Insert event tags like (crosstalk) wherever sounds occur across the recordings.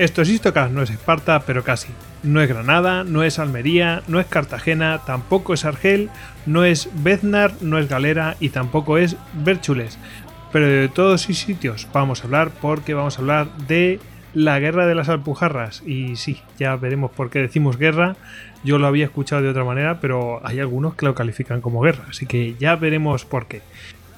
Esto es Istocas, no es Esparta, pero casi. No es Granada, no es Almería, no es Cartagena, tampoco es Argel, no es Beznar, no es Galera y tampoco es Bérchules. Pero de todos esos sitios vamos a hablar porque vamos a hablar de la guerra de las Alpujarras. Y sí, ya veremos por qué decimos guerra. Yo lo había escuchado de otra manera, pero hay algunos que lo califican como guerra, así que ya veremos por qué.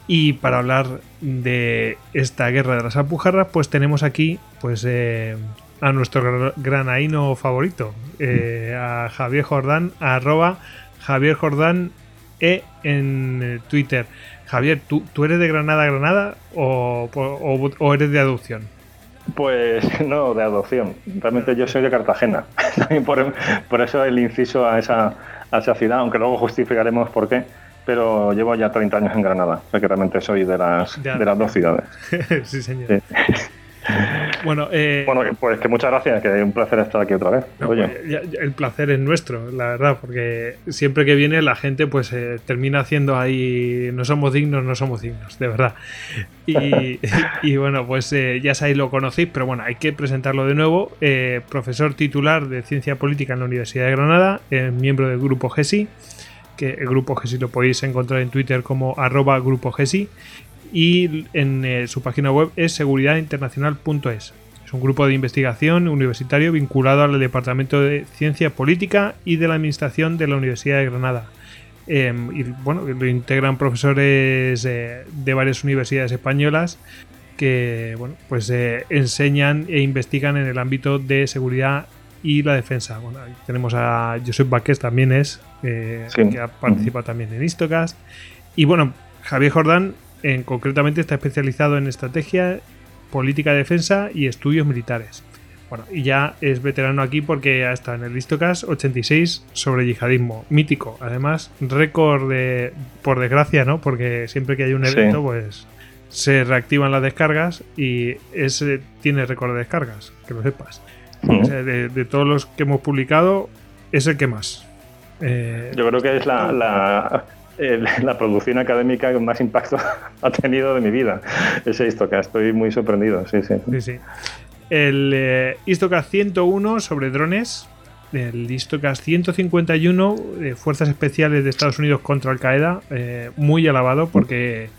Y para hablar de esta guerra de las Alpujarras, pues tenemos aquí pues eh, a nuestro granaíno favorito, eh, a Javier Jordán, arroba Javier Jordán E en eh, Twitter. Javier, ¿tú, ¿tú eres de Granada, Granada o, o, eres de adopción? Pues (laughs) no, de adopción. Realmente yo soy de Cartagena. (laughs) por, por, eso el inciso a esa, a esa ciudad, aunque luego justificaremos por qué pero llevo ya 30 años en Granada, o sea que realmente soy de las, de, las dos ciudades. (laughs) sí, señor. Bueno, eh, bueno, pues que muchas gracias, que es un placer estar aquí otra vez. Pues, el placer es nuestro, la verdad, porque siempre que viene la gente pues eh, termina haciendo ahí, no somos dignos, no somos dignos, de verdad. Y, (laughs) bueno, pues eh, ya sabéis, lo conocéis, pero bueno, hay que presentarlo de nuevo. profesor titular de Ciencia Política en la Universidad de Granada, miembro del Grupo GESI, que el Grupo GESI lo podéis encontrar en Twitter como arroba Grupo GESI y en eh, su página web es seguridadinternacional.es. Es un grupo de investigación universitario vinculado al Departamento de Ciencia Política y de la Administración de la Universidad de Granada. Em, y bueno, lo integran profesores eh, de varias universidades españolas que bueno, pues eh, enseñan e investigan en el ámbito de seguridad y la defensa. Bueno, tenemos a Josep Baqués también es, que ha participado también en Istocast. Y bueno, Javier Jordán en, concretamente está especializado en estrategia, política de defensa y estudios militares. Bueno, y ya es veterano aquí porque ha estado en el Listocast 86 sobre yihadismo, mítico. Además, récord de, por desgracia, ¿no? Porque siempre que hay un evento, pues se reactivan las descargas y ese tiene récord de descargas, que lo sepas. de, todos los que hemos publicado, es el que más. Eh, Yo creo que es la la (laughs) producción académica que más impacto (laughs) ha tenido de mi vida. Ese Istocast, estoy muy sorprendido, sí, sí. sí, sí. El eh, 101 sobre drones, el Istocast 151 de Fuerzas Especiales de Estados Unidos contra Al Qaeda, eh, muy alabado porque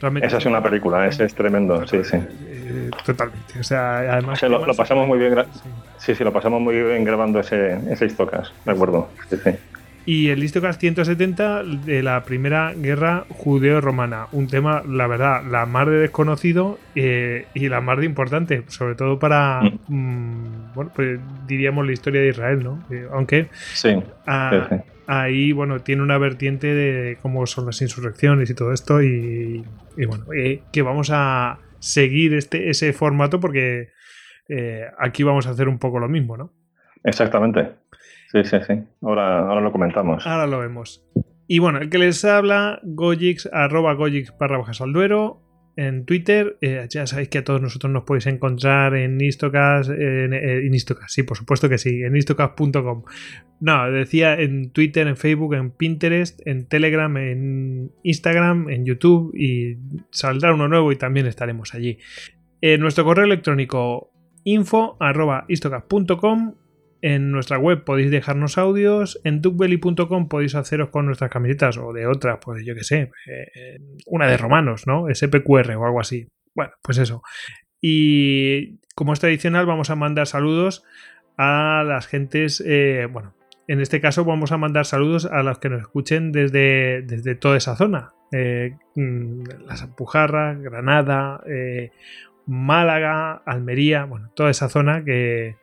realmente... Esa es una película, es tremendo, sí, sí. Eh, totalmente, o sea, además... lo, pasamos muy bien, sí. sí. lo pasamos muy bien grabando ese, ese Istocast, de acuerdo, sí, sí y el Listocast 170 de la primera guerra judeo-romana. Un tema, la verdad, la más de desconocido eh, y la más de importante, sobre todo para, mm. Mm, bueno, pues diríamos la historia de Israel, ¿no? Eh, aunque sí, ahí, bueno, tiene una vertiente de cómo son las insurrecciones y todo esto y, bueno, eh, que vamos a seguir este, ese formato porque aquí vamos a hacer un poco lo mismo, ¿no? Exactamente. Sí, sí, sí. Ahora, ahora lo comentamos. Ahora lo vemos. Y bueno, el que les habla, Gojix, arroba Gojix barra. En Twitter, eh, ya sabéis que a todos nosotros nos podéis encontrar en Istocas, en, eh, en Istocas, sí, por supuesto que sí, en istocas.com. No, decía en Twitter, en Facebook, en Pinterest, en Telegram, en Instagram, en YouTube y saldrá uno nuevo y también estaremos allí. En nuestro correo electrónico info arroba en nuestra web podéis dejarnos audios, en duckbelly.com podéis haceros con nuestras camisetas o de otras, pues yo que sé, eh, una de romanos, ¿no? SPQR o algo así. Bueno, pues eso. Y como es tradicional, vamos a mandar saludos a las gentes, eh, bueno, en este caso vamos a mandar saludos a los que nos escuchen desde, desde toda esa zona. Eh, mm, Alpujarras, Granada, eh, Málaga, Almería, bueno, toda esa zona que,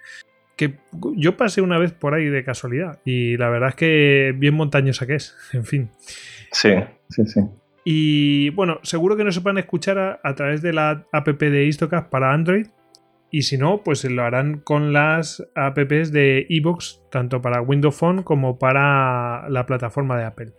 que yo pasé una vez por ahí de casualidad y la verdad es que bien montañosa que es, (laughs) en fin. Sí, sí, sí. Y bueno, seguro que nos van a escuchar a, través de la app de Istocast para Android. Y si no, pues lo harán con las apps de iBox, tanto para Windows Phone como para la plataforma de Apple.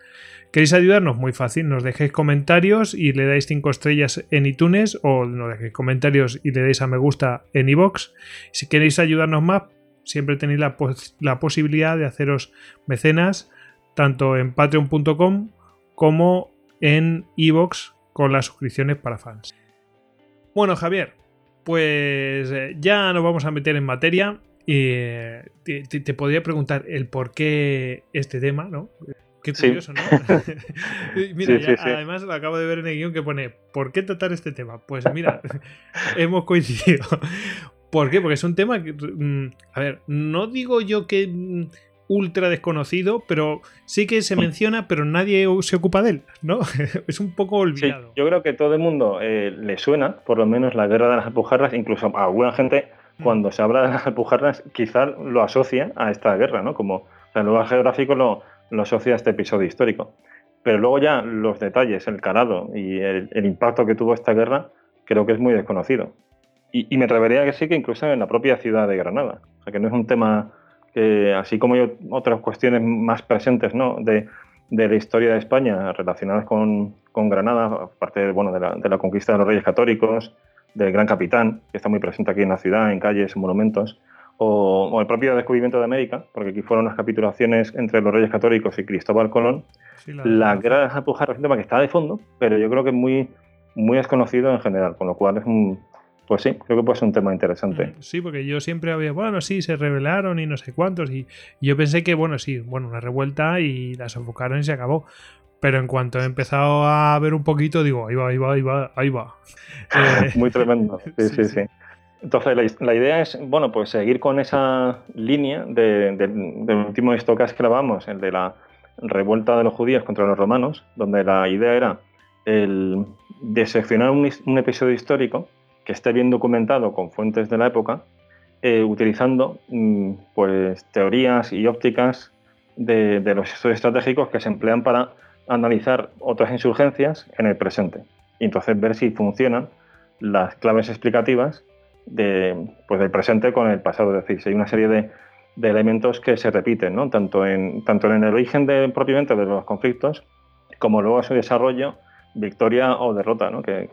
¿Queréis ayudarnos? Muy fácil, nos dejéis comentarios y le dais 5 estrellas en iTunes o nos dejéis comentarios y le dais a me gusta en iBox. Si queréis ayudarnos más, siempre tenéis la, la posibilidad de haceros mecenas tanto en patreon.com como en iVoox con las suscripciones para fans. Bueno, Javier, pues eh, ya nos vamos a meter en materia. Y eh, te, podría preguntar el por qué este tema, ¿no? Qué curioso, ¿no? (laughs) (laughs) mira, además lo acabo de ver en el guion que pone ¿Por qué tratar este tema? Pues mira, (laughs) hemos coincidido. ¿Por qué? Porque es un tema que. Mm, a ver, no digo yo que mm, ultra desconocido, pero sí que se menciona, pero nadie se ocupa de él, ¿no? (laughs) es un poco olvidado. yo creo que todo el mundo eh, le suena, por lo menos la guerra de las Alpujarras, incluso a alguna gente, mm. cuando se habla de las Alpujarras, quizás lo asocia a esta guerra, ¿no? Como o sea, el lugar geográfico lo, asocia a este episodio histórico. Pero luego ya los detalles, el calado y el, impacto que tuvo esta guerra, creo que es muy desconocido. Y, y me atrevería a que sí, que incluso en la propia ciudad de Granada. O sea, que no es un tema así como hay otras cuestiones más presentes ¿no? de, de, la historia de España relacionadas con, con Granada, aparte de, bueno, de, la, de la conquista de los reyes católicos, del gran capitán, que está muy presente aquí en la ciudad, en calles, en monumentos, o, el propio descubrimiento de América, porque aquí fueron las capitulaciones entre los reyes católicos y Cristóbal Colón. la, la de Alpujarra es un tema que está de fondo, pero yo creo que es muy, muy desconocido en general, con lo cual es un, pues sí, creo que puede ser un tema interesante. Mm, sí, porque yo siempre había, bueno, sí, se rebelaron y no sé cuántos. Y, yo pensé que, bueno, sí, bueno, una revuelta y la sofocaron y se acabó. Pero en cuanto he empezado a ver un poquito, digo, ahí va, ahí va, ahí va, ahí va. (laughs) Eh, Muy tremendo. (laughs) Sí, sí, sí. Entonces, la, idea es, bueno, pues seguir con esa línea de, del último estocas que grabamos, el de la revuelta de los judíos contra los romanos, donde la idea era el diseccionar un, un episodio histórico que esté bien documentado con fuentes de la época, eh, utilizando mm, pues, teorías y ópticas de, los estudios estratégicos que se emplean para analizar otras insurgencias en el presente. Y entonces ver si funcionan las claves explicativas de, pues, del presente con el pasado. Es decir, si hay una serie de, elementos que se repiten, ¿no? tanto, en, tanto en el origen de, propiamente de los conflictos como luego su desarrollo, victoria o derrota. ¿no? Que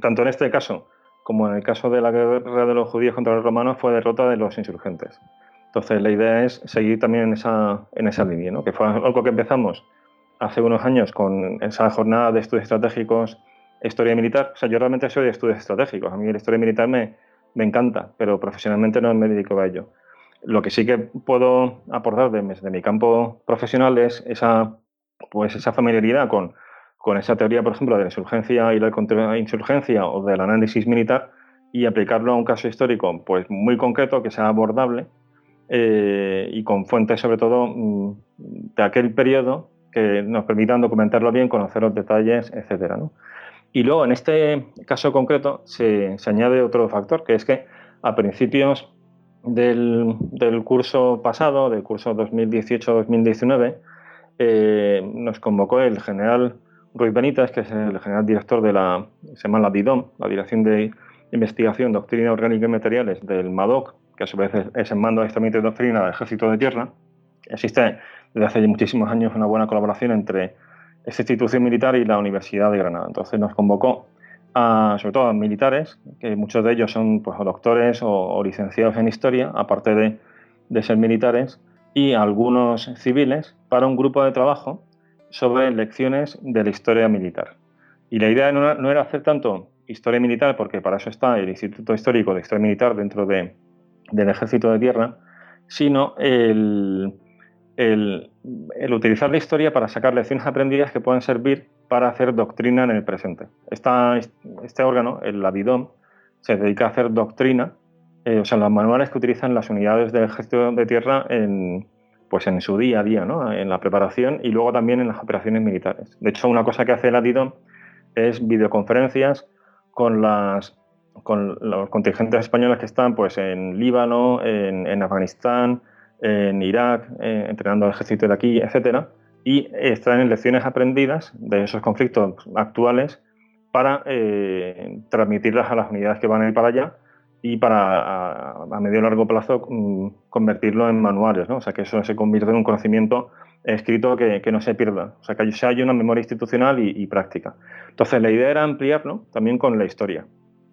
tanto en este caso como en el caso de la guerra de los judíos contra los romanos, fue derrota de los insurgentes. Entonces, la idea es seguir también en esa, en esa línea, ¿no? que fue algo que empezamos hace unos años con esa jornada de estudios estratégicos, historia militar. O sea, yo realmente soy de estudios estratégicos. A mí la historia militar me, me encanta, pero profesionalmente no me dedico a ello. Lo que sí que puedo aportar de, mi campo profesional es esa, pues esa familiaridad con con esa teoría, por ejemplo, de la insurgencia y la insurgencia o del análisis militar y aplicarlo a un caso histórico pues muy concreto que sea abordable eh, y con fuentes sobre todo mm, de aquel periodo que nos permitan documentarlo bien, conocer los detalles, etc. Y luego en este caso concreto se, añade otro factor, que es que a principios del, curso pasado, del curso 2018-2019, eh, nos convocó el general Ruiz Benítez, que es el general director de la, se llama la DIDOM, la Dirección de Investigación, Doctrina Orgánica y Materiales del MADOC, que a su vez es el mando de instrumento y doctrina del Ejército de Tierra. Existe desde hace muchísimos años una buena colaboración entre esta institución militar y la Universidad de Granada. Entonces nos convocó a, sobre todo a militares, que muchos de ellos son pues, doctores o, licenciados en historia, aparte de ser militares, y algunos civiles para un grupo de trabajo sobre lecciones de la historia militar. Y la idea no, era hacer tanto historia militar, porque para eso está el Instituto Histórico de Historia Militar dentro de, del Ejército de Tierra, sino el, el, utilizar la historia para sacar lecciones aprendidas que pueden servir para hacer doctrina en el presente. Este órgano, el Avidom, se dedica a hacer doctrina, eh, o sea, los manuales que utilizan las unidades del Ejército de Tierra en, pues en su día a día, ¿no? en la preparación y luego también en las operaciones militares. De hecho, una cosa que hace el ADIDOM es videoconferencias con las con los contingentes españoles que están pues en Líbano, en, Afganistán, en Irak, eh, entrenando al ejército de aquí, etcétera, y extraen lecciones aprendidas de esos conflictos actuales para eh, transmitirlas a las unidades que van a ir para allá y para a, medio y largo plazo mm, convertirlo en manuales, ¿no? O sea, que eso se convierta en un conocimiento escrito que, no se pierda, o sea, que haya una memoria institucional y, práctica. Entonces, la idea era ampliarlo también con la historia,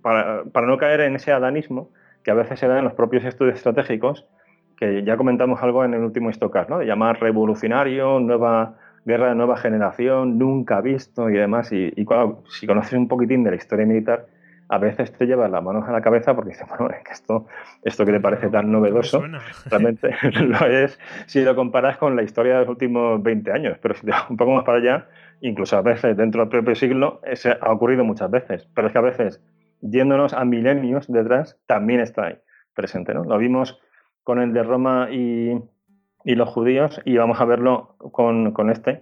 para, no caer en ese adanismo que a veces se da en los propios estudios estratégicos, que ya comentamos algo en el último Istocas, ¿no? De llamar revolucionario, nueva guerra de nueva generación, nunca visto y demás. Y, y si conoces un poquitín de la historia militar, a veces te llevas las manos a la cabeza porque dices, bueno, es que esto, esto que te parece tan novedoso, (laughs) realmente (laughs) lo es si lo comparas con la historia de los últimos 20 años. Pero si te vas un poco más para allá, incluso a veces dentro del propio siglo, eso ha ocurrido muchas veces. Pero es que a veces, yéndonos a milenios detrás, también está ahí presente. ¿no? Lo vimos con el de Roma y, los judíos y vamos a verlo con, con este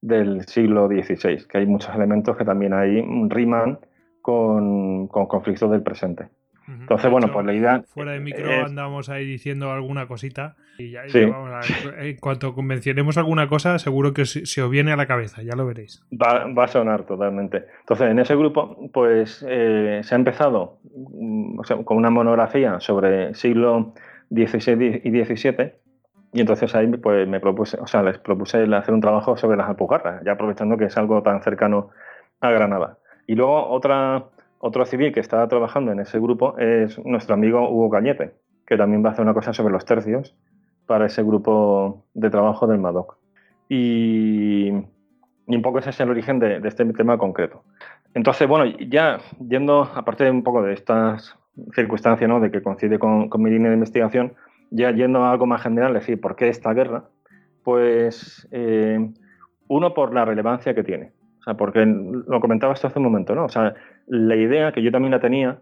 del siglo XVI, que hay muchos elementos que también ahí riman con, conflictos del presente. Entonces, bueno, pues la idea. Fuera de micro andamos ahí diciendo alguna cosita. Y ya, vamos a, (laughs) en cuanto convencionemos alguna cosa, seguro que se, os viene a la cabeza, ya lo veréis. Va, a sonar totalmente. Entonces, en ese grupo, pues eh, se ha empezado mm, con una monografía sobre siglo XVI y XVII. Y entonces ahí pues me propuse, o sea, les propuse hacer un trabajo sobre las alpujarras, ya aprovechando que es algo tan cercano a Granada. Y luego otra, otro civil que está trabajando en ese grupo es nuestro amigo Hugo Cañete, que también va a hacer una cosa sobre los tercios para ese grupo de trabajo del MADOC. Y, un poco ese es el origen de, este tema concreto. Entonces, bueno, ya yendo, aparte de un poco de estas circunstancias, ¿no? de que coincide con, mi línea de investigación, ya yendo a algo más general, es decir, ¿por qué esta guerra? Pues eh, uno por la relevancia que tiene. O sea, porque lo comentaba esto hace un momento, ¿no? O sea, la idea que yo también la tenía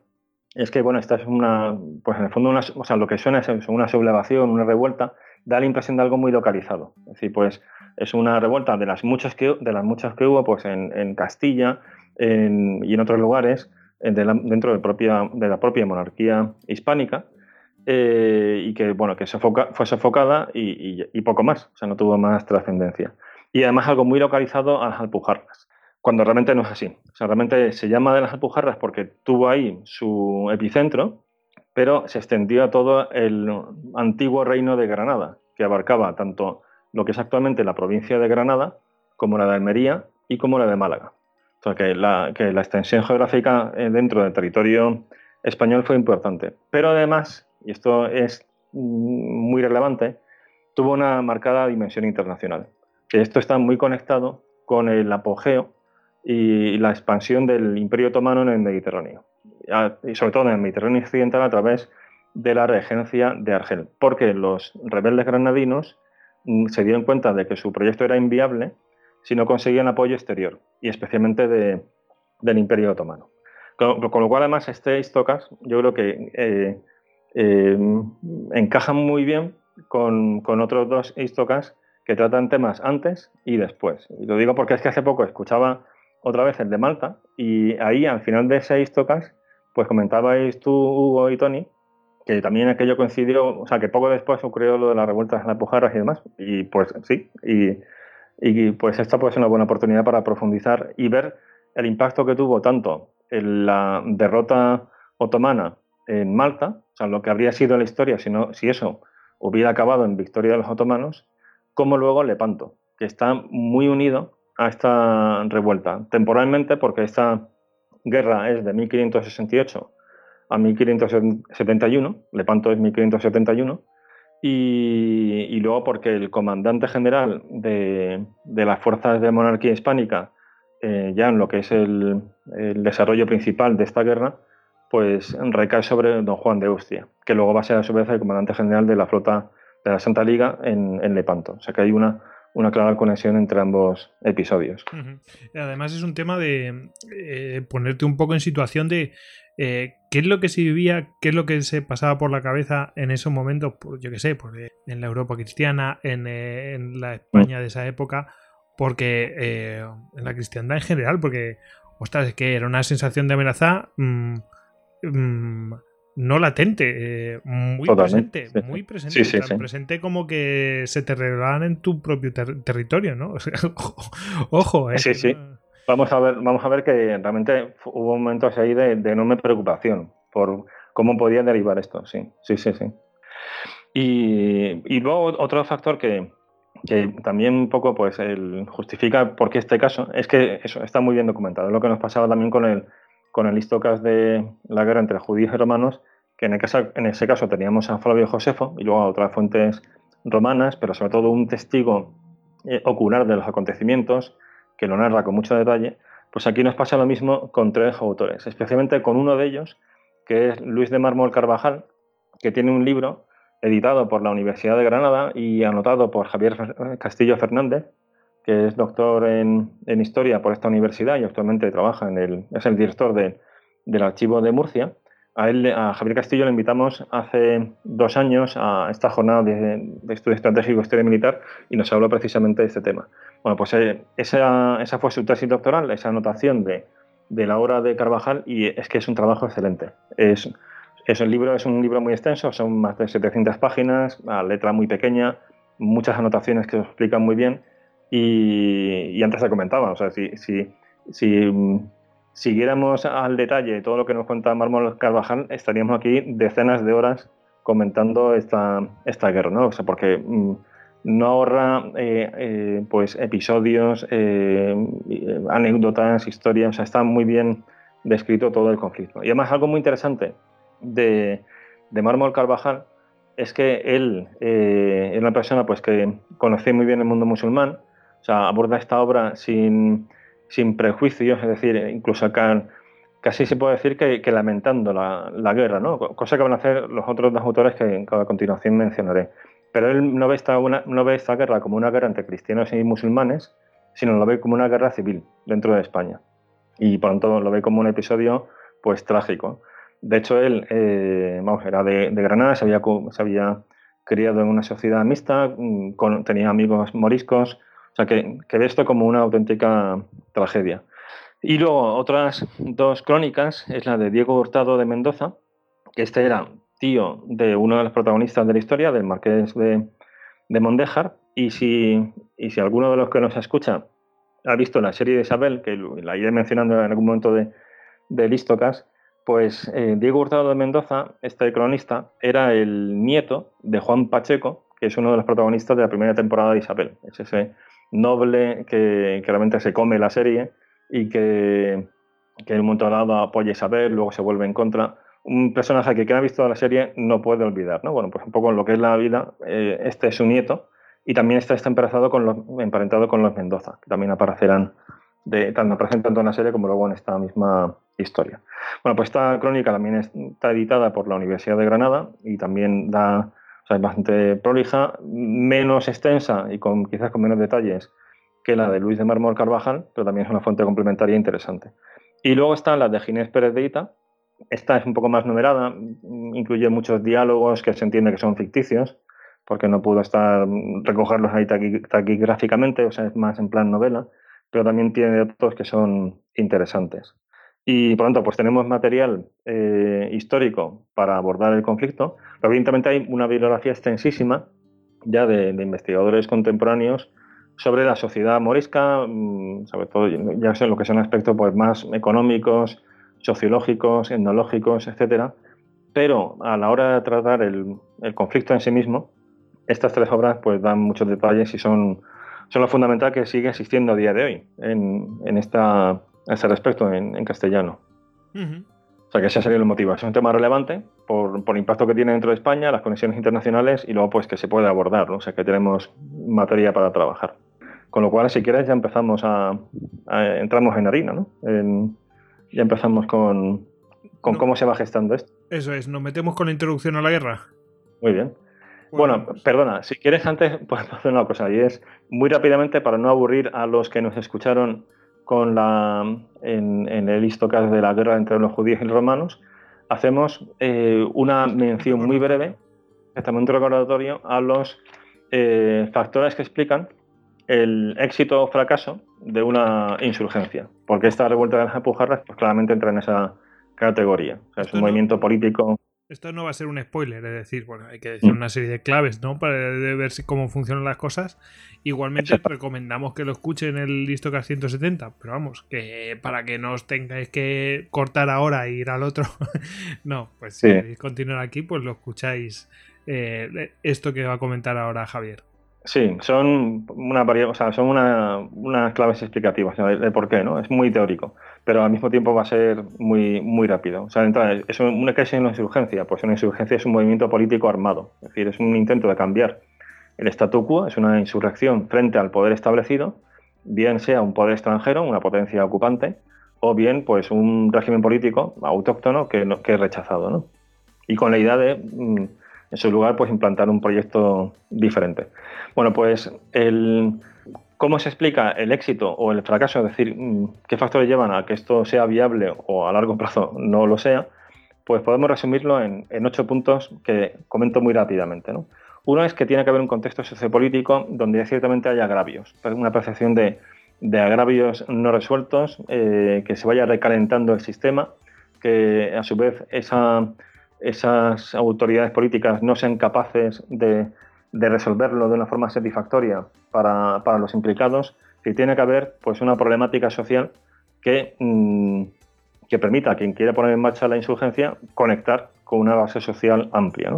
es que, bueno, esta es una, pues en el fondo, una, o sea, lo que suena es una sublevación, una revuelta, da la impresión de algo muy localizado. Es decir, pues es una revuelta de las muchas que, de las muchas que hubo pues en, Castilla y en otros lugares dentro de, propia, de la propia monarquía hispánica eh, y que, bueno, que fue sofocada y, y, poco más, o sea, no tuvo más trascendencia. Y además algo muy localizado a las Alpujarras cuando realmente no es así. O sea, realmente se llama de las Alpujarras porque tuvo ahí su epicentro, pero se extendió a todo el antiguo reino de Granada, que abarcaba tanto lo que es actualmente la provincia de Granada, como la de Almería y como la de Málaga. O sea, que la, que la extensión geográfica eh, dentro del territorio español fue importante. Pero además, y esto es mm, muy relevante, tuvo una marcada dimensión internacional. Que esto está muy conectado con el apogeo y la expansión del Imperio Otomano en el Mediterráneo, y sobre todo en el Mediterráneo occidental a través de la regencia de Argel, porque los rebeldes granadinos mm, se dieron cuenta de que su proyecto era inviable si no conseguían apoyo exterior, y especialmente del Imperio Otomano. Con, lo cual, además, este Istocas yo creo que eh, eh, encaja muy bien con, con otros dos Istocas que tratan temas antes y después. Y lo digo porque es que hace poco escuchaba otra vez el de Malta, y ahí al final de ese Istocas, pues comentabais tú, Hugo y Tony, que también aquello coincidió, o sea, que poco después ocurrió lo de las revueltas en las Pujarras y demás, y pues sí, y, pues esta puede ser una buena oportunidad para profundizar y ver el impacto que tuvo tanto en la derrota otomana en Malta, o sea, lo que habría sido la historia si, si eso hubiera acabado en victoria de los otomanos, como luego Lepanto, que está muy unido a esta revuelta. Temporalmente, porque esta guerra es de 1568 a 1571, Lepanto es 1571, y, luego porque el comandante general de, las fuerzas de monarquía hispánica, eh, ya en lo que es el, desarrollo principal de esta guerra, pues recae sobre don Juan de Austria, que luego va a ser a su vez el comandante general de la flota de la Santa Liga en, en Lepanto. O sea que hay una una clara conexión entre ambos episodios. Además es un tema de eh, ponerte un poco en situación de eh, qué es lo que se vivía, qué es lo que se pasaba por la cabeza en esos momentos, yo qué sé, porque en la Europa cristiana, en, eh, la España de esa época, porque en la cristiandad en general, porque, ostras, es que era una sensación de amenaza. Mm, mm, no latente, eh, muy presente, muy presente, tan presente como que se te revelaban en tu propio territorio, ¿no? (laughs) ojo, eh. Sí, sí. Vamos a ver, vamos a ver que realmente hubo momentos ahí de, enorme preocupación por cómo podía derivar esto, sí, sí, sí, sí. Y, luego otro factor que, también un poco pues el justifica por qué este caso es que eso está muy bien documentado. Es lo que nos pasaba también con el con el histocas de la guerra entre judíos y romanos, que en, en ese caso teníamos a Flavio Josefo y luego a otras fuentes romanas, pero sobre todo un testigo eh, ocular de los acontecimientos que lo narra con mucho detalle, pues aquí nos pasa lo mismo con tres autores, especialmente con uno de ellos, que es Luis de Mármol Carvajal, que tiene un libro editado por la Universidad de Granada y anotado por Javier Castillo Fernández, que es doctor en, historia por esta universidad y actualmente trabaja en el, es el director del archivo de Murcia. A él, a Javier Castillo, le invitamos hace dos años a esta jornada de, estudio estratégico historia militar y nos habló precisamente de este tema. Bueno, pues eh, esa, esa, fue su tesis doctoral, esa anotación de, de, la obra de Carvajal y es que es un trabajo excelente. Es, es, un libro, es un libro muy extenso, son más de 700 páginas, a letra muy pequeña, muchas anotaciones que lo explican muy bien y, antes se comentaba, o sea, si, si, si mm, siguiéramos al detalle todo lo que nos cuenta Mármol Carvajal, estaríamos aquí decenas de horas comentando esta, esta guerra, ¿no? O sea, porque mm, no ahorra eh, eh, pues episodios, eh, anécdotas, historias, o sea, está muy bien descrito todo el conflicto. Y además algo muy interesante de, de Mármol Carvajal es que él es una persona pues, que conoce muy bien el mundo musulmán, o sea, aborda esta obra sin, sin prejuicios, es decir, incluso acá, casi se puede decir que, lamentando la, guerra, ¿no? cosa que van a hacer los otros dos autores que, a continuación mencionaré. Pero él no ve, esta no ve esta guerra como una guerra entre cristianos y musulmanes, sino lo ve como una guerra civil dentro de España. Y por lo tanto lo ve como un episodio pues trágico. De hecho, él eh, vamos, era de, Granada, se había, se había criado en una sociedad mixta, mm, tenía amigos moriscos, o sea, que, ve esto como una auténtica tragedia. Y luego otras dos crónicas es la de Diego Hurtado de Mendoza, que este era tío de uno de los protagonistas de la historia, del marqués de, de Mondéjar. Y si, y si alguno de los que nos escucha ha visto la serie de Isabel, que la iré mencionando en algún momento de, de Listocas, pues eh, Diego Hurtado de Mendoza, este cronista, era el nieto de Juan Pacheco, que es uno de los protagonistas de la primera temporada de Isabel. Es ese noble que, realmente se come la serie y que, que en un momento dado apoya Isabel, luego se vuelve en contra. Un personaje que quien ha visto la serie no puede olvidar, ¿no? Bueno, pues un poco en lo que es la vida, eh, este es su nieto y también está, está emparentado, con los, emparentado con los Mendoza, que también aparecerán, de, tanto aparecen tanto en la serie como luego en esta misma historia. Bueno, pues esta crónica también está editada por la Universidad de Granada y también da o sea, es bastante prolija, menos extensa y con quizás con menos detalles que la de Luis de Mármol Carvajal, pero también es una fuente complementaria interesante. Y luego está la de Ginés Pérez de Ita. Esta es un poco más numerada, incluye muchos diálogos que se entiende que son ficticios, porque no pudo estar recogerlos ahí taquigráficamente, o sea, es más en plan novela, pero también tiene otros que son interesantes. Y por tanto, pues tenemos material eh, histórico para abordar el conflicto, pero evidentemente hay una bibliografía extensísima ya de, investigadores contemporáneos sobre la sociedad morisca, mm, sobre todo ya sé lo que son aspectos pues, más económicos, sociológicos, etnológicos, etcétera. Pero a la hora de tratar el, conflicto en sí mismo, estas tres obras pues dan muchos detalles y son, son lo fundamental que sigue existiendo a día de hoy en, en esta a ese respecto en, castellano. O sea que ese sería el motivo. Es un tema relevante por, por, el impacto que tiene dentro de España, las conexiones internacionales y luego pues que se puede abordar, o sea que tenemos materia para trabajar. Con lo cual, si quieres, ya empezamos a, entramos en harina, ¿no? ya empezamos con, con cómo se va gestando esto. Eso es, nos metemos con la introducción a la guerra. Muy bien. Bueno, perdona, si quieres antes, (laughs) pues hacer una cosa, y es muy rápidamente para no aburrir a los que nos escucharon con la en, el histocast de la guerra entre los judíos y los romanos, hacemos eh, una mención muy breve, exactamente un recordatorio, a los eh, factores que explican el éxito o fracaso de una insurgencia, porque esta revuelta de las Alpujarras pues claramente entra en esa categoría. O sea, es un movimiento político esto no va a ser un spoiler, es decir, bueno, hay que decir mm. una serie de claves, ¿no? Para ver cómo funcionan las cosas. Igualmente recomendamos que lo escuchen en el Listocast 170, pero vamos, que para que no os tengáis que cortar ahora e ir al otro, (laughs) no, pues si queréis continuar aquí, pues lo escucháis eh, esto que va a comentar ahora Javier. Sí, son una o sea, son unas claves explicativas de, por qué, ¿no? Es muy teórico, pero al mismo tiempo va a ser muy, muy rápido. O sea, entonces, es una crisis en la insurgencia, pues una insurgencia es un movimiento político armado, es decir, es un intento de cambiar el statu quo, es una insurrección frente al poder establecido, bien sea un poder extranjero, una potencia ocupante, o bien pues un régimen político autóctono que, que es rechazado, ¿no? Y con la idea de mm, en su lugar, pues implantar un proyecto diferente. Bueno, pues el, cómo se explica el éxito o el fracaso, es decir, mm, qué factores llevan a que esto sea viable o a largo plazo no lo sea, pues podemos resumirlo en, ocho puntos que comento muy rápidamente. Uno es que tiene que haber un contexto sociopolítico donde ciertamente haya agravios, una percepción de, agravios no resueltos, eh, que se vaya recalentando el sistema, que a su vez esa esas autoridades políticas no sean capaces de, resolverlo de una forma satisfactoria para, los implicados, que tiene que haber pues, una problemática social que, mm, que permita a quien quiera poner en marcha la insurgencia conectar con una base social amplia.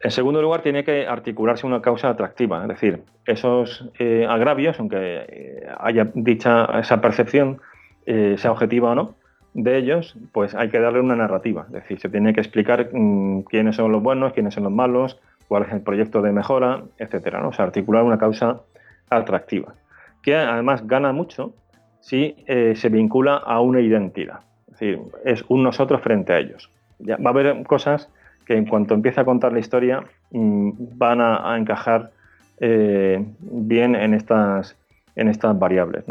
En segundo lugar, tiene que articularse una causa atractiva, es decir, esos eh, agravios, aunque eh, haya dicha esa percepción, eh, sea objetiva o no, de ellos, pues hay que darle una narrativa. Es decir, se tiene que explicar mm, quiénes son los buenos, quiénes son los malos, cuál es el proyecto de mejora, etcétera. ¿no? O sea, articular una causa atractiva. Que además gana mucho si eh, se vincula a una identidad. Es decir, es un nosotros frente a ellos. Ya, va a haber cosas que en cuanto empiece a contar la historia mm, van a, encajar eh, bien en estas, en estas variables.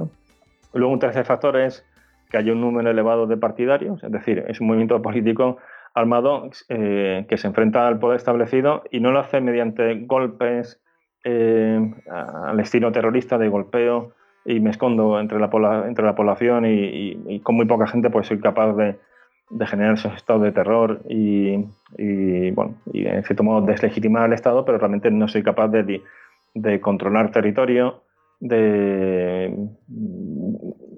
Luego un tercer factor es que haya un número elevado de partidarios, es decir, es un movimiento político armado eh, que se enfrenta al poder establecido y no lo hace mediante golpes eh, al estilo terrorista de golpeo y me escondo entre la, entre la población y, con muy poca gente pues soy capaz de, generar esos estados de terror y, bueno, y en cierto modo deslegitimar al Estado, pero realmente no soy capaz de, de controlar territorio, de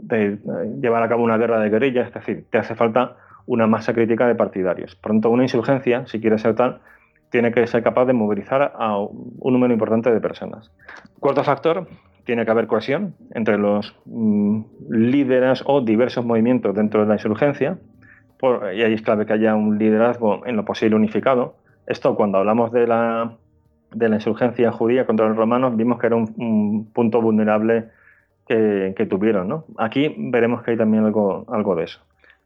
de llevar a cabo una guerra de guerrillas, es decir, te hace falta una masa crítica de partidarios. Pronto una insurgencia, si quiere ser tal, tiene que ser capaz de movilizar a un número importante de personas. Cuarto factor, tiene que haber cohesión entre los mm, líderes o diversos movimientos dentro de la insurgencia, y ahí es clave que haya un liderazgo en lo posible unificado. Esto cuando hablamos de la, de la insurgencia judía contra los romanos, vimos que era un punto vulnerable que, tuvieron. ¿no? Aquí veremos que hay también algo, algo de eso.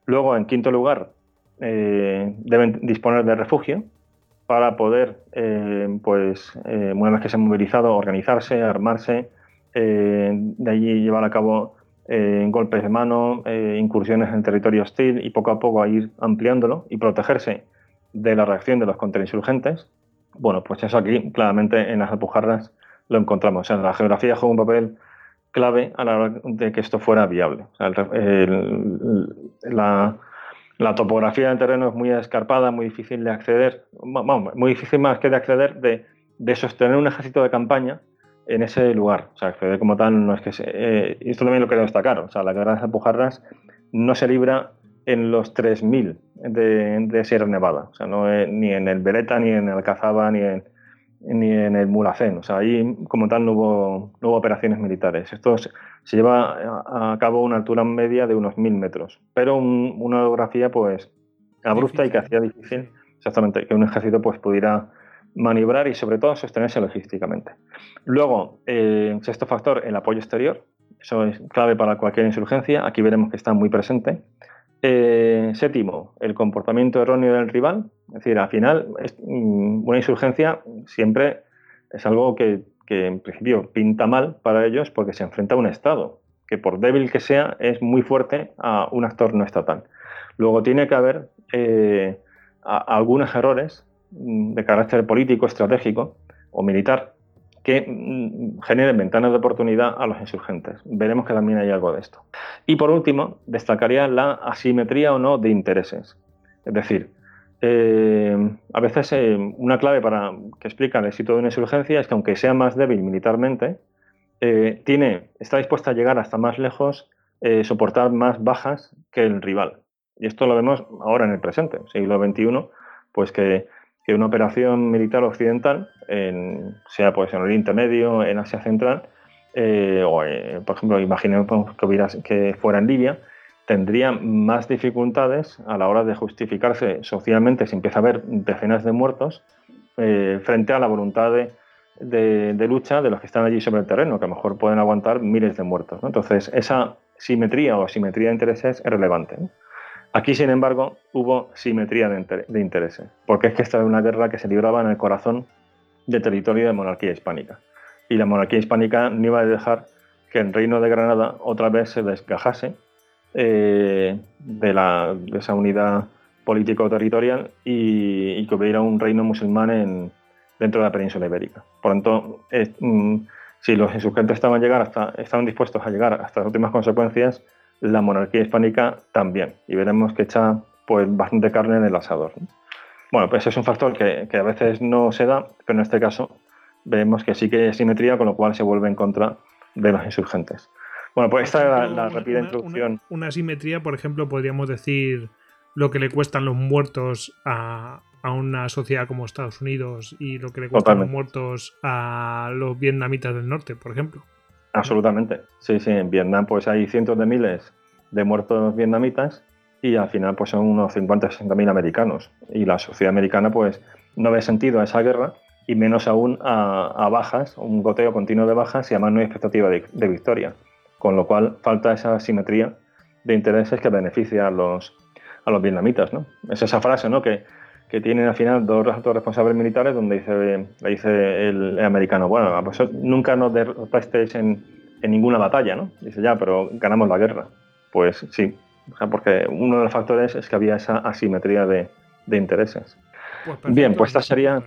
Luego, en quinto lugar, eh, deben disponer de refugio para poder, eh, pues, eh, una vez que se han movilizado, organizarse, armarse, de allí llevar a cabo golpes de mano, incursiones en territorio hostil y poco a poco ir ampliándolo y protegerse de la reacción de los contrainsurgentes. Bueno, pues eso aquí claramente en las Alpujarras lo encontramos. O sea, la geografía juega un papel clave a la hora de que esto fuera viable. la, topografía del terreno es muy escarpada, muy difícil de acceder, muy difícil más que de acceder, de, sostener un ejército de campaña en ese lugar. O sea, acceder como tal no es que se, eh, esto también lo quiero destacar. O sea, la guerra de Alpujarras no se libra en los 3000 de, de Sierra Nevada. O sea, no ni en el Beretta, ni en el Cazaba, ni en, ni en el Mulacén. O sea, ahí como tal no hubo, no hubo operaciones militares. Esto se, lleva a cabo a una altura media de unos mil metros, pero una orografía pues abrupta y que hacía difícil exactamente que un ejército pues pudiera maniobrar y sobre todo sostenerse logísticamente. Luego, eh, sexto factor, el apoyo exterior. Eso es clave para cualquier insurgencia. Aquí veremos que está muy presente. Eh, séptimo, el comportamiento erróneo del rival. Es decir, al final, mm, una insurgencia siempre es algo que, que en principio pinta mal para ellos porque se enfrenta a un Estado, que por débil que sea es muy fuerte a un actor no estatal. Luego tiene que haber eh, algunos errores mm, de carácter político, estratégico o militar que mm, generen ventanas de oportunidad a los insurgentes. Veremos que también hay algo de esto. Y por último, destacaría la asimetría o no de intereses. Es decir, eh, a veces eh, una clave para que explica el éxito de una insurgencia es que aunque sea más débil militarmente, tiene, está dispuesta a llegar hasta más lejos, soportar más bajas que el rival. Y esto lo vemos ahora en el presente, siglo XXI, pues que, una operación militar occidental, sea pues en Oriente Medio, en Asia Central, eh, o eh, por ejemplo, imaginemos que, hubiera, que fuera en Libia, tendría más dificultades a la hora de justificarse socialmente si empieza a haber decenas de muertos eh, frente a la voluntad de, lucha de los que están allí sobre el terreno, que a lo mejor pueden aguantar miles de muertos. Entonces, esa simetría o simetría de intereses es relevante. Aquí, sin embargo, hubo simetría de, intereses, porque es que esta era una guerra que se libraba en el corazón del territorio de la monarquía hispánica. Y la monarquía hispánica no iba a dejar que el reino de Granada otra vez se desgajase eh, de, esa unidad político-territorial y, que hubiera un reino musulmán dentro de la península ibérica. Por tanto, mm, si los insurgentes estaban, estaban dispuestos a llegar hasta las últimas consecuencias, la monarquía hispánica también. Y veremos que echa pues, bastante carne en el asador. Bueno, pues es un factor que, a veces no se da, pero en este caso vemos que sí que hay simetría, con lo cual se vuelve en contra de los insurgentes. Bueno, pues esta es la, rápida introducción. Una, simetría, por ejemplo, podríamos decir lo que le cuestan los muertos a, una sociedad como Estados Unidos y lo que le cuestan los muertos a los vietnamitas del norte, por ejemplo. Absolutamente. Sí, sí, en Vietnam pues hay cientos de miles de muertos vietnamitas y al final pues son unos 50 60 mil americanos. Y la sociedad americana pues no ve sentido a esa guerra y menos aún a, bajas, un goteo continuo de bajas y además no hay expectativa de, victoria. Con lo cual falta esa simetría de intereses que beneficia a los, a los vietnamitas. ¿no? Es esa frase ¿no? que, que tienen al final dos altos responsables militares donde dice, le dice el, americano, bueno, pues nunca nos derrotasteis en, en ninguna batalla, ¿no? Dice, ya, pero ganamos la guerra. Pues sí, porque uno de los factores es que había esa asimetría de, intereses. Pues Bien, pues esta sería,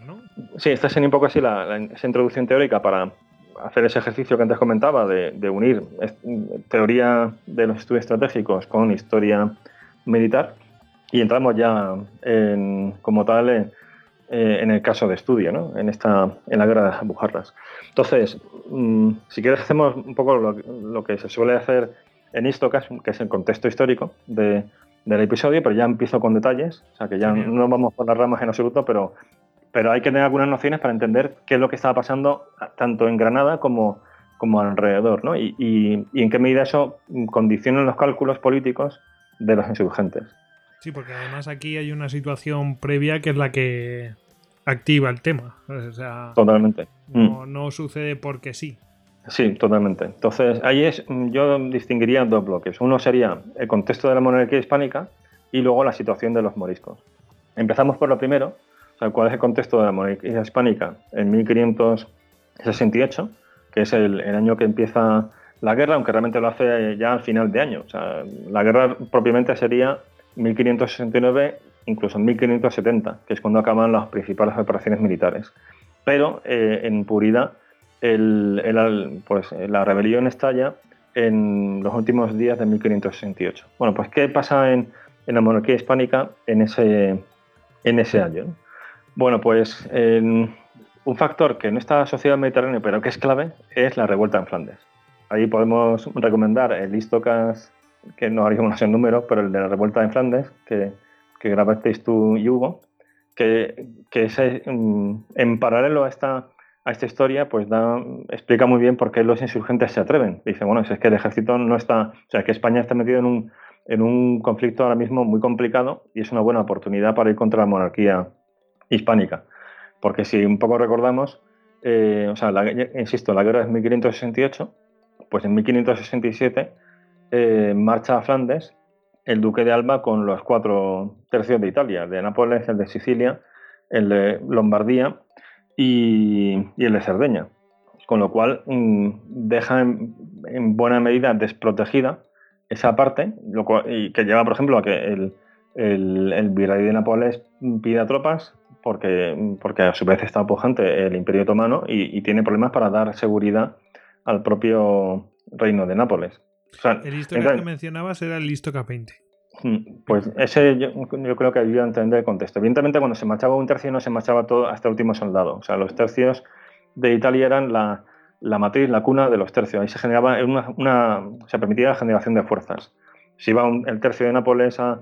sí, esta sería un poco así la, esa introducción teórica para hacer ese ejercicio que antes comentaba de, de unir teoría de los estudios estratégicos con historia militar y entramos ya en, como tal eh, en el caso de estudio, ¿no? en, esta, en la guerra de las Bujarras. Entonces, mm, si quieres hacemos un poco lo, que se suele hacer en Istocas, que es el contexto histórico de, del episodio, pero ya empiezo con detalles, o sea que ya no vamos por las ramas en absoluto, pero, pero hay que tener algunas nociones para entender qué es lo que estaba pasando tanto en Granada como, como alrededor, ¿no? y, y en qué medida eso condiciona los cálculos políticos de los insurgentes. Sí, porque además aquí hay una situación previa que es la que activa el tema. O sea, totalmente. No, mm. sucede porque sí. Sí, totalmente. Entonces, ahí es, yo distinguiría dos bloques. Uno sería el contexto de la monarquía hispánica y luego la situación de los moriscos. Empezamos por lo primero, cuál es el contexto de la monarquía hispánica en 1568, que es el, el año que empieza la guerra, aunque realmente lo hace ya al final de año. O sea, la guerra propiamente sería 1569, incluso en 1570, que es cuando acaban las principales operaciones militares. Pero eh, en puridad, el, pues, la rebelión estalla en los últimos días de 1568. Bueno, pues ¿qué pasa en, la monarquía hispánica en ese, en ese año? Bueno, pues un factor que no está asociado al Mediterráneo, pero que es clave, es la revuelta en Flandes. Ahí podemos recomendar el Istocas que no haríamos en número, pero el de la revuelta en Flandes, que, que grabasteis tú y Hugo, que, que mm, en paralelo a esta, a esta historia, pues da, explica muy bien por qué los insurgentes se atreven. Dice, bueno, es que el ejército no está, o sea, que España está metido en un, en un conflicto ahora mismo muy complicado y es una buena oportunidad para ir contra la monarquía hispánica. Porque si un poco recordamos, eh, o sea, insisto, la guerra es 1568, pues en 1567 eh, marcha a Flandes el duque de Alba con los cuatro tercios de Italia, de Nápoles, el de Sicilia, el de Lombardía y, el de Cerdeña, con lo cual mm, deja en, buena medida desprotegida esa parte, lo y que lleva, por ejemplo, a que el, el, virrey de Nápoles pida tropas porque, porque a su vez está pujante el Imperio Otomano y, tiene problemas para dar seguridad al propio reino de Nápoles. El listo que mencionabas era el listo K20. Mm, pues ese yo, creo que ayuda a entender el contexto. Evidentemente, cuando se marchaba un tercio no se marchaba todo hasta el último soldado. O sea, los tercios de Italia eran la, matriz, la cuna de los tercios. Ahí se generaba una, se permitía la generación de fuerzas. Si iba el tercio de Nápoles a,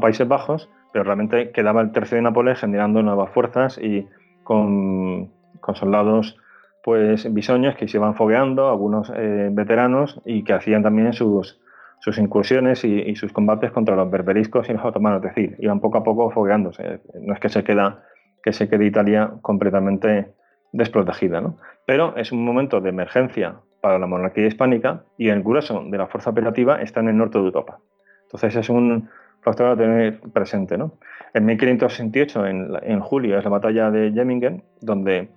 Países Bajos, pero realmente quedaba el tercio de Nápoles generando nuevas fuerzas y con, soldados pues bisoños que se iban fogueando, algunos eh, veteranos y que hacían también sus, sus incursiones y, sus combates contra los berberiscos y los otomanos, es decir, iban poco a poco fogueándose. No es que se queda que se quede Italia completamente desprotegida, ¿no? Pero es un momento de emergencia para la monarquía hispánica y el grueso de la fuerza operativa está en el norte de Europa. Entonces es un factor a tener presente, ¿no? En 1568, en, en julio, es la batalla de Jemmingen, donde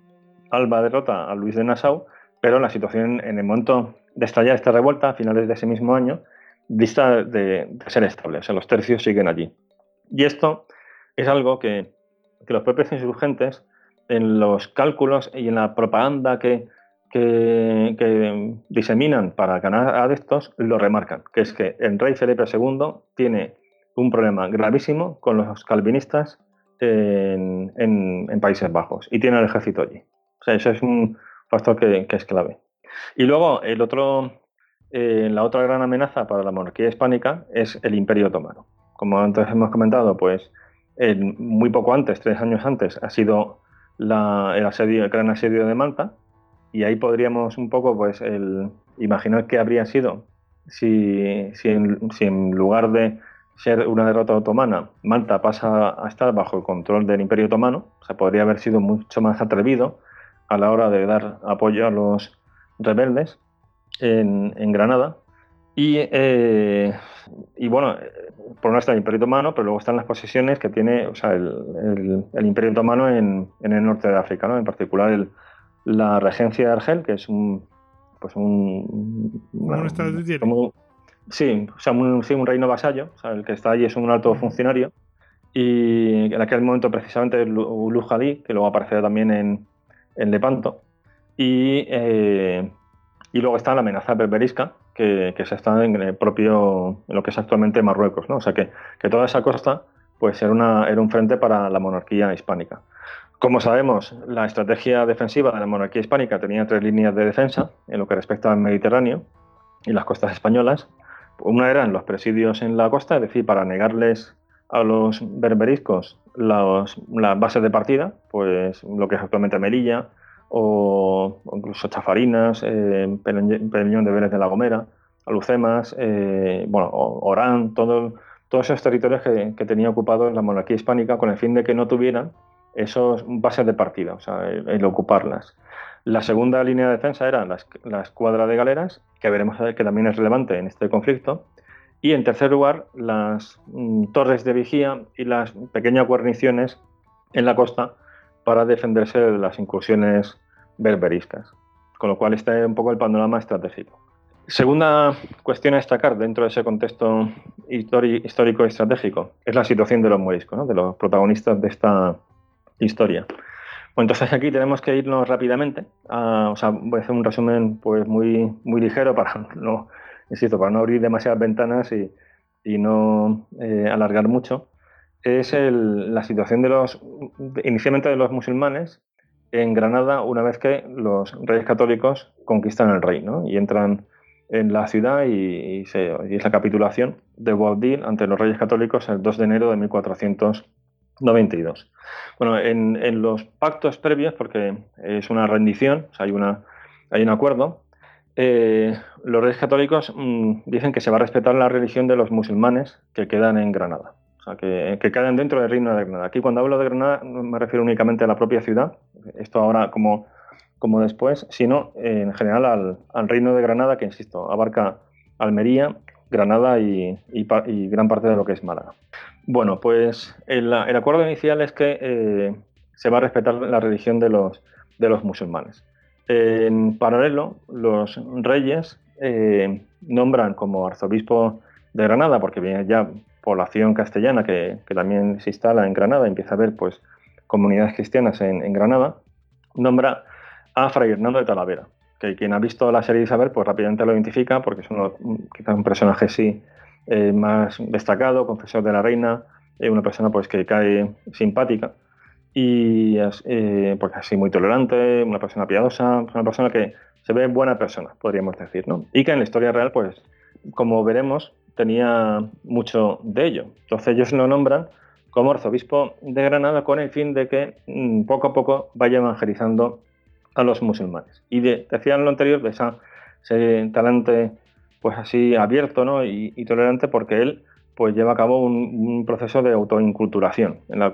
Alba derrota a Luis de Nassau, pero la situación en el momento de estallar esta revuelta, a finales de ese mismo año, dista de, ser estable, o sea, los tercios siguen allí. Y esto es algo que, los propios insurgentes, en los cálculos y en la propaganda que, diseminan para ganar adeptos, lo remarcan, que es que el rey Felipe II tiene un problema gravísimo con los calvinistas en, Países Bajos y tiene el ejército allí. Eso es un factor que, es clave. Y luego el otro eh, la otra gran amenaza para la monarquía hispánica es el Imperio Otomano. Como antes hemos comentado, pues muy poco antes, tres años antes, ha sido el, asedio, el gran asedio de Malta, y ahí podríamos un poco pues, imaginar qué habría sido si, si, en, lugar de ser una derrota otomana, Malta pasa a estar bajo el control del Imperio Otomano, o podría haber sido mucho más atrevido a la hora de dar apoyo a los rebeldes en, Granada. Y, eh, y, bueno, por un está el Imperio Otomano, pero luego están las posesiones que tiene o sea, el, el, Imperio Otomano en, en, el norte de África, ¿no? en particular el, la regencia de Argel, que es un. Pues un. Como, sí, o sea, un, sí, un reino vasallo, o sea, el que está allí es un alto funcionario. Y en aquel momento, precisamente, Ulujadí, que luego aparecerá también en, en Lepanto. Y. Eh, y luego está la amenaza berberisca, que, se está en el propio, en lo que es actualmente Marruecos, ¿no? O sea que, toda esa costa pues era, una, era un frente para la monarquía hispánica. Como sabemos, la estrategia defensiva de la monarquía hispánica tenía tres líneas de defensa en lo que respecta al Mediterráneo y las costas españolas. Una eran los presidios en la costa, es decir, para negarles a los berberiscos las bases de partida, pues lo que es actualmente Melilla, o, incluso Chafarinas, eh, de Vélez de la Gomera, Alucemas, eh, bueno, Orán, todo, todos esos territorios que, tenía ocupados la monarquía hispánica con el fin de que no tuvieran esos bases de partida, o sea, el, ocuparlas. La segunda línea de defensa era la, escuadra de galeras, que veremos que también es relevante en este conflicto. Y en tercer lugar, las mm, torres de vigía y las pequeñas guarniciones en la costa para defenderse de las incursiones berberiscas. Con lo cual este es un poco el panorama estratégico. Segunda cuestión a destacar dentro de ese contexto histórico estratégico es la situación de los moriscos, de los protagonistas de esta historia. Bueno, entonces aquí tenemos que irnos rápidamente. O sea, voy a hacer un resumen pues muy, muy ligero para (laughs) no, insisto, para no abrir demasiadas ventanas y, no eh, alargar mucho es la situación de los, inicialmente de los musulmanes en Granada una vez que los reyes católicos conquistan el reino y entran en la ciudad y, es la capitulación de Boabdil ante los reyes católicos el 2 de enero de 1492. Bueno, en, los pactos previos, porque es una rendición, hay, una, hay un acuerdo, eh, los reyes católicos mm, dicen que se va a respetar la religión de los musulmanes que quedan en Granada que, que quedan dentro del reino de Granada. Aquí cuando hablo de Granada no me refiero únicamente a la propia ciudad, esto ahora como, como después, sino en general al, reino de Granada, que insisto, abarca Almería, Granada y, gran parte de lo que es Málaga. Bueno, pues el, acuerdo inicial es que eh, se va a respetar la religión de los, de los musulmanes. En paralelo, los reyes eh, nombran como arzobispo de Granada, porque viene ya población castellana que, también se instala en Granada, empieza a haber pues comunidades cristianas en, Granada, nombra a Fray Hernando de Talavera, que quien ha visto la serie de Isabel pues rápidamente lo identifica porque es uno, quizás un personaje sí eh, más destacado, confesor de la reina, eh, una persona pues que cae simpática y eh, pues así muy tolerante, una persona piadosa, una persona que se ve buena persona, podríamos decir, ¿no? Y que en la historia real, pues, como veremos, tenía mucho de ello. Entonces ellos lo nombran como arzobispo de Granada con el fin de que mm, poco a poco vaya evangelizando a los musulmanes. Y decían lo anterior de ese talante pues así abierto ¿no? y, tolerante porque él pues lleva a cabo un, proceso de autoinculturación en la,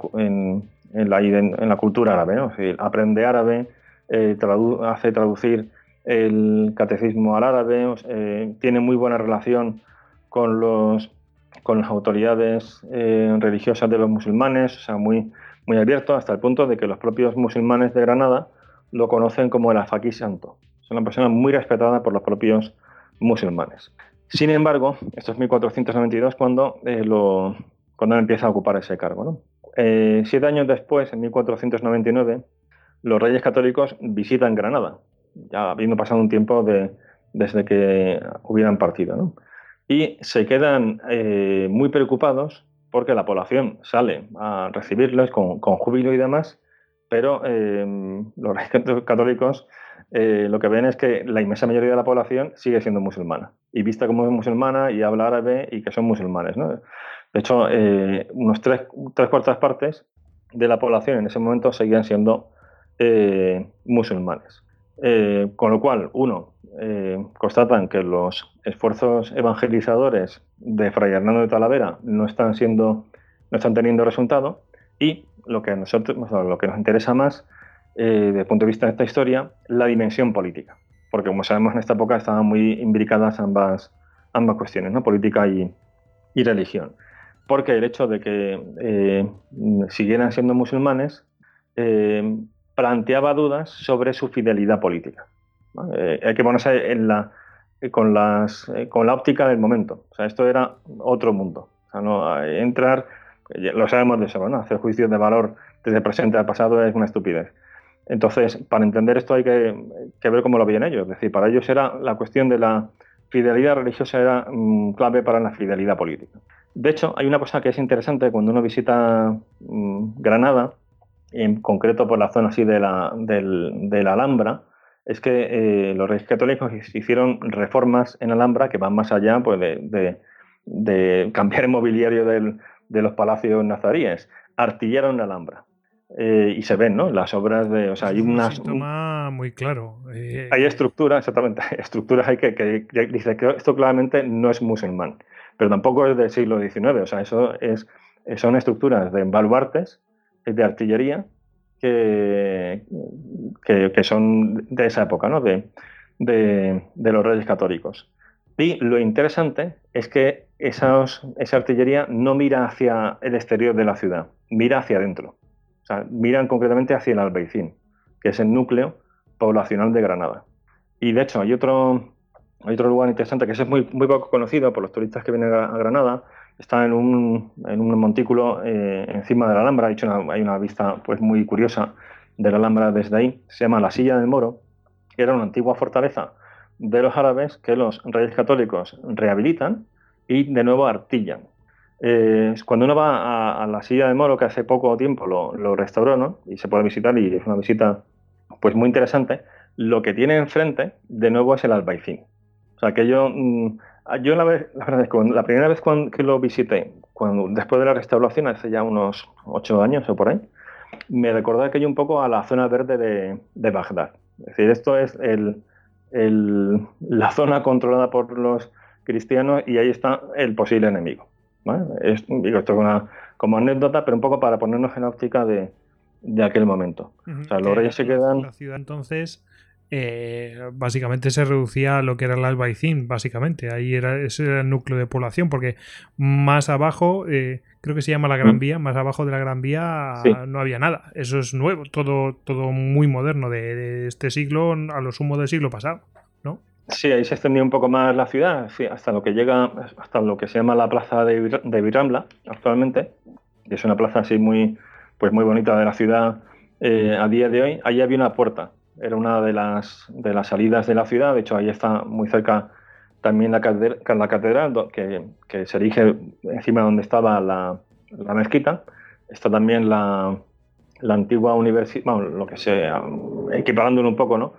en la cultura árabe. ¿no? aprende árabe, eh, hace traducir el catecismo al árabe, eh, tiene muy buena relación con, las autoridades eh, religiosas de los musulmanes, o sea, muy, abierto hasta el punto de que los propios musulmanes de Granada lo conocen como el Afaquí Santo. Es una persona muy respetada por los propios musulmanes. Sin embargo, esto es 1492 cuando, cuando empieza a ocupar ese cargo. Siete años después, en 1499, los reyes católicos visitan Granada ya habiendo pasado un tiempo desde que hubieran partido. Y se quedan eh, muy preocupados porque la población sale a recibirles con, júbilo y demás, pero eh, los reyes católicos eh, lo que ven es que la inmensa mayoría de la población sigue siendo musulmana y vista como musulmana y habla árabe y que son musulmanes. De hecho, unos tres, tres cuartas partes de la población en ese momento seguían siendo musulmanes. Eh, con lo cual, uno, eh, constatan que los esfuerzos evangelizadores de Fray Hernando de Talavera no están siendo, no están teniendo resultado y lo que a nosotros, lo que nos interesa más, eh, desde el punto de vista de esta historia, la dimensión política, porque como sabemos en esta época estaban muy imbricadas ambas, ambas cuestiones, ¿no? política y, y religión, porque el hecho de que siguieran siendo musulmanes planteaba dudas sobre su fidelidad política. Eh, hay que ponerse con, eh, la óptica del momento. O sea, esto era otro mundo. Entrar, lo sabemos de eso, ¿no? hacer juicios de valor desde el presente al pasado es una estupidez. Entonces, para entender esto hay que, ver cómo lo veían ellos. Es decir, para ellos era la cuestión de la fidelidad religiosa era mm, clave para la fidelidad política. De hecho, hay una cosa que es interesante cuando uno visita mm, Granada, en concreto por la zona así de la, del, Alhambra, es que eh, los reyes católicos hicieron reformas en Alhambra que van más allá pues, de, (laughs) cambiar el mobiliario de los palacios nazaríes. Artillaron la Alhambra. Eh, y se ven, ¿no? Las obras de. O sea, hay unas. Un muy claro. Eh, hay (laughs) estructuras, exactamente. Estructuras hay que, que, dice que esto claramente no es musulmán, pero tampoco es del siglo XIX. O sea, eso es, son estructuras de baluartes de artillería que, que, son de esa época, ¿no? de, de, los reyes católicos. Y lo interesante es que esos, esa artillería no mira hacia el exterior de la ciudad, mira hacia adentro. O sea, miran concretamente hacia el Albaicín, que es el núcleo poblacional de Granada. Y de hecho, hay otro, hay otro lugar interesante que es muy, poco conocido por los turistas que vienen a Granada, está en un, montículo eh, encima de la Alhambra, hay una, hay una vista pues, muy curiosa de la Alhambra desde ahí, se llama la Silla del Moro, era una antigua fortaleza de los árabes que los reyes católicos rehabilitan y de nuevo artillan. Eh, cuando uno va a, la Silla del Moro, que hace poco tiempo lo, lo restauró y se puede visitar y es una visita pues muy interesante, lo que tiene enfrente de nuevo es el albaicín. O sea, que yo... Mm, Ah, yo la, la verdad es que la primera vez que lo visité, cuando, después de la restauración, hace ya unos ocho años o por ahí, me recordó aquello un poco a la zona verde de, Bagdad. Es decir, esto es la zona controlada por los cristianos y ahí está el posible enemigo. Es, digo esto como, como anécdota, pero un poco para ponernos en la óptica de, aquel momento. o sea, los reyes se quedan... La ciudad entonces eh, básicamente se reducía a lo que era el Albaicín, básicamente. Ahí era, ese era el núcleo de población, porque más abajo, eh, creo que se llama la Gran mm. Vía, más abajo de la Gran Vía no había nada. Eso es nuevo, todo, todo muy moderno de, este siglo a lo sumo del siglo pasado, ¿no? Sí, ahí se extendía un poco más la ciudad, hasta lo que llega, hasta lo que se llama la plaza de, de Virambla actualmente, que es una plaza así muy, pues muy bonita de la ciudad eh, a día de hoy. Allí había una puerta era una de las, de las salidas de la ciudad, de hecho ahí está muy cerca también la, la catedral que, que, se erige encima donde estaba la, la mezquita, está también la, la antigua universidad, bueno, lo que sea, equiparándolo un poco, ¿no?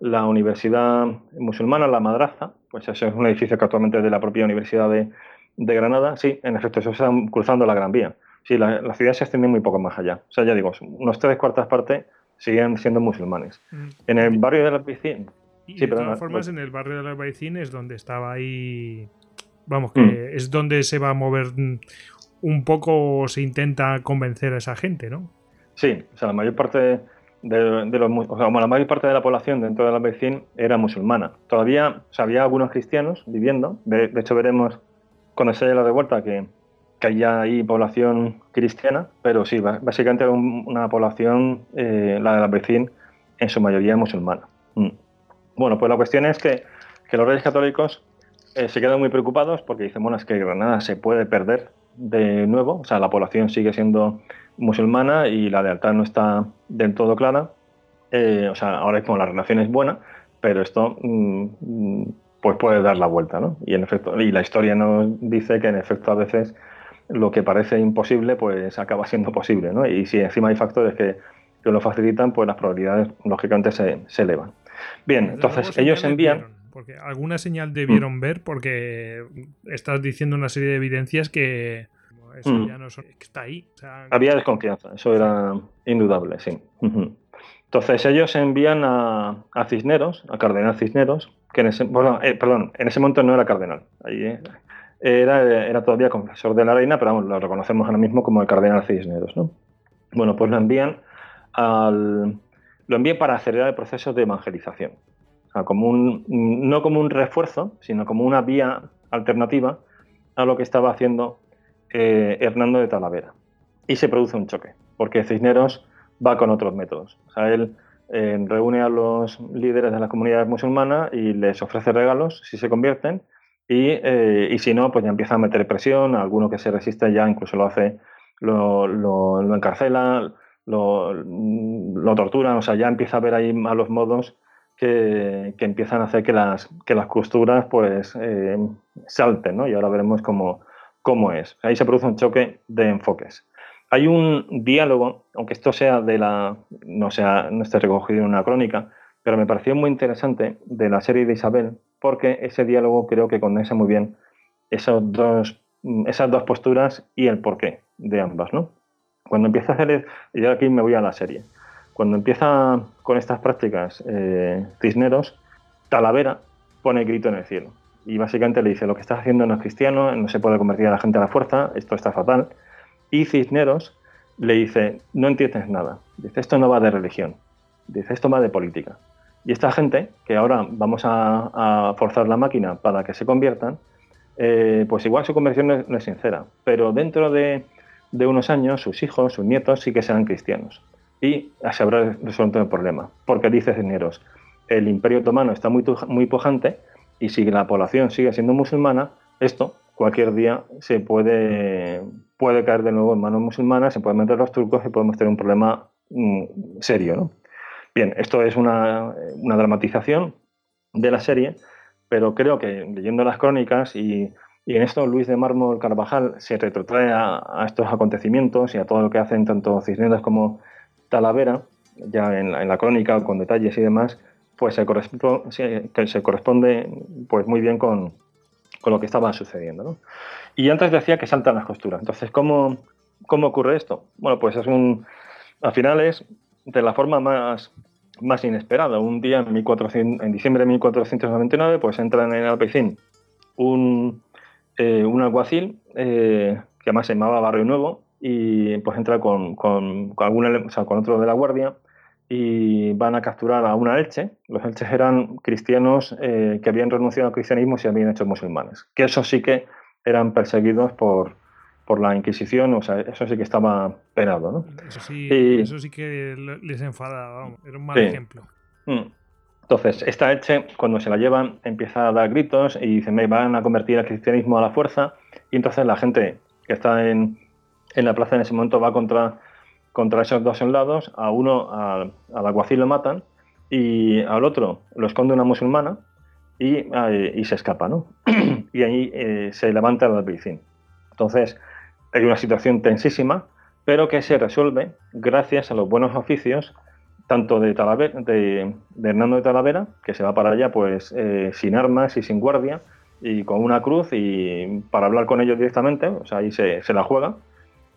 La universidad musulmana, la madraza, pues ese es un edificio que actualmente es de la propia Universidad de, de Granada, sí, en efecto, eso está cruzando la Gran Vía. Sí, la, la ciudad se extiende muy poco más allá. O sea, ya digo, unos tres cuartas partes siguen siendo musulmanes. Mm. En el barrio de la. Y de todas formas, en el barrio de la Albaicín es donde estaba ahí. Vamos, que mm. es donde se va a mover un poco o se intenta convencer a esa gente, ¿no? Sí, o sea, la mayor parte de, los, o sea, la mayor parte de la población dentro de la Albaicín era musulmana. Todavía o sea, había algunos cristianos viviendo. De, hecho, veremos cuando se haya la revuelta que que haya ahí población cristiana, pero sí, básicamente una población, eh, la de la vecina, en su mayoría musulmana. Mm. Bueno, pues la cuestión es que, los reyes católicos eh, se quedan muy preocupados porque dicen, bueno, es que Granada se puede perder de nuevo, o sea, la población sigue siendo musulmana y la lealtad no está del todo clara. Eh, o sea, ahora como la relación es buena, pero esto mm, mm, pues puede dar la vuelta, ¿no? Y en efecto, y la historia nos dice que en efecto a veces lo que parece imposible, pues acaba siendo posible, ¿no? Y si encima hay factores que, lo facilitan, pues las probabilidades lógicamente se, elevan. Bien, entonces ellos envían... porque alguna señal debieron mm. ver porque estás diciendo una serie de evidencias que eso mm. ya no está ahí. Había desconfianza, eso era indudable, sí. Entonces ellos envían a, Cisneros, a Cardenal Cisneros, que en ese, bueno, eh, perdón, en ese momento no era cardenal. Ahí, eh, era, era todavía confesor de la reina, pero vamos, lo reconocemos ahora mismo como el cardenal Cisneros. ¿no? Bueno, pues lo envían, al, lo envían para acelerar el proceso de evangelización. como un, no como un refuerzo, sino como una vía alternativa a lo que estaba haciendo eh, Hernando de Talavera. Y se produce un choque, porque Cisneros va con otros métodos. O sea, él eh, reúne a los líderes de la comunidad musulmana y les ofrece regalos si se convierten eh, y, si no, pues ya empieza a meter presión, alguno que se resiste ya incluso lo hace, lo, encarcela, lo, lo torturan, o sea, ya empieza a ver ahí malos modos que, que empiezan a hacer que las, que las costuras pues eh, salten, ¿no? Y ahora veremos cómo, cómo es. Ahí se produce un choque de enfoques. Hay un diálogo, aunque esto sea de la, no, sea, no esté recogido en una crónica, pero me pareció muy interesante de la serie de Isabel, porque ese diálogo creo que condensa muy bien esos dos, esas dos posturas y el porqué de ambas. ¿no? Cuando empieza a hacer, yo aquí me voy a la serie, cuando empieza con estas prácticas eh, Cisneros, Talavera pone grito en el cielo. Y básicamente le dice, lo que estás haciendo no es cristiano, no se puede convertir a la gente a la fuerza, esto está fatal. Y Cisneros le dice, no entiendes nada. Dice, esto no va de religión. Dice, esto va de política. Y esta gente, que ahora vamos a, forzar la máquina para que se conviertan, eh, pues igual su conversión no es, sincera, pero dentro de, unos años sus hijos, sus nietos sí que serán cristianos. Y se habrá resuelto el problema, porque dice Cisneros, el imperio otomano está muy, muy pujante y si la población sigue siendo musulmana, esto cualquier día se puede, puede caer de nuevo en manos musulmanas, se pueden meter los turcos y podemos tener un problema mm, serio, ¿no? Bien, esto es una, dramatización de la serie, pero creo que leyendo las crónicas y, en esto Luis de Mármol Carvajal se retrotrae a, estos acontecimientos y a todo lo que hacen tanto Cisneros como Talavera, ya en la, crónica con detalles y demás, pues se corresponde, se corresponde pues muy bien con, lo que estaba sucediendo. Y antes decía que saltan las costuras. Entonces, ¿cómo, ¿cómo ocurre esto? Bueno, pues es un... Al final de la forma más, más inesperada. Un día, en, 1400, en diciembre de 1499, pues entra en Alpecín un, eh, un alguacil eh, que además se llamaba Barrio Nuevo y pues entra con, con, con, con otro de la guardia y van a capturar a una Elche. Los Elches eran cristianos eh, que habían renunciado al cristianismo y se habían hecho musulmanes. Que eso sí que eran perseguidos por, por la Inquisición, o sea, eso sí que estaba penado, ¿no? Eso sí, eso sí que les enfadaba, era un mal ejemplo. Mm. Entonces, esta Elche, cuando se la llevan, empieza a dar gritos y dice, me van a convertir al cristianismo a la fuerza, y entonces la gente que está en, en la plaza en ese momento va contra contra esos dos soldados, a uno, al, alguacil lo matan y al otro lo esconde una musulmana y, y se escapa, ¿no? (clears throat) y ahí eh, se levanta el albayzín. Entonces, hay una situación tensísima, pero que se resuelve gracias a los buenos oficios tanto de, Hernando de Talavera, que se va para allá pues eh, sin armas y sin guardia, y con una cruz y para hablar con ellos directamente, o sea, ahí se, se la juega,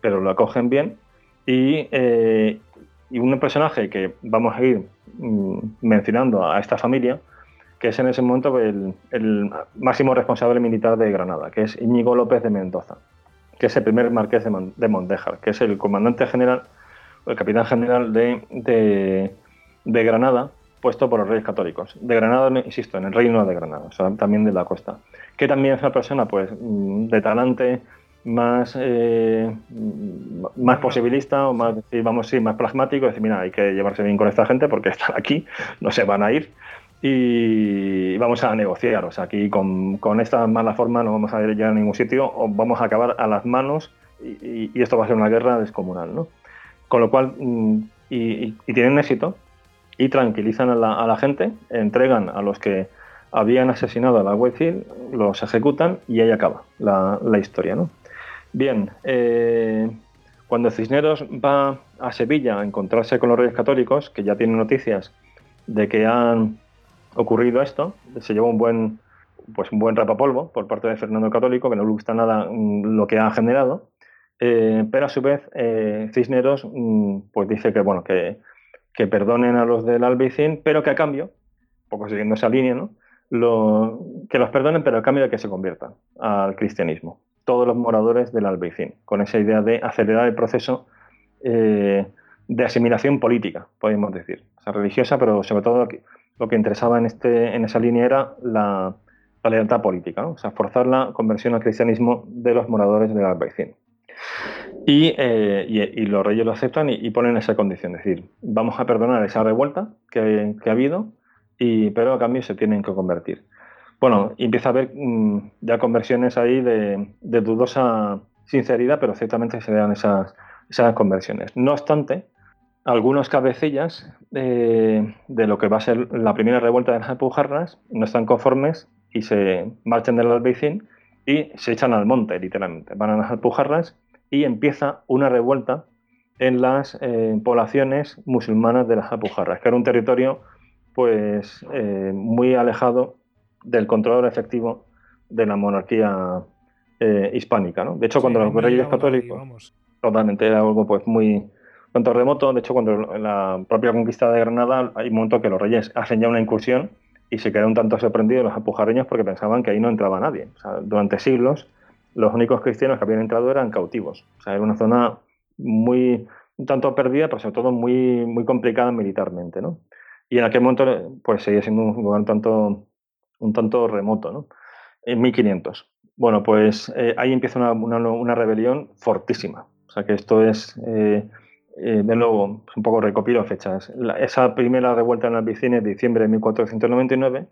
pero lo acogen bien, eh, y, un personaje que vamos a ir mm, mencionando a esta familia, que es en ese momento el, máximo responsable militar de Granada, que es Íñigo López de Mendoza, que es el primer marqués de, Mondejar, que es el comandante general, el capitán general de, Granada, puesto por los reyes católicos. De Granada, insisto, en el reino de Granada, o también de la costa. Que también es una persona, pues, mm, de talante, más, eh, más posibilista o más, vamos, sí, más pragmático, decir, mira, hay que llevarse bien con esta gente porque están aquí, no se van a ir y vamos a negociar. O sea, aquí con, con esta mala forma no vamos a llegar a ningún sitio o vamos a acabar a las manos y, esto va a ser una guerra descomunal, ¿no? Con lo cual, mm, y, tienen éxito y tranquilizan a la, gente, entregan a los que habían asesinado a la Whitefield, los ejecutan y ahí acaba la, la historia, ¿no? Bien, eh, cuando Cisneros va a Sevilla a encontrarse con los reyes católicos, que ya tienen noticias de que han ocurrido esto, se lleva un buen, pues un buen rapapolvo por parte de Fernando Católico, que no le gusta nada mm, lo que ha generado, eh, pero a su vez eh, Cisneros mm, pues dice que bueno que, que, perdonen a los del Albaicín, pero que a cambio, un poco siguiendo esa línea, ¿no? Lo, que los perdonen, pero a cambio de que se conviertan al cristianismo todos los moradores del Albaicín, con esa idea de acelerar el proceso eh, de asimilación política, podemos decir. O sea, religiosa, pero sobre todo lo que, interesaba en, este, en esa línea era la, lealtad política, o sea, forzar la conversión al cristianismo de los moradores del Albaicín. Y, eh, y, los reyes lo aceptan y, ponen esa condición, es decir, vamos a perdonar esa revuelta que, que ha habido, y, pero a cambio se tienen que convertir. Bueno, empieza a haber mm, ya conversiones ahí de, dudosa sinceridad, pero ciertamente se dan esas, conversiones. No obstante, algunos cabecillas de, lo que va a ser la primera revuelta de las Alpujarras no están conformes y se marchan del Albaicín y se echan al monte, literalmente. Van a las Alpujarras y empieza una revuelta en las eh, poblaciones musulmanas de las Alpujarras, que era un territorio pues eh, muy alejado del control efectivo de la monarquía eh, hispánica. ¿no? De hecho, cuando los reyes católicos, totalmente era algo pues muy tanto remoto. De hecho, cuando la propia conquista de Granada hay un momento que los reyes hacen ya una incursión y se quedan un tanto sorprendidos los apujarreños porque pensaban que ahí no entraba nadie. durante siglos los únicos cristianos que habían entrado eran cautivos. O sea, era una zona muy un tanto perdida, pero sobre todo muy, muy complicada militarmente. ¿no? Y en aquel momento pues seguía siendo un lugar un tanto un tanto remoto, ¿no? En 1500. Bueno, pues eh, ahí empieza una, rebelión fortísima. O sea que esto es, eh, eh, de nuevo, un poco recopilo fechas. esa primera revuelta en Albicín es diciembre de 1499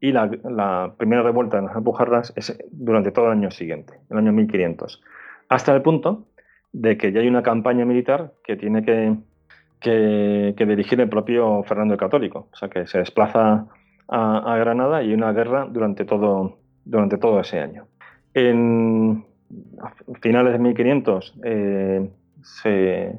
y la, primera revuelta en las Alpujarras es durante todo el año siguiente, el año 1500. Hasta el punto de que ya hay una campaña militar que tiene que, que, dirigir el propio Fernando el Católico. O sea que se desplaza a, Granada y una guerra durante todo, durante todo ese año. En finales de 1500 eh, se,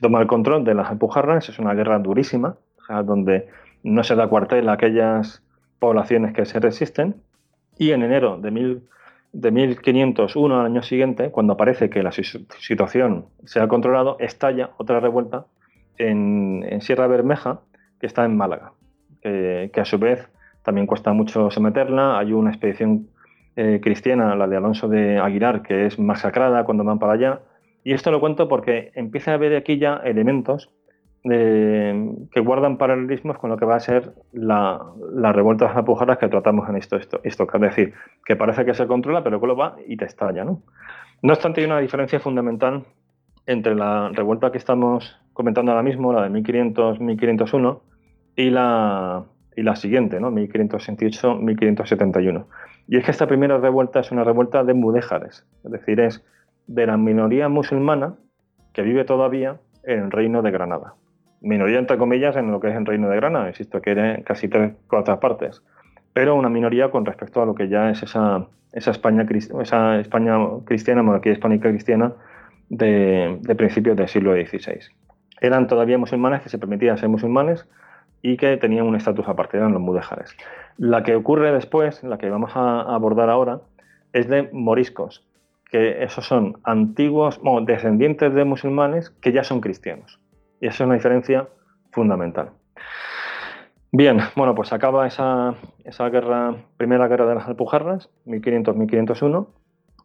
toma el control de las Alpujarras, es una guerra durísima, donde no se da cuartel a aquellas poblaciones que se resisten, y en enero de, mil, de 1501, al año siguiente, cuando parece que la situación se ha controlado, estalla otra revuelta en Sierra Bermeja, que está en Málaga que, a su vez también cuesta mucho someterla. Hay una expedición eh, cristiana, la de Alonso de Aguilar, que es masacrada cuando van para allá. Y esto lo cuento porque empieza a haber aquí ya elementos que guardan paralelismos con lo que va a ser la, las Alpujarras que tratamos en esto, esto, esto, es decir, que parece que se controla, pero luego va y te estalla. ¿no? no obstante, hay una diferencia fundamental entre la revuelta que estamos comentando ahora mismo, la de 1500-1501, y la, y la siguiente, ¿no? 1568-1571. Y es que esta primera revuelta es una revuelta de mudéjares, es decir, es de la minoría musulmana que vive todavía en el reino de Granada. Minoría, entre comillas, en lo que es el reino de Granada, insisto, que era casi tres cuartas partes, pero una minoría con respecto a lo que ya es esa, España, esa España cristiana, monarquía hispánica cristiana de, de principios del siglo XVI. Eran todavía musulmanes que se permitían ser musulmanes y que tenían un estatus aparte, eran los mudéjares. La que ocurre después, la que vamos a abordar ahora, es de moriscos, que esos son antiguos, descendientes de musulmanes que ya son cristianos. Y esa es una diferencia fundamental. Bien, bueno, pues acaba esa, guerra, primera guerra de las Alpujarras, 1500-1501,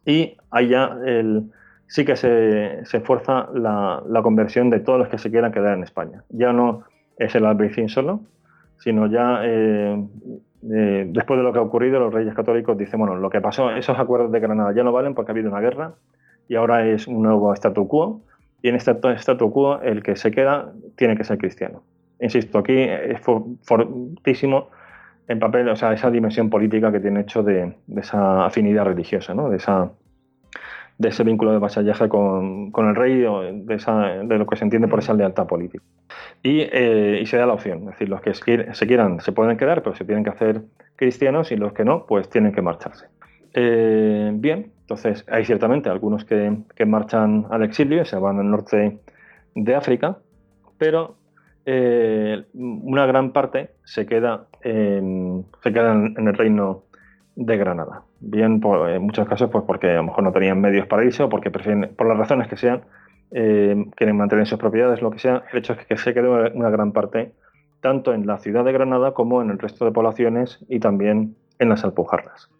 y allá el, sí que se, se fuerza la, conversión de todos los que se quieran quedar en España. Ya no es el albricín solo, sino ya eh, eh, después de lo que ha ocurrido, los reyes católicos dicen, bueno, lo que pasó, esos acuerdos de Granada ya no valen porque ha habido una guerra y ahora es un nuevo statu quo y en este statu quo el que se queda tiene que ser cristiano. Insisto, aquí es fortísimo en papel, o sea, esa dimensión política que tiene hecho de, de esa afinidad religiosa, ¿no? de esa de ese vínculo de vasallaje con, el rey, de, de, lo que se entiende por esa lealtad política. Y, eh, y, se da la opción, es decir, los que se quieran se pueden quedar, pero se tienen que hacer cristianos y los que no, pues tienen que marcharse. Eh, bien, entonces hay ciertamente algunos que, marchan al exilio y se van al norte de África, pero eh, una gran parte se queda, en, se queda en el reino de Granada. Bien, en muchos casos, pues porque a lo mejor no tenían medios para irse o porque prefieren, por las razones que sean, eh, quieren mantener sus propiedades, lo que sea. El hecho es que se quedó una gran parte tanto en la ciudad de Granada como en el resto de poblaciones y también en las Alpujarras.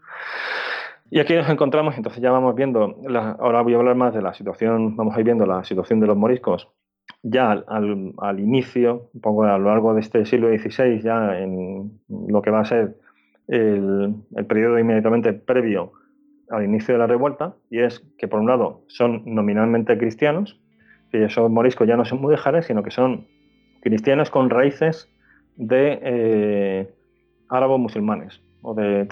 Y aquí nos encontramos, entonces ya vamos viendo, ahora voy a hablar más de la situación, vamos a ir viendo la situación de los moriscos ya al, al, inicio, un poco a lo largo de este siglo XVI, ya en lo que va a ser el, periodo inmediatamente previo al inicio de la revuelta, y es que por un lado son nominalmente cristianos, que esos moriscos ya no son mudéjares, sino que son cristianos con raíces de eh, árabes musulmanes o de,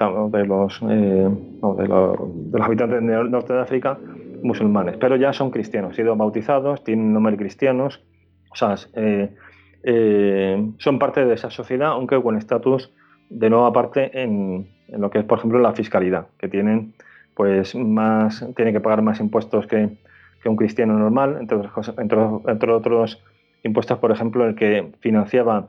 los, eh, de, los, habitantes del norte de África musulmanes, pero ya son cristianos, han sido bautizados, tienen nombre cristianos, o sea, eh, son parte de esa sociedad, aunque con estatus de nueva parte en, lo que es, por ejemplo, la fiscalidad, que tienen pues más, que pagar más impuestos que, un cristiano normal, entre entre, entre, otros impuestos, por ejemplo, el que financiaba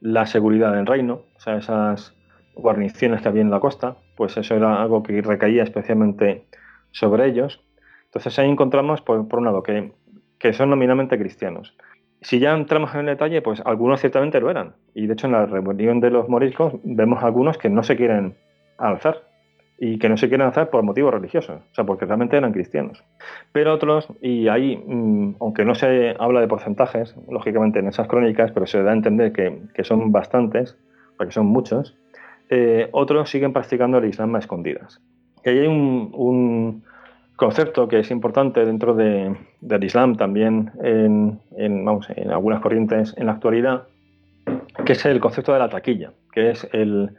la seguridad del reino, o sea, esas guarniciones que había en la costa, pues eso era algo que recaía especialmente sobre ellos. Entonces ahí encontramos, por, por un lado, que, que son nominalmente cristianos. Si ya entramos en el detalle, pues algunos ciertamente lo eran. Y de hecho en la reunión de los moriscos vemos algunos que no se quieren alzar y que no se quieren alzar por motivos religiosos, o sea, porque realmente eran cristianos. Pero otros, y ahí, mm, aunque no se habla de porcentajes, lógicamente en esas crónicas, pero se da a entender que, son bastantes, porque son muchos, eh, otros siguen practicando el Islam a escondidas. Y ahí hay un concepto que es importante dentro de, del Islam, también en, algunas corrientes en la actualidad, que es el concepto de la taquilla, que es el,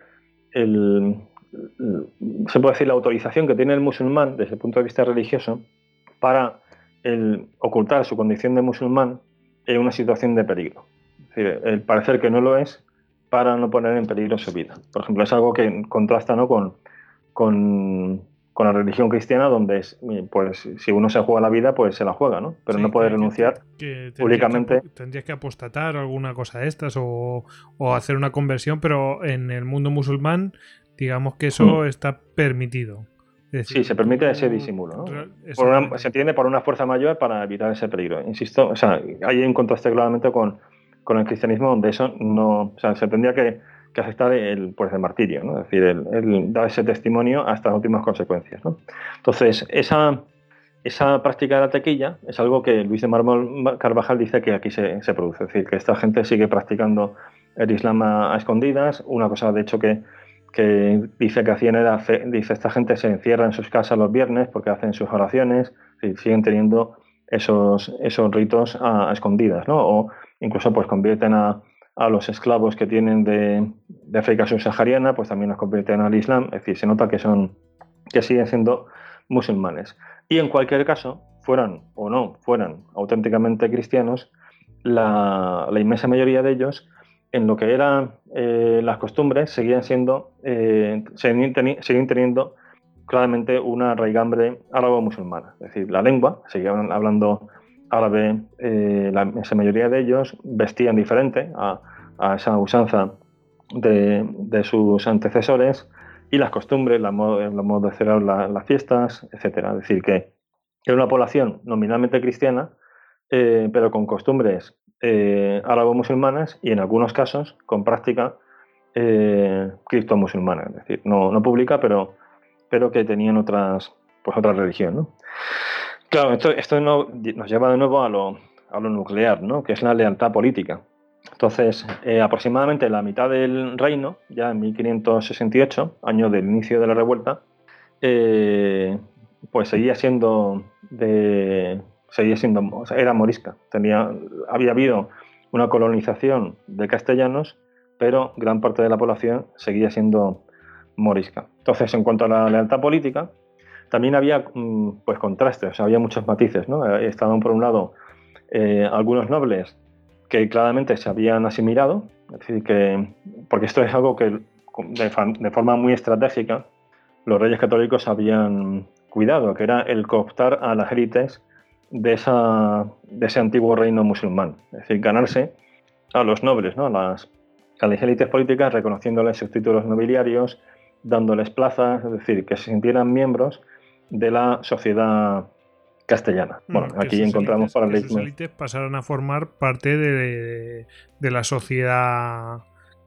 se puede decir la autorización que tiene el musulmán desde el punto de vista religioso para ocultar su condición de musulmán en una situación de peligro. Es decir, el parecer que no lo es para no poner en peligro su vida. Por ejemplo, es algo que contrasta ¿no? con con la religión cristiana donde pues si uno se juega la vida pues se la juega no pero no puede renunciar públicamente. tendrías que apostatar o alguna cosa de estas o, hacer una conversión pero en el mundo musulmán digamos que eso mm. está permitido. Sí se permite ese disimulo ¿no? se entiende por una fuerza mayor para evitar ese peligro. Insisto o sea hay un contraste claramente con, con el cristianismo donde eso no o sea se tendría que que aceptar el, pues, el martirio, es decir, el, dar ese testimonio hasta las últimas consecuencias. Entonces, esa, esa práctica de la tequilla es algo que Luis de Mármol Carvajal dice que aquí se, produce, es decir, que esta gente sigue practicando el Islam a, escondidas, una cosa de hecho que, dice que hacían era, dice, esta gente se encierra en sus casas los viernes porque hacen sus oraciones, y siguen teniendo esos, esos ritos a, escondidas, ¿no? O incluso pues convierten a, los esclavos que tienen de, de África subsahariana, pues también los convierten al Islam, es decir, se nota que son que siguen siendo musulmanes. Y en cualquier caso, fueran o no fueran auténticamente cristianos, la, inmensa mayoría de ellos, en lo que eran eh, las costumbres, seguían siendo, eh, teniendo claramente una raigambre árabe-musulmana. Es decir, la lengua, seguían hablando árabe, eh, la mayoría de ellos vestían diferente a, esa usanza de, sus antecesores, y las costumbres, los modos de celebrar las fiestas, etcétera. Es decir, que era una población nominalmente cristiana, eh, pero con costumbres eh, árabo-musulmanas y en algunos casos con práctica eh. Es decir, no, no pública, pero, pero que tenían otras, pues otra religión. ¿no? Claro, esto, esto nos lleva de nuevo a lo, a lo nuclear, ¿no? que es la lealtad política. Entonces, eh, aproximadamente la mitad del reino, ya en 1568, año del inicio de la revuelta, eh, pues seguía siendo de, seguía siendo, era morisca. Tenía, había habido una colonización de castellanos, pero gran parte de la población seguía siendo morisca. Entonces, en cuanto a la lealtad política, también había mm, pues contrastes, había muchos matices. ¿no? Eh, estaban por un lado algunos nobles que claramente se habían asimilado, es decir, que, porque esto es algo que de, forma muy estratégica los reyes católicos habían cuidado, que era el cooptar a las élites de, esa, de ese antiguo reino musulmán, es decir, ganarse a los nobles, ¿no? a, las, a las élites políticas, reconociéndoles sus títulos nobiliarios, dándoles plazas, es decir, que se sintieran miembros de la sociedad castellana. Mm, bueno, aquí encontramos paralelismo. Las élites pasaron a formar parte de, la sociedad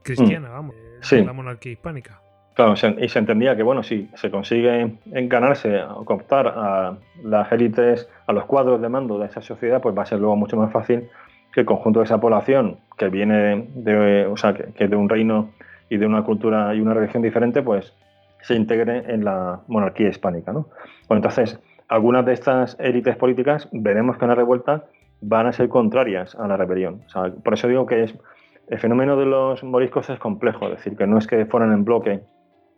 cristiana, mm, vamos, de la monarquía hispánica. Claro, y se entendía que, bueno, si se consigue ganarse o cooptar a las élites, a los cuadros de mando de esa sociedad, pues va a ser luego mucho más fácil que el conjunto de esa población que viene de, o sea, que, de un reino y de una cultura y una religión diferente, pues se integre en la monarquía hispánica, ¿no? Bueno, entonces, algunas de estas élites políticas veremos que en la revuelta van a ser contrarias a la rebelión. por eso digo que es, el fenómeno de los moriscos es complejo, es decir, que no es que fueran en bloque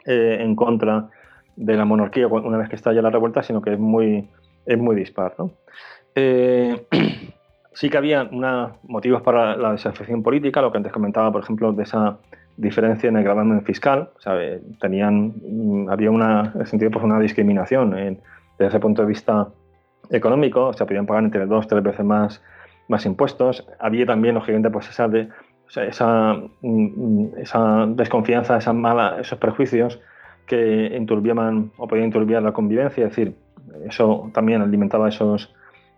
eh, en contra de la monarquía una vez que estalla la revuelta, sino que es muy, es muy dispar. Eh, (clears throat) sí que había motivos para la desafección política, lo que antes comentaba, por ejemplo, de esa diferencia en el gravamen fiscal. tenían, había una, en sentido, pues una discriminación en desde ese punto de vista económico, se podían pagar entre dos tres veces más, más impuestos. Había también, lógicamente, pues esa, de, esa, mm, esa desconfianza, esa mala, esos prejuicios que enturbiaban o podían enturbiar la convivencia, es decir, eso también alimentaba esos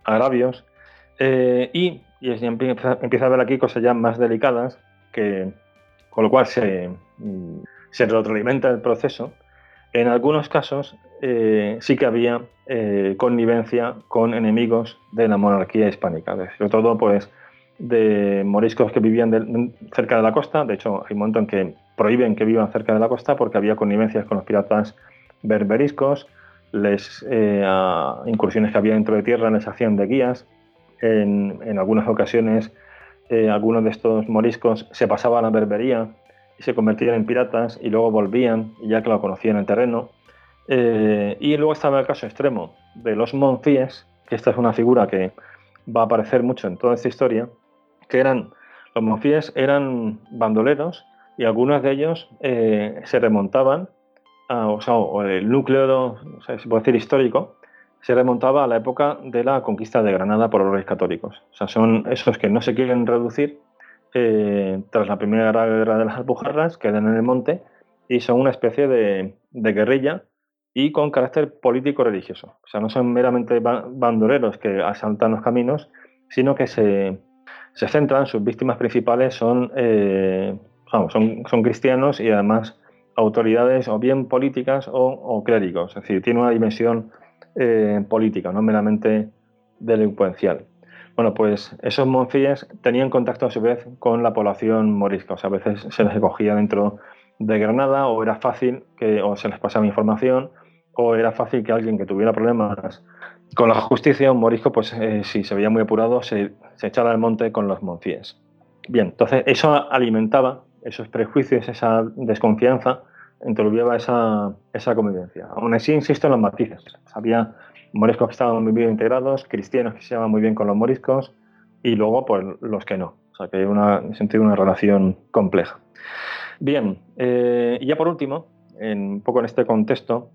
agravios. Eh, y, y empieza, empieza, a haber aquí cosas ya más delicadas, que, con lo cual se, mm, se retroalimenta el proceso en algunos casos eh, sí que había eh, connivencia con enemigos de la monarquía hispánica, sobre todo pues de moriscos que vivían cerca de la costa. De hecho, hay un momento en que prohíben que vivan cerca de la costa porque había connivencias con los piratas berberiscos, les, eh, incursiones que había dentro de tierra les hacían de guías. En, en algunas ocasiones, algunos de estos moriscos se pasaban a Berbería y se convertían en piratas y luego volvían, ya que lo conocían el terreno. Eh, y luego estaba el caso extremo de los Monfíes, que esta es una figura que va a aparecer mucho en toda esta historia, que eran, los Monfíes eran bandoleros y algunos de ellos eh, se remontaban, a, o sea, el núcleo, o decir histórico, se remontaba a la época de la conquista de Granada por los reyes católicos. O sea, son esos que no se quieren reducir eh, tras la primera guerra de las Alpujarras, quedan en el monte y son una especie de, guerrilla y con carácter político-religioso. O sea, no son meramente bandoleros que asaltan los caminos, sino que se, centran, sus víctimas principales son, eh, son, son, cristianos y además autoridades o bien políticas o, clérigos. Es decir, tiene una dimensión eh, política, no meramente delincuencial. Bueno, pues esos monfíes tenían contacto a su vez con la población morisca, o sea, a veces se les recogía dentro de Granada o era fácil que o se les pasaba información o era fácil que alguien que tuviera problemas con la justicia, un morisco, pues eh, si se veía muy apurado, se, echara al monte con los monfíes. Bien, entonces eso alimentaba esos prejuicios, esa desconfianza, enturbiaba esa, esa convivencia. Aún así, insisto en los matices. Había moriscos que estaban muy bien integrados, cristianos que se llevaban muy bien con los moriscos y luego pues los que no. O sea que hay una, sentido una relación compleja. Bien, eh, y ya por último, un poco en este contexto,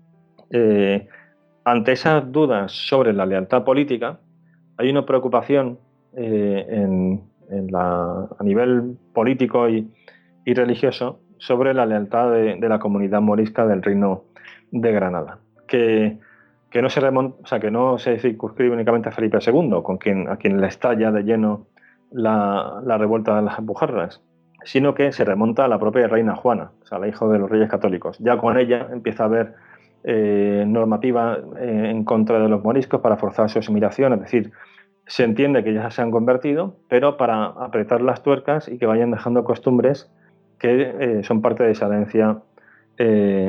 eh, ante esas dudas sobre la lealtad política, hay una preocupación eh, a nivel político y, religioso sobre la lealtad de, la comunidad morisca del Reino de Granada, que, no se o sea, que no se circunscribe únicamente a Felipe II, con quien, a quien le estalla de lleno la, la revuelta de las Alpujarras, sino que se remonta a la propia reina Juana, o sea, la hija de los reyes católicos. Ya con ella empieza a haber eh, normativa eh, en contra de los moriscos para forzar su asimilación, es decir, se entiende que ya se han convertido, pero para apretar las tuercas y que vayan dejando costumbres que eh, son parte de esa herencia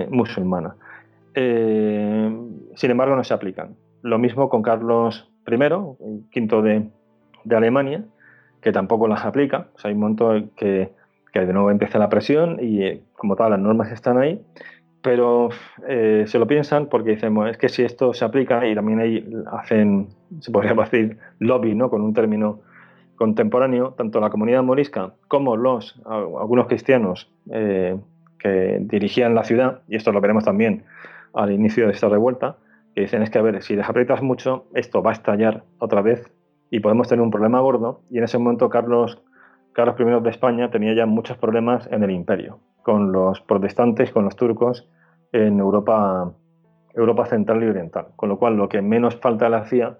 musulmana. sin embargo, no se aplican. Lo mismo con Carlos I, el quinto de, Alemania, que tampoco las aplica. O sea, hay un momento que, de nuevo empieza la presión y, como tal, las normas están ahí, pero eh, se lo piensan porque dicen, es que si esto se aplica y también ahí hacen, se podría (laughs) decir, lobby, ¿no? Con un término contemporáneo, tanto la comunidad morisca como los algunos cristianos eh, que dirigían la ciudad, y esto lo veremos también al inicio de esta revuelta, que dicen es que a ver, si les aprietas mucho, esto va a estallar otra vez y podemos tener un problema gordo. Y en ese momento Carlos, Carlos I de España tenía ya muchos problemas en el imperio con los protestantes, con los turcos en Europa, Europa central y oriental. Con lo cual, lo que menos falta le hacía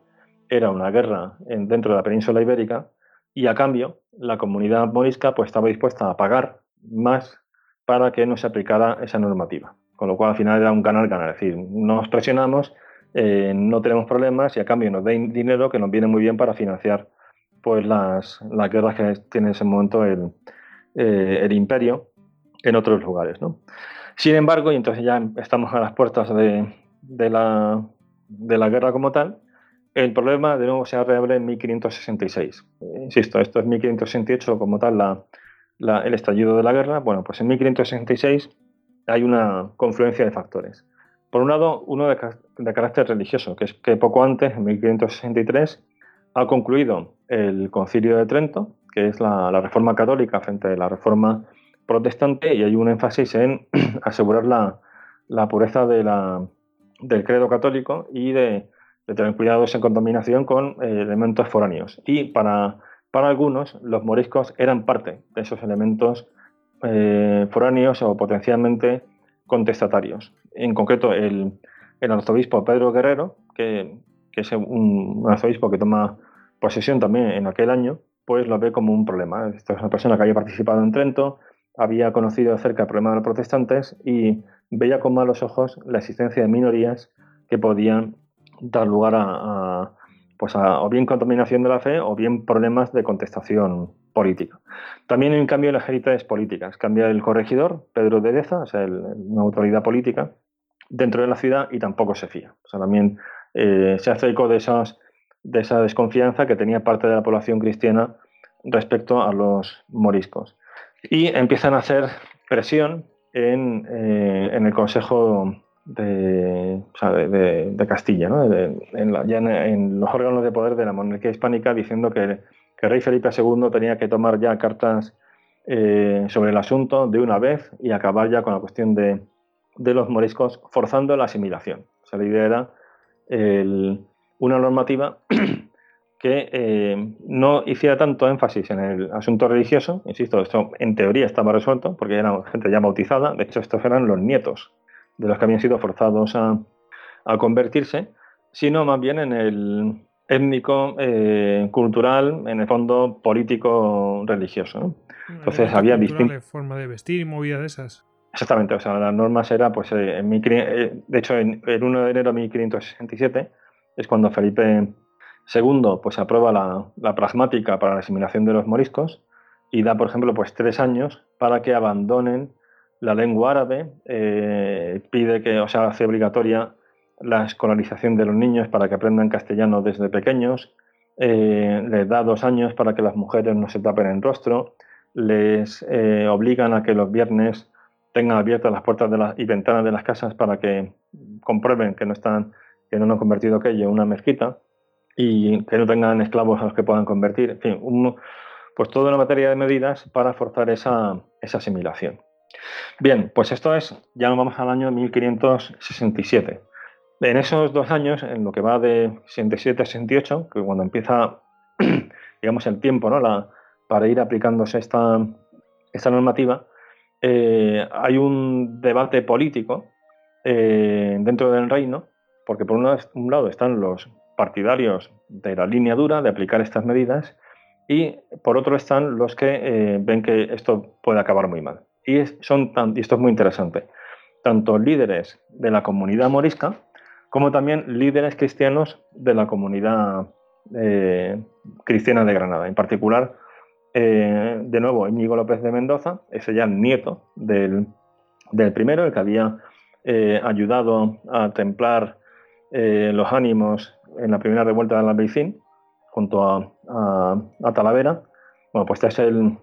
era una guerra en, dentro de la península ibérica y a cambio la comunidad morisca pues, estaba dispuesta a pagar más para que no se aplicara esa normativa. Con lo cual al final era un ganar-ganar, es decir, nos presionamos, eh, no tenemos problemas y a cambio nos den dinero que nos viene muy bien para financiar pues las, las guerras que tiene en ese momento el, eh, imperio en otros lugares. ¿no? Sin embargo, y entonces ya estamos a las puertas de, la, de la guerra como tal, el problema de nuevo se abre en 1566. insisto, esto es 1568 como tal la, el estallido de la guerra. Bueno, pues en 1566 hay una confluencia de factores. Por un lado, uno de, carácter religioso, que es que poco antes, en 1563, ha concluido el concilio de Trento, que es la, la reforma católica frente a la reforma protestante y hay un énfasis en (clears throat) asegurar la, pureza de la, del credo católico y de, tener cuidado en contaminación con eh, elementos foráneos. Y para, para algunos, los moriscos eran parte de esos elementos eh, foráneos o potencialmente contestatarios. En concreto, el, el arzobispo Pedro Guerrero, que, es un, arzobispo que toma posesión también en aquel año, pues lo ve como un problema. Esta es una persona que había participado en Trento, había conocido acerca del problema de los protestantes y veía con malos ojos la existencia de minorías que podían dar lugar a, pues a o bien contaminación de la fe o bien problemas de contestación política. También hay un cambio en las élites políticas. Cambia el corregidor, Pedro de Deza, una autoridad política, dentro de la ciudad y tampoco se fía. O sea, también eh, se hace eco de, esa desconfianza que tenía parte de la población cristiana respecto a los moriscos y empiezan a hacer presión en, eh, el Consejo de, Castilla, en, los órganos de poder de la monarquía hispánica, diciendo que, rey Felipe II tenía que tomar ya cartas eh, sobre el asunto de una vez y acabar ya con la cuestión de, los moriscos, forzando la asimilación. O sea, la idea era una normativa (clears throat) que eh, no hiciera tanto énfasis en el asunto religioso, insisto, esto en teoría estaba resuelto, porque era gente ya bautizada, de hecho estos eran los nietos de los que habían sido forzados a, convertirse, sino más bien en el étnico, eh, cultural, en el fondo político, religioso. Entonces había distintas... forma de vestir y movida de esas. Exactamente, o sea, las normas era, pues, eh, en de hecho, en el 1 de enero de 1567, es cuando Felipe II pues, aprueba la, pragmática para la asimilación de los moriscos y da, por ejemplo, pues tres años para que abandonen la lengua árabe, eh, pide que, o sea, hace obligatoria la escolarización de los niños para que aprendan castellano desde pequeños, eh, les da dos años para que las mujeres no se tapen el rostro, les eh, obligan a que los viernes tengan abiertas las puertas y ventanas de las casas para que comprueben que no están, que no han convertido aquello en una mezquita y que no tengan esclavos a los que puedan convertir. En fin, pues toda una materia de medidas para forzar esa asimilación. Bien, pues esto es, ya nos vamos al año 1567. En esos dos años, en lo que va de 67 a 68, que cuando empieza, (clears throat) digamos, el tiempo para ir aplicándose esta, esta normativa, eh, hay un debate político eh, dentro del reino, porque por un lado, están los partidarios de la línea dura de aplicar estas medidas y por otro están los que eh, ven que esto puede acabar muy mal. Y, son y esto es muy interesante, tanto líderes de la comunidad morisca como también líderes cristianos de la comunidad cristiana de Granada, en particular eh, de nuevo, Íñigo López de Mendoza, ese ya nieto del, primero, el que había eh, ayudado a templar eh, los ánimos en la primera revuelta de Albaicín, junto a, Talavera. Bueno, pues este es el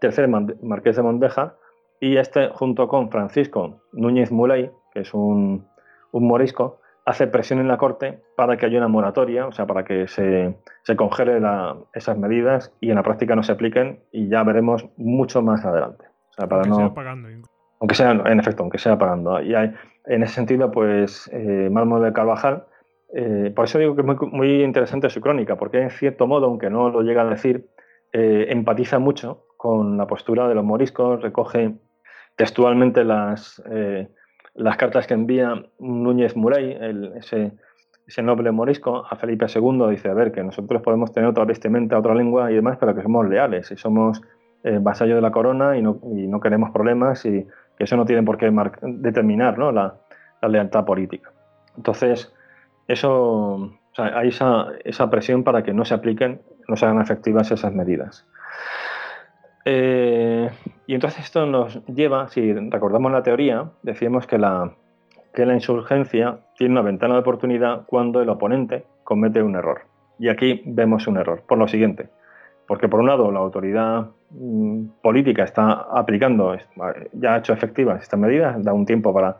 tercer marqués de Mondeja, y este, junto con Francisco Núñez Muley, que es un morisco, hace presión en la Corte para que haya una moratoria, o sea, para que se, se congele esas medidas y en la práctica no se apliquen y ya veremos mucho más adelante. O sea, para aunque no, sea pagando. Aunque sea, en efecto, aunque sea pagando. Y hay, en ese sentido, pues, eh, Malmo de Carvajal, eh, por eso digo que es muy, muy, interesante su crónica, porque en cierto modo, aunque no lo llega a decir, eh, empatiza mucho con la postura de los moriscos, recoge textualmente las las cartas que envía Núñez Murey, ese, noble morisco, a Felipe II, dice, a ver, que nosotros podemos tener otra vestimenta, otra lengua y demás, pero que somos leales y somos eh, vasallos de la corona y no, queremos problemas y que eso no tiene por qué determinar la, lealtad política. Entonces, eso, hay esa, esa presión para que no se apliquen, no se hagan efectivas esas medidas. Eh, y entonces esto nos lleva, si recordamos la teoría, decíamos que la, que la insurgencia tiene una ventana de oportunidad cuando el oponente comete un error. Y aquí vemos un error, por lo siguiente, porque por un lado la autoridad mm, política está aplicando, ya ha hecho efectivas estas medidas, da un tiempo para,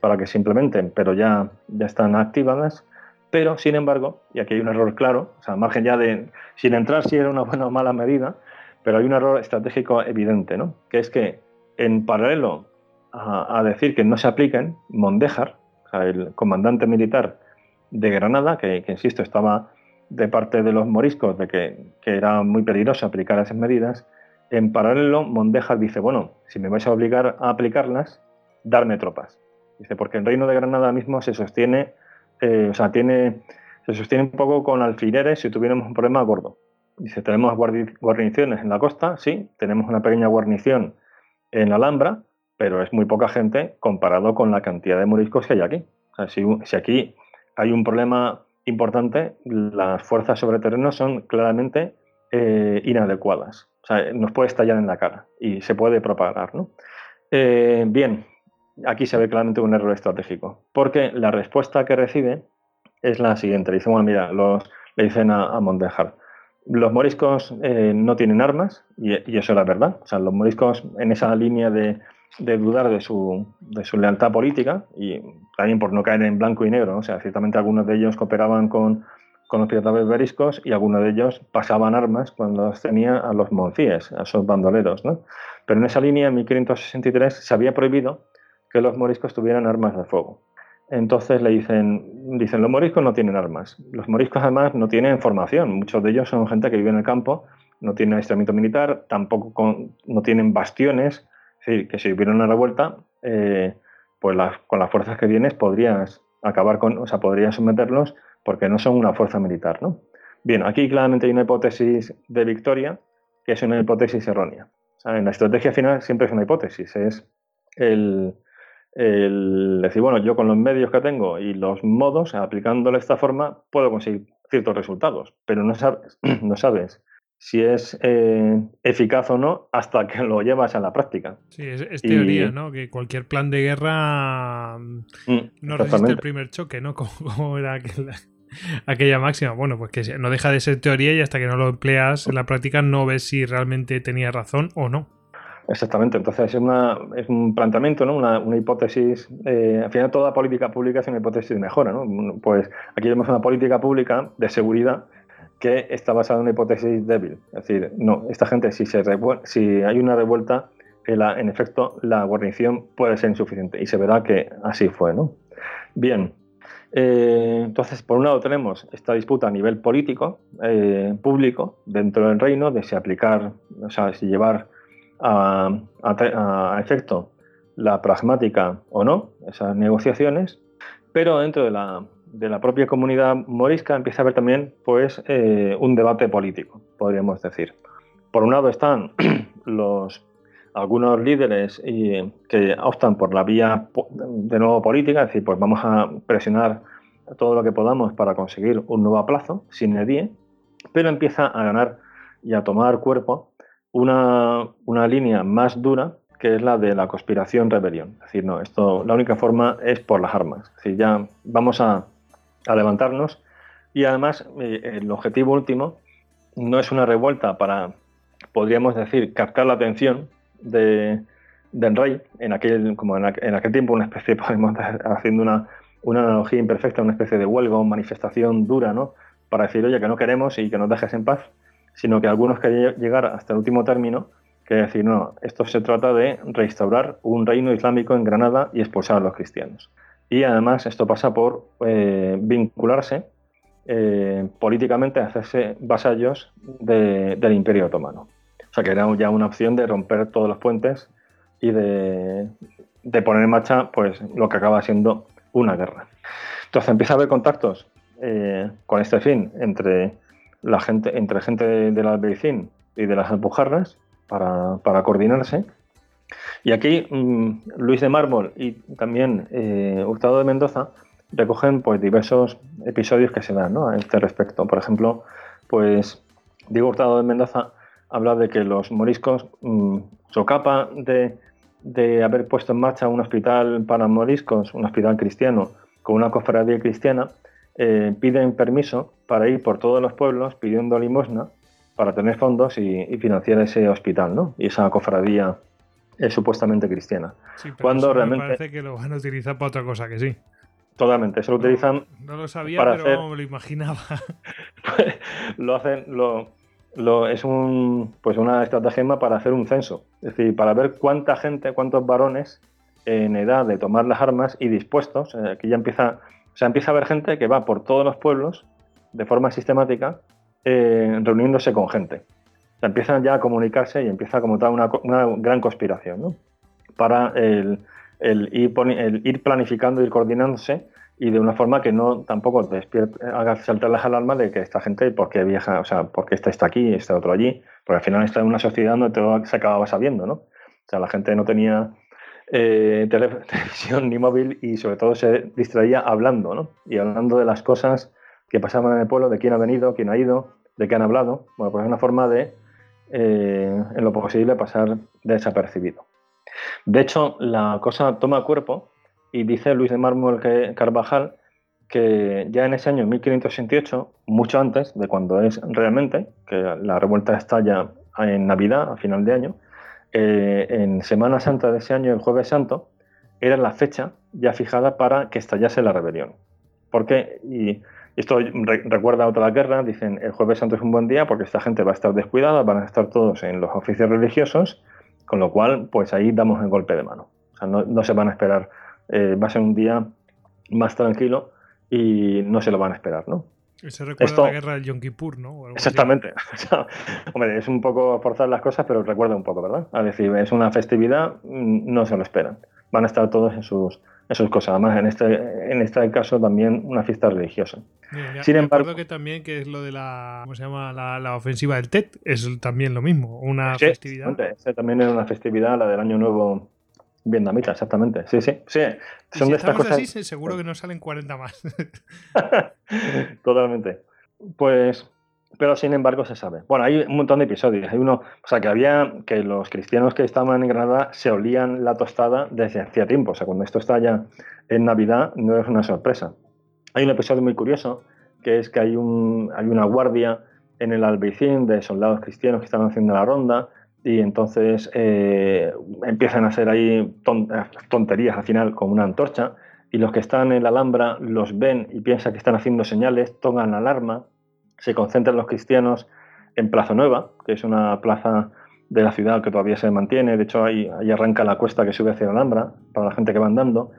para que se implementen, pero ya, ya están activadas, pero sin embargo, y aquí hay un error claro, o sea, margen ya de, sin entrar si era una buena o mala medida, pero hay un error estratégico evidente, ¿no? que es que en paralelo a, decir que no se apliquen, Mondejar, el comandante militar de Granada, que, insisto, estaba de parte de los moriscos de que, era muy peligroso aplicar esas medidas, en paralelo Mondejar dice, bueno, si me vais a obligar a aplicarlas, darme tropas. Dice, porque el reino de Granada mismo se sostiene, eh, o sea, tiene, se sostiene un poco con alfileres si tuviéramos un problema gordo. Dice, tenemos guarniciones en la costa, sí, tenemos una pequeña guarnición en Alhambra, pero es muy poca gente comparado con la cantidad de moriscos que hay aquí. si, aquí hay un problema importante, las fuerzas sobre terreno son claramente eh, inadecuadas. O sea, nos puede estallar en la cara y se puede propagar. ¿no? Eh, bien, aquí se ve claramente un error estratégico, porque la respuesta que recibe es la siguiente. Le dicen, bueno, mira, le dicen a, a los moriscos eh, no tienen armas y, eso es la verdad. O sea, los moriscos en esa línea de, dudar de su, lealtad política y también por no caer en blanco y negro. O sea, ciertamente algunos de ellos cooperaban con, los piratas beriscos y algunos de ellos pasaban armas cuando las tenía a los moncíes, a esos bandoleros. ¿no? Pero en esa línea, en 1563, se había prohibido que los moriscos tuvieran armas de fuego. Entonces le dicen, dicen, los moriscos no tienen armas. Los moriscos además no tienen formación. Muchos de ellos son gente que vive en el campo, no tienen adiestramiento militar, tampoco no tienen bastiones. Es decir, que si hubiera una revuelta, eh, pues con las fuerzas que tienes podrías acabar con, o sea, podrías someterlos porque no son una fuerza militar, ¿no? Bien, aquí claramente hay una hipótesis de victoria que es una hipótesis errónea. en la estrategia final siempre es una hipótesis, es el, el decir, bueno, yo con los medios que tengo y los modos, aplicándole esta forma, puedo conseguir ciertos resultados, pero no sabes, (clears throat) no sabes si es eh, eficaz o no hasta que lo llevas a la práctica. Sí, es, teoría, ¿no? Que cualquier plan de guerra mm, no resiste el primer choque, ¿no? (laughs) Como, era aquella máxima. Bueno, pues que no deja de ser teoría y hasta que no lo empleas en la práctica no ves si realmente tenía razón o no. Exactamente, entonces es, una, es un planteamiento, ¿no? una, hipótesis, eh, al final toda política pública es una hipótesis de mejora, ¿no? Pues aquí vemos una política pública de seguridad que está basada en una hipótesis débil. Es decir, no, esta gente si, se si hay una revuelta, en efecto la guarnición puede ser insuficiente y se verá que así fue. ¿no? Bien, eh, entonces por un lado tenemos esta disputa a nivel político, eh, público, dentro del reino, de si aplicar, o sea, si llevar a, efecto la pragmática o no, esas negociaciones, pero dentro de la, de la propia comunidad morisca empieza a haber también pues, eh, un debate político, podríamos decir. Por un lado están (clears throat) los algunos líderes que optan por la vía de nuevo política, es decir, pues vamos a presionar todo lo que podamos para conseguir un nuevo plazo, sin edie, pero empieza a ganar y a tomar cuerpo una, una, línea más dura que es la de la conspiración-rebelión. Es decir, no, esto, la única forma es por las armas. Es decir, ya vamos a, a levantarnos y además eh, el objetivo último no es una revuelta para, podríamos decir, captar la atención de, del rey, en aquel, como en, aquel tiempo una especie, (laughs) podemos haciendo una, una analogía imperfecta, una especie de huelga o manifestación dura, ¿no? Para decir, oye, que no queremos y que nos dejes en paz sino que algunos querían llegar hasta el último término, que decir, no, esto se trata de restaurar un reino islámico en Granada y expulsar a los cristianos. Y además esto pasa por eh, vincularse eh, políticamente, hacerse vasallos del Imperio Otomano. O sea que era ya una opción de romper todos los puentes y de, poner en marcha pues, lo que acaba siendo una guerra. Entonces empieza a haber contactos eh, con este fin entre la gente, entre gente del Albericín y de las Alpujarras para, para coordinarse. Y aquí mm, Luis de Mármol y también eh, Hurtado de Mendoza recogen pues diversos episodios que se dan a este respecto. Por ejemplo, pues Diego Hurtado de Mendoza habla de que los moriscos, mm, socapa de, de, haber puesto en marcha un hospital para moriscos, un hospital cristiano, con una cofradía cristiana, eh, piden permiso para ir por todos los pueblos pidiendo limosna para tener fondos y, financiar ese hospital, ¿no? Y esa cofradía es supuestamente cristiana. Cuando realmente parece que lo van a utilizar para otra cosa que sí. Totalmente, eso lo utilizan. No, lo sabía, pero me lo imaginaba. (laughs) lo hacen, lo, es un, pues una estratagema para hacer un censo, es decir, para ver cuánta gente, cuántos varones en edad de tomar las armas y dispuestos, eh, aquí ya empieza o sea, empieza a haber gente que va por todos los pueblos de forma sistemática eh, reuniéndose con gente. O sea, empiezan ya a comunicarse y empieza como tal una, gran conspiración, ¿no? Para el, ir, planificando, ir coordinándose y de una forma que no tampoco haga saltar las alarmas de que esta gente, ¿por qué viaja? O sea, ¿por qué está, está aquí, está otro allí? Porque al final está en una sociedad donde todo se acababa sabiendo, ¿no? O sea, la gente no tenía eh, (laughs) televisión ni móvil y sobre todo se distraía hablando. Y hablando de las cosas que pasaban en el pueblo, de quién ha venido, quién ha ido, de qué han hablado. Bueno, pues es una forma de, eh, en lo posible, pasar desapercibido. De hecho, la cosa toma cuerpo y dice Luis de Mármol Carvajal que ya en ese año 1568, mucho antes de cuando es realmente, que la revuelta estalla en Navidad, a final de año, eh, en Semana Santa de ese año, el Jueves Santo, era la fecha ya fijada para que estallase la rebelión. Porque, y esto recuerda a otra guerra, dicen el Jueves Santo es un buen día porque esta gente va a estar descuidada, van a estar todos en los oficios religiosos, con lo cual, pues ahí damos el golpe de mano. O sea, no, se van a esperar, eh, va a ser un día más tranquilo y no se lo van a esperar, ¿no? Se recuerda la guerra del Yom Kippur, ¿no? Exactamente. (laughs) hombre, es un poco forzar las cosas, pero recuerda un poco, ¿verdad? Es decir, es una festividad, mm, no se lo esperan. Van a estar todos en sus, cosas. Además, en este, en este caso también una fiesta religiosa. Sin embargo, que también que es lo de la, ¿cómo se llama? La, ofensiva del TET, es también lo mismo, una festividad. también es una festividad, la del Año Nuevo Vietnamita, exactamente. Sí, sí. sí. Son de estas cosas. Así, seguro que nos salen 40 más. (laughs) Totalmente. Pues, pero sin embargo se sabe. Bueno, hay un montón de episodios. Hay uno, o sea, que había que los cristianos que estaban en Granada se olían la tostada desde hacía tiempo. O sea, cuando esto está ya en Navidad, no es una sorpresa. Hay un episodio muy curioso que es que hay, un, hay una guardia en el Albeicín de soldados cristianos que están haciendo la ronda y entonces eh, empiezan a hacer ahí tonterías al final con una antorcha y los que están en la Alhambra los ven y piensan que están haciendo señales, tocan la alarma, se concentran los cristianos en Plaza Nueva, que es una plaza de la ciudad que todavía se mantiene, de hecho ahí, arranca la cuesta que sube hacia la Alhambra para la gente que va andando,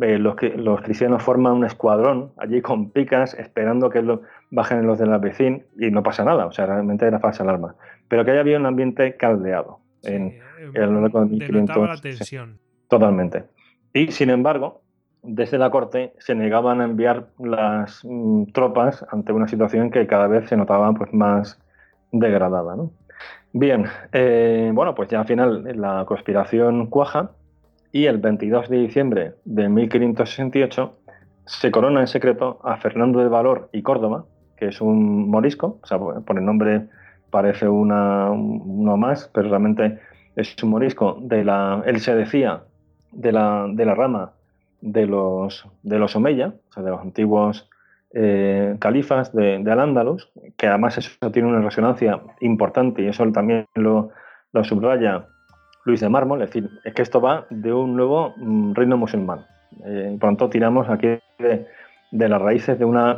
eh, los, cristianos forman un escuadrón allí con picas esperando que bajen los de la vecina y no pasa nada, o sea, realmente era falsa alarma. Pero que haya habido un ambiente caldeado en, el la tensión. totalmente. Y sin embargo, desde la corte se negaban a enviar las mm, tropas ante una situación que cada vez se notaba pues, más degradada. Bien, eh, bueno, pues ya al final la conspiración cuaja y el 22 de diciembre de 1568 se corona en secreto a Fernando de Valor y Córdoba, que es un morisco, o sea, por el nombre parece una, uno más, pero realmente es un morisco de la, él se decía de la, de la rama de los, de los Omeya, o sea, de los antiguos eh, califas de, de Al-Ándalus, que además eso tiene una resonancia importante y eso también lo, lo subraya Luis de Mármol, es decir, es que esto va de un nuevo mm, reino musulmán. Eh, pronto tiramos aquí de, las raíces de una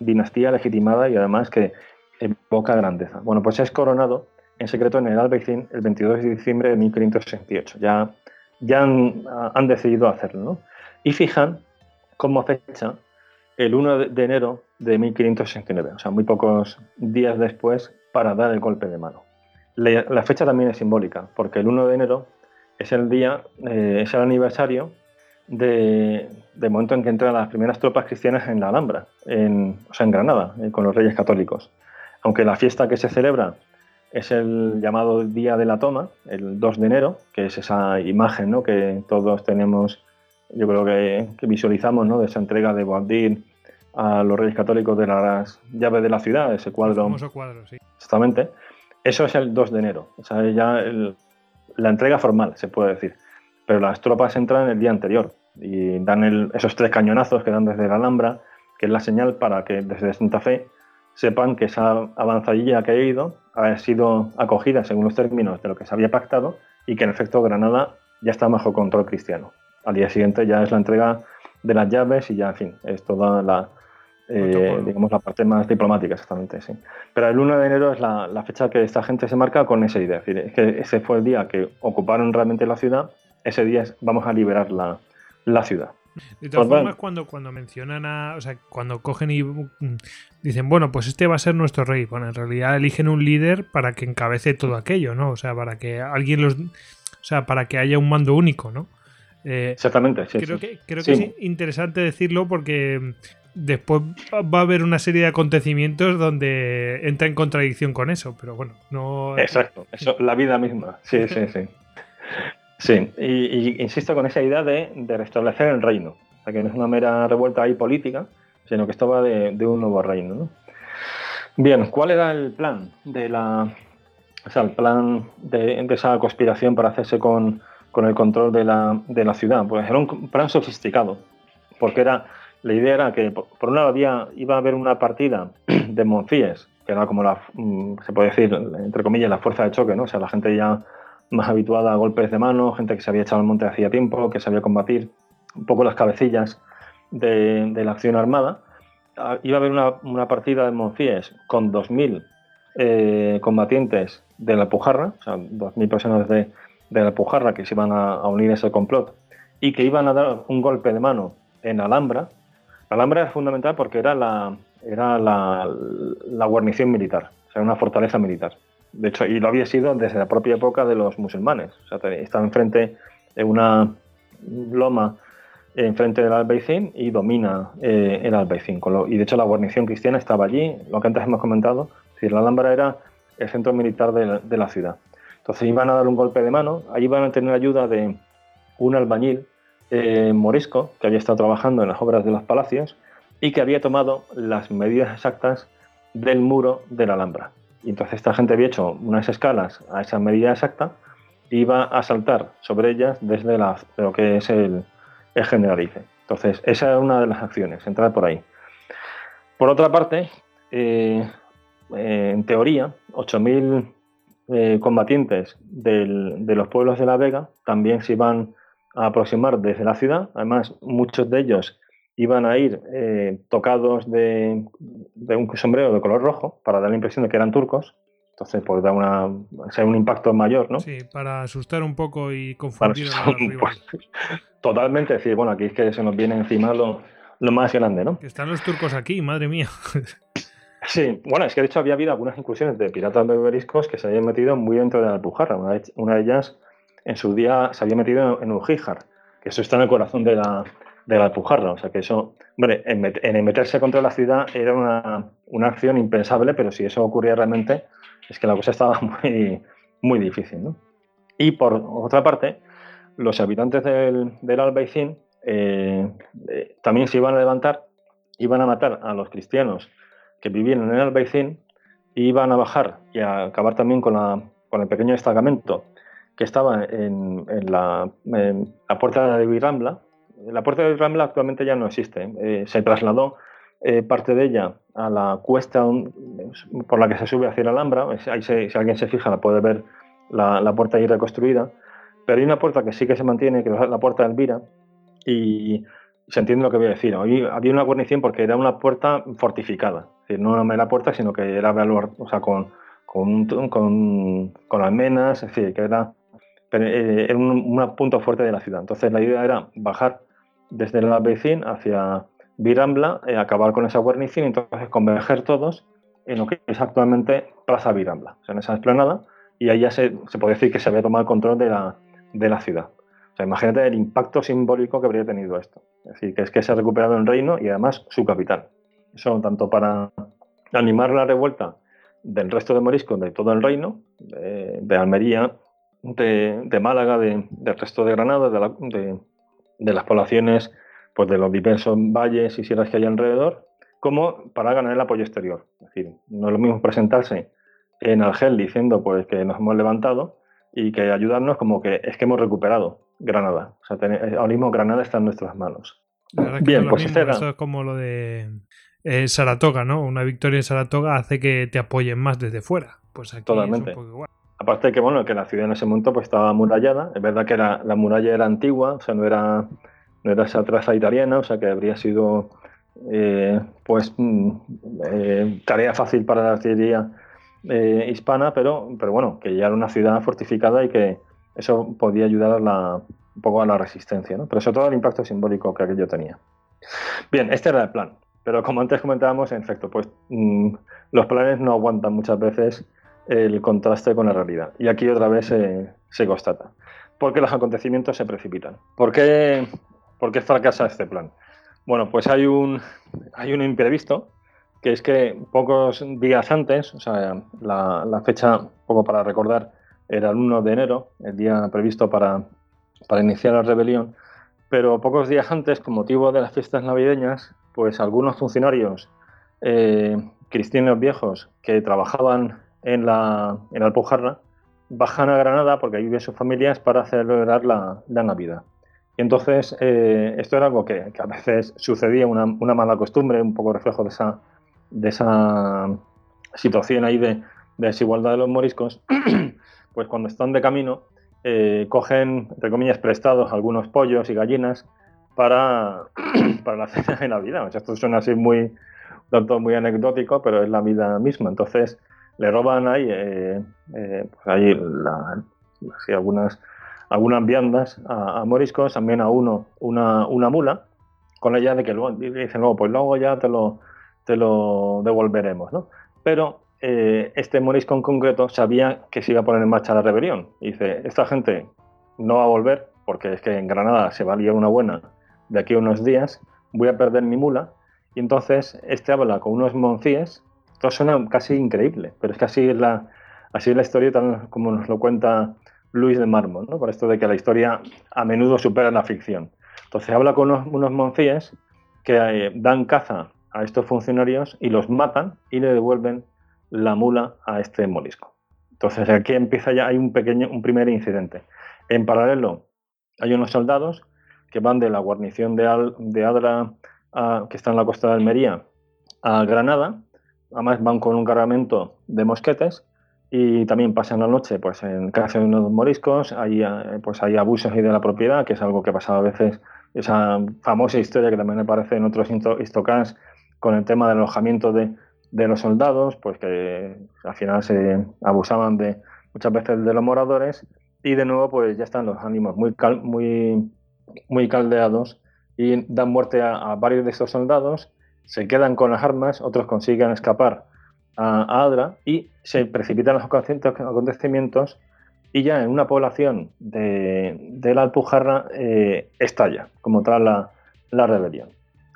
dinastía legitimada y además que evoca grandeza. Bueno, pues es coronado en secreto en el Albaicín el 22 de diciembre de 1568. Ya, ya han, decidido hacerlo. Y fijan como fecha el 1 de enero de 1569, o sea, muy pocos días después para dar el golpe de mano la fecha también es simbólica, porque el 1 de enero es el día, eh, es el aniversario de, momento en que entran las primeras tropas cristianas en la Alhambra, en, o sea, en Granada, eh, con los reyes católicos. Aunque la fiesta que se celebra es el llamado Día de la Toma, el 2 de enero, que es esa imagen ¿no? que todos tenemos, yo creo que, visualizamos, ¿no? de esa entrega de Boabdil a los reyes católicos de las llaves de la ciudad, ese cuadro. El famoso cuadro, sí. Exactamente. Eso es el 2 de enero, o sea, ya la entrega formal, se puede decir. Pero las tropas entran el día anterior y dan esos tres cañonazos que dan desde la Alhambra, que es la señal para que desde Santa Fe sepan que esa avanzadilla que ha ido ha sido acogida según los términos de lo que se había pactado y que en efecto Granada ya está bajo control cristiano. Al día siguiente ya es la entrega de las llaves y ya, en fin, es toda la, eh, digamos, la parte más diplomática, exactamente, sí. Pero el 1 de enero es la, fecha que esta gente se marca con esa idea. Es decir, es que ese fue el día que ocuparon realmente la ciudad, ese día vamos a liberar la, ciudad. De todas formas, cuando, cuando mencionan a. O sea, cuando cogen y mm, dicen, bueno, pues este va a ser nuestro rey. Bueno, en realidad eligen un líder para que encabece todo aquello, ¿no? O sea, para que alguien los. O sea, para que haya un mando único, ¿no? Eh, Exactamente, sí. Creo, Que, creo que es interesante decirlo porque después va a haber una serie de acontecimientos donde entra en contradicción con eso, pero bueno, no... Exacto, eso, la vida misma, sí, sí, sí. (laughs) Sí, y, insisto con esa idea de, restablecer el reino, o sea, que no es una mera revuelta ahí política, sino que esto va de, un nuevo reino, ¿no? Bien, ¿cuál era el plan de la... O sea, el plan de, esa conspiración para hacerse con, el control de la, de la ciudad? Pues era un plan sofisticado, porque era la idea era que, por un lado, había, iba a haber una partida de Monfíes, que era como la, mm, se puede decir, entre comillas, la fuerza de choque, ¿no? O sea, la gente ya más habituada a golpes de mano, gente que se había echado al monte hacía tiempo, que sabía combatir, un poco las cabecillas de, la acción armada. Ah, iba a haber una, partida de Monfíes con 2.000 eh, combatientes de la Pujarra, o sea, 2.000 personas de, la Pujarra que se iban a, unir a ese complot y que iban a dar un golpe de mano en Alhambra, la Alhambra es fundamental porque era la, era la, guarnición militar, o sea, una fortaleza militar. De hecho, y lo había sido desde la propia época de los musulmanes. O sea, estaba enfrente de una loma enfrente del Albaicín y domina eh, el Albaicín. y de hecho la guarnición cristiana estaba allí, lo que antes hemos comentado. Decir, la Alhambra era el centro militar de la, ciudad. Entonces iban a dar un golpe de mano, ahí iban a tener ayuda de un albañil eh, morisco que había estado trabajando en las obras de los palacios y que había tomado las medidas exactas del muro de la Alhambra. Y entonces esta gente había hecho unas escalas a esa medida exacta y iba a saltar sobre ellas desde lo que es el, Generalife. Entonces, esa es una de las acciones, entrar por ahí. Por otra parte, eh, eh, en teoría, 8.000 eh, combatientes de los pueblos de La Vega también se iban a aproximar desde la ciudad. Además, muchos de ellos iban a ir tocados de, un sombrero de color rojo para dar la impresión de que eran turcos. Entonces, pues da una, un impacto mayor, ¿no? Sí, para asustar un poco y confundir a los pues, Totalmente, decir, bueno, aquí es que se nos viene encima lo, lo más grande, ¿no? Que están los turcos aquí, madre mía. (laughs) Sí, bueno, es que de hecho había habido algunas incursiones de piratas beberiscos que se habían metido muy dentro de la Alpujarra. Una de, ellas, en su día, se había metido en Ujíjar, que eso está en el corazón de la, de la Alpujarra. O sea que eso, hombre, en, meterse contra la ciudad era una, una, acción impensable, pero si eso ocurría realmente, es que la cosa estaba (laughs) muy, muy difícil, ¿no? Y por otra parte, los habitantes del, del Albaicín eh, eh, también se iban a levantar, iban a matar a los cristianos que vivían en el Albaicín y iban a bajar y a acabar también con, la, con el pequeño destacamento que estaba en, la, la, puerta de Virambla. La puerta de Virambla actualmente ya no existe, eh, se trasladó parte de ella a la cuesta por la que se sube hacia la Alhambra. Ahí si alguien se fija, la puede ver la, la puerta ahí reconstruida. Pero hay una puerta que sí que se mantiene, que es la puerta de Elvira, y se entiende lo que voy a decir. Había una guarnición porque era una puerta fortificada. No era puerta, sino que era con, con, almenas, es decir, que era, eh, era un, punto fuerte de la ciudad. Entonces la idea era bajar desde la vecina hacia Virambla, eh, acabar con esa guarnición y entonces converger todos en lo que es actualmente Plaza Virambla, o sea, en esa explanada, y ahí ya se, puede decir que se había tomado el control de la, de la ciudad imagínate el impacto simbólico que habría tenido esto. Es decir, que es que se ha recuperado el reino y además su capital. Eso tanto para animar la revuelta del resto de moriscos de todo el reino, de, Almería, de, Málaga, del resto de Granada, de, las poblaciones pues de los diversos valles y sierras que hay alrededor, como para ganar el apoyo exterior. Es decir, no es lo mismo presentarse en Argel diciendo pues que nos hemos levantado y que ayudarnos como que es que hemos recuperado. Granada. O sea, eh, ahora mismo Granada está en nuestras manos. Bien, pues este Eso es como lo de eh, Saratoga, ¿no? Una victoria en Saratoga hace que te apoyen más desde fuera. Pues aquí Totalmente. Aparte de que, bueno, que la ciudad en ese momento pues, estaba amurallada. Es verdad que la muralla era antigua, o sea, no era, no era esa traza italiana, o sea, que habría sido eh, pues mm, tarea fácil para la artillería hispana, pero, pero bueno, que ya era una ciudad fortificada y que, eso podía ayudar un poco a la resistencia, ¿no? pero sobre todo el impacto simbólico que aquello tenía. Bien, este era el plan, pero como antes comentábamos, en efecto, pues mm, los planes no aguantan muchas veces el contraste con la realidad. Y aquí otra vez se constata. Porque los acontecimientos se precipitan. ¿Por qué, ¿Por qué fracasa este plan? Bueno, pues hay un, hay un imprevisto, que es que pocos días antes, o sea, la, fecha, poco para recordar, era el 1 de enero, el día previsto para, iniciar la rebelión, pero pocos días antes, con motivo de las fiestas navideñas, pues algunos funcionarios eh, cristianos viejos que trabajaban en la, en Alpujarra bajan a Granada porque ahí viven sus familias para celebrar la, Navidad. Y entonces eh, esto era algo que, a veces sucedía, una, mala costumbre, un poco reflejo de esa, de esa situación ahí de, de desigualdad de los moriscos, (clears throat) pues cuando están de camino, eh, cogen, entre comillas, prestados algunos pollos y gallinas para, (clears throat) para la cena de Navidad. esto suena así muy, tanto muy anecdótico, pero es la vida misma. Entonces, le roban ahí, eh, eh, pues ahí algunas, algunas viandas a, moriscos, también a uno una, una mula, con la idea de que luego dicen, luego, pues luego ya te lo, te lo devolveremos, ¿no? Pero eh, este morisco en concreto sabía que se iba a poner en marcha la rebelión. Y dice, esta gente no va a volver porque es que en Granada se va a liar una buena de aquí a unos días, voy a perder mi mula. Y entonces este habla con unos moncíes, todo suena casi increíble, pero es que así es la, así es la historia tal como nos lo cuenta Luis de Mármol, ¿no? Por esto de que la historia a menudo supera la ficción. Entonces habla con unos, unos monfíes que eh, dan caza a estos funcionarios y los matan y le devuelven la mula a este morisco. Entonces aquí empieza ya, hay un pequeño, un primer incidente. En paralelo, hay unos soldados que van de la guarnición de, Adra, que está en la costa de Almería, a Granada. Además van con un cargamento de mosquetes y también pasan la noche pues, en casa de unos moriscos. Hay, eh, pues, hay abusos y de la propiedad, que es algo que pasaba a veces, esa famosa historia que también aparece en otros histocans con el tema del alojamiento de, los soldados, pues que al final se abusaban de muchas veces de los moradores. Y de nuevo pues ya están los ánimos muy, muy, muy caldeados y dan muerte a, varios de estos soldados, se quedan con las armas, otros consiguen escapar a, Adra y se precipitan los acontecimientos y ya en una población de, la Alpujarra eh, estalla como tal la, la rebelión.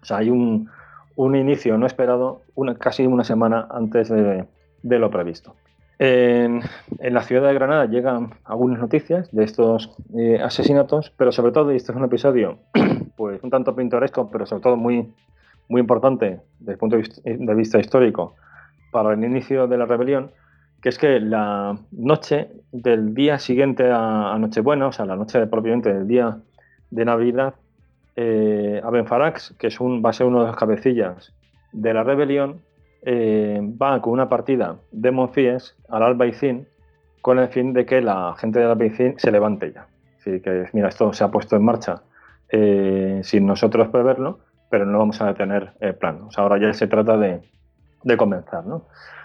O sea, hay un, un inicio no esperado una, casi una semana antes de, lo previsto. En, la ciudad de Granada llegan algunas noticias de estos eh, asesinatos, pero sobre todo, y este es un episodio (clears throat) pues un tanto pintoresco, pero sobre todo muy, muy importante desde el punto de vista histórico para el inicio de la rebelión, que es que la noche del día siguiente a, Nochebuena, o sea, la noche propiamente del día de Navidad, eh, Abenfarax, que es un, va a ser uno de los cabecillas de la rebelión, eh, va con una partida de Monfíes al Albaicín con el fin de que la gente del Albaicín se levante ya. Así que, mira, esto se ha puesto en marcha eh, sin nosotros preverlo, pero no vamos a detener el plan. ahora ya se trata de, comenzar.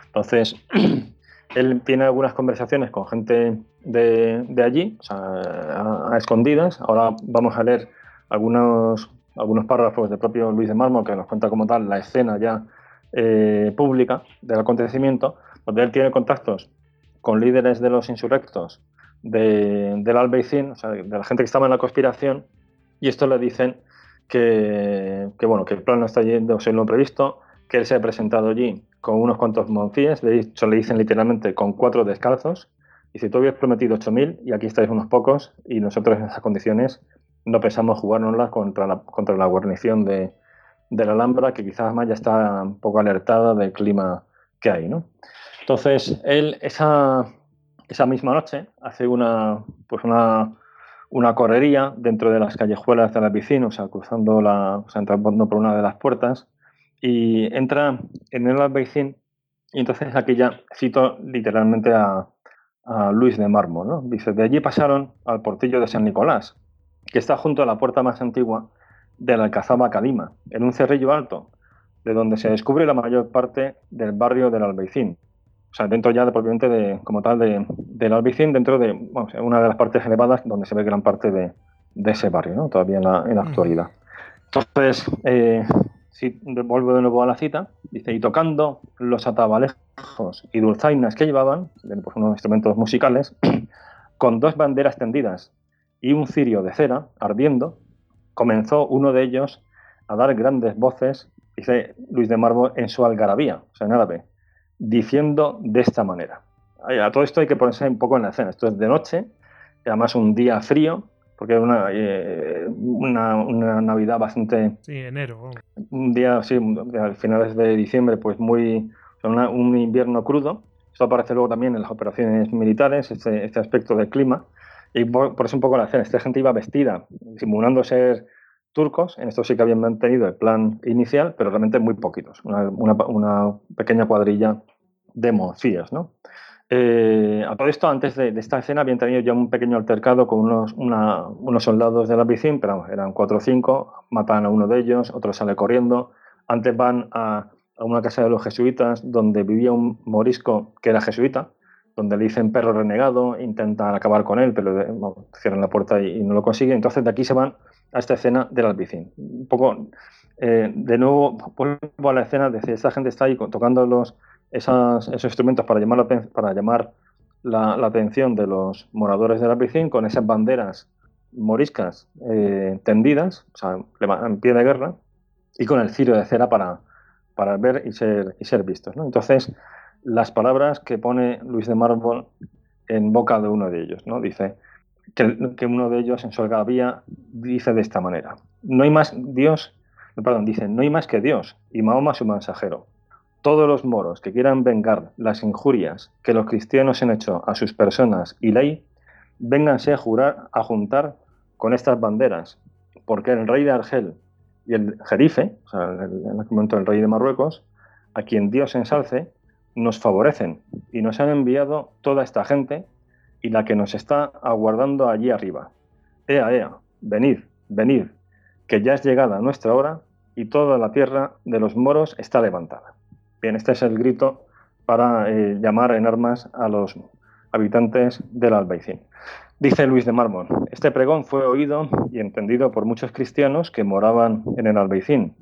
Entonces, (clears throat) él tiene algunas conversaciones con gente de, allí, a, escondidas. Ahora vamos a leer algunos, algunos párrafos del propio Luis de Marmo que nos cuenta como tal la escena ya eh, pública del acontecimiento, donde él tiene contactos con líderes de los insurrectos de, del Albeicín, o sea, de la gente que estaba en la conspiración, y esto le dicen que, bueno, que el plan no está yendo según lo previsto, que él se ha presentado allí con unos cuantos monfíes, de hecho le dicen literalmente con cuatro descalzos, y si tú habías prometido 8.000 y aquí estáis unos pocos y nosotros en esas condiciones no pensamos jugárnosla contra la, contra la guarnición de, la Alhambra, que quizás más ya está un poco alertada del clima que hay. ¿no? Entonces, él esa, esa misma noche hace una, pues una, una correría dentro de las callejuelas de la piscina, o sea, cruzando la, o sea, entrando por una de las puertas, y entra en el Albaicín, y entonces aquí ya cito literalmente a, Luis de Marmo, ¿no? Dice, de allí pasaron al portillo de San Nicolás, que está junto a la puerta más antigua de la Alcazaba Calima, en un cerrillo alto, de donde se descubre la mayor parte del barrio del Albaicín. Sea, dentro ya de, propiamente de, como tal de, del Albaicín, dentro de una de las partes elevadas donde se ve gran parte de, ese barrio, ¿no? todavía en la, en la actualidad. Entonces, eh, si vuelvo de nuevo a la cita, dice, y tocando los atabalejos y dulzainas que llevaban, pues unos instrumentos musicales, (clears throat) con dos banderas tendidas y un cirio de cera ardiendo, comenzó uno de ellos a dar grandes voces, dice Luis de Marbo, en su algarabía, o sea, en árabe, diciendo de esta manera. A todo esto hay que ponerse un poco en la escena. Esto es de noche, además un día frío, porque es una, eh, una, Navidad bastante... Sí, enero. Un día, sí, a finales de diciembre, pues muy... un invierno crudo. Esto aparece luego también en las operaciones militares, este, este aspecto del clima. Y por, eso un poco la escena. Esta gente iba vestida, simulando ser turcos. En esto sí que habían mantenido el plan inicial, pero realmente muy poquitos. Una, pequeña cuadrilla de mocías, ¿no? Eh, a todo esto, antes de, esta escena, habían tenido ya un pequeño altercado con unos, unos soldados de la piscina, pero eran cuatro o cinco, matan a uno de ellos, otro sale corriendo. Antes van a, a una casa de los jesuitas donde vivía un morisco que era jesuita, donde le dicen perro renegado, intentan acabar con él, pero cierran la puerta y, no lo consiguen. Entonces de aquí se van a esta escena del albicín. Un poco, eh, de nuevo, vuelvo a la escena de esta gente está ahí tocando los, esos instrumentos para llamar, la, para llamar la, atención de los moradores del albicín con esas banderas moriscas eh, tendidas, o sea, en pie de guerra, y con el cirio de cera para, para ver y ser, y ser vistos. ¿no? Entonces, las palabras que pone Luis de Mármol en boca de uno de ellos, ¿no? Dice que, uno de ellos en su algarabía dice de esta manera: No hay más Dios, perdón, dice, no hay más que Dios y Mahoma su mensajero. Todos los moros que quieran vengar las injurias que los cristianos han hecho a sus personas y ley, vénganse a jurar, a juntar con estas banderas, porque el rey de Argel y el Jerife, o sea, en aquel momento el rey de Marruecos, a quien Dios ensalce, nos favorecen y nos han enviado toda esta gente y la que nos está aguardando allí arriba. Ea, ea, venid, venid, que ya es llegada nuestra hora y toda la tierra de los moros está levantada. Bien, este es el grito para eh, llamar en armas a los habitantes del Albaicín. Dice Luis de Mármol, este pregón fue oído y entendido por muchos cristianos que moraban en el Albaicín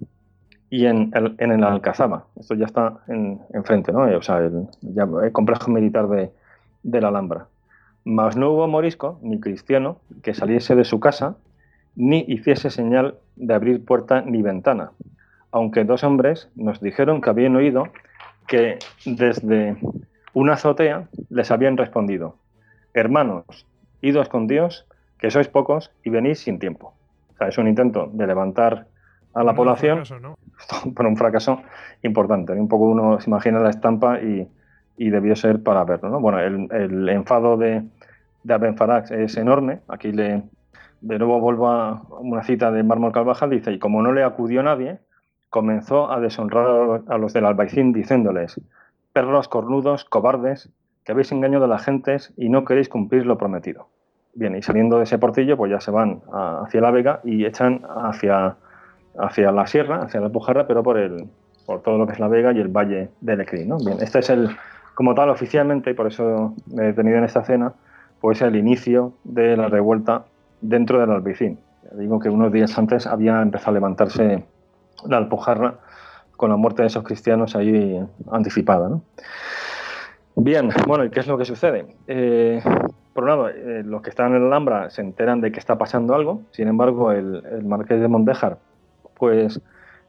y en el, Alcazaba. Esto ya está enfrente, ¿no? O sea, el, complejo militar de, la Alhambra. Mas no hubo morisco, ni cristiano, que saliese de su casa, ni hiciese señal de abrir puerta ni ventana, aunque dos hombres nos dijeron que habían oído que desde una azotea les habían respondido, hermanos, idos con Dios, que sois pocos y venís sin tiempo. O sea, es un intento de levantar a la población, pero (laughs) un fracaso importante. Un poco uno se imagina la estampa y, debió ser para verlo. ¿no? Bueno, el, enfado de, de Farax es enorme. Aquí le, de nuevo vuelvo a una cita de Mármol Carvajal, dice, y como no le acudió nadie, comenzó a deshonrar a los del albaicín diciéndoles, perros cornudos, cobardes, que habéis engañado a las gentes y no queréis cumplir lo prometido. Bien, y saliendo de ese portillo, pues ya se van hacia la Vega y echan hacia, hacia la sierra, hacia la Pujarra, pero por, el, por todo lo que es la Vega y el valle del Eclí. ¿no? Bien, este es el, como tal, oficialmente, y por eso me he detenido en esta escena, pues el inicio de la revuelta dentro del Albicín. Digo que unos días antes había empezado a levantarse la Alpujarra con la muerte de esos cristianos ahí anticipada. Bien, bueno, ¿y qué es lo que sucede? Eh, por un lado, eh, los que están en el Alhambra se enteran de que está pasando algo, sin embargo, el, marqués de Mondejar, pues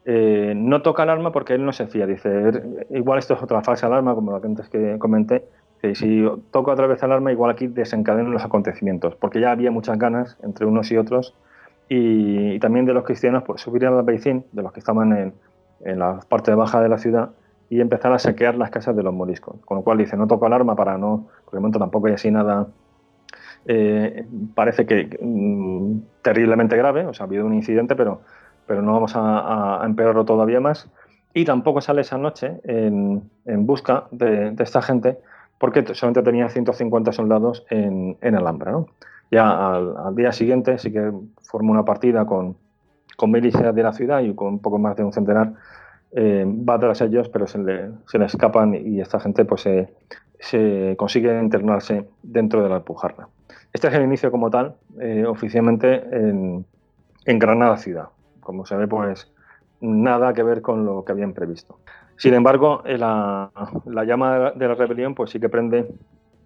eh, no toca alarma porque él no se fía. Dice, er, igual esto es otra falsa alarma, como lo que antes que comenté, que si toco otra vez alarma, igual aquí desencadenan los acontecimientos, porque ya había muchas ganas entre unos y otros, y, también de los cristianos por subir al Albaicín, de los que estaban en, en la parte baja de la ciudad, y empezar a saquear las casas de los moriscos. Con lo cual dice, no toco alarma para no, porque de momento tampoco hay así nada, eh, parece que mm, terriblemente grave, o sea, ha habido un incidente, pero, pero no vamos a, empeorarlo todavía más. Y tampoco sale esa noche en, busca de, esta gente, porque solamente tenía 150 soldados en, Alhambra. ¿no? Ya al, día siguiente sí que formó una partida con, con milicias de la ciudad y con un poco más de un centenar eh, va tras ellos, pero se le, se le, escapan y esta gente pues se, consigue internarse dentro de la Alpujarra. Este es el inicio como tal, eh, oficialmente en, Granada ciudad. Como se ve, pues nada que ver con lo que habían previsto. Sin embargo, eh, la, llama de la rebelión pues sí que prende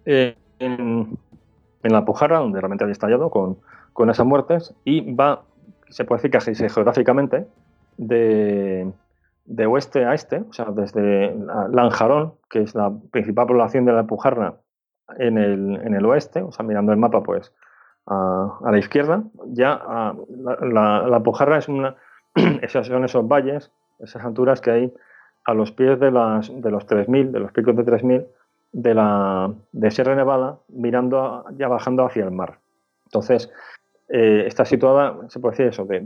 en, en, la Alpujarra, donde realmente había estallado con, con esas muertes, y va, se puede decir casi geográficamente, de, de oeste a este, o sea, desde Lanjarón, que es la principal población de la Pujarra en el, en el oeste, o sea, mirando el mapa, pues a, la izquierda, ya la, la, Pujarra es una, (clears throat) esos son esos valles, esas alturas que hay a los pies de, las, de los 3.000, de los picos de 3.000 de la de Sierra Nevada, mirando ya bajando hacia el mar. Entonces, eh, está situada, se puede decir eso, de,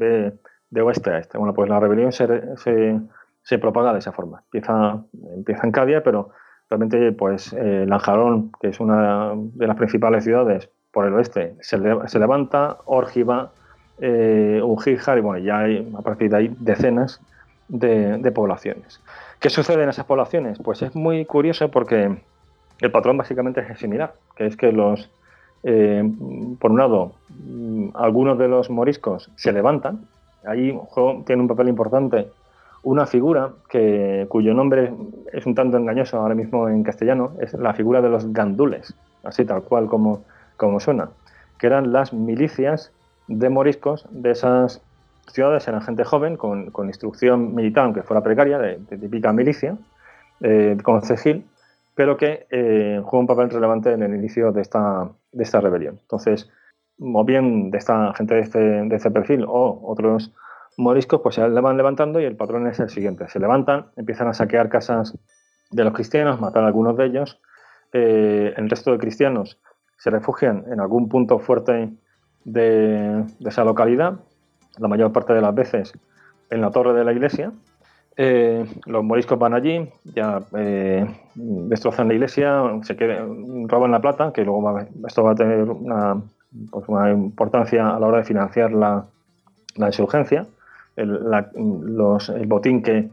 de, oeste a este. Bueno, pues la rebelión se, se se propaga de esa forma. Empieza, empieza en Cádiz, pero realmente pues eh, Lanjarón, que es una de las principales ciudades por el oeste, se, levanta, Orgiva, eh, y bueno, ya hay a partir de ahí decenas de, poblaciones. ¿Qué sucede en esas poblaciones? Pues es muy curioso porque el patrón básicamente es similar, que es que los, eh, por un lado, mm, algunos de los moriscos se levantan, ahí tiene un papel importante una figura que, cuyo nombre es un tanto engañoso ahora mismo en castellano, es la figura de los gandules, así tal cual como, como suena, que eran las milicias de moriscos de esas ciudades, eran gente joven con, instrucción militar, aunque fuera precaria, de, típica milicia, eh, concejil, pero que eh, juega un papel relevante en el inicio de esta, de esta rebelión. Entonces, o bien de esta gente de este, este perfil o otros moriscos, pues se van levantando y el patrón es el siguiente. Se levantan, empiezan a saquear casas de los cristianos, matar a algunos de ellos. Eh, el resto de cristianos se refugian en algún punto fuerte de, esa localidad, la mayor parte de las veces en la torre de la iglesia. Eh, los moriscos van allí, ya eh, destrozan la iglesia, se roban la plata, que luego esto va a tener una, pues importancia a la hora de financiar la, la insurgencia. El botín que,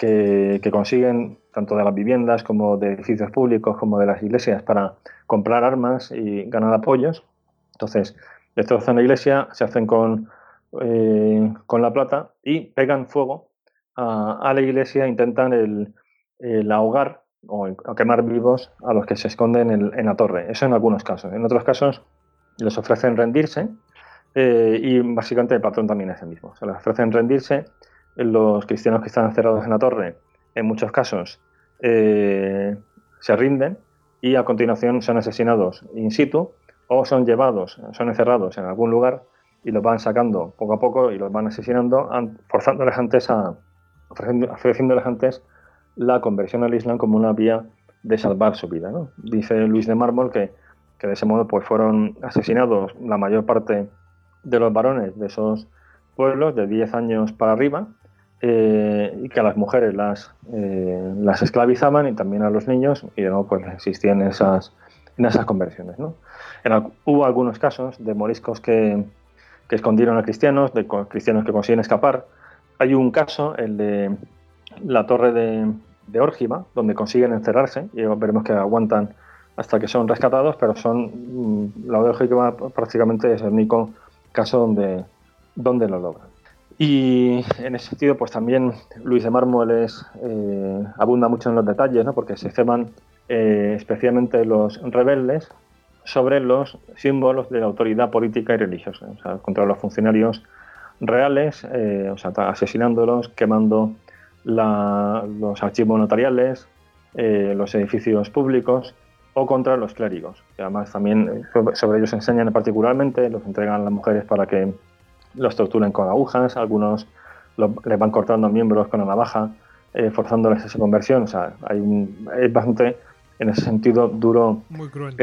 que, consiguen tanto de las viviendas como de edificios públicos como de las iglesias para comprar armas y ganar apoyos. Entonces, destrozan la iglesia, se hacen con, eh, con la plata y pegan fuego a, la iglesia, intentan el, ahogar o, quemar vivos a los que se esconden en, la torre. Eso en algunos casos. En otros casos les ofrecen rendirse eh, y básicamente el patrón también es el mismo. Se les ofrecen rendirse. Los cristianos que están encerrados en la torre, en muchos casos, eh, se rinden y a continuación son asesinados in situ o son llevados, son encerrados en algún lugar y los van sacando poco a poco y los van asesinando, forzándoles antes a, ofreciéndoles antes la conversión al Islam como una vía de salvar su vida. Dice Luis de Mármol que, que, de ese modo pues, fueron asesinados la mayor parte de los varones de esos pueblos de 10 años para arriba eh, y que a las mujeres las, eh, las esclavizaban y también a los niños y nuevo pues existían esas, en esas conversiones. ¿no? hubo algunos casos de moriscos que, que, escondieron a cristianos, de cristianos que consiguen escapar. Hay un caso, el de la torre de, de donde consiguen encerrarse y veremos que aguantan hasta que son rescatados, pero son mm, la de Órgiva prácticamente es el único caso donde, donde lo logran. Y en ese sentido, pues también Luis de Mármol eh, abunda mucho en los detalles, ¿no? porque se ceban eh, especialmente los rebeldes sobre los símbolos de la autoridad política y religiosa, o sea, contra los funcionarios reales, eh, o sea, asesinándolos, quemando los archivos notariales, los edificios públicos o contra los clérigos, que además también sobre ellos enseñan particularmente, los entregan a las mujeres para que los torturan con agujas, algunos les van cortando miembros con la navaja, eh, forzándoles a esa conversión. O sea, hay un, es bastante, en ese sentido, duro. Muy cruel.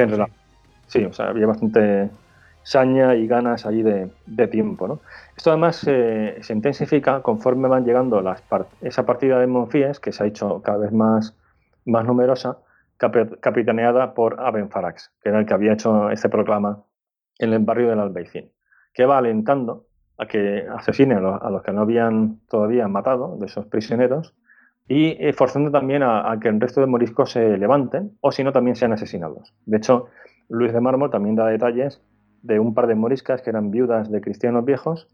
Sí, o sea, había bastante saña y ganas allí de, tiempo. ¿no? Esto además se intensifica conforme van llegando las esa partida de Monfíes, que se ha hecho cada vez más, más numerosa, capitaneada por Aben Farax, que era el que había hecho este proclama en el barrio del Albaicín, que va alentando a que asesinen a los, que no habían todavía matado, de esos prisioneros, y eh, forzando también a, que el resto de moriscos se levanten, o si no, también sean asesinados. De hecho, Luis de Mármol también da detalles de un par de moriscas que eran viudas de cristianos viejos,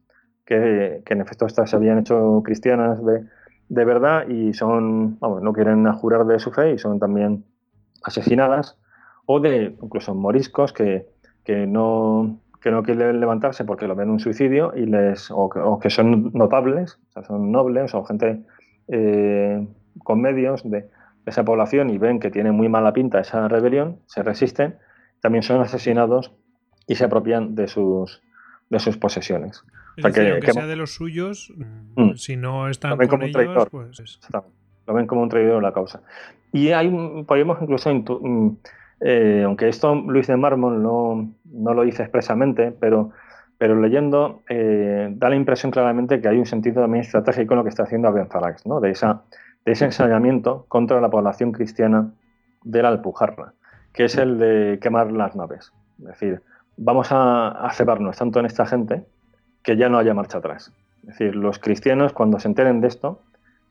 que, en efecto estas se habían hecho cristianas de, de verdad y son, vamos, no quieren jurar de su fe y son también asesinadas, o de incluso moriscos que, que no, que no quieren levantarse porque lo ven un suicidio y les, o, que, son notables, o sea, son nobles o gente eh, con medios de, esa población y ven que tiene muy mala pinta esa rebelión, se resisten, también son asesinados y se apropian de sus, de sus posesiones. o sea, que, sea de los suyos, mm. si no están con como ellos, pues... Lo ven como un traidor en la causa. Y hay, podemos incluso mm, eh, aunque esto Luis de Mármol no, no, lo dice expresamente, pero, pero leyendo eh, da la impresión claramente que hay un sentido también estratégico en lo que está haciendo Aben Farax, ¿no? de, esa, de ese ensañamiento contra la población cristiana de la Alpujarra, que es el de quemar las naves. Es decir, vamos a, a cebarnos tanto en esta gente que ya no haya marcha atrás. Es decir, los cristianos cuando se enteren de esto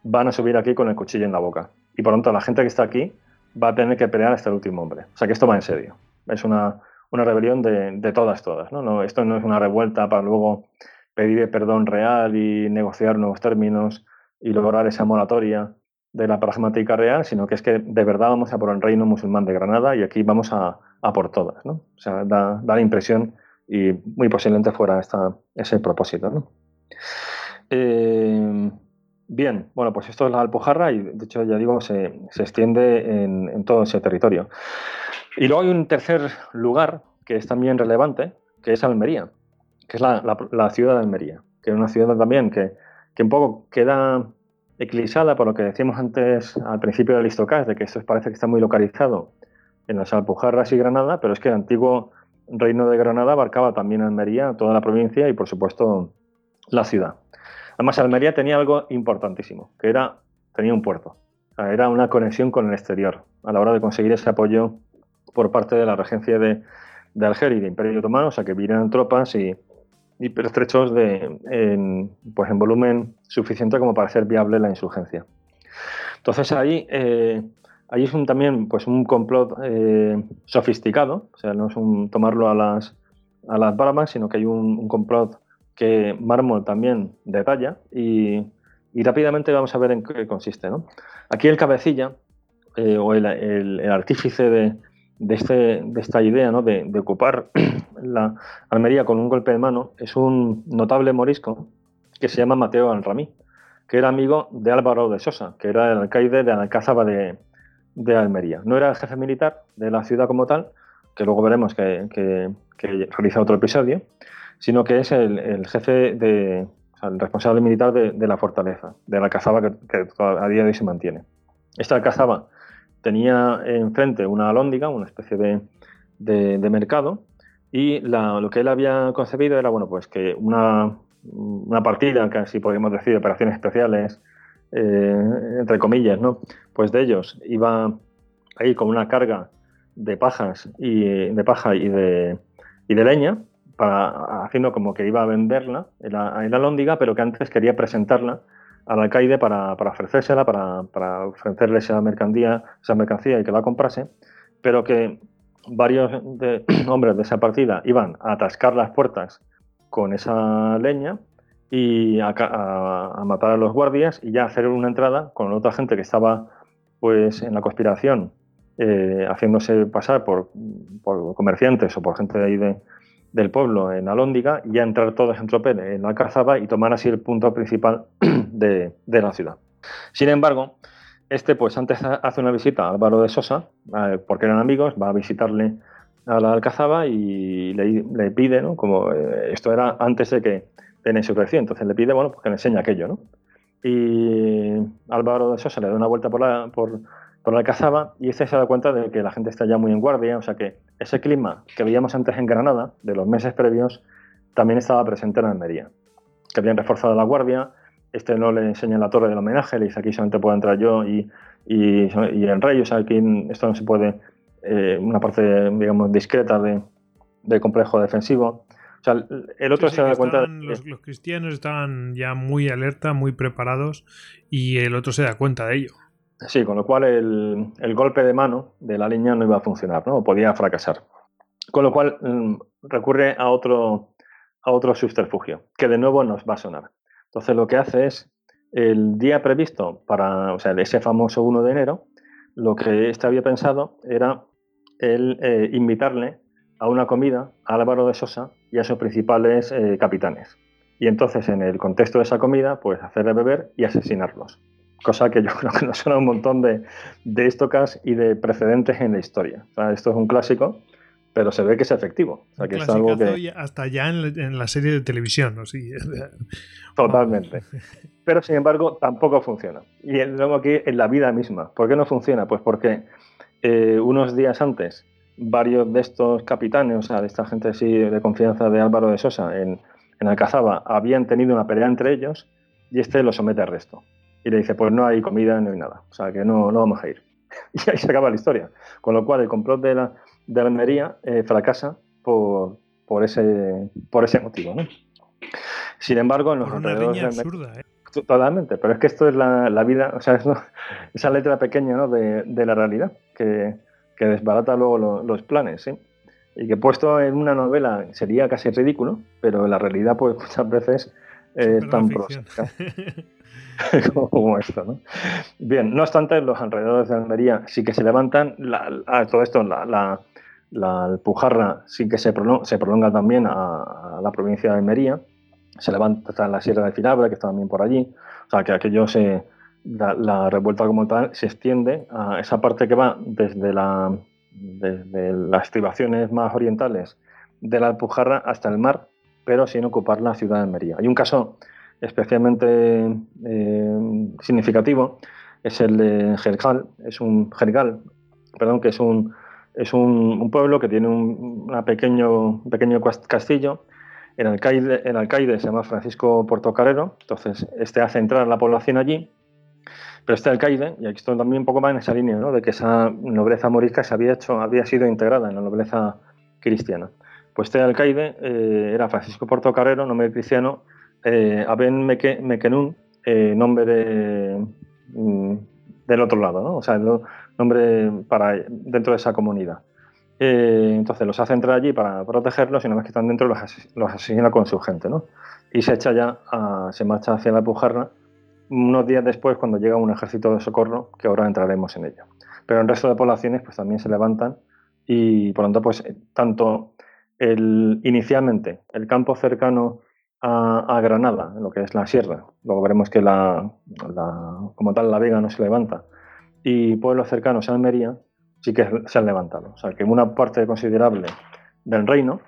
van a subir aquí con el cuchillo en la boca. Y por lo tanto la gente que está aquí va a tener que pelear hasta el último hombre. O sea que esto va en serio. Es una, una rebelión de, de, todas, todas. ¿no? ¿no? Esto no es una revuelta para luego pedir perdón real y negociar nuevos términos y lograr esa moratoria de la pragmática real, sino que es que de verdad vamos a por el reino musulmán de Granada y aquí vamos a, a por todas. ¿no? O sea, da, da, la impresión y muy posiblemente fuera ese propósito. Eh, Bien, bueno, pues esto es la Alpujarra y de hecho ya digo, se, extiende en, todo ese territorio. Y luego hay un tercer lugar que es también relevante, que es Almería, que es la, ciudad de Almería, que es una ciudad también que, que un poco queda eclipsada por lo que decíamos antes al principio del listocast, de que esto parece que está muy localizado en las Alpujarras y Granada, pero es que el antiguo reino de Granada abarcaba también Almería, toda la provincia y por supuesto la ciudad. Además, Almería tenía algo importantísimo, que era, tenía un puerto. era una conexión con el exterior a la hora de conseguir ese apoyo por parte de la regencia de, de Algeria y de Imperio Otomano, o sea, que vinieran tropas y, y de, en, pues en volumen suficiente como para ser viable la insurgencia. Entonces ahí, eh, ahí es también pues un complot eh, sofisticado, o sea, no es un tomarlo a las, a las barbas, sino que hay un, complot que Mármol también detalla y, y, rápidamente vamos a ver en qué consiste. ¿no? Aquí el cabecilla eh, o el, el, artífice de, de, este, de esta idea ¿no? de, ocupar (clears throat) la Almería con un golpe de mano es un notable morisco que se llama Mateo Alramí, que era amigo de Álvaro de Sosa, que era el alcaide de Alcázaba de, de Almería. No era el jefe militar de la ciudad como tal, que luego veremos que, que, realiza otro episodio, sino que es el, jefe de, el responsable militar de, la fortaleza, de la Alcázaba que, a día de hoy se mantiene. Esta Alcázaba tenía enfrente una alóndiga, una especie de, de, mercado, y lo que él había concebido era, bueno, pues que una, una partida, casi podríamos decir, de operaciones especiales, eh, entre comillas, ¿no? Pues de ellos iba ahí con una carga de pajas y de paja y de, y de leña, para, haciendo como que iba a venderla en la, la lóndiga, pero que antes quería presentarla al alcaide para, ofrecérsela, para, para, ofrecerle esa mercancía, esa mercancía y que la comprase, pero que varios (clears throat) hombres de esa partida iban a atascar las puertas con esa leña y a, matar a los guardias y ya hacer una entrada con otra gente que estaba pues en la conspiración eh, haciéndose pasar por, por, comerciantes o por gente de ahí de, del pueblo en Alóndiga y ya entrar todos en tropel en la Cazaba y tomar así el punto principal (clears throat) de, la ciudad. Sin embargo, este pues antes hace una visita a Álvaro de Sosa, porque eran amigos, va a visitarle a la Alcazaba y le, pide, ¿no? Como eh, esto era antes de que de insurrección, entonces le pide, bueno, pues que le enseñe aquello, ¿no? Y Álvaro de Sosa le da una vuelta por la, por, por la cazaba y este se da cuenta de que la gente está ya muy en guardia, o sea que ese clima que veíamos antes en Granada, de los meses previos, también estaba presente en Almería, que habían reforzado la guardia, este no le enseña la torre del homenaje, le dice aquí solamente puedo entrar yo y, y, el rey, o sea, aquí esto no se puede, eh, una parte, digamos, discreta de, del complejo defensivo. O sea, el otro se da cuenta. Los, los, cristianos estaban ya muy alerta, muy preparados, y el otro se da cuenta de ello. Sí, con lo cual el, golpe de mano de la leña no iba a funcionar, ¿no? podía fracasar. Con lo cual mm, recurre a otro, a otro subterfugio, que de nuevo nos va a sonar. Entonces lo que hace es, el día previsto para, o sea, ese famoso 1 de enero, lo que este había pensado era el eh, invitarle a una comida a Álvaro de Sosa y a sus principales eh, capitanes. Y entonces, en el contexto de esa comida, pues hacerle beber y asesinarlos cosa que yo (laughs) creo que nos suena un montón de, de estocas y de precedentes en la historia. esto es un clásico, pero se ve que es efectivo. O sea, que es algo que... Hasta ya en, la serie de televisión, ¿no? Sí. (laughs) Totalmente. Pero sin embargo, tampoco funciona. Y luego aquí en la vida misma. ¿Por qué no funciona? Pues porque eh, unos días antes, varios de estos capitanes, o sea, de esta gente así de confianza de Álvaro de Sosa en, en Alcazaba, habían tenido una pelea entre ellos y este lo somete al resto y le dice, pues no hay comida, no hay nada, o sea que no, no vamos a ir. (laughs) Y ahí se acaba la historia. Con lo cual el complot de la, de Almería eh, fracasa por, por, ese, por ese motivo. ¿no? Sin embargo, en los alrededores absurda, ¿eh? Totalmente, pero es que esto es la, la vida, o sea, es (laughs) esa letra pequeña ¿no? de, de, la realidad que, que desbarata luego los planes, ¿sí? Y que puesto en una novela sería casi ridículo, pero la realidad pues (laughs) muchas veces es tan próxima. (laughs) como esto. ¿no? Bien, no obstante, los alrededores de Almería sí que se levantan. La, todo esto, la, Alpujarra sí que se prolonga, también a, la provincia de Almería. se levanta la Sierra de Filabra, que está también por allí. O sea, que aquello se. La, revuelta como tal se extiende a esa parte que va desde, desde las estribaciones más orientales de la Alpujarra hasta el mar, pero sin ocupar la ciudad de Almería. Hay un caso especialmente eh, significativo, es el de Jergal, es un Jergal, perdón, que es un, es un, pueblo que tiene un una pequeño, pequeño castillo. El alcaide, el alcaide se llama Francisco Portocarrero, entonces este hace entrar la población allí, pero este alcaide, y aquí estoy también un poco más en esa línea, ¿no? de que esa nobleza morisca se había, hecho, había sido integrada en la nobleza cristiana. Pues este alcaide eh, era Francisco Portocarrero, nombre cristiano, eh, Aben Mekenun, eh, nombre de, mm, del otro lado, ¿no? o sea, nombre para, dentro de esa comunidad. Eh, entonces los hace entrar allí para protegerlos y una vez que están dentro los, asesina con su gente. ¿no? Y se echa ya, se marcha hacia la Pujarra unos días después cuando llega un ejército de socorro, que ahora entraremos en ello. Pero el resto de poblaciones pues también se levantan y por tanto pues tanto el, inicialmente el campo cercano a, Granada, lo que es la sierra, luego veremos que la, como tal la Vega no se levanta, y pueblos cercanos a Almería sí que se han levantado. O sea, que una parte considerable del reino,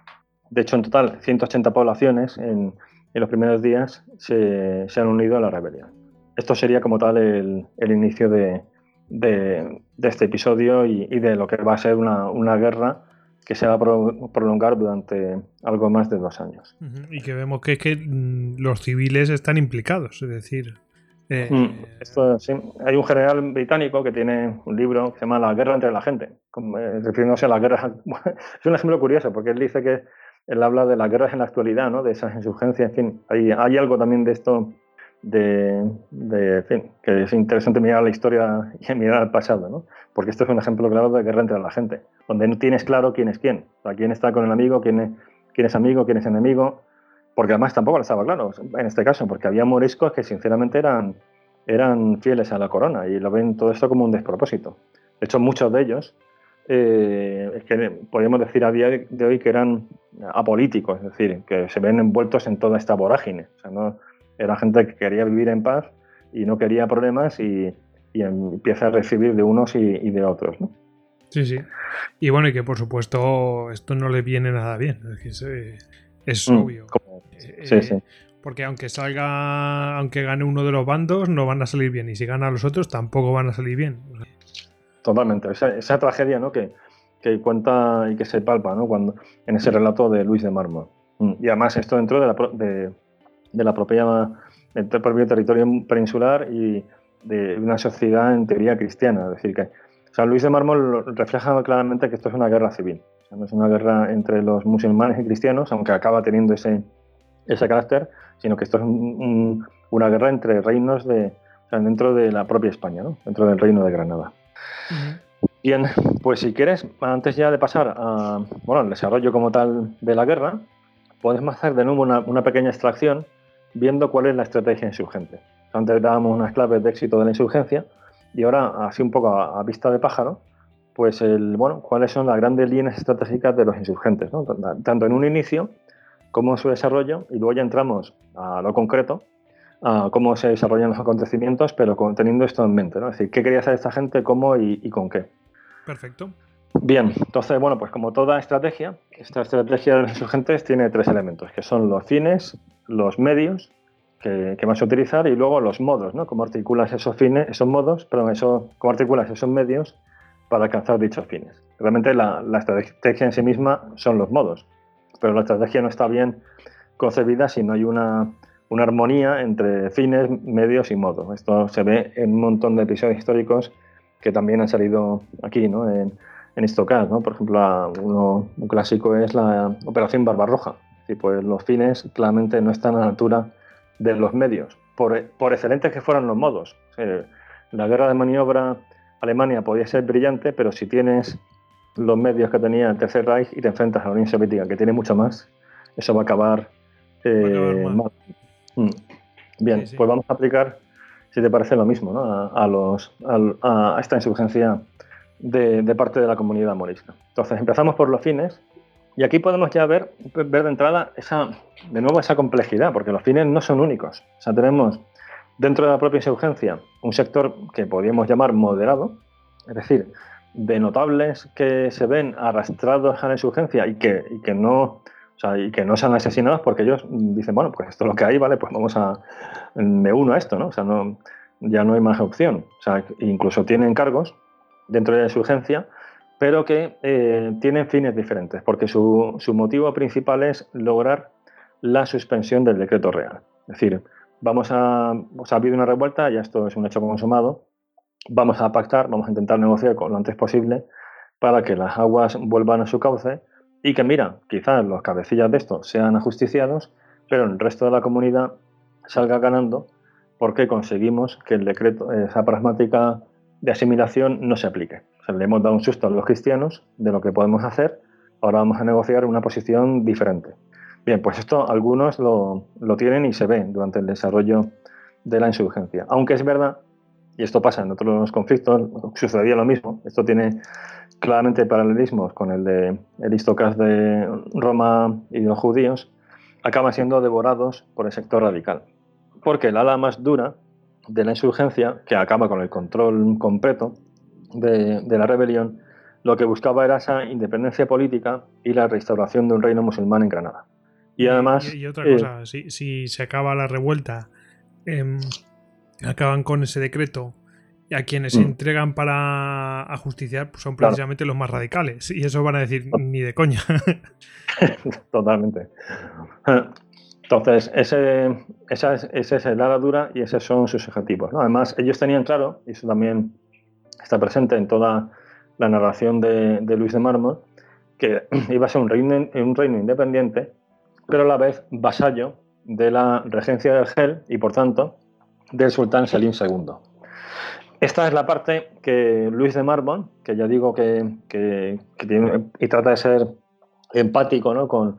de hecho en total 180 poblaciones en, los primeros días se, han unido a la rebelión. Esto sería como tal el, inicio de, este episodio y, de lo que va a ser una, una guerra que se va a prolongar durante algo más de dos años. Y que vemos que, que mm, los civiles están implicados, es decir... Eh, mm, Hay un general británico que tiene un libro que se llama La guerra entre la gente, eh, refiriéndose a la guerra. (laughs) es un ejemplo curioso porque él dice que él habla de las guerras en la actualidad, ¿no? de esas insurgencias, en fin, hay, hay algo también de esto de, fin, que es interesante mirar la historia y mirar al pasado, ¿no? porque esto es un ejemplo claro de guerra entre la gente, donde no tienes claro quién es quién, o quién está con el amigo, quién es, quién es amigo, quién es enemigo, porque además tampoco lo estaba claro en este caso, porque había moriscos que sinceramente eran, eran fieles a la corona y lo ven todo esto como un despropósito. De hecho, muchos de ellos eh, que podríamos decir a día de hoy que eran apolíticos, es decir, que se ven envueltos en toda esta vorágine. Era gente que quería vivir en paz y no quería problemas y, empieza a recibir de unos y, de otros. ¿no? Sí, sí. Y bueno, y que por supuesto esto no le viene nada bien. Es, es mm, obvio. Sí, sí. Porque aunque salga, aunque gane uno de los bandos, no van a salir bien. Y si gana los otros, tampoco van a salir bien. Totalmente. Esa, tragedia ¿no? que, cuenta y que se palpa ¿no? Cuando, en ese relato de Luis de Mármol. Mm, y además esto dentro de la, de, de la propia, del territorio peninsular y de una sociedad en teoría cristiana. Es decir, que San Luis de Mármol refleja claramente que esto es una guerra civil. no es una guerra entre los musulmanes y cristianos, aunque acaba teniendo ese, ese carácter, sino que esto es una guerra entre reinos de, dentro de la propia España, dentro del reino de Granada. Bien, pues si quieres, antes ya de pasar a, bueno, al desarrollo como tal de la guerra, podemos hacer de nuevo una, pequeña extracción viendo cuál es la estrategia insurgente. Antes dábamos unas claves de éxito de la insurgencia y ahora, así un poco a, vista de pájaro, pues el, bueno, cuáles son las grandes líneas estratégicas de los insurgentes, tanto en un inicio cómo su desarrollo y luego ya entramos a lo concreto, a cómo se desarrollan los acontecimientos, pero teniendo esto en mente, ¿no? Es decir, qué quería hacer esta gente, cómo y, con qué. Perfecto. Bien, entonces, bueno, pues como toda estrategia, esta estrategia de los insurgentes tiene tres elementos, que son los fines, los medios que, vas a utilizar y luego los modos, ¿no? Cómo articulas esos fines, esos modos, perdón, cómo articulas esos medios para alcanzar dichos fines. Realmente la, estrategia en sí misma son los modos pero la estrategia no está bien concebida si no hay una, armonía entre fines, medios y modos. Esto se ve en un montón de episodios históricos que también han salido aquí, ¿no? en, en ¿no? Por ejemplo, uno, un clásico es la Operación Barbarroja. Y pues los fines claramente no están a la altura de los medios, por, por excelentes que fueran los modos. la guerra de maniobra Alemania podía ser brillante, pero si tienes los medios que tenía el Tercer Reich y te enfrentas a la Unión Soviética, que tiene mucho más, eso va a acabar, eh, mal. Mm. Bien, pues vamos a aplicar, si te parece, lo mismo ¿no? a, los, a, esta insurgencia de, parte de la comunidad morisca. Entonces, empezamos por los fines Y aquí podemos ya ver, ver de entrada esa, de nuevo esa complejidad, porque los fines no son únicos. O sea, tenemos dentro de la propia insurgencia un sector que podríamos llamar moderado, es decir, de notables que se ven arrastrados a la insurgencia y que, y que no o sea, y que no sean asesinados porque ellos dicen, bueno, pues esto es lo que hay, vale, pues vamos a, me uno a esto, ¿no? O sea, no, ya no hay más opción. O sea, incluso tienen cargos dentro de la insurgencia, pero que eh, tienen fines diferentes, porque su, su, motivo principal es lograr la suspensión del decreto real. Es decir, vamos a, ha habido una revuelta, ya esto es un hecho consumado, vamos a pactar, vamos a intentar negociar con lo antes posible para que las aguas vuelvan a su cauce y que, mira, quizás los cabecillas de esto sean ajusticiados, pero el resto de la comunidad salga ganando porque conseguimos que el decreto, esa pragmática de asimilación no se aplique. Le hemos dado un susto a los cristianos de lo que podemos hacer, ahora vamos a negociar una posición diferente. Bien, pues esto algunos lo, lo tienen y se ven durante el desarrollo de la insurgencia. Aunque es verdad, y esto pasa en otros conflictos, sucedía lo mismo, esto tiene claramente paralelismos con el de Aristócrates de Roma y los judíos, acaban siendo devorados por el sector radical. Porque el ala más dura de la insurgencia, que acaba con el control completo de, la rebelión, lo que buscaba era esa independencia política y la restauración de un reino musulmán en Granada. Y además... Y, otra cosa, eh, si, se acaba la revuelta, em, acaban con ese decreto y a quienes se mm. entregan para ajusticiar pues son precisamente los más radicales. Y eso van a decir (laughs) ni de coña. (laughs) Totalmente. Entonces, ese, esa, es el ala dura y esos son sus objetivos. Además, ellos tenían claro, y eso también está presente en toda la narración de, Luis de Mármol, que (clears throat) iba a ser un reino, un reino independiente, pero a la vez vasallo de la regencia del Gel y, por tanto, del sultán Selim II. Esta es la parte que Luis de Marbon, que ya digo que, tiene, y trata de ser empático ¿no? con,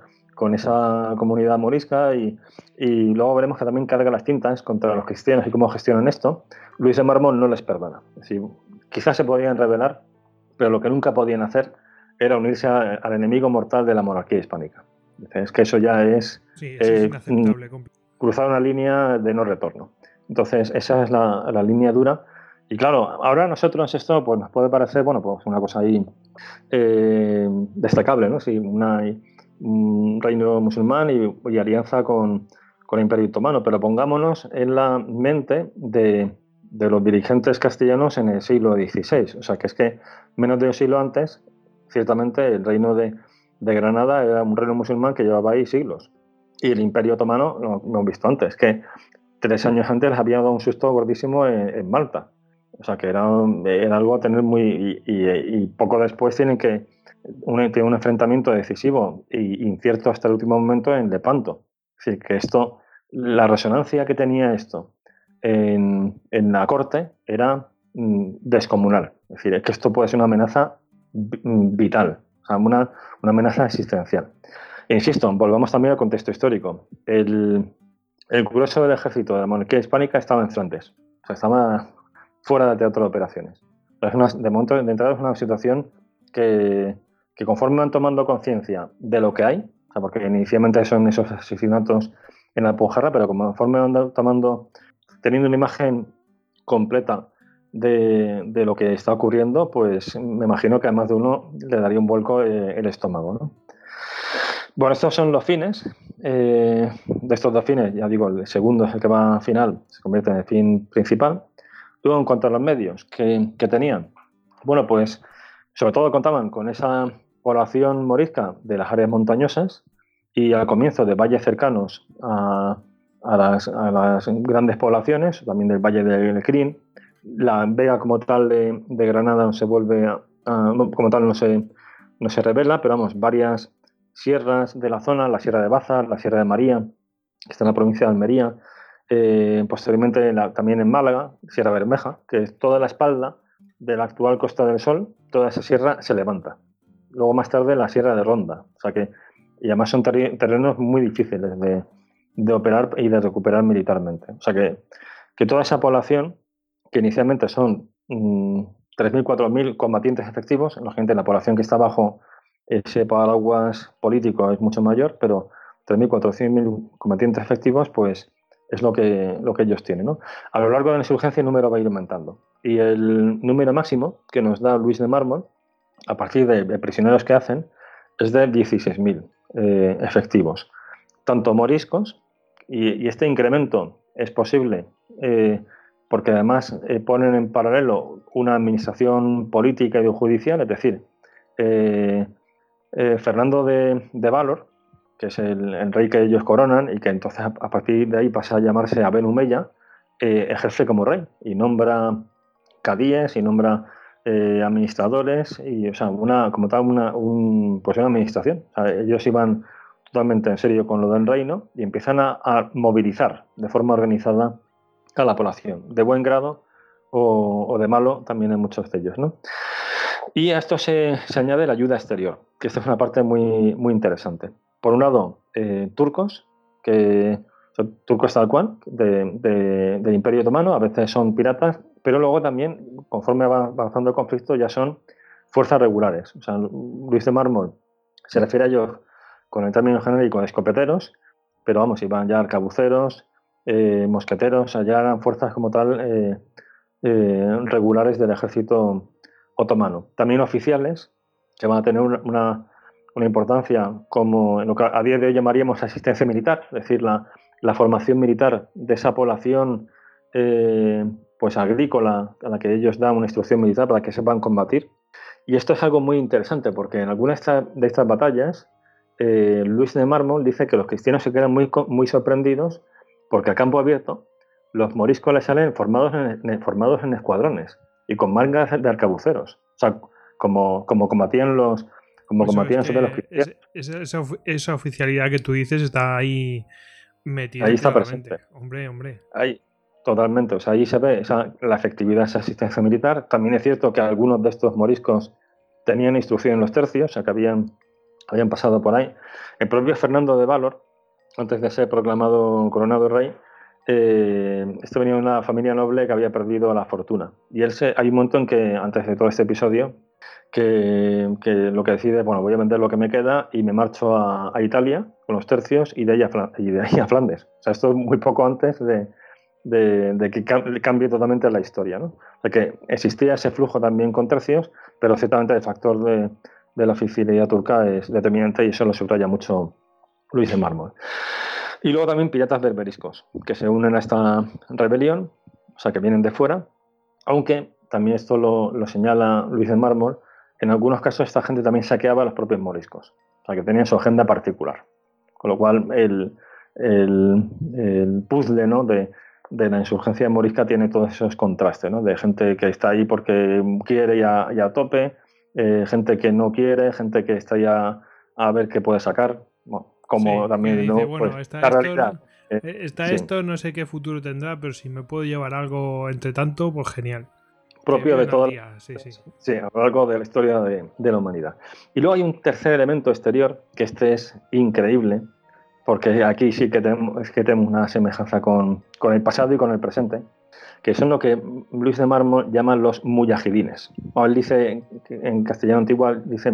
esa comunidad morisca y, luego veremos que también carga las tintas contra los cristianos y cómo gestionan esto, Luis de Marbon no les perdona. Quizás se podían rebelar, pero lo que nunca podían hacer era unirse al enemigo mortal de la monarquía hispánica. Es que eso ya es, eh, cruzar una línea de no retorno. Entonces, esa es la, la línea dura y claro, ahora a nosotros esto pues, nos puede parecer, bueno, pues una cosa ahí eh, destacable, ¿no? Sí, un reino musulmán y, alianza con, el Imperio Otomano, pero pongámonos en la mente de, los dirigentes castellanos en el siglo XVI. O sea, que es que menos de un siglo antes, ciertamente el reino de, Granada era un reino musulmán que llevaba ahí siglos. Y el Imperio Otomano, lo, hemos visto antes, que tres años antes les había dado un susto gordísimo en Malta. O sea, que era, era algo a tener muy... Y, poco después tienen que un, un enfrentamiento decisivo e incierto hasta el último momento en Lepanto. Es decir, que esto, la resonancia que tenía esto en, la corte era mm, descomunal. Es decir, que esto puede ser una amenaza mm, vital, una, una amenaza existencial. Insisto, volvamos también al contexto histórico. El, el grueso del ejército de la monarquía hispánica estaba en Flandes. O estaba fuera del teatro de operaciones. de momento, de entrada es una situación que, conforme van tomando conciencia de lo que hay, porque inicialmente son esos asesinatos en la Pujarra, pero conforme van tomando, teniendo una imagen completa de, lo que está ocurriendo, pues me imagino que a más de uno le daría un vuelco eh, el estómago. Bueno, estos son los fines. Eh, de estos dos fines, ya digo, el segundo es el que va al final, se convierte en el fin principal. Luego, en cuanto a los medios que, tenían, bueno, pues sobre todo contaban con esa población morisca de las áreas montañosas y al comienzo de valles cercanos a, las, grandes poblaciones, también del Valle del Crin. La vega como tal de, Granada no se vuelve, como tal no se, no se revela, pero vamos, varias sierras de la zona, la Sierra de Baza, la Sierra de María, que está en la provincia de Almería, eh, posteriormente también en Málaga, Sierra Bermeja, que es toda la espalda de la actual Costa del Sol, toda esa sierra se levanta. Luego más tarde la Sierra de Ronda, o sea que, y además son terrenos muy difíciles de, operar y de recuperar militarmente. O sea que, que toda esa población, que inicialmente son 3.000, mm, 4.000 combatientes efectivos, la gente, la población que está bajo ese paraguas político es mucho mayor, pero 3.400.000 combatientes efectivos, pues es lo que, lo que ellos tienen. A lo largo de la insurgencia el número va a ir aumentando. Y el número máximo que nos da Luis de Mármol, a partir de, prisioneros que hacen, es de 16.000 eh, efectivos, tanto moriscos, y, este incremento es posible eh, porque además eh, ponen en paralelo una administración política y judicial, es decir, Fernando de, de Valor, que es el, rey que ellos coronan y que entonces a, partir de ahí pasa a llamarse Abel Humeya, eh, ejerce como rey y nombra cadíes y nombra eh, administradores y, o sea, una, como tal, una, un, pues una administración. ellos iban totalmente en serio con lo del reino y empiezan a, movilizar de forma organizada a la población, de buen grado o, de malo también en muchos de ellos. ¿no? Y a esto se, se, añade la ayuda exterior, que esta es una parte muy, muy interesante por un lado, eh, turcos, que son turcos tal cual, del Imperio Otomano, a veces son piratas, pero luego también, conforme va avanzando el conflicto, ya son fuerzas regulares. Luis de Mármol se refiere a ellos con el término genérico de escopeteros, pero vamos, iban ya arcabuceros, eh, mosqueteros, allá eran fuerzas como tal eh, regulares del ejército otomano. También oficiales, que van a tener una importancia como en lo que a día de hoy llamaríamos asistencia militar, es decir, la, formación militar de esa población eh, pues agrícola a la que ellos dan una instrucción militar para que sepan combatir. Y esto es algo muy interesante porque en algunas de estas batallas eh, Luis de Mármol dice que los cristianos se quedan muy, muy sorprendidos porque a campo abierto los moriscos les salen formados en, formados en escuadrones y con mangas de arcabuceros. O sea, como, como combatían los, como combatían sobre los cristianos. esa, esa, oficialidad que tú dices está ahí metida. Ahí está presente. Hombre, hombre. Ahí, totalmente. O sea, ahí se ve la efectividad de esa asistencia militar. También es cierto que algunos de estos moriscos tenían instrucción en los tercios, o sea, que habían, habían pasado por ahí. El propio Fernando de Valor, antes de ser proclamado coronado rey, eh, venía de una familia noble que había perdido la fortuna. Y él se, hay un momento en que, antes de todo este episodio, que, lo que decide, bueno, voy a vender lo que me queda y me marcho a, Italia con los tercios y de, ahí a, y de ahí a Flandes. O sea, esto es muy poco antes de, que cambie totalmente la historia. ¿no? O que existía ese flujo también con tercios, pero ciertamente el factor de, la oficialidad turca es determinante y eso lo subraya mucho Luis de Mármol. Y luego también piratas berberiscos, que se unen a esta rebelión, o sea, que vienen de fuera, aunque también esto lo, lo señala Luis de Mármol, en algunos casos esta gente también saqueaba a los propios moriscos, o sea que tenían su agenda particular. Con lo cual el, el, puzzle ¿no? de, de, la insurgencia morisca tiene todos esos contrastes, ¿no? de gente que está ahí porque quiere y a, tope, eh, gente que no quiere, gente que está ya a ver qué puede sacar, como también ¿no? pues, está, esto, eh, está esto, no sé qué futuro tendrá, pero si me puedo llevar algo entre tanto, pues genial propio de todo. Sí, sí. a lo largo de la historia de, la humanidad. Y luego hay un tercer elemento exterior, que este es increíble, porque aquí sí que tenemos, que tenemos una semejanza con, el pasado y con el presente, que son lo que Luis de Mármol llama los muyahidines. O él dice, en castellano antiguo, dice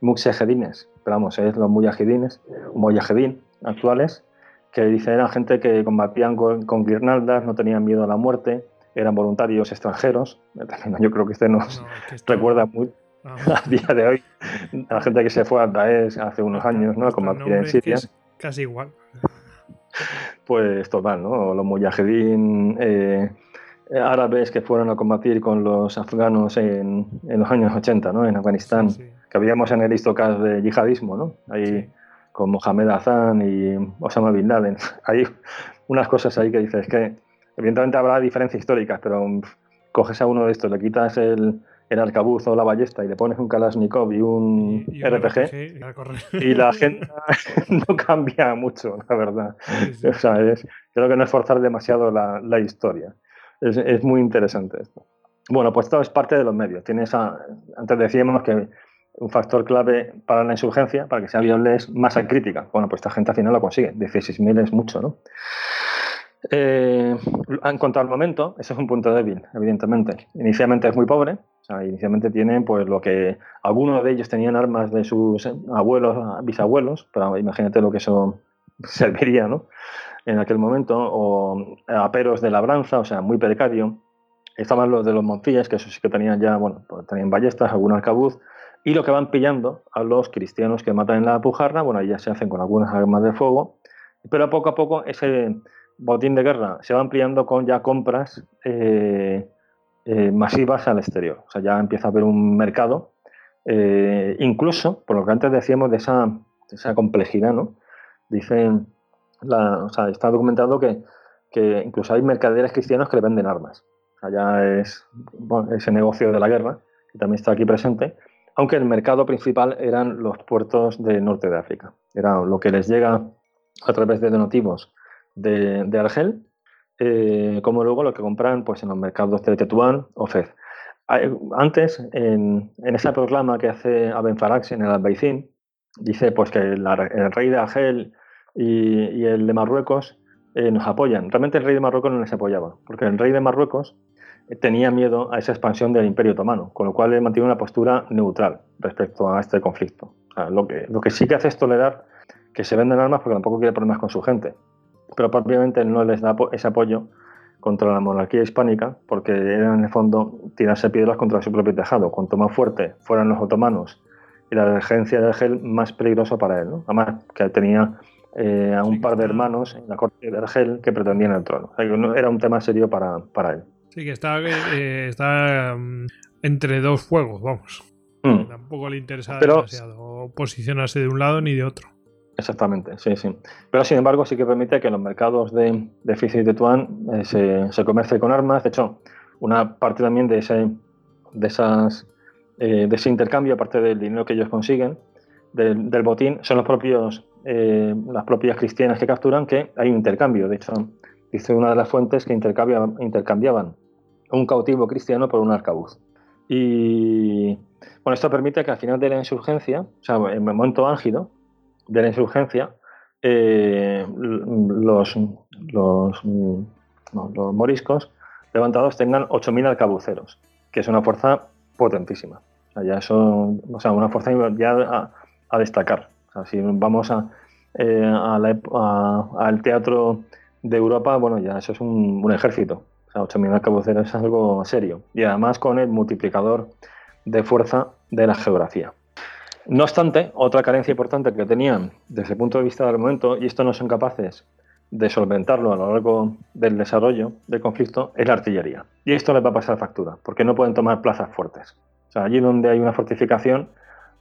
muxegedines, pero vamos, es los muyahidines, muyahidín actuales, que dicen eran gente que combatían con, con guirnaldas, no tenían miedo a la muerte, eran voluntarios extranjeros. (laughs) Yo creo que este nos recuerda muy ah. (laughs) a día de hoy a la gente que se fue a Daesh hace unos años, ¿no? A combatir en Siria. casi igual. Pues total, ¿no? Los mujahidín eh, árabes que fueron a combatir con los afganos en, los años 80, ¿no? En Afganistán, que habíamos en el histocast de yihadismo, ¿no? Ahí con Mohamed Hassan y Osama Bin Laden. (laughs) Hay unas cosas ahí que dices que Evidentemente habrá diferencias históricas, pero coges a uno de estos, le quitas el, el arcabuz o la ballesta y le pones un Kalashnikov y un, RPG, y la (laughs) gente (laughs) no cambia mucho, la verdad. O sea, creo que no es forzar demasiado la, la historia. Es, es, muy interesante esto. Bueno, pues esto es parte de los medios. Tienes antes decíamos que un factor clave para la insurgencia, para que sea viable, es masa crítica. Bueno, pues esta gente al final lo consigue. 16.000 es mucho, ¿no? Eh, en cuanto al momento, ese es un punto débil, evidentemente. Inicialmente es muy pobre, inicialmente tienen pues lo que algunos de ellos tenían armas de sus abuelos, bisabuelos, pero imagínate lo que eso (laughs) serviría, ¿no? En aquel momento, o aperos de labranza, o sea, muy precario. Estaban los de los Monfillas, que eso sí que tenían ya, bueno, pues tenían ballestas, algún arcabuz, y lo que van pillando a los cristianos que matan en la Pujarra, bueno, ya se hacen con algunas armas de fuego, pero poco a poco ese botín de guerra se va ampliando con ya compras eh, eh, masivas al exterior. O sea, ya empieza a haber un mercado, eh, incluso, por lo que antes decíamos de esa, complejidad, ¿no? Dicen, o sea, está documentado que, que, incluso hay mercaderes cristianos que le venden armas. Allá es ese negocio de la guerra, que también está aquí presente, aunque el mercado principal eran los puertos del norte de África. Era lo que les llega a través de donativos de Argel eh, como luego lo que compran pues, en los mercados de Tetuán o Fez. Antes, en, esa proclama que hace Aben Farax en el Albaicín, dice pues, que el rey de Argel y, el de Marruecos eh, nos apoyan. Realmente el rey de Marruecos no les apoyaba, porque el rey de Marruecos eh, tenía miedo a esa expansión del Imperio Otomano, con lo cual él mantiene una postura neutral respecto a este conflicto. lo, que, lo que sí que hace es tolerar que se venden armas porque tampoco quiere problemas con su gente pero propiamente no les da ese apoyo contra la monarquía hispánica, porque era en el fondo tirarse piedras contra su propio tejado. Cuanto más fuerte fueran los otomanos y la regencia de Argel, más peligroso para él. Además, que tenía eh, a un par de hermanos en la corte de Argel que pretendían el trono. era un tema serio para, para él. Sí, que está, eh, está mm, entre dos fuegos, vamos. Mm. Tampoco le interesa demasiado posicionarse de un lado ni de otro. Exactamente, sí, sí. Pero sin embargo sí que permite que los mercados de, de Tetuán eh, se, se con armas. De hecho, una parte también de ese, de esas, eh, de ese intercambio, aparte del dinero que ellos consiguen, del, botín, son los propios, eh, las propias cristianas que capturan que hay un intercambio. De hecho, dice una de las fuentes que intercambiaban, intercambiaban un cautivo cristiano por un arcabuz. Y bueno, esto permite que al final de la insurgencia, o sea, en el momento álgido, de la insurgencia, eh, los, los, los, moriscos levantados tengan 8.000 arcabuceros, que es una fuerza potentísima. Ya eso, o sea, una fuerza ya a, destacar. O si vamos a, eh, al teatro de Europa, bueno, ya eso es un, un ejército. O sea, 8.000 arcabuceros es algo serio. Y además con el multiplicador de fuerza de la geografía. No obstante, otra carencia importante que tenían desde el punto de vista del momento, y esto no son capaces de solventarlo a lo largo del desarrollo del conflicto, es la artillería. Y esto les va a pasar factura, porque no pueden tomar plazas fuertes. O sea, allí donde hay una fortificación,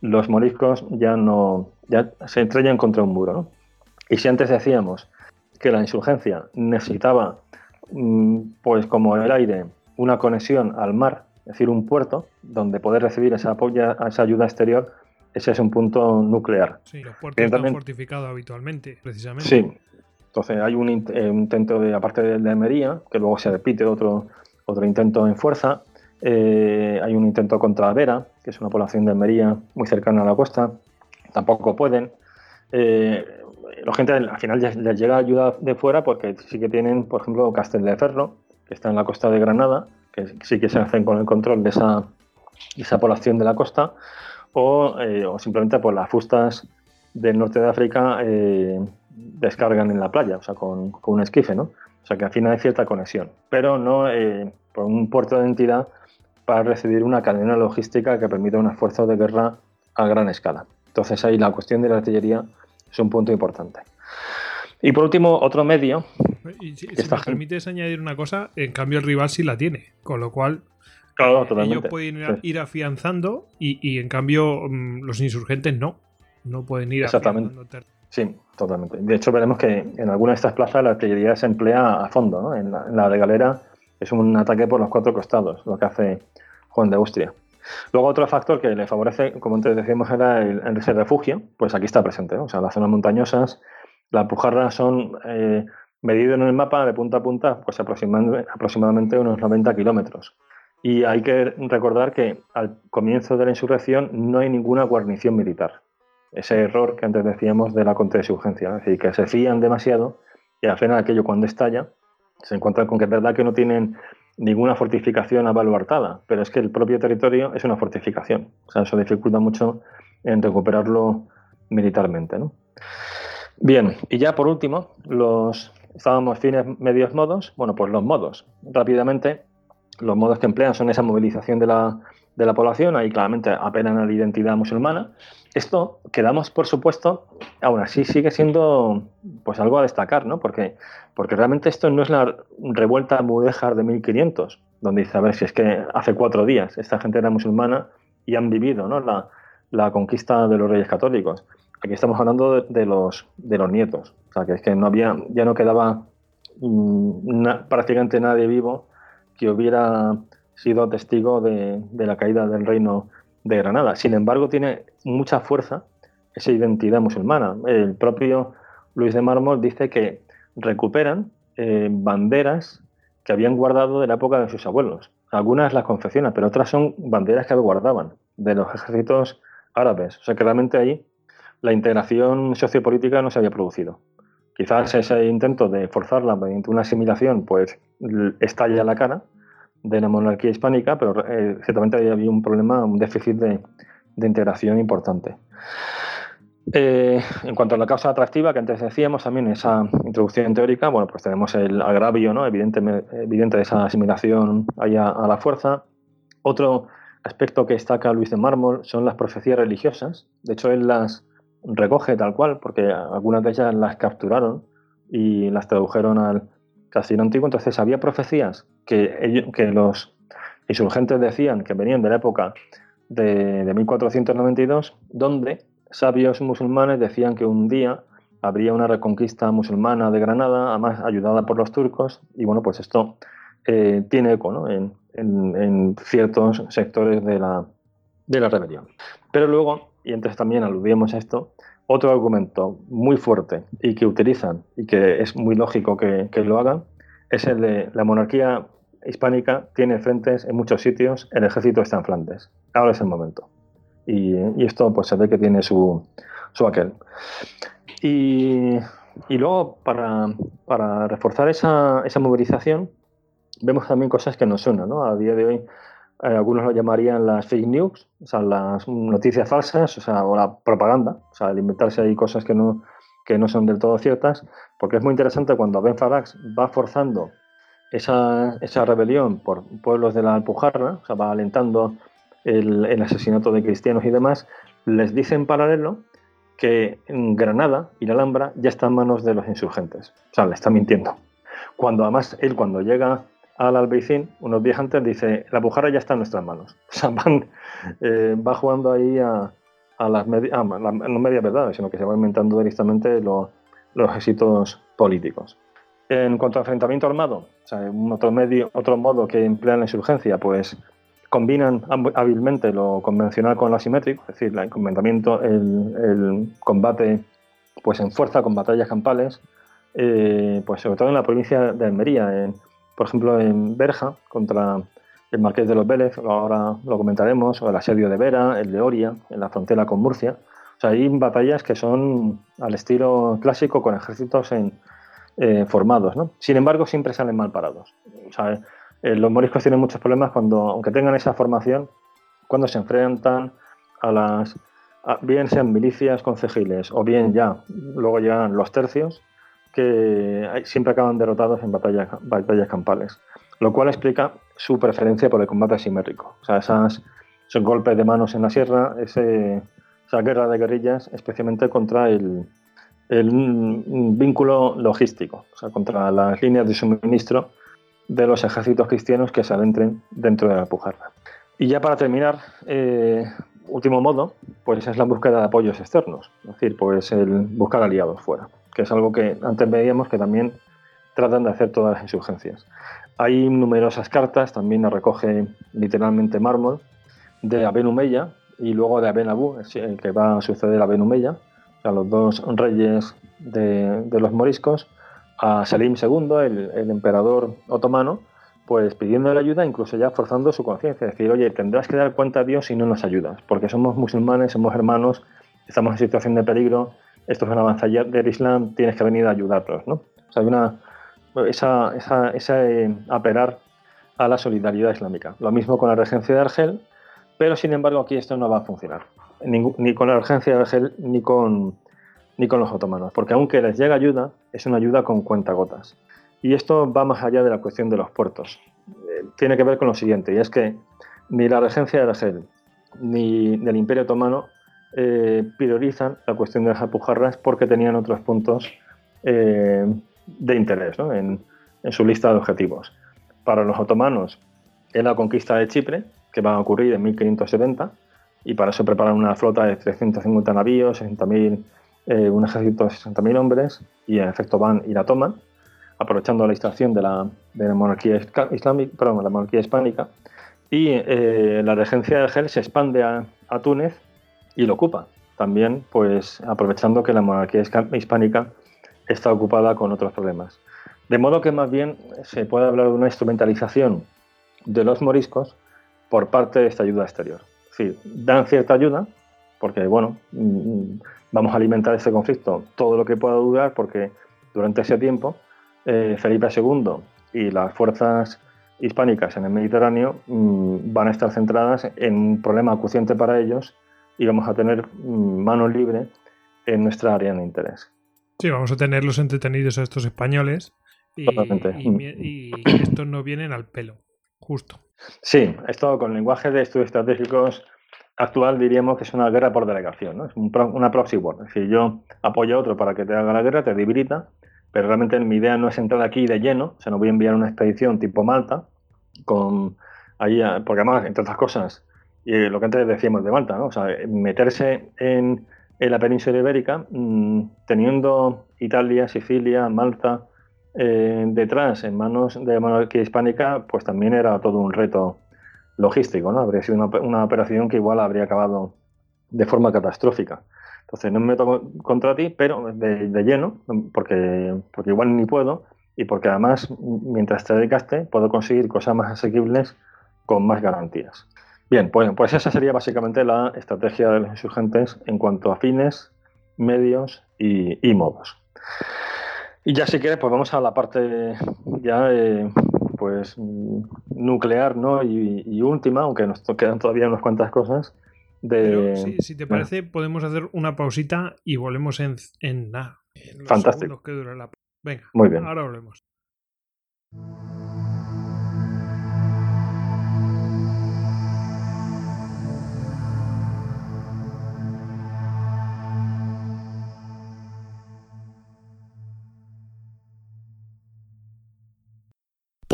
los moriscos ya no ya se estrellan contra un muro. Y si antes decíamos que la insurgencia necesitaba, mm, pues como el aire, una conexión al mar, es decir, un puerto donde poder recibir esa, apoya, esa ayuda exterior, ese es un punto nuclear. Sí, los puertos están fortificados habitualmente, precisamente. Sí, entonces hay un, eh, intento de, aparte de, de Almería, que luego se repite otro, otro intento en fuerza. Eh, hay un intento contra Vera, que es una población de Almería muy cercana a la costa. Tampoco pueden. Eh, la gente al final les llega ayuda de fuera porque sí que tienen, por ejemplo, Castel de Ferro, que está en la costa de Granada, que sí que se hacen con el control de esa, de esa población de la costa eh, o, simplemente pues las fustas del norte de África eh, descargan en la playa, o sea, con, un esquife, ¿no? O sea, que al final hay cierta conexión, pero no eh, por un puerto de entidad para recibir una cadena logística que permita un esfuerzo de guerra a gran escala. Entonces ahí la cuestión de la artillería es un punto importante. Y por último, otro medio. Y si, me permites añadir una cosa, en cambio el rival sí la tiene, con lo cual Claro, totalmente. Ellos pueden ir, afianzando y, en cambio mm, los insurgentes no. No pueden ir Exactamente. Sí, totalmente. De hecho, veremos que en alguna de estas plazas la artillería se emplea a fondo. ¿no? En, la, de Galera es un ataque por los cuatro costados, lo que hace Juan de Austria. Luego otro factor que le favorece, como antes decíamos, era el, ese refugio, pues aquí está presente. O sea, las zonas montañosas, las pujarras son eh, medido en el mapa de punta a punta, pues aproximadamente, aproximadamente unos 90 kilómetros. Y hay que recordar que al comienzo de la insurrección no hay ninguna guarnición militar. Ese error que antes decíamos de la contrainsurgencia, es decir, que se fían demasiado y al final aquello cuando estalla se encuentran con que es verdad que no tienen ninguna fortificación abaluartada, pero es que el propio territorio es una fortificación. O sea, eso dificulta mucho en recuperarlo militarmente. Bien, y ya por último, los estábamos fines, medios, modos. Bueno, pues los modos. Rápidamente, los modos que emplean son esa movilización de la, de la población, ahí claramente apelan a la identidad musulmana. Esto quedamos, por supuesto, aún así sigue siendo pues algo a destacar, ¿no? Porque, porque realmente esto no es la revuelta mudéjar de 1500, donde dice, a ver, si es que hace cuatro días esta gente era musulmana y han vivido ¿no? la, la conquista de los reyes católicos. Aquí estamos hablando de, los, de los nietos. O sea, que es que no había, ya no quedaba mm, prácticamente nadie vivo que hubiera sido testigo de, la caída del reino de Granada. Sin embargo, tiene mucha fuerza esa identidad musulmana. El propio Luis de Mármol dice que recuperan eh, banderas que habían guardado de la época de sus abuelos. Algunas las confeccionan, pero otras son banderas que guardaban de los ejércitos árabes. O sea que realmente ahí la integración sociopolítica no se había producido. Quizás ese intento de forzarla mediante una asimilación pues estalla la cara de la monarquía hispánica, pero eh, ciertamente había un problema, un déficit de, integración importante. Eh, en cuanto a la causa atractiva, que antes decíamos también, esa introducción teórica, bueno, pues tenemos el agravio ¿no? evidente, evidente de esa asimilación allá a la fuerza. Otro aspecto que destaca Luis de Mármol son las profecías religiosas. De hecho, él las recoge tal cual, porque algunas de ellas las capturaron y las tradujeron al castillo antiguo. Entonces había profecías que, que los insurgentes decían que venían de la época de, de 1492, donde sabios musulmanes decían que un día habría una reconquista musulmana de Granada, además ayudada por los turcos, y bueno, pues esto eh, tiene eco en, en, ciertos sectores de la, de la rebelión. Pero luego y entonces también aludíamos a esto, otro argumento muy fuerte y que utilizan y que es muy lógico que, lo hagan es el de la monarquía hispánica tiene frentes en muchos sitios, el ejército está en Flandes. Ahora es el momento. Y, esto pues se ve que tiene su, su aquel. Y, luego, para, reforzar esa, esa, movilización, vemos también cosas que nos suenan. ¿no? A día de hoy algunos lo llamarían las fake news, o sea, las noticias falsas, o sea, o la propaganda, o sea, el inventarse ahí cosas que no, que no son del todo ciertas, porque es muy interesante cuando Ben Farax va forzando esa, esa rebelión por pueblos de la Alpujarra, o sea, va alentando el, el asesinato de cristianos y demás, les dice en paralelo que Granada y la Alhambra ya están en manos de los insurgentes. O sea, le está mintiendo. Cuando además él cuando llega al Albeicín, unos días antes, dice, la Bujarra ya está en nuestras manos. (laughs) O sea, eh, va jugando ahí a, las ah, no medias verdades, sino que se va inventando directamente los éxitos políticos. En cuanto a enfrentamiento armado, o sea, otro, medio, otro modo que emplean la insurgencia, pues combinan hábilmente lo convencional con lo asimétrico, es decir, el, combate, el, combate pues en fuerza con batallas campales, eh, pues sobre todo en la provincia de Almería, en, por ejemplo, en Berja, contra el Marqués de los Vélez, ahora lo comentaremos, o el asedio de Vera, el de Oria, en la frontera con Murcia. O sea, hay batallas que son al estilo clásico con ejércitos eh, formados, ¿no? Sin embargo, siempre salen mal parados. O sea, eh, los moriscos tienen muchos problemas cuando, aunque tengan esa formación, cuando se enfrentan a las, bien sean milicias concejiles o bien ya, luego llegan los tercios, que siempre acaban derrotados en batallas, campales, lo cual explica su preferencia por el combate asimétrico. O sea, esas, esos golpes de manos en la sierra, esa guerra de guerrillas, especialmente contra el, el vínculo logístico, o sea, contra las líneas de suministro de los ejércitos cristianos que se adentren dentro de la Pujarra. Y ya para terminar, eh, último modo, pues es la búsqueda de apoyos externos, es decir, pues el buscar aliados fuera que es algo que antes veíamos que también tratan de hacer todas las insurgencias. Hay numerosas cartas, también las recoge literalmente mármol, de Aben Umeya y luego de Aben Abu, el que va a suceder a Aben Umeya, a los dos reyes de, los moriscos, a Selim II, el, el, emperador otomano, pues pidiéndole ayuda, incluso ya forzando su conciencia, decir, oye, tendrás que dar cuenta a Dios si no nos ayudas, porque somos musulmanes, somos hermanos, estamos en situación de peligro, esto es una avanzada del Islam, tienes que venir a ayudarlos, ¿no? O sea, hay una, esa, esa, ese apelar a la solidaridad islámica. Lo mismo con la regencia de Argel, pero sin embargo aquí esto no va a funcionar, ni, con la regencia de Argel ni con, ni con los otomanos, porque aunque les llega ayuda, es una ayuda con cuentagotas. Y esto va más allá de la cuestión de los puertos. Eh, tiene que ver con lo siguiente, y es que ni la regencia de Argel ni del Imperio Otomano eh, priorizan la cuestión de las Alpujarras porque tenían otros puntos eh, de interés en, su lista de objetivos. Para los otomanos es la conquista de Chipre, que va a ocurrir en 1570, y para eso preparan una flota de 350 navíos, 60.000, eh, un ejército de 60.000 hombres, y en efecto van y la toman, aprovechando la distracción de la, monarquía islámica, perdón, la monarquía hispánica, y la regencia de Argel se expande a, Túnez y lo ocupa. También, pues, aprovechando que la monarquía hispánica está ocupada con otros problemas. De modo que más bien se puede hablar de una instrumentalización de los moriscos por parte de esta ayuda exterior. Es decir, dan cierta ayuda, porque bueno, mm, vamos a alimentar ese conflicto todo lo que pueda durar, porque durante ese tiempo eh, Felipe II y las fuerzas hispánicas en el Mediterráneo mm, van a estar centradas en un problema acuciente para ellos y vamos a tener mm, mano libre en nuestra área de interés. Sí, vamos a tenerlos entretenidos a estos españoles y, estos no vienen al pelo, justo. Sí, esto con lenguaje de estudios estratégicos actual diríamos que es una guerra por delegación, ¿no? es una proxy war. Es decir, yo apoyo a otro para que te haga la guerra, te debilita, pero realmente mi idea no es entrar aquí de lleno, o sea, no voy a enviar una expedición tipo Malta, con ahí, porque además, entre otras cosas, y lo que antes decíamos de Malta, o sea, meterse en, en la península ibérica, mm, teniendo Italia, Sicilia, Malta, eh, detrás en manos de la monarquía hispánica, pues también era todo un reto logístico, ¿no? Habría sido una, operación que igual habría acabado de forma catastrófica. Entonces no me meto contra ti, pero de, lleno, porque, porque igual ni puedo, y porque además, mientras te dedicaste, puedo conseguir cosas más asequibles con más garantías. Bien, pues, pues esa sería básicamente la estrategia de los insurgentes en cuanto a fines, medios y, y modos. Y ya si quieres, pues vamos a la parte ya eh, pues nuclear ¿no? Y, última, aunque nos quedan todavía unas cuantas cosas. De... si te parece, podemos hacer una pausita y volvemos en, en nada. Fantástico. Que dura la... Venga, Muy bien. ahora volvemos.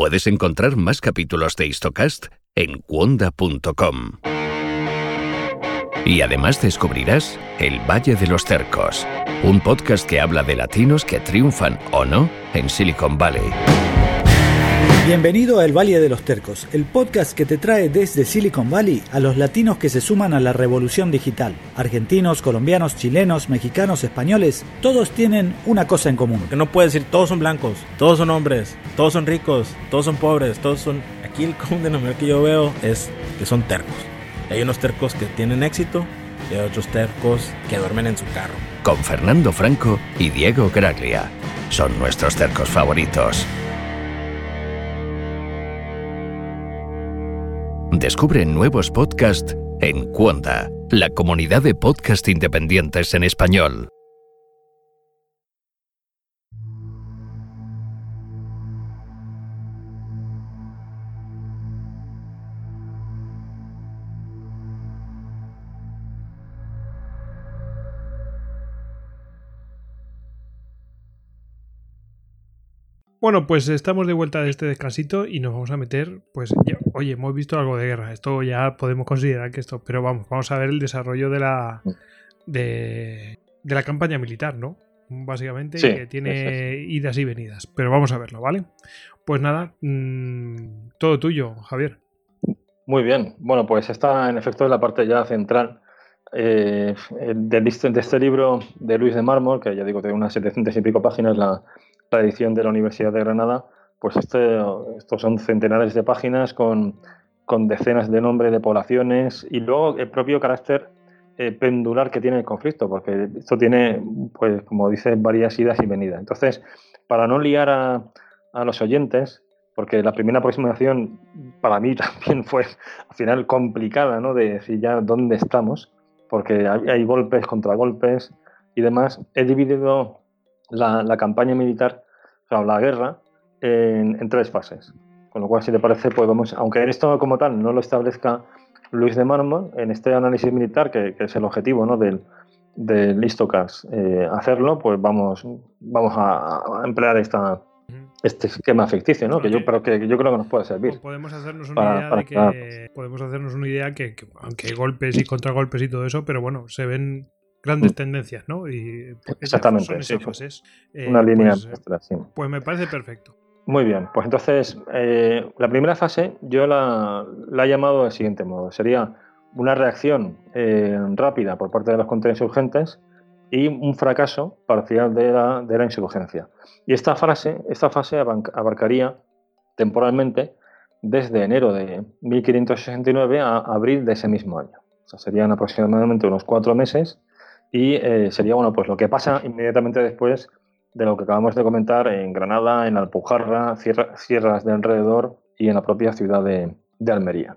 Puedes encontrar más capítulos de Histocast en cuonda.com. Y además descubrirás El Valle de los Cercos, un podcast que habla de latinos que triunfan o no en Silicon Valley. Bienvenido a El Valle de los Tercos, el podcast que te trae desde Silicon Valley a los latinos que se suman a la revolución digital. Argentinos, colombianos, chilenos, mexicanos, españoles, todos tienen una cosa en común. Que no puedes decir todos son blancos, todos son hombres, todos son ricos, todos son pobres, todos son... Aquí el (laughs) común denominador que yo veo es que son tercos. Hay unos tercos que tienen éxito y hay otros tercos que duermen en su carro. Con Fernando Franco y Diego Graglia. Son nuestros tercos favoritos. Descubre nuevos podcasts en Cuonda, la comunidad de podcast independientes en español. Bueno, pues estamos de vuelta de este descansito y nos vamos a meter, pues, oye, hemos visto algo de guerra, esto ya podemos considerar que esto, pero vamos, vamos a ver el desarrollo de la de, la campaña militar, ¿no? Básicamente, que tiene idas y venidas, pero vamos a verlo, ¿vale? Pues nada, mm, todo tuyo, Javier. Muy bien, bueno, pues está en efecto en la parte ya central eh, de, este libro de Luis de Mármol, que ya digo, tiene unas 700 y pico páginas, la la edición de la Universidad de Granada, pues este, estos son centenares de páginas con, decenas de nombres de poblaciones y luego el propio carácter eh, pendular que tiene el conflicto, porque esto tiene, pues como dice, varias idas y venidas. Entonces, para no liar a, los oyentes, porque la primera aproximación para mí (laughs) también fue al final complicada, ¿no? De decir ya dónde estamos, porque hay, golpes, contragolpes y demás. He dividido la, campaña militar, o sea, la guerra, en, tres fases. Con lo cual, si te parece, pues vamos, aunque esto como tal no lo establezca Luis de Mármol, en este análisis militar, que, es el objetivo ¿no? del, del Listocas, eh, hacerlo, pues vamos, vamos a emplear esta, este esquema ficticio, ¿no? Que yo, pero que yo creo que nos puede servir. Podemos hacernos una idea de que podemos hacernos una idea que, aunque hay golpes y contragolpes y todo eso, pero bueno, se ven grandes mm. tendencias, ¿no? Y pues, Exactamente. sí, fases. Eh, una línea pues, pues, me parece perfecto. Muy bien, pues entonces eh, la primera fase yo la, la, he llamado del siguiente modo. Sería una reacción eh, rápida por parte de los contrainsurgentes y un fracaso parcial de la, de la insurgencia. Y esta, frase, esta fase abarcaría temporalmente desde enero de 1569 a abril de ese mismo año. O sea, serían aproximadamente unos cuatro meses y eh, sería bueno, pues lo que pasa inmediatamente después de lo que acabamos de comentar en Granada, en Alpujarra, sierras de alrededor y en la propia ciudad de Almería.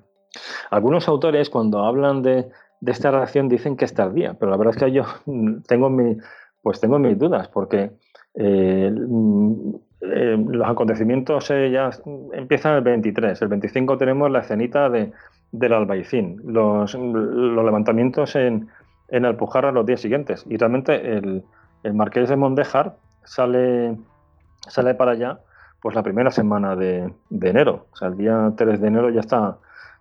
Algunos autores, cuando hablan de esta reacción dicen que es tardía, pero la verdad es que yo (laughs) tengo, mi, pues tengo mis dudas, porque eh, eh, los acontecimientos ya empiezan el 23, el 25 tenemos la escenita de, del Albaicín, los levantamientos en, en Alpujarra los días siguientes, y realmente el, el Marqués de Mondejar sale, sale para allá pues la primera semana de, de enero, o sea, el día 3 de enero ya está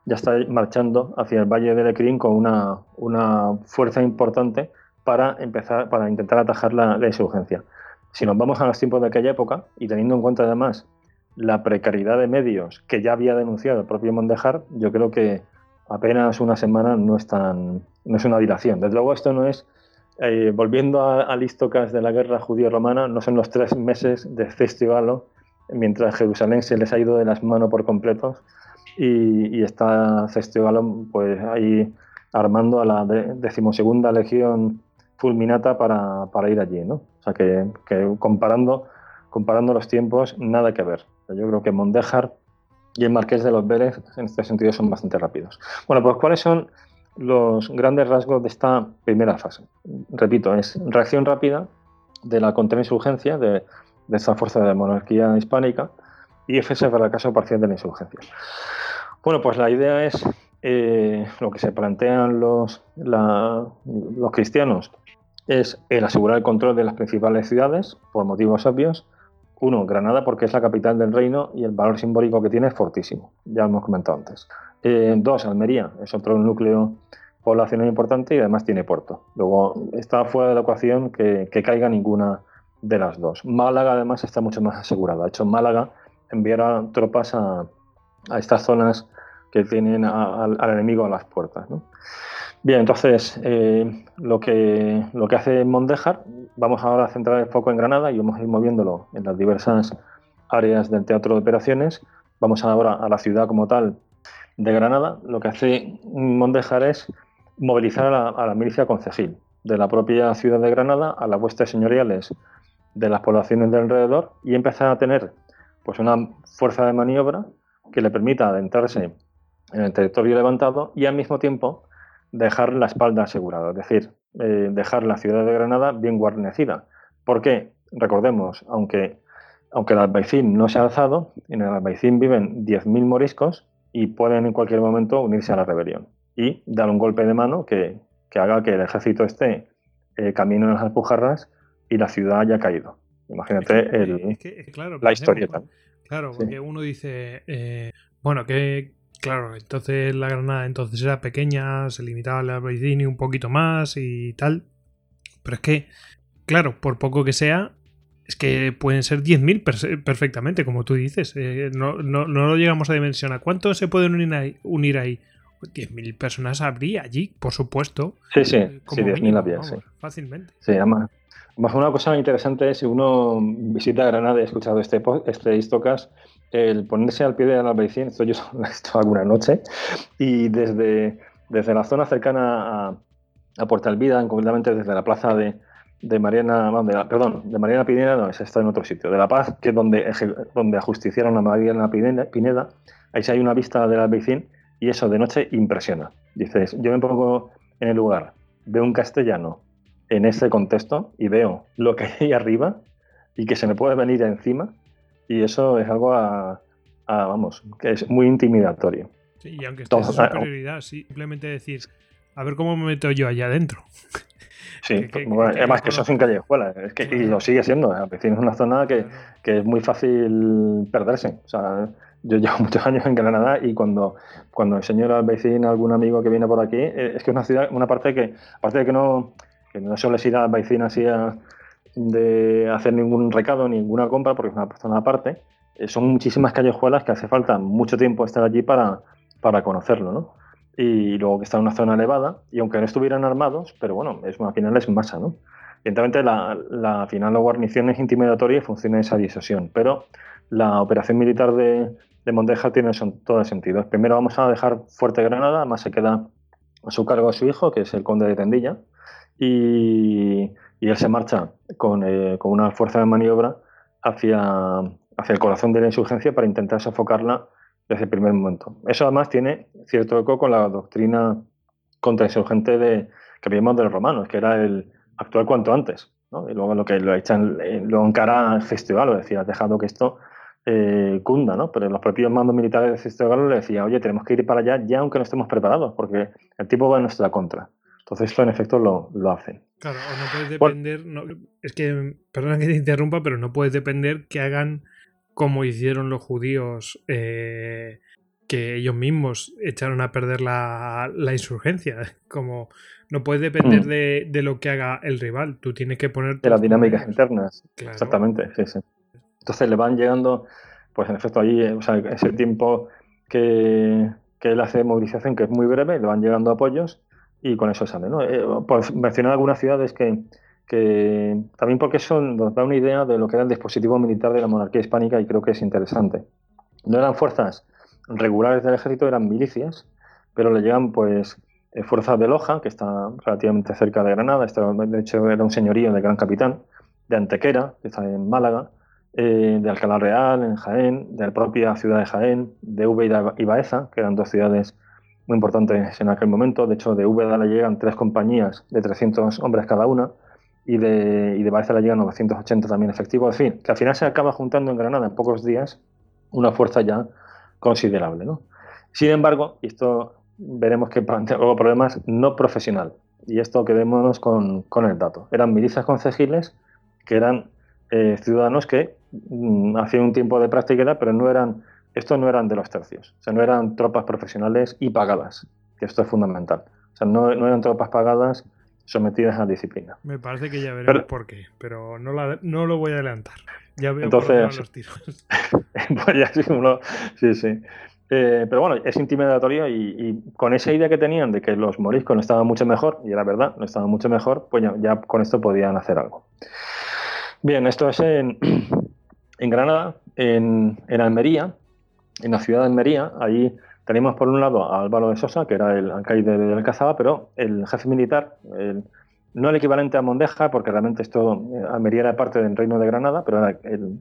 ya está marchando hacia el Valle de Lecrín con una, una fuerza importante para empezar, para intentar atajar la, insurgencia. Si nos vamos a los tiempos de aquella época y teniendo en cuenta además la precariedad de medios que ya había denunciado el propio Mondejar, yo creo que apenas una semana no es tan, no es una dilación. Desde luego esto no es, eh, volviendo al istocas de la guerra judío-romana, no son los tres meses de festival mientras Jerusalén se les ha ido de las manos por completo y, está Cestió pues ahí armando a la decimosegunda legión fulminata para, para, ir allí, ¿no? O sea que, comparando, comparando los tiempos, nada que ver. Yo creo que Mondejar y el Marqués de los Vélez en este sentido son bastante rápidos. Bueno, pues ¿cuáles son los grandes rasgos de esta primera fase? Repito, es reacción rápida de la contrainsurgencia de, de esta fuerza de la monarquía hispánica y ese fracaso parcial de la insurgencia. Bueno, pues la idea es eh, lo que se plantean los, los cristianos es el asegurar el control de las principales ciudades por motivos obvios. Uno, Granada porque es la capital del reino y el valor simbólico que tiene es fortísimo, ya hemos comentado antes. Eh, dos, Almería es otro núcleo poblacional importante y además tiene puerto. Luego está fuera de la ecuación que, caiga ninguna de las dos. Málaga además está mucho más asegurada. De hecho, Málaga enviará tropas a, a estas zonas que tienen al enemigo a las puertas. Bien, entonces eh, lo, que, lo que hace Mondejar, vamos ahora a centrar el foco en Granada y vamos a ir moviéndolo en las diversas áreas del teatro de operaciones. Vamos ahora a la ciudad como tal de Granada. Lo que hace Mondejar es movilizar a la, milicia concejil de la propia ciudad de Granada a las huestes señoriales de las poblaciones de alrededor y empezar a tener pues una fuerza de maniobra que le permita adentrarse en el territorio levantado y al mismo tiempo dejar la espalda asegurada, es decir, eh, dejar la ciudad de Granada bien guarnecida. ¿Por qué? Recordemos, aunque, aunque el Albaicín no se ha alzado, en el Albaicín viven 10.000 moriscos y pueden en cualquier momento unirse a la rebelión y dar un golpe de mano que, haga que el ejército esté eh, camino en las Alpujarras y la ciudad haya caído. Imagínate el, la historia. Claro, porque uno dice, eh, bueno, que claro, entonces la Granada entonces era pequeña, se limitaba al Albaicín un poquito más y tal. Pero es que, claro, por poco que sea, es que pueden ser 10.000 perfectamente, como tú dices. Eh, no, no, no, lo llegamos a dimensionar. ¿Cuántos se pueden unir ahí? Unir ahí? 10.000 personas habría allí, por supuesto. Sí, sí, eh, sí 10.000 había, sí. Fácilmente. Sí, además, una cosa interesante es si uno visita Granada y ha escuchado este, este el ponerse al pie del Albaicín, esto yo (laughs) lo alguna noche, y desde, desde la zona cercana a, a Puerta Alvida, concretamente desde la plaza de, de Mariana, perdón, de Mariana Pineda, no, está en otro sitio, de La Paz, que es donde, donde ajusticiaron a Mariana Pineda, ahí sí hay una vista del Albaicín y eso de noche impresiona. Dices, yo me pongo en el lugar, veo un castellano en ese contexto y veo lo que hay (laughs) arriba y que se me puede venir encima y eso es algo a, vamos, que es muy intimidatorio. Sí, y aunque esté en superioridad, simplemente decir, a ver cómo me meto yo allá adentro. Sí, (laughs) además que eso sin callejuelas, es que, y lo sigue siendo. Es una zona que, que, es muy fácil perderse. O sea, yo llevo (laughs) muchos años en Granada y cuando, cuando enseño al vecino, algún amigo que viene por aquí, eh, es que es una ciudad, una parte que, aparte de que no, que no suele ir al vecino así de hacer ningún recado, ninguna compra, porque es una persona aparte, eh, son muchísimas callejuelas que hace falta mucho tiempo estar allí para, para conocerlo, ¿no? y luego que está en una zona elevada, y aunque no estuvieran armados, pero bueno, es, al final es masa, ¿no? Evidentemente, la, la, final la guarnición es intimidatoria y funciona esa disuasión, pero la operación militar de, de Mondeja tiene todo el sentido. Primero vamos a dejar Fuerte Granada, además se queda a su cargo su hijo, que es el conde de Tendilla, y, y él se marcha con, eh, con, una fuerza de maniobra hacia, hacia el corazón de la insurgencia para intentar sofocarla desde el primer momento. Eso además tiene cierto eco con la doctrina contrainsurgente de, que vimos de los romanos, que era el actuar cuanto antes. Y luego lo que lo echan, eh, lo encara el festival, decía, has dejado que esto eh, cunda, ¿no? Pero los propios mandos militares de festival le decía, oye, tenemos que ir para allá ya aunque no estemos preparados, porque el tipo va en nuestra contra. Entonces esto en efecto lo, lo hacen. Claro, o no puedes depender, es que, perdona que te interrumpa, pero no puedes depender que hagan como hicieron los judíos, eh, que ellos mismos echaron a perder la, insurgencia. (laughs) Como no puedes depender mm. de, lo que haga el rival, tú tienes que poner... De las dinámicas internas, exactamente, sí, sí. Entonces le van llegando, pues en efecto, allí, o sea, ese tiempo que, que él hace de movilización, que es muy breve, le van llegando apoyos y con eso sale. ¿no? Por mencionar algunas ciudades que, que también porque eso nos da una idea de lo que era el dispositivo militar de la monarquía hispánica y creo que es interesante. No eran fuerzas regulares del ejército, eran milicias, pero le llegan pues eh, fuerzas de Loja, que está relativamente cerca de Granada, este, de hecho era un señorío de Gran Capitán, de Antequera, que está en Málaga, eh, de Alcalá Real, en Jaén, de la propia ciudad de Jaén, de Úbeda y Baeza, que eran dos ciudades muy importantes en aquel momento. De hecho, de Úbeda le llegan tres compañías de 300 hombres cada una, y de, y de Baeza le llegan 980 también efectivos. En fin, que al final se acaba juntando en Granada en pocos días una fuerza ya considerable. ¿no? Sin embargo, y esto veremos que plantea luego problemas, no profesional. Y esto quedémonos con, con el dato. Eran milicias concejiles que eran eh, ciudadanos que mm, hacían un tiempo de práctica, pero no eran, estos no eran de los tercios. O sea, no eran tropas profesionales y pagadas, que esto es fundamental. O sea, no, no eran tropas pagadas sometidas a disciplina. Me parece que ya veremos por qué, pero no, no, lo voy a adelantar. Ya veo entonces, los tiros. pues ya sí, sí, sí. Eh, pero bueno, es intimidatorio y, con esa idea que tenían de que los moriscos no estaban mucho mejor, y era verdad, no estaban mucho mejor, pues ya, con esto podían hacer algo. Bien, esto es en, (clears throat) en Granada, en, en Almería, en la ciudad de Almería, ahí tenemos por un lado a Álvaro de Sosa, que era el alcaide de Alcazaba, pero el jefe militar, no el equivalente a Mondeja, porque realmente esto, eh, Almería era parte del Reino de Granada, pero era el,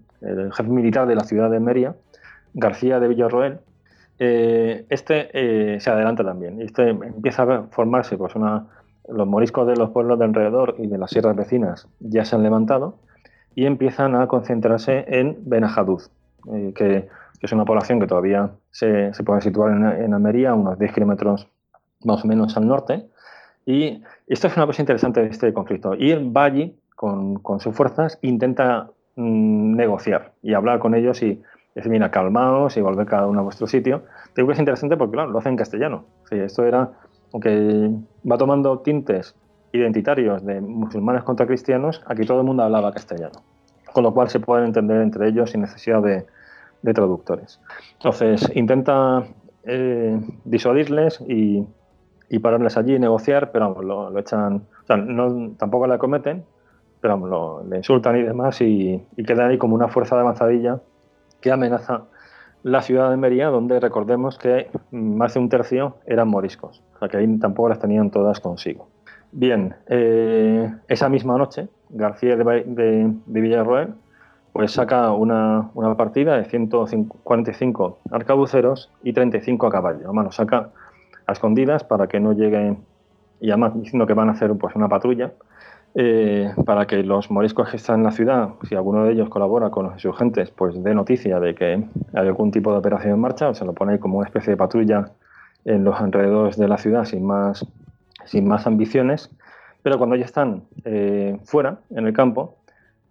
jefe militar de la ciudad de Almería, García de Villarroel, eh, este eh, se adelanta también. Este empieza a formarse, pues una, los moriscos de los pueblos de alrededor y de las sierras vecinas ya se han levantado y empiezan a concentrarse en Benajaduz, que que es una población que todavía se, puede situar en, Almería, unos 10 kilómetros más o menos al norte. Y esto es una cosa interesante de este conflicto. Y el Valle, con, sus fuerzas, intenta mm, negociar y hablar con ellos y decir, mira, calmaos y volver cada uno a vuestro sitio. Digo que es interesante porque, claro, lo hace en castellano. esto era, aunque va tomando tintes identitarios de musulmanes contra cristianos, aquí todo el mundo hablaba castellano. Con lo cual se pueden entender entre ellos sin necesidad de, de traductores. Entonces, intenta eh, disuadirles y, y, pararles allí negociar, pero lo, echan, o sea, no, tampoco la cometen, pero lo, le insultan y demás y, y queda ahí como una fuerza de avanzadilla que amenaza la ciudad de Mería, donde recordemos que más de un tercio eran moriscos, o sea que ahí tampoco las tenían todas consigo. Bien, eh, esa misma noche, García de, Villarroel pues saca una, partida de 145 arcabuceros y 35 a caballo. Lo saca a escondidas para que no lleguen, y además diciendo que van a hacer pues, una patrulla, eh, para que los moriscos que están en la ciudad, si alguno de ellos colabora con los insurgentes, pues dé noticia de que hay algún tipo de operación en marcha, o se lo pone como una especie de patrulla en los alrededores de la ciudad sin más sin más ambiciones, pero cuando ya están eh, fuera, en el campo,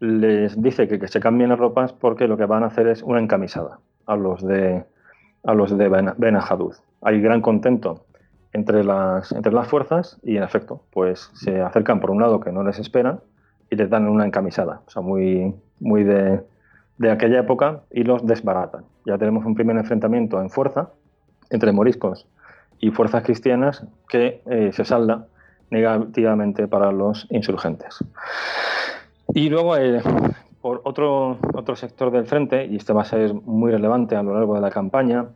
les dice que, se cambien las ropas porque lo que van a hacer es una encamisada a los de, a los de ben, Hay gran contento entre las, entre las fuerzas y, en efecto, pues se acercan por un lado que no les esperan y les dan una encamisada, o sea, muy, muy de, de aquella época y los desbaratan. Ya tenemos un primer enfrentamiento en fuerza entre moriscos y fuerzas cristianas que eh, se salda negativamente para los insurgentes. Y luego, eh, por otro, otro sector del frente, y este va a ser muy relevante a lo largo de la campaña,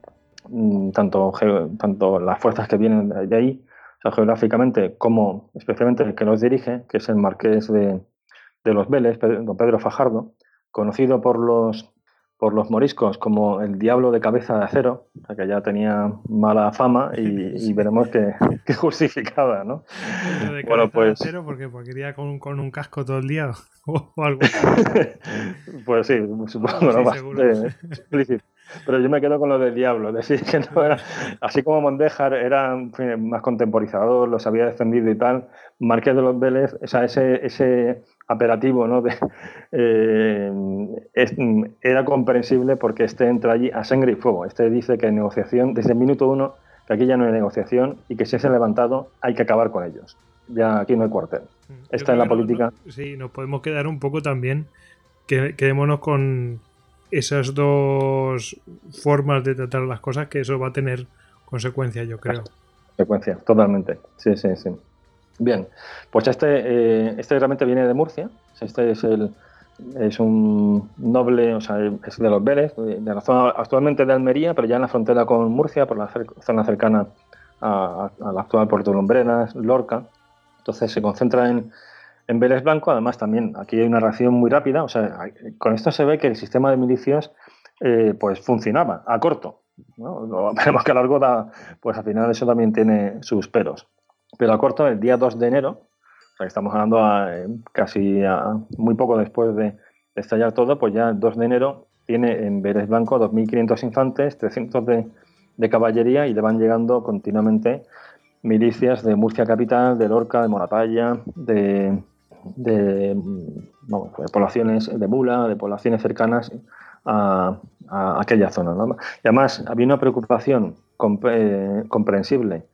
mm, tanto, tanto las fuerzas que vienen de ahí, geográficamente, como especialmente el que los dirige, que es el marqués de, de los Vélez, don Pedro Fajardo, conocido por los por los moriscos como el diablo de cabeza de acero, que ya tenía mala fama y, (laughs) veremos (laughs) que, justificaba, ¿no? De bueno, pues... De acero porque, porque iría con, con, un casco todo el día (laughs) o, algo. pues sí, supongo, ¿no? explícito. Pero yo me quedo con lo del diablo, decir que no era, así como Mondejar era más contemporizador, los había defendido y tal, Marqués de los Vélez, o sea, ese, ese operativo ¿no? de, eh, era comprensible porque este entra allí a sangre y fuego. Este dice que negociación, desde el minuto uno, que aquí ya no hay negociación y que si se ha levantado hay que acabar con ellos. Ya aquí no hay cuartel. Esta es la política. sí, nos podemos quedar un poco también, que, quedémonos con esas dos formas de tratar las cosas, que eso va a tener consecuencias, yo creo. Consecuencias, totalmente. Sí, sí, sí. Bien, pues este, eh, este realmente viene de Murcia. Este es el es un noble, o sea, es de los Vélez, de la zona actualmente de Almería, pero ya en la frontera con Murcia, por la zona cercana a, la actual Puerto Lumbreras, Lorca. Entonces se concentra en, en Vélez Blanco. Además, también aquí hay una reacción muy rápida. O sea, con esto se ve que el sistema de milicias eh, pues funcionaba a corto. ¿no? (laughs) Veremos que a largo da, pues al final eso también tiene sus peros. Pero a corto, el día 2 de enero, o sea, estamos hablando a, eh, casi muy poco después de, estallar todo, pues ya el 2 de enero tiene en Vélez Blanco 2.500 infantes, 300 de, caballería y le van llegando continuamente milicias de Murcia Capital, de Lorca, de Moratalla, de, de, poblaciones de Mula, de poblaciones cercanas a, aquella zona. Y además había una preocupación eh, comprensible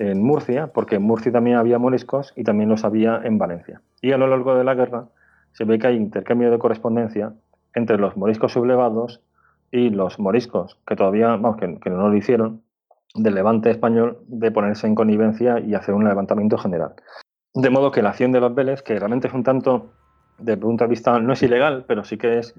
en Murcia, porque en Murcia también había moriscos y también los había en Valencia. Y a lo largo de la guerra se ve que hay intercambio de correspondencia entre los moriscos sublevados y los moriscos, que todavía, vamos, que, no lo hicieron, del levante español de ponerse en connivencia y hacer un levantamiento general. De modo que la acción de los Vélez, que realmente es un tanto, desde el punto de vista, no es ilegal, pero sí que es,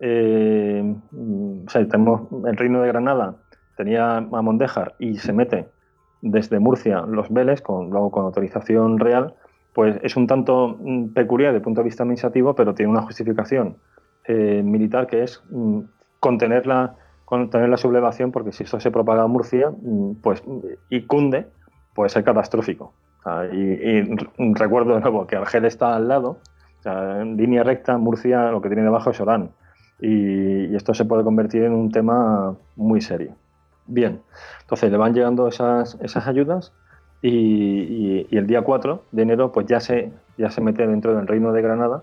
eh, o sea, tenemos el reino de Granada, tenía a Mondéjar y se mete desde Murcia los Vélez, luego con autorización real, pues es un tanto mm, peculiar desde el punto de vista administrativo, pero tiene una justificación eh, militar que es mm, contener, la, sublevación, porque si esto se propaga a Murcia mm, pues, y cunde, puede ser catastrófico. y, recuerdo de nuevo que Argel está al lado, en línea recta, Murcia lo que tiene debajo es Orán. y esto se puede convertir en un tema muy serio. Bien, entonces le van llegando esas, esas ayudas y, el día 4 de enero pues ya se, ya se mete dentro del reino de Granada,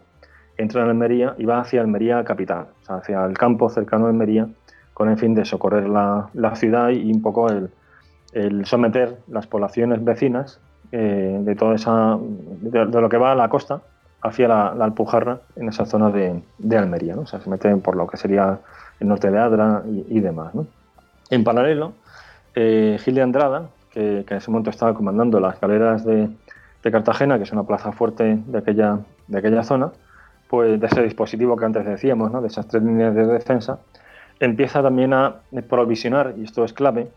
entra en Almería y va hacia Almería capital, o sea, hacia el campo cercano a Almería, con el fin de socorrer la, ciudad y un poco el, someter las poblaciones vecinas eh, de toda esa de, lo que va a la costa hacia la, Alpujarra en esa zona de, Almería, ¿no? o sea, se meten por lo que sería el norte de Adra y, demás. En paralelo, eh, Gil de Andrada, que, en ese momento estaba comandando las galeras de, Cartagena, que es una plaza fuerte de aquella, de aquella zona, pues de ese dispositivo que antes decíamos, de esas tres líneas de defensa, empieza también a provisionar, y esto es clave,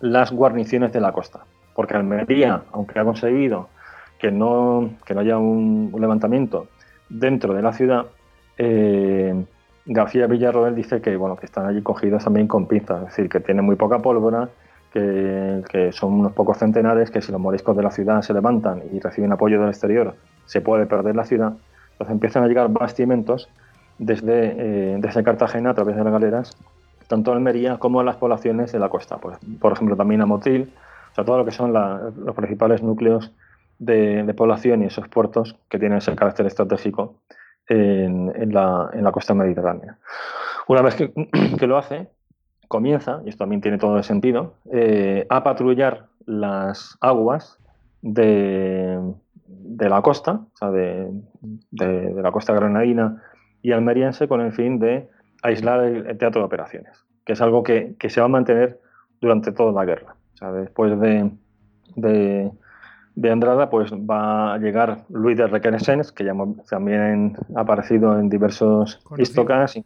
las guarniciones de la costa. Porque Almería, aunque ha conseguido que no, que no haya un, levantamiento dentro de la ciudad, eh, García Villarroel dice que bueno que están allí cogidos también con pinzas, es decir, que tienen muy poca pólvora, que, son unos pocos centenares, que si los moriscos de la ciudad se levantan y reciben apoyo del exterior, se puede perder la ciudad. Entonces empiezan a llegar bastimentos desde, eh, desde Cartagena a través de las galeras, tanto a Almería como a las poblaciones de la costa, por, ejemplo también a Motril, o sea, todo lo que son los principales núcleos de, población y esos puertos que tienen ese carácter estratégico en, la, en la, costa mediterránea. Una vez (clears throat) que, lo hace, comienza, y esto también tiene todo el sentido, eh, a patrullar las aguas de, de la costa, o sea, de, de, la costa granadina y almeriense con el fin de aislar el, teatro de operaciones, que es algo que, que, se va a mantener durante toda la guerra. O sea, después de, de Andrada, pues va a llegar Luis de Requeresens, que ya también ha aparecido en diversos histocas. Sí,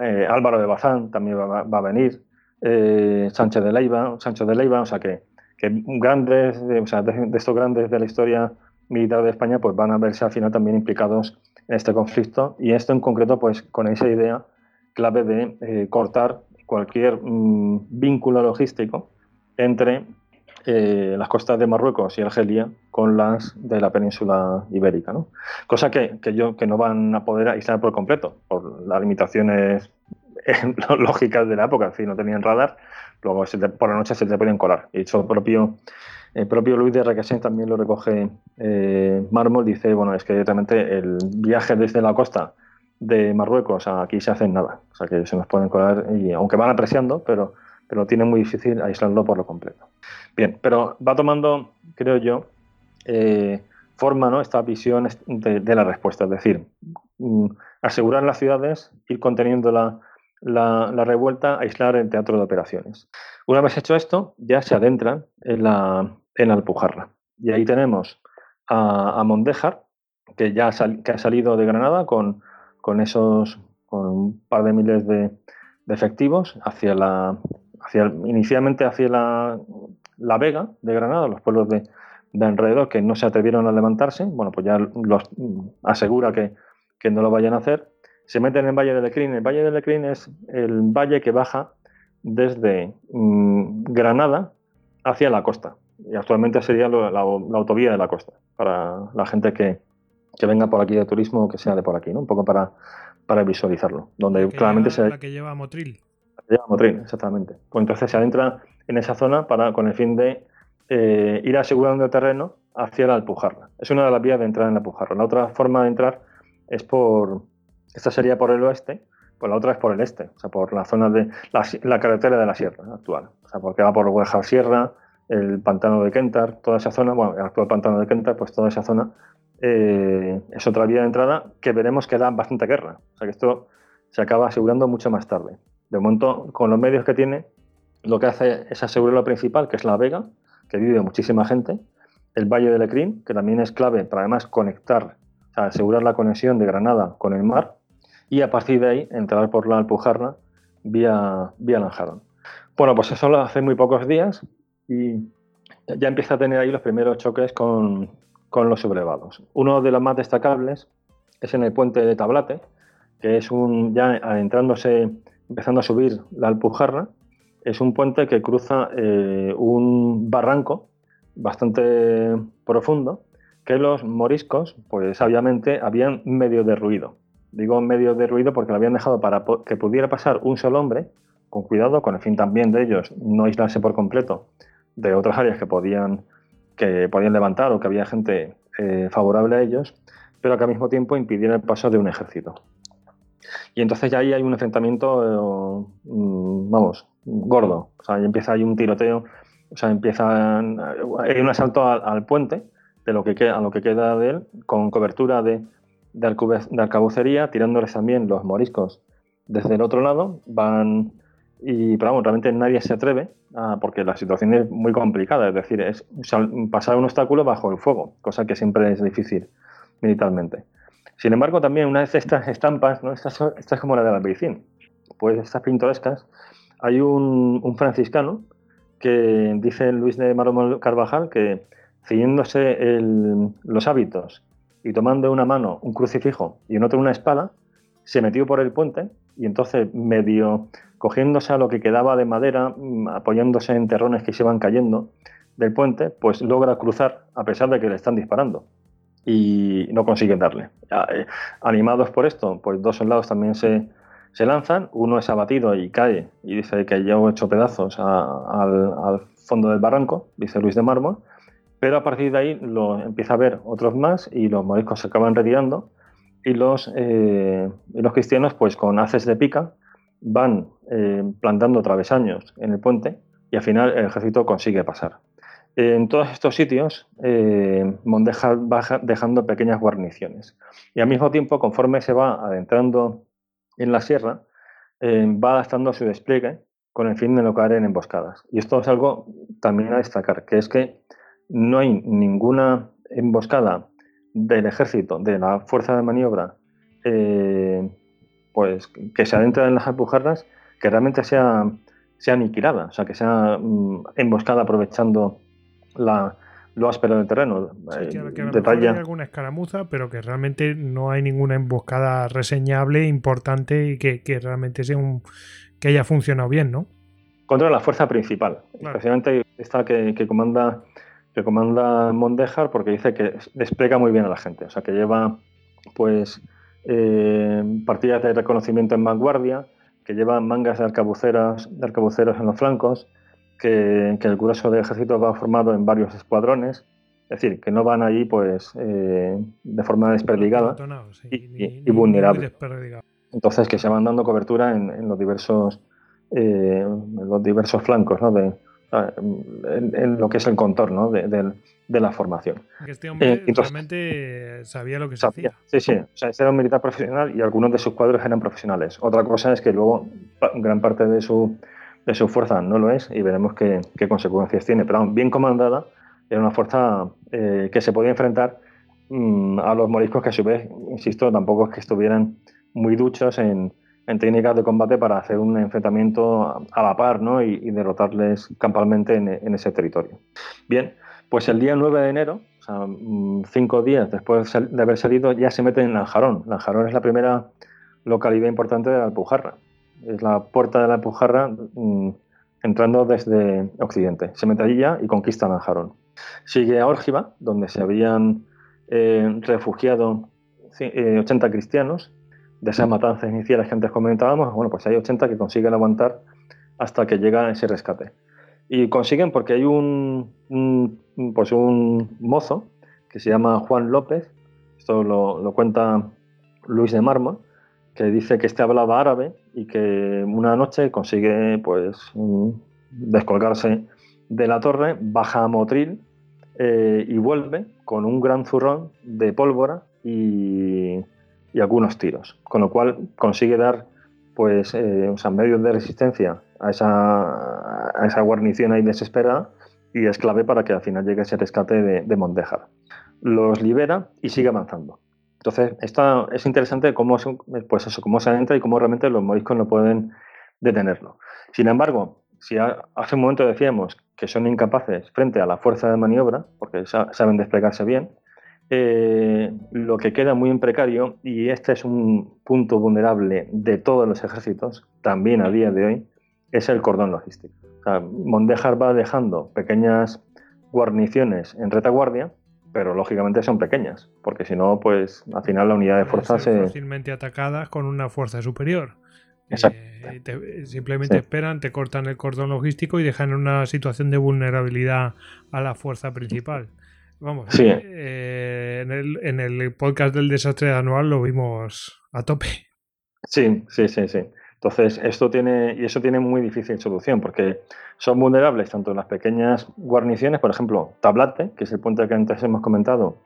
eh, Álvaro de Bazán también va, a venir. Eh, Sánchez de Leiva, Sancho de Leiva, o sea que, grandes, o sea, de, estos grandes de la historia militar de España, pues van a verse al final también implicados en este conflicto y esto en concreto, pues con esa idea clave de eh, cortar cualquier mm, vínculo logístico entre eh, las costas de Marruecos y Argelia con las de la península ibérica. Cosa que, que, yo, que no van a poder aislar por completo, por las limitaciones (laughs) lógicas de la época, si no tenían radar, luego por la noche se te pueden colar. Y propio, el propio Luis de Requesens también lo recoge eh, Mármol, dice, bueno, es que realmente el viaje desde la costa de Marruecos a aquí se hace en nada, o sea que se nos pueden colar, y aunque van apreciando, pero pero tiene muy difícil aislarlo por lo completo. Bien, pero va tomando, creo yo, eh, forma ¿no? esta visión de, la respuesta, es decir, mm, asegurar las ciudades, ir conteniendo la, revuelta, aislar el teatro de operaciones. Una vez hecho esto, ya se adentran en la, en Alpujarra. Y ahí tenemos a, a Mondejar, que ya ha salido de Granada con, esos con un par de miles de efectivos hacia la, inicialmente hacia la, Vega de Granada, los pueblos de, alrededor que no se atrevieron a levantarse, bueno, pues ya los asegura que, no lo vayan a hacer, se meten en el Valle del Lecrín. El Valle del Lecrín es el valle que baja desde mm, Granada hacia la costa. Y actualmente sería la, autovía de la costa, para la gente que, venga por aquí de turismo o que sea de por aquí, ¿no? Un poco para, para visualizarlo. Donde claramente se... La que lleva Motril exactamente. Pues entonces se adentra en esa zona para, con el fin de eh, ir asegurando el terreno hacia la Alpujarra. Es una de las vías de entrada en la Alpujarra. La otra forma de entrar es por, esta sería por el oeste, pues la otra es por el este, o sea, por la zona de la, carretera de la sierra actual. O sea, porque va por Huejar Sierra, el pantano de Kentar, toda esa zona, bueno, el actual pantano de Kentar, pues toda esa zona eh, es otra vía de entrada que veremos que da bastante guerra. O sea, que esto se acaba asegurando mucho más tarde. De momento, con los medios que tiene, lo que hace es asegurar lo principal, que es la Vega, que vive muchísima gente, el Valle de Lecrín, que también es clave para además conectar, o sea, asegurar la conexión de Granada con el mar, y a partir de ahí entrar por la Alpujarra vía, vía Lanjarón. Bueno, pues eso lo hace muy pocos días y ya empieza a tener ahí los primeros choques con, con los sublevados. Uno de los más destacables es en el puente de Tablate, que es un ya adentrándose empezando a subir la Alpujarra, es un puente que cruza eh, un barranco bastante profundo que los moriscos, pues sabiamente, habían medio derruido. Digo medio derruido porque lo habían dejado para que pudiera pasar un solo hombre, con cuidado, con el fin también de ellos no aislarse por completo de otras áreas que podían, que podían levantar o que había gente eh, favorable a ellos, pero que al mismo tiempo impidiera el paso de un ejército. Y entonces ya ahí hay un enfrentamiento, mm, vamos, gordo. O sea, empieza ahí un tiroteo, o sea, empieza, hay un asalto al, puente, de lo que queda, a lo que queda de él, con cobertura de, de, arcabucería, tirándoles también los moriscos desde el otro lado, van y pero vamos, realmente nadie se atreve porque la situación es muy complicada, es decir, es pasar un obstáculo bajo el fuego, cosa que siempre es difícil militarmente. Sin embargo, también una de estas estampas, ¿no? esta, es como la de la Albaicín, pues estas pintorescas, hay un, franciscano que dice Luis de Maromol Carvajal que, ciñéndose los hábitos y tomando en una mano un crucifijo y en otra una espada, se metió por el puente y entonces medio cogiéndose a lo que quedaba de madera, mm, apoyándose en terrones que se iban cayendo del puente, pues logra cruzar a pesar de que le están disparando y no consiguen darle. Eh, animados por esto, pues dos soldados también se, se lanzan, uno es abatido y cae y dice que ya he hecho pedazos al, fondo del barranco, dice Luis de Mármol, pero a partir de ahí lo empieza a ver otros más y los moriscos se acaban retirando y los, eh, los cristianos pues con haces de pica van eh, plantando travesaños en el puente y al final el ejército consigue pasar. En todos estos sitios, eh, Mondeja va dejando pequeñas guarniciones. Y al mismo tiempo, conforme se va adentrando en la sierra, eh, va adaptando su despliegue con el fin de no caer en emboscadas. Y esto es algo también a destacar, que es que no hay ninguna emboscada del ejército, de la fuerza de maniobra, eh, pues que se adentra en las alpujarras, que realmente sea, sea aniquilada, o sea, que sea mm, emboscada aprovechando la, lo áspero del terreno. Sí, que, hay alguna escaramuza, pero que realmente no hay ninguna emboscada reseñable, importante y que, realmente sea un, que haya funcionado bien, ¿no? Contra la fuerza principal, especialmente esta que, comanda que comanda Mondejar porque dice que despliega muy bien a la gente, o sea que lleva pues eh, partidas de reconocimiento en vanguardia, que lleva mangas de arcabuceras, de arcabuceros en los flancos, que, el grueso del ejército va formado en varios escuadrones, es decir, que no van allí pues eh, de forma desperdigada y, vulnerable. Entonces que se van dando cobertura en, los diversos eh, los diversos flancos, ¿no? De, en, lo que es el contorno de, la formación. Este hombre eh, realmente sabía lo que se hacía. Sí, sí, o sea, este era un militar profesional y algunos de sus cuadros eran profesionales. Otra cosa es que luego gran parte de su de su fuerza no lo es y veremos qué, consecuencias tiene. Pero bien comandada, era una fuerza eh, que se podía enfrentar mm, a los moriscos que a su vez, insisto, tampoco es que estuvieran muy duchos en, técnicas de combate para hacer un enfrentamiento a la par ¿no? y, derrotarles campalmente en, ese territorio. Bien, pues el día 9 de enero, o sea, mm, cinco días después de haber salido, ya se meten en Lanjarón. Lanjarón es la primera localidad importante de la Alpujarra es la puerta de la Alpujarra mm, entrando desde Occidente. Se ya y conquista Lanjarón. Sigue a Órgiva, donde se habían eh, refugiado 80 eh, cristianos. De esas matanzas iniciales que antes comentábamos, bueno, pues hay 80 que consiguen aguantar hasta que llega ese rescate. Y consiguen porque hay un, pues un mozo que se llama Juan López, esto lo, lo cuenta Luis de Mármol, que dice que este hablaba árabe y que una noche consigue pues descolgarse de la torre, baja a Motril eh, y vuelve con un gran zurrón de pólvora y, algunos tiros, con lo cual consigue dar pues eh, medios de resistencia a esa, a esa guarnición ahí desesperada y es clave para que al final llegue ese rescate de, de Mondejar. Los libera y sigue avanzando. Entonces, es interesante cómo, pues cómo se entra y cómo realmente los moriscos no pueden detenerlo. Sin embargo, si hace un momento decíamos que son incapaces frente a la fuerza de maniobra, porque saben desplegarse bien, eh, lo que queda muy en precario, y este es un punto vulnerable de todos los ejércitos, también a día de hoy, es el cordón logístico. Mondejar va dejando pequeñas guarniciones en retaguardia, pero lógicamente son pequeñas, porque si no, pues al final la unidad de fuerza se... fácilmente atacadas con una fuerza superior. Eh, simplemente esperan, te cortan el cordón logístico y dejan en una situación de vulnerabilidad a la fuerza principal. Vamos, eh, en, el, en el podcast del desastre anual lo vimos a tope. Sí, sí, sí, sí. Entonces, esto tiene, y eso tiene muy difícil solución, porque son vulnerables tanto en las pequeñas guarniciones, por ejemplo, Tablate, que es el puente que antes hemos comentado,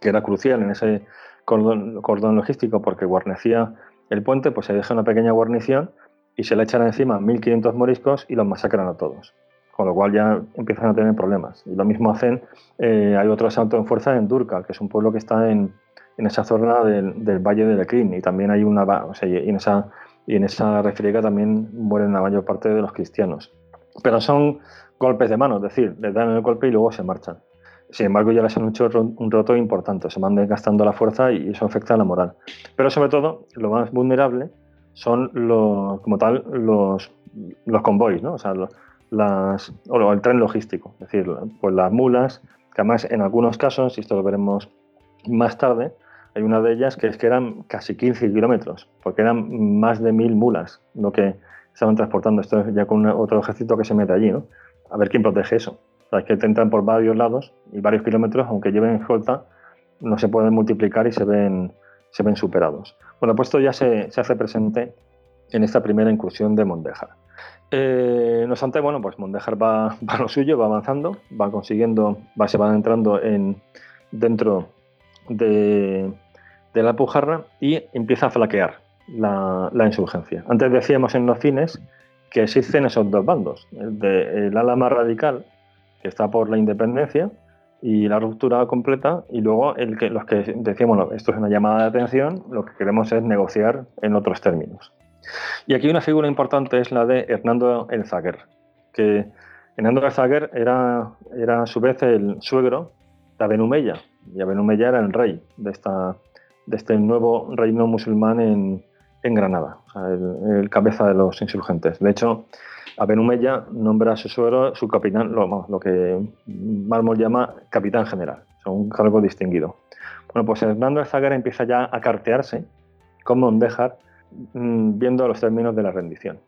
que era crucial en ese cordón, logístico porque guarnecía el puente, pues se deja una pequeña guarnición y se le echan encima 1.500 moriscos y los masacran a todos. Con lo cual ya empiezan a tener problemas. Y lo mismo hacen, eh, hay otro asalto en fuerza en Durcal, que es un pueblo que está en, esa zona del, Valle de Lecrín, y también hay una, o sea, en esa y en esa refriega también mueren la mayor parte de los cristianos. Pero son golpes de mano, es decir, les dan el golpe y luego se marchan. sin embargo, ya les han hecho un roto importante, se van desgastando la fuerza y eso afecta a la moral. Pero sobre todo, lo más vulnerable son los, como tal, los, los convoys, ¿no? O sea, las, o el tren logístico, es decir, pues las mulas, que además en algunos casos, y esto lo veremos más tarde, hay una de ellas que es que eran casi 15 kilómetros, porque eran más de mil mulas lo que estaban transportando. Esto ya con otro ejército que se mete allí, ¿no? A ver quién protege eso. O es que te entran por varios lados y varios kilómetros, aunque lleven escolta, no se pueden multiplicar y se ven, se ven superados. Bueno, pues esto ya se, se hace presente en esta primera incursión de Mondejar. Eh, no obstante, bueno, pues Mondejar va, (laughs) va, lo suyo, va avanzando, va consiguiendo, va, se van entrando en, dentro de, de la Pujarra y empieza a flaquear la, la, insurgencia. Antes decíamos en los fines que existen esos dos bandos, el, de, ala más radical, que está por la independencia y la ruptura completa, y luego el que, los que decíamos, esto es una llamada de atención, lo que queremos es negociar en otros términos. Y aquí una figura importante es la de Hernando el Zaguer, que Hernando el Zaguer era, era a su vez el suegro de Abenumeya, y Abenumeya era el rey de, esta, de este nuevo reino musulmán en, Granada, o el, cabeza de los insurgentes. De hecho, Abenumeya nombra a su suegro su capitán, lo, que Mármol llama capitán general, o un cargo distinguido. Bueno, pues Hernando el Zaguer empieza ya a cartearse con Mondejar Mm, viendo los términos de la rendición.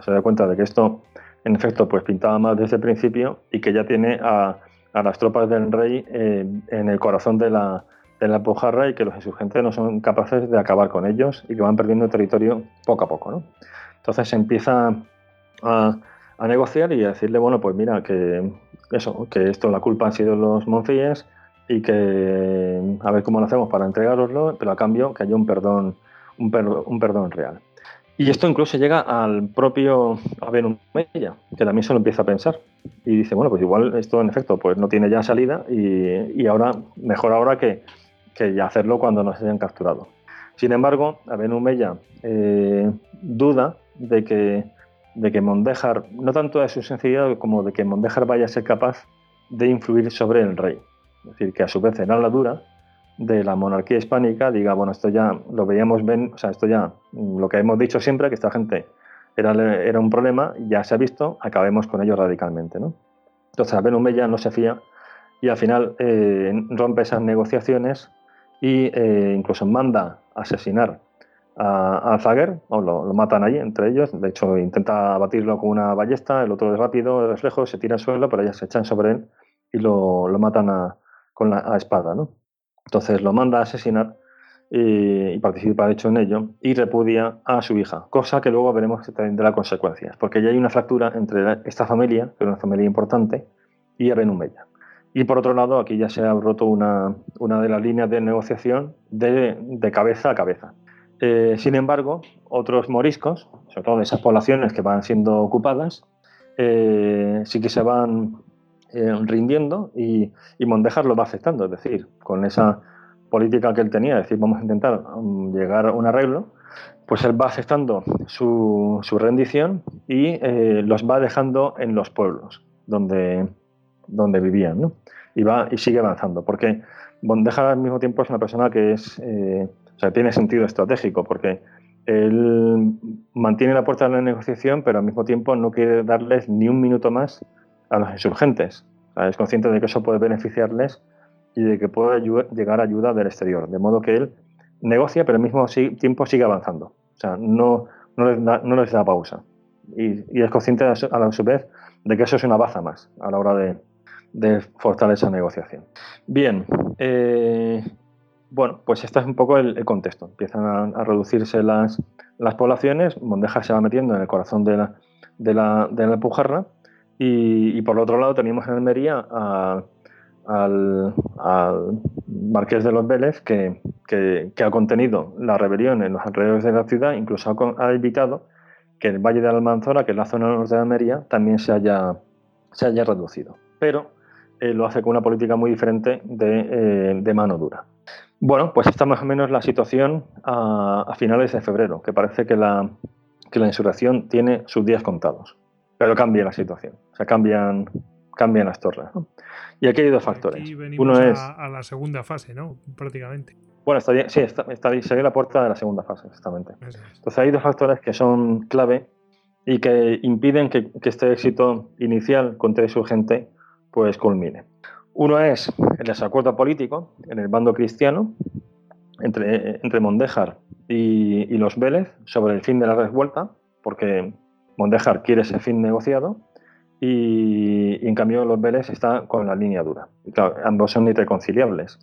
Se da cuenta de que esto, en efecto, pues pintaba mal desde el principio y que ya tiene a, a las tropas del rey eh, en el corazón de la, de la Pujarra y que los insurgentes no son capaces de acabar con ellos y que van perdiendo territorio poco a poco. ¿no? Entonces se empieza a, a, negociar y a decirle, bueno, pues mira, que eso, que esto la culpa han sido los monfíes y que a ver cómo lo hacemos para entregároslo, pero a cambio que haya un perdón un, perdón, un perdón real. Y esto incluso llega al propio Abenumeya, que también se lo empieza a pensar. Y dice, bueno, pues igual esto en efecto pues no tiene ya salida y, y ahora, mejor ahora que, que, ya hacerlo cuando nos hayan capturado. Sin embargo, Abenumeya eh, duda de que, de que Mondejar, no tanto de su sencillidad como de que Mondejar vaya a ser capaz de influir sobre el rey. Es decir, que a su vez en la dura de la monarquía hispánica diga, bueno, esto ya lo veíamos, ven, o sea, esto ya, lo que hemos dicho siempre, que esta gente era, era un problema, ya se ha visto, acabemos con ello radicalmente, ¿no? Entonces, Abel ya no se fía y al final eh, rompe esas negociaciones y eh, incluso manda asesinar a, a o lo, matan allí entre ellos, de hecho intenta abatirlo con una ballesta, el otro es rápido, de reflejo, se tira al suelo, pero ellas se echan sobre él y lo, matan con la espada, ¿no? Entonces lo manda a asesinar y, participa de hecho en ello y repudia a su hija, cosa que luego veremos que tendrá consecuencias, porque ya hay una fractura entre esta familia, que es una familia importante, y Abenumeya. Y por otro lado, aquí ya se ha roto una, una de las líneas de negociación de, cabeza a cabeza. Eh, sin embargo, otros moriscos, sobre todo de esas poblaciones que van siendo ocupadas, eh, sí que se van eh, rindiendo y, y, Mondejar lo va aceptando, es decir, con esa política que él tenía, es decir, vamos a intentar um, llegar a un arreglo, pues él va aceptando su, su rendición y los va dejando en los pueblos donde, donde vivían, ¿no? Y, va, y sigue avanzando, porque Mondejar al mismo tiempo es una persona que es, eh, o sea, tiene sentido estratégico, porque él mantiene la puerta de la negociación, pero al mismo tiempo no quiere darles ni un minuto más a los insurgentes. Es consciente de que eso puede beneficiarles y de que puede llegar ayuda del exterior. De modo que él negocia, pero al mismo tiempo sigue avanzando. O sea, no, no, les, da, pausa. Y, y, es consciente a su vez de que eso es una baza más a la hora de, de forzar esa negociación. Bien, eh, bueno, pues este es un poco el, contexto. Empiezan a, reducirse las, las poblaciones, Mondeja se va metiendo en el corazón de la, de la, de la Pujarra y, y, por otro lado teníamos en Almería a, al, al, Marqués de los Vélez que, que, que, ha contenido la rebelión en los alrededores de la ciudad, incluso ha, ha, evitado que el Valle de Almanzora, que es la zona norte de Almería, también se haya, se haya reducido. Pero eh, lo hace con una política muy diferente de, eh, de, mano dura. Bueno, pues esta más o menos la situación a, a finales de febrero, que parece que la, que la insurrección tiene sus días contados pero cambia la situación. O sea, cambian cambian las torres. Y aquí hay dos factores. Uno es a, la segunda fase, ¿no? Prácticamente. Bueno, está, sí, está, está, sería la puerta de la segunda fase, exactamente. Entonces hay dos factores que son clave y que impiden que, este éxito inicial contra insurgente pues culmine. Uno es el desacuerdo político en el bando cristiano entre, entre Mondéjar y, los Vélez sobre el fin de la revuelta, porque Mondéjar quiere ese fin negociado y, en cambio los Vélez están con la línea dura. Y ambos son irreconciliables.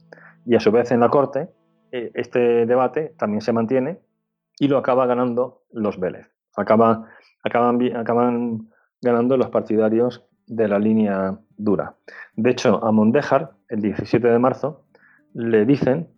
Y a su vez en la Corte eh, este debate también se mantiene y lo acaba ganando los Vélez. Acaba acaban, acaban ganando los partidarios de la línea dura. De hecho, a Mondéjar, el 17 de marzo, le dicen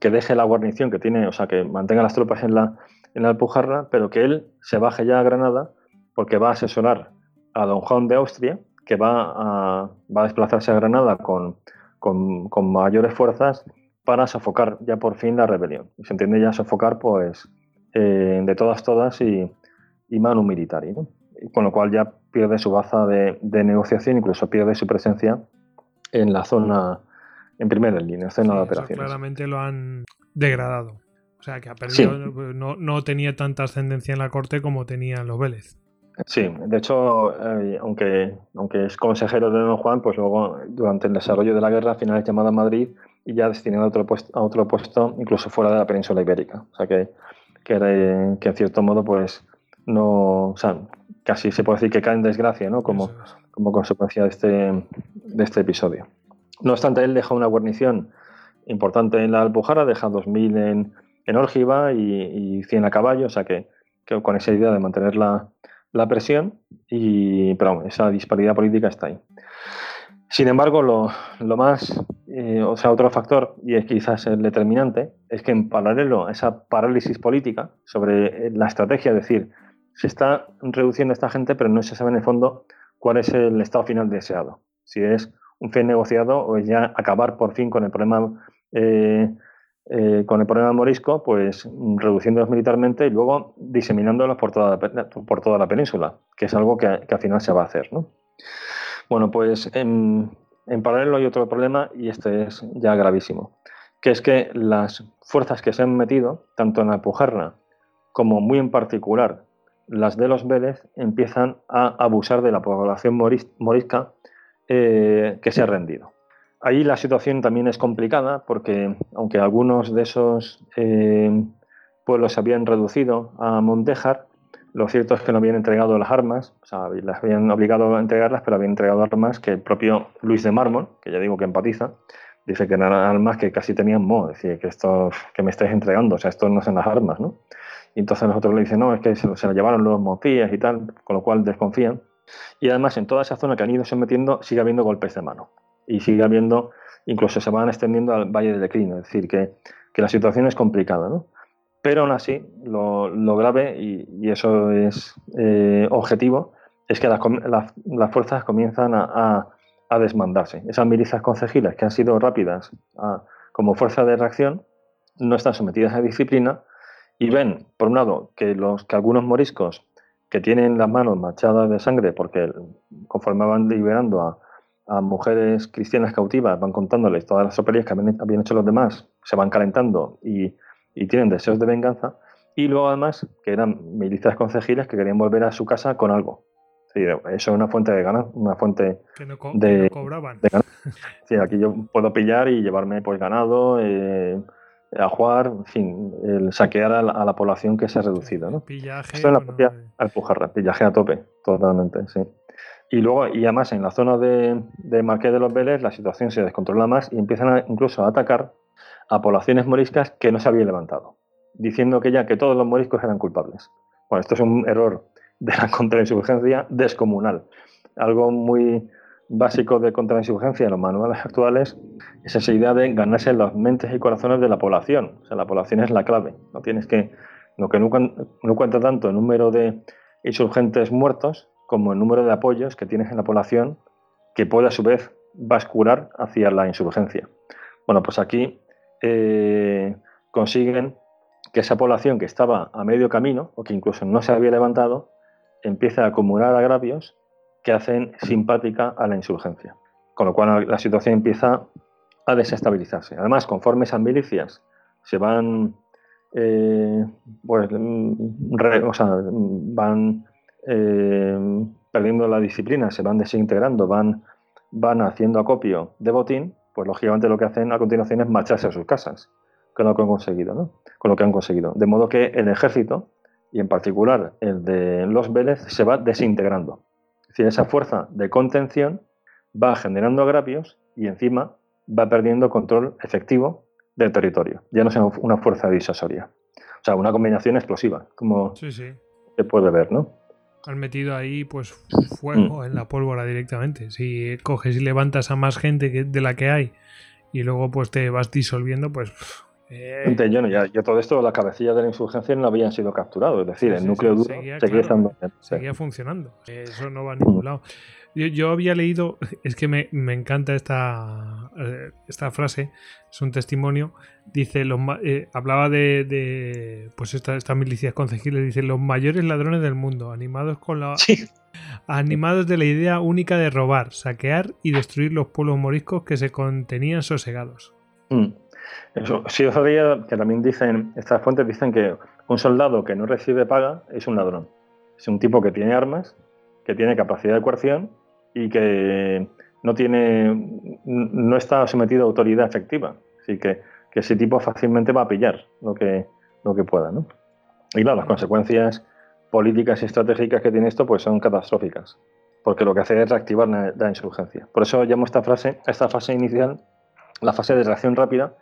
que deje la guarnición que tiene, o sea, que mantenga las tropas en la, en la Alpujarra, pero que él se baje ya a Granada porque va a asesorar a don Juan de Austria, que va a, va a desplazarse a Granada con, con, mayores fuerzas para sofocar ya por fin la rebelión. Se entiende ya sofocar, pues, eh, de todas, todas y, y Manu Militari, con lo cual ya pierde su baza de, negociación, incluso pierde su presencia en la zona, en primera línea, zona de operaciones. Claramente lo han degradado. O sea, que ha perdido, no, tenía tanta ascendencia en la corte como tenían los Vélez. Sí, de hecho, eh, aunque, aunque es consejero de Don Juan, pues luego durante el desarrollo de la guerra al final es llamado a Madrid y ya destinado a otro puesto, a otro puesto incluso fuera de la península ibérica. O sea que, que, que en cierto modo pues no, o sea, casi se puede decir que cae en desgracia, ¿no? Como, como consecuencia de este, de este episodio. No obstante, él deja una guarnición importante en la Alpujarra, deja 2.000 en, en Órgiva y, y, 100 a caballo, o sea que, con esa idea de mantener la, la presión, y, pero esa disparidad política está ahí. Sin embargo, lo, lo más, eh, o sea, otro factor, y es quizás el determinante, es que en paralelo a esa parálisis política sobre la estrategia, es decir, se está reduciendo esta gente, pero no se sabe en el fondo cuál es el estado final deseado. Si es un fin negociado o ya acabar por fin con el problema eh, eh, con el problema morisco, pues reduciéndolos militarmente y luego diseminándolos por toda la, por toda la península, que es algo que, al final se va a hacer. Bueno, pues en, en paralelo hay otro problema y este es ya gravísimo, que es que las fuerzas que se han metido, tanto en la como muy en particular las de los Vélez empiezan a abusar de la población morisca eh, que se ha rendido. Ahí la situación también es complicada porque aunque algunos de esos eh, pueblos se habían reducido a Montejar, lo cierto es que no habían entregado las armas, o sea, las habían obligado a entregarlas, pero habían entregado armas que el propio Luis de Mármol, que ya digo que empatiza, dice que eran armas que casi tenían mo, es decir, que esto que me estáis entregando, o sea, esto no son las armas, ¿no? Y entonces nosotros le dicen, no, es que se, lo llevaron los monfías y tal, con lo cual desconfían. Y además en toda esa zona que han ido sometiendo sigue habiendo golpes de mano. Y sigue habiendo, incluso se van extendiendo al Valle del Declino. Es decir, que, la situación es complicada. ¿no? Pero aún así, lo, grave, y, eso es eh, objetivo, es que las, las, fuerzas comienzan a, a, desmandarse. Esas milicias concejiles que han sido rápidas como fuerza de reacción no están sometidas a disciplina y ven, por un lado, que, los, que algunos moriscos que tienen las manos manchadas de sangre porque conforme van liberando a, mujeres cristianas cautivas, van contándoles todas las soperías que habían, hecho los demás, se van calentando y, tienen deseos de venganza. Y luego además que eran milicias concejiles que querían volver a su casa con algo. eso es una fuente de ganas, una fuente de, cobraban. (laughs) Sí, aquí yo puedo pillar y llevarme pues ganado, eh, a jugar, en fin, el saquear a la, población que se ha reducido. ¿no? Pillaje. Esto es la propia Alpujarra, pillaje a tope, totalmente, sí. Y luego, y además en la zona de, de Marqués de los Vélez, la situación se descontrola más y empiezan incluso a atacar a poblaciones moriscas que no se habían levantado, diciendo que ya que todos los moriscos eran culpables. Bueno, esto es un error de la (laughs) contrainsurgencia descomunal. Algo muy, básico de contrainsurgencia en los manuales actuales es esa idea de ganarse las mentes y corazones de la población. O sea, la población es la clave. No tienes que, lo que no, cuenta tanto el número de insurgentes muertos como el número de apoyos que tienes en la población que puede a su vez bascular hacia la insurgencia. Bueno, pues aquí eh, consiguen que esa población que estaba a medio camino o que incluso no se había levantado empiece a acumular agravios que hacen simpática a la insurgencia. Con lo cual la situación empieza a desestabilizarse. Además, conforme esas milicias se van, eh, pues, van eh, perdiendo la disciplina, se van desintegrando, van, van haciendo acopio de botín, pues lógicamente lo que hacen a continuación es marcharse a sus casas con lo que han conseguido, ¿no? Con lo que han conseguido. De modo que el ejército, y en particular el de los Vélez, se va desintegrando. Es decir, esa fuerza de contención va generando agravios y encima va perdiendo control efectivo del territorio. Ya no es una fuerza disuasoria. O sea, una combinación explosiva, como se puede ver, ¿no? Han metido ahí pues fuego mm. en la pólvora directamente. Si coges y levantas a más gente de la que hay y luego pues te vas disolviendo, pues eh, ya, ya, todo esto, las cabecillas de la insurgencia no habían sido capturados, es decir, el núcleo duro seguía, funcionando. Eso no va a ningún lado. Yo, había leído, (laughs) es que me, encanta esta, eh, esta frase, es un testimonio, dice, los, eh, hablaba de, pues estas esta milicias concejiles, dice, los mayores ladrones del mundo, animados con la... Animados de la idea única de robar, saquear y destruir los pueblos moriscos que se contenían sosegados. Mm. Eso, sí, os que también dicen, estas fuentes dicen que un soldado que no recibe paga es un ladrón. Es un tipo que tiene armas, que tiene capacidad de coerción y que no tiene, no está sometido a autoridad efectiva. Así que, ese tipo fácilmente va a pillar lo que, lo que pueda, ¿no? Y las consecuencias políticas y estratégicas que tiene esto pues son catastróficas, porque lo que hace es reactivar la, insurgencia. Por eso llamo esta frase, esta fase inicial, la fase de reacción rápida,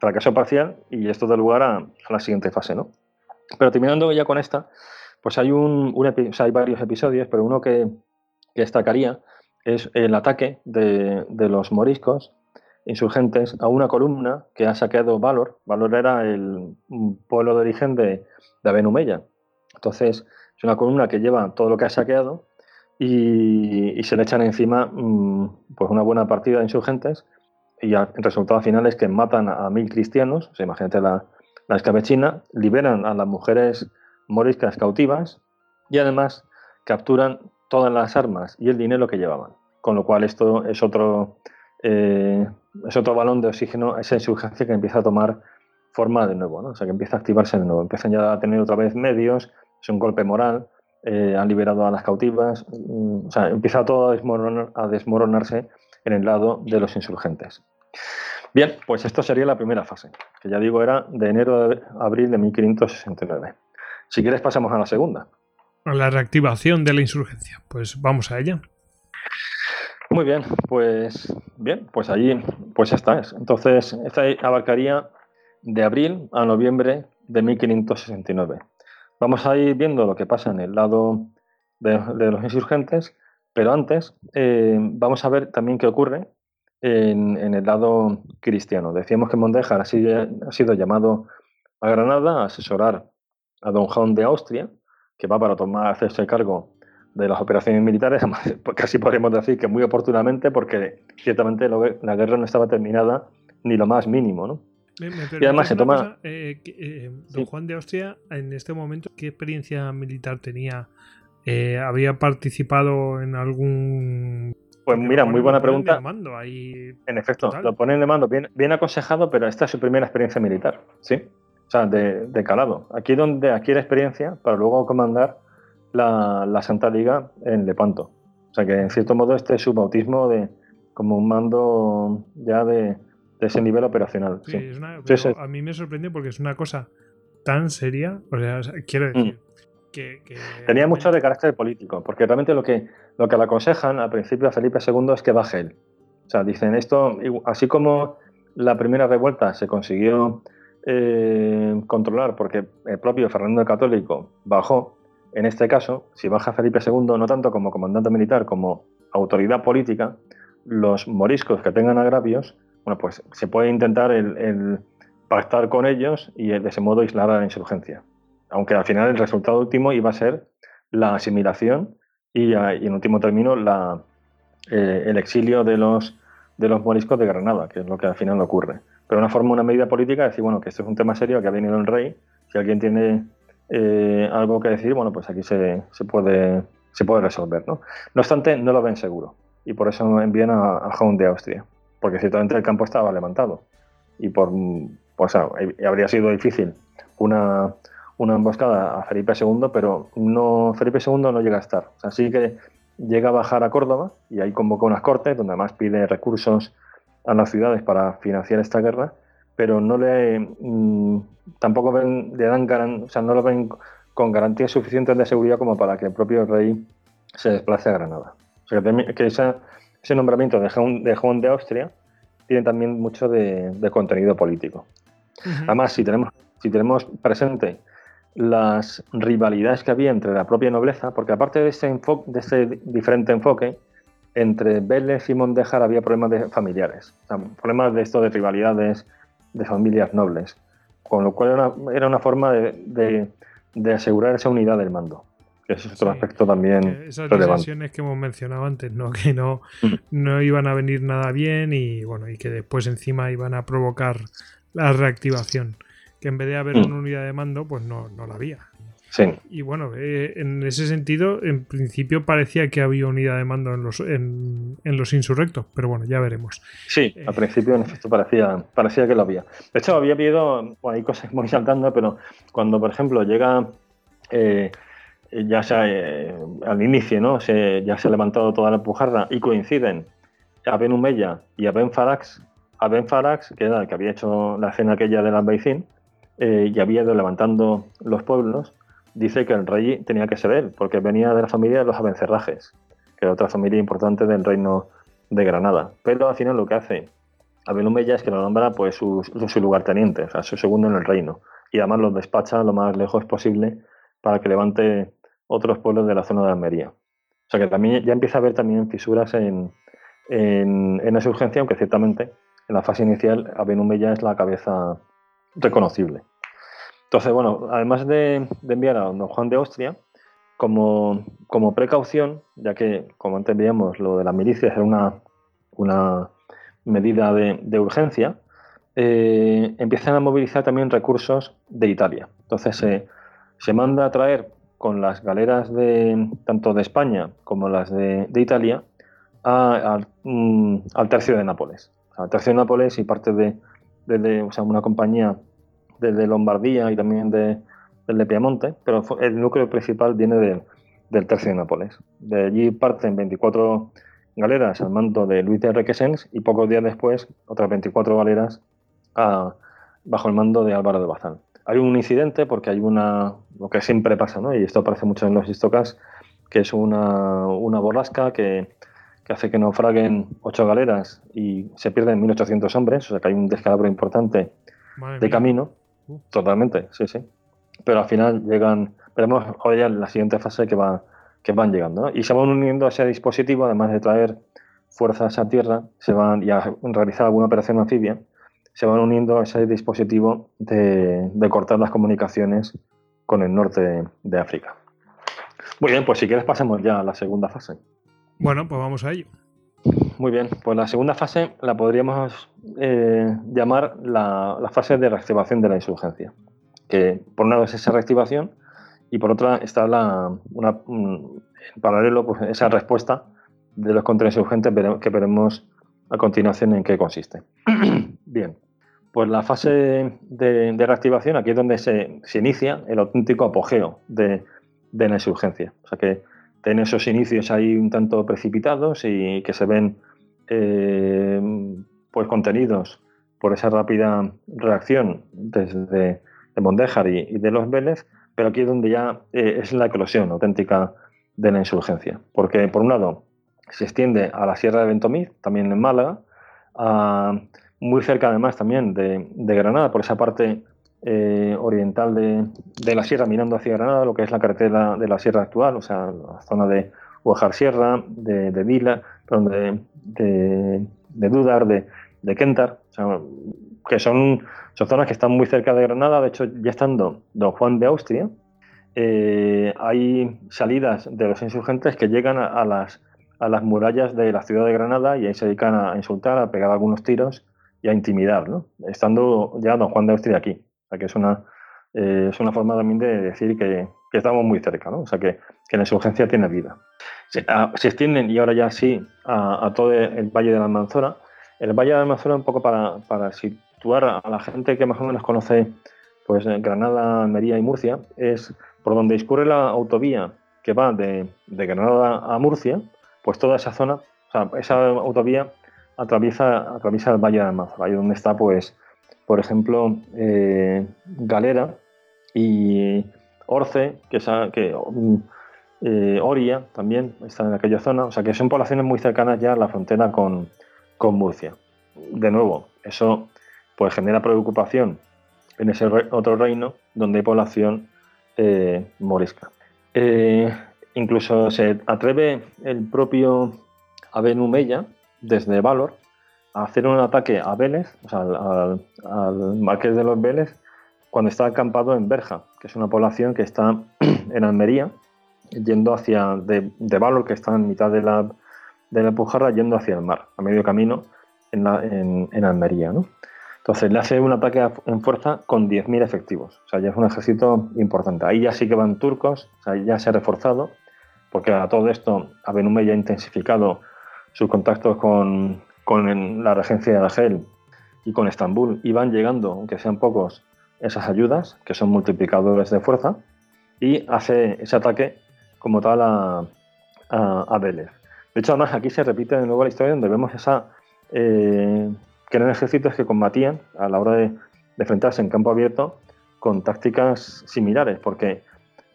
fracaso parcial, y esto da lugar a, la siguiente fase, ¿no? Pero terminando ya con esta, pues hay un, varios episodios, pero uno que, destacaría es el ataque de, los moriscos insurgentes a una columna que ha saqueado Valor. Valor era el pueblo de origen de, de Abenumeya. Entonces, es una columna que lleva todo lo que ha saqueado y, se le echan encima mm, pues una buena partida de insurgentes y el resultado final es que matan a, mil cristianos, o imagínate la, la escabechina, liberan a las mujeres moriscas cautivas y además capturan todas las armas y el dinero que llevaban. Con lo cual esto es otro, eh, es otro balón de oxígeno, esa insurgencia que empieza a tomar forma de nuevo, ¿no? o sea, que empieza a activarse de nuevo. Empiezan ya a tener otra vez medios, es un golpe moral, eh, han liberado a las cautivas, mm, o sea, empieza todo a, desmoronarse en el lado de los insurgentes. Bien, pues esto sería la primera fase, que ya digo era de enero a abril de 1569. Si quieres pasamos a la segunda. A la reactivación de la insurgencia. Pues vamos a ella. Muy bien, pues bien, pues allí, pues esta es. Entonces, esta abarcaría de abril a noviembre de 1569. Vamos a ir viendo lo que pasa en el lado de, los insurgentes, pero antes eh, vamos a ver también qué ocurre en, el lado cristiano. Decíamos que Mondejar ha sido, llamado a Granada a asesorar a don Juan de Austria, que va para tomar hacerse cargo de las operaciones militares, (laughs) casi podríamos decir que muy oportunamente, porque ciertamente la guerra no estaba terminada ni lo más mínimo, ¿no? y además se toma. Eh, eh, don Juan de Austria, en este momento, ¿qué experiencia militar tenía? Eh, ¿Había participado en algún.? Pues mira, muy buena pregunta. en efecto, lo ponen de mando, bien, bien, aconsejado, pero esta es su primera experiencia militar, ¿sí? O sea, de, calado. Aquí donde adquiere experiencia para luego comandar la, la, Santa Liga en Lepanto. O sea que en cierto modo este es su bautismo de como un mando ya de, de ese nivel operacional. Sí, a mí me sorprende porque es una cosa tan seria, o sea, quiero mm. Tenía mucho de carácter político, porque realmente lo que, lo que le aconsejan al principio a Felipe II es que baje él. O sea, dicen esto, así como la primera revuelta se consiguió eh, controlar porque el propio Fernando el Católico bajó, en este caso, si baja Felipe II, no tanto como comandante militar, como autoridad política, los moriscos que tengan agravios bueno, pues se puede intentar pactar con ellos y de ese modo aislar a la insurgencia. Aunque al final el resultado último iba a ser la asimilación y, en último término eh, el exilio de los, moriscos de Granada, que es lo que al final ocurre. Pero una forma, una medida política, decir, bueno, que esto es un tema serio, que ha venido el rey, si alguien tiene eh, algo que decir, bueno, pues aquí se, puede resolver. ¿no? no obstante, no lo ven seguro y por eso envían a, a de Austria, porque ciertamente el campo estaba levantado y por pues habría sido difícil una, una emboscada a Felipe II, pero no Felipe II no llega a estar. así que llega a bajar a Córdoba y ahí convoca unas cortes donde además pide recursos a las ciudades para financiar esta guerra, pero no le mm, tampoco ven, le dan o sea, no lo ven con garantías suficientes de seguridad como para que el propio rey se desplace a Granada. O sea, que, ese nombramiento de Juan de, de Austria tiene también mucho de, contenido político. Además, si tenemos, si tenemos presente las rivalidades que había entre la propia nobleza, porque aparte de ese, de ese diferente enfoque, entre Vélez y Mondejar había problemas de familiares, problemas de esto de rivalidades de familias nobles, con lo cual era una, forma de, asegurar esa unidad del mando. Que es otro aspecto también. Esas decisiones que hemos mencionado antes, ¿no? (laughs) Que no, mm. no iban a venir nada bien y bueno, y que después encima iban a provocar la reactivación. Que en vez de haber mm. una unidad de mando, pues no, no la había. Y bueno, eh, en ese sentido, en principio parecía que había unidad de mando en los, en, los insurrectos, pero bueno, ya veremos. Sí, al principio en efecto parecía, parecía que lo había. De hecho, había habido, bueno, hay cosas muy saltando, pero cuando, por ejemplo, llega, eh, ya sea eh, al inicio, ¿no? Se, ya se ha levantado toda la pujarra y coinciden Aben Umeya y Aben Farax, Aben Farax, que era el que había hecho la escena aquella de la Beicín, y había ido levantando los pueblos, dice que el rey tenía que ser él, porque venía de la familia de los Abencerrajes, que era otra familia importante del reino de Granada. Pero al final lo que hace Abel es que lo nombra pues su, su lugarteniente, o sea, su segundo en el reino. Y además los despacha lo más lejos posible para que levante otros pueblos de la zona de Almería. O sea que también ya empieza a haber también fisuras en, en, esa urgencia, aunque ciertamente en la fase inicial Abel es la cabeza reconocible. Entonces, bueno, además de, enviar a don Juan de Austria, como, precaución, ya que, como antes veíamos, lo de las milicias era una, una medida de, urgencia, eh, empiezan a movilizar también recursos de Italia. Entonces se manda a traer con las galeras de tanto de España como las de, Italia mm, al tercio de Nápoles. al tercio de Nápoles y parte de, de una compañía desde Lombardía y también de, del de Piamonte, pero el núcleo principal viene del tercio de Nápoles. De allí parten 24 galeras al mando de Luis de Requesens y pocos días después otras 24 galeras bajo el mando de Álvaro de Bazán. Hay un incidente porque hay una, lo que siempre pasa, ¿no? y esto aparece mucho en los histocas, que es una, una borrasca que, que hace que naufraguen ocho galeras y se pierden 1.800 hombres, o sea que hay un descalabro importante de camino. Totalmente, sí, sí. Pero al final llegan, veremos hoy ya la siguiente fase que, va, que van llegando. Y se van uniendo a ese dispositivo, además de traer fuerzas a tierra, se van y a realizar alguna operación anfibia, se van uniendo a ese dispositivo de, cortar las comunicaciones con el norte de África. Muy bien, pues si quieres pasemos ya a la segunda fase. Bueno, pues vamos a ello. Muy bien, pues la segunda fase la podríamos eh, llamar la, fase de reactivación de la insurgencia, que por un lado es esa reactivación y por otra está la, una, en paralelo pues, esa respuesta de los contrainsurgentes que veremos a continuación en qué consiste. (clears throat) bien, pues la fase de, reactivación aquí es donde se, inicia el auténtico apogeo de, de la insurgencia. O sea que tiene esos inicios ahí un tanto precipitados y que se ven eh, pues contenidos por esa rápida reacción desde de Mondejar y, de los Vélez, pero aquí es donde ya eh, es la eclosión auténtica de la insurgencia. Porque, por un lado, se extiende a la Sierra de Ventomir, también en Málaga, muy cerca además también de, Granada, por esa parte eh, oriental de, la sierra, mirando hacia Granada, lo que es la carretera de la sierra actual, o sea, la zona de Huajar Sierra, de, de Vila, de, de, Dudar, de, Kentar, que son, zonas que están muy cerca de Granada. De hecho, ya estando Don Juan de Austria, eh, hay salidas de los insurgentes que llegan a, las, a las murallas de la ciudad de Granada y ahí se dedican a insultar, a pegar algunos tiros y a intimidar, ¿no? estando ya Don Juan de Austria aquí. O que es una, eh, es una forma también de decir que, estamos muy cerca, ¿no? O sea que, que la insurgencia tiene vida. Se, extienden, y ahora ya sí, a, todo el Valle de la Almanzora. El Valle de la Almanzora, un poco para, para situar a la gente que más o menos conoce pues, Granada, Almería y Murcia, es por donde discurre la autovía que va de, de Granada a Murcia, pues toda esa zona, o sea, esa autovía atraviesa, atraviesa el Valle de Almanzora, ahí donde está, pues, por ejemplo, eh, Galera y Orce, que, que eh, Oria también está en aquella zona, o sea que son poblaciones muy cercanas ya a la frontera con, Murcia. De nuevo, eso pues genera preocupación en ese otro reino donde hay población eh, morisca. incluso se atreve el propio Abenumella desde Valor hacer un ataque a Vélez, o sea, al, Marqués de los Vélez, cuando está acampado en Berja, que es una población que está (clears throat) en Almería, yendo hacia, de, Valor, que está en mitad de la, de la Pujarra, yendo hacia el mar, a medio camino en, en, Almería. ¿no? Entonces le hace un ataque en fuerza con 10.000 efectivos. O sea, ya es un ejército importante. Ahí ya sí que van turcos, o sea, ya se ha reforzado, porque a todo esto Abenume ya ha intensificado sus contactos con, con la regencia de Argel y con Estambul iban llegando, aunque sean pocos, esas ayudas, que son multiplicadores de fuerza, y hace ese ataque como tal a, a. De hecho, además aquí se repite de nuevo la historia donde vemos eh, que eran ejércitos que combatían a la hora de, enfrentarse en campo abierto con tácticas similares, porque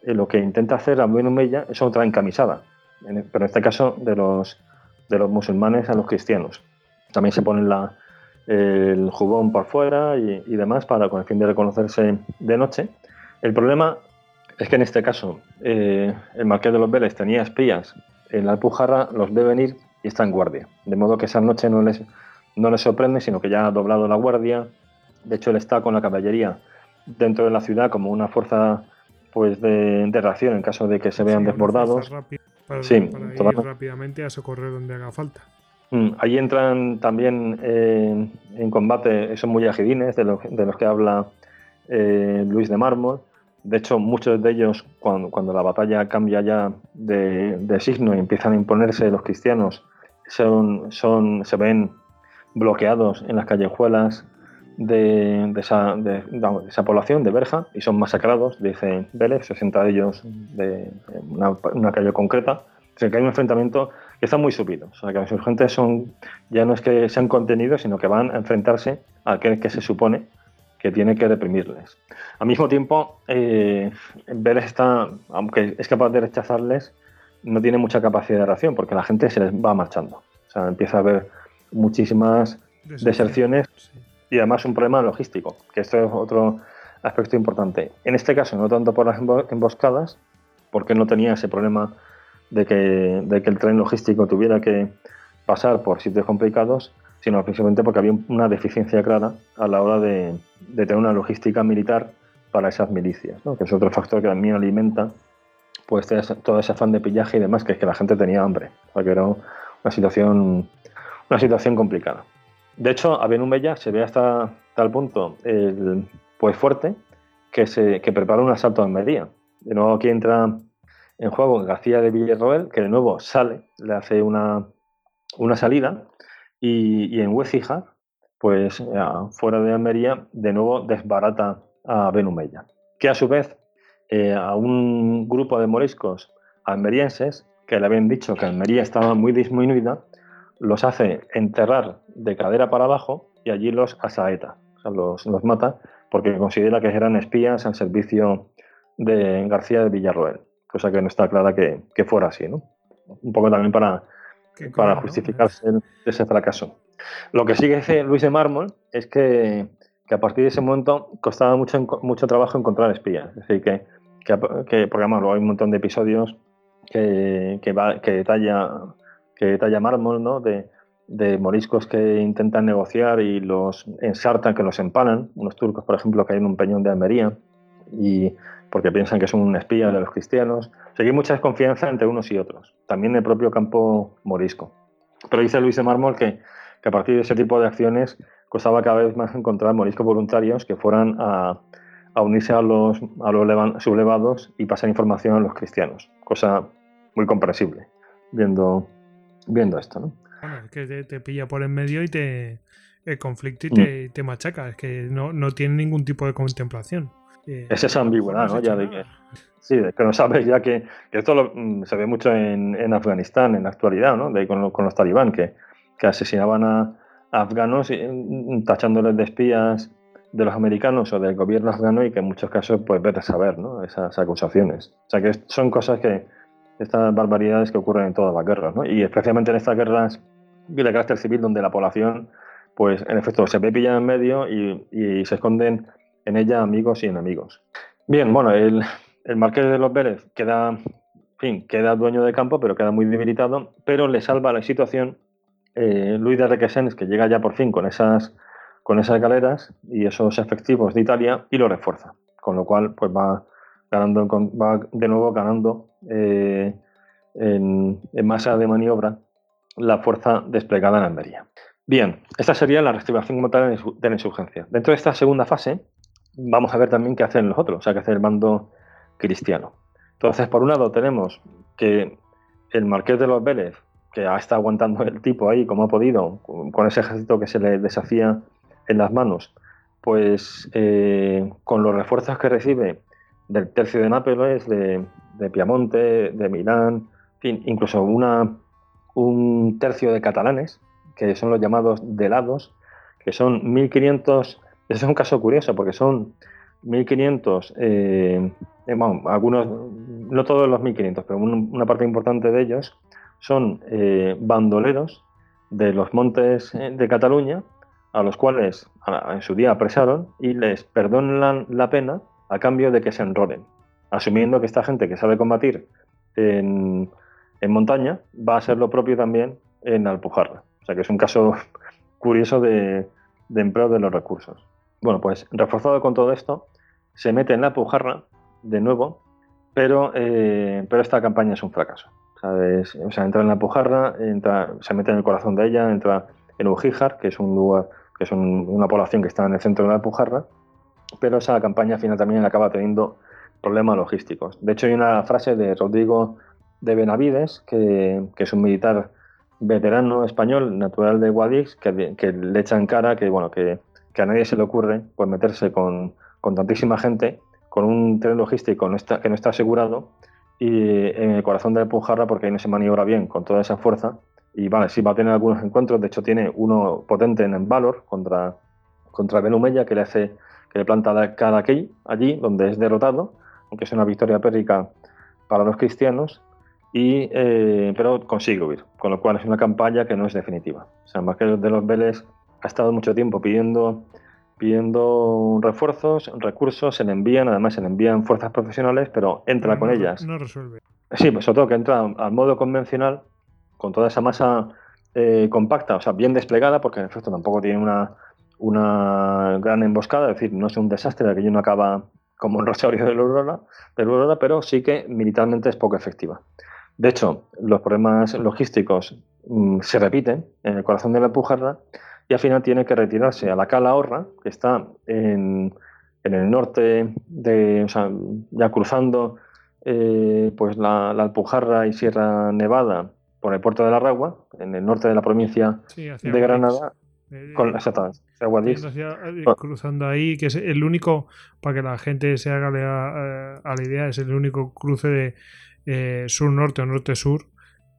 eh, lo que intenta hacer a Mella es otra encamisada, pero en este caso de los musulmanes a los cristianos. También se pone el jubón por fuera y, demás para con el fin de reconocerse de noche. El problema es que en este caso eh, el Marqués de los Vélez tenía espías en la Alpujarra, los ve venir y está en guardia. De modo que esa noche no les, no les sorprende, sino que ya ha doblado la guardia. De hecho, él está con la caballería dentro de la ciudad como una fuerza pues de, reacción en caso de que se vean desbordados. para, sí, ir rápidamente a socorrer donde haga falta. Mm, ahí entran también eh, en combate esos mujahidines de los, de los que habla eh, Luis de Mármol. De hecho, muchos de ellos, cuando, la batalla cambia ya de, signo y empiezan a imponerse los cristianos, se ven bloqueados en las callejuelas de, esa, esa, población de Berja y son masacrados, dice Vélez, 60 de ellos de una, una calle concreta. O sea que hay un enfrentamiento está muy subido. O sea, que los insurgentes son, ya no es que sean contenidos, sino que van a enfrentarse a aquel que se supone que tiene que reprimirles. Al mismo tiempo, eh, está, aunque es capaz de rechazarles, no tiene mucha capacidad de reacción porque la gente se les va marchando. O sea, empieza a haber muchísimas deserciones y además un problema logístico, que esto es otro aspecto importante. En este caso, no tanto por las emboscadas, porque no tenía ese problema de que, que el tren logístico tuviera que pasar por sitios complicados, sino precisamente porque había una deficiencia clara a la hora de, tener una logística militar para esas milicias, que es otro factor que también alimenta pues todo ese afán de pillaje y demás, que es que la gente tenía hambre, o que era una situación, una situación complicada. De hecho, a Benumella se ve hasta tal punto pues fuerte que, se, que prepara un asalto a Almería. De nuevo aquí entra en juego García de Villarroel, que de nuevo sale, le hace una, una salida, y, en Huecija, pues fuera de Almería, de nuevo desbarata a Benumella, que a su vez eh, a un grupo de moriscos almerienses, que le habían dicho que Almería estaba muy disminuida, los hace enterrar de cadera para abajo y allí los asaeta, los, los mata, porque considera que eran espías al servicio de García de Villarroel cosa que no está clara que, fuera así, ¿no? Un poco también para, para justificarse ese fracaso. Lo que sí que dice Luis de Mármol es que, a partir de ese momento costaba mucho, mucho trabajo encontrar espías. Es decir, que, que, porque además hay un montón de episodios que, que, va, que detalla que detalla Mármol, ¿no? De, de moriscos que intentan negociar y los ensartan, que los empanan, unos turcos, por ejemplo, que hay en un peñón de Almería, y porque piensan que son un espía de los cristianos. O hay mucha desconfianza entre unos y otros, también el propio campo morisco. Pero dice Luis de Mármol que, que, a partir de ese tipo de acciones costaba cada vez más encontrar moriscos voluntarios que fueran a, a unirse a los, a los sublevados y pasar información a los cristianos, cosa muy comprensible viendo, viendo esto. ¿no? Bueno, es que te, pilla por en medio y te el conflicto y te, mm. te machaca, es que no, no, tiene ningún tipo de contemplación. Eh, es esa ambigüedad, ¿no? Ya de que, sí, de que no sabes ya que, que esto mm, se ve mucho en, en, Afganistán en la actualidad, ¿no? De, con, con los talibán, que, que asesinaban a, afganos mm, tachándoles de espías de los americanos o del gobierno afgano y que en muchos casos pues vete a saber ¿no? esas acusaciones. O sea que son cosas que, estas barbaridades que ocurren en todas las guerras, ¿no? y especialmente en estas guerras de carácter civil donde la población, pues en efecto, se ve pillada en medio y, y, se esconden en ella amigos y enemigos. Bien, bueno, el, marqués de los Vélez queda, fin, queda dueño de campo, pero queda muy debilitado, pero le salva la situación eh, Luis de Requesens, que llega ya por fin con esas, con esas galeras y esos efectivos de Italia y lo refuerza. Con lo cual, pues va ganando, va de nuevo ganando eh, en, masa de maniobra la fuerza desplegada en Almería. Bien, esta sería la reactivación como tal de la insurgencia. Dentro de esta segunda fase, vamos a ver también qué hacen los otros, o sea, qué hace el bando cristiano. Entonces, por un lado, tenemos que el marqués de los Vélez que ha estado aguantando el tipo ahí como ha podido, con ese ejército que se le deshacía en las manos, pues eh, con los refuerzos que recibe del tercio de Nápoles, de, Piamonte, de Milán, incluso una, un tercio de catalanes, que son los llamados delados, que son 1500, ese es un caso curioso porque son 1500, eh, eh, bueno, algunos, no todos los 1500, pero una parte importante de ellos son eh, bandoleros de los montes eh, de Cataluña, a los cuales en su día apresaron y les perdonan la pena a cambio de que se enrolen, asumiendo que esta gente que sabe combatir en, montaña va a ser lo propio también en Alpujarra. O sea que es un caso curioso de, empleo de los recursos. Bueno, pues reforzado con todo esto, se mete en la Alpujarra de nuevo, pero, eh, pero esta campaña es un fracaso. O sea, entra en la Pujarra, se mete en el corazón de ella, entra en Ujíjar, que es un lugar, que es una población que está en el centro de la Pujarra, pero esa campaña final también acaba teniendo problemas logísticos. De hecho, hay una frase de Rodrigo de Benavides, que, es un militar veterano español, natural de Guadix, que, le echa en cara que, bueno, que, a nadie se le ocurre pues, meterse con, con tantísima gente, con un tren logístico que no está asegurado y en el corazón de Pujarra porque ahí no se maniobra bien con toda esa fuerza. Y vale, sí va a tener algunos encuentros, de hecho tiene uno potente en Valor contra, contra Benumella que le hace que le planta cada aquí, allí donde es derrotado, aunque es una victoria pérrica para los cristianos, y, eh, pero consigue huir, con lo cual es una campaña que no es definitiva. O sea, Marqués de los Vélez ha estado mucho tiempo pidiendo pidiendo refuerzos, recursos, se le envían, además se le envían fuerzas profesionales, pero entra con ellas. No resuelve. Sí, pues sobre todo que entra al modo convencional, con toda esa masa eh, compacta, o sea, bien desplegada, porque en efecto tampoco tiene una, una gran emboscada, es decir, no es un desastre, aquello no acaba como un rosario de la Aurora, de pero sí que militarmente es poco efectiva. De hecho, los problemas logísticos mm, se repiten en el corazón de la Pujarra y al final tiene que retirarse a la Cala Horra, que está en, el norte, de, o sea, ya cruzando eh, pues la, Alpujarra y Sierra Nevada por el puerto de la Ragua, en el norte de la provincia de Granada. Eh, con, exactamente, eh, cruzando ahí, que es el único, para que la gente se haga a la idea, es el único cruce de sur-norte o norte-sur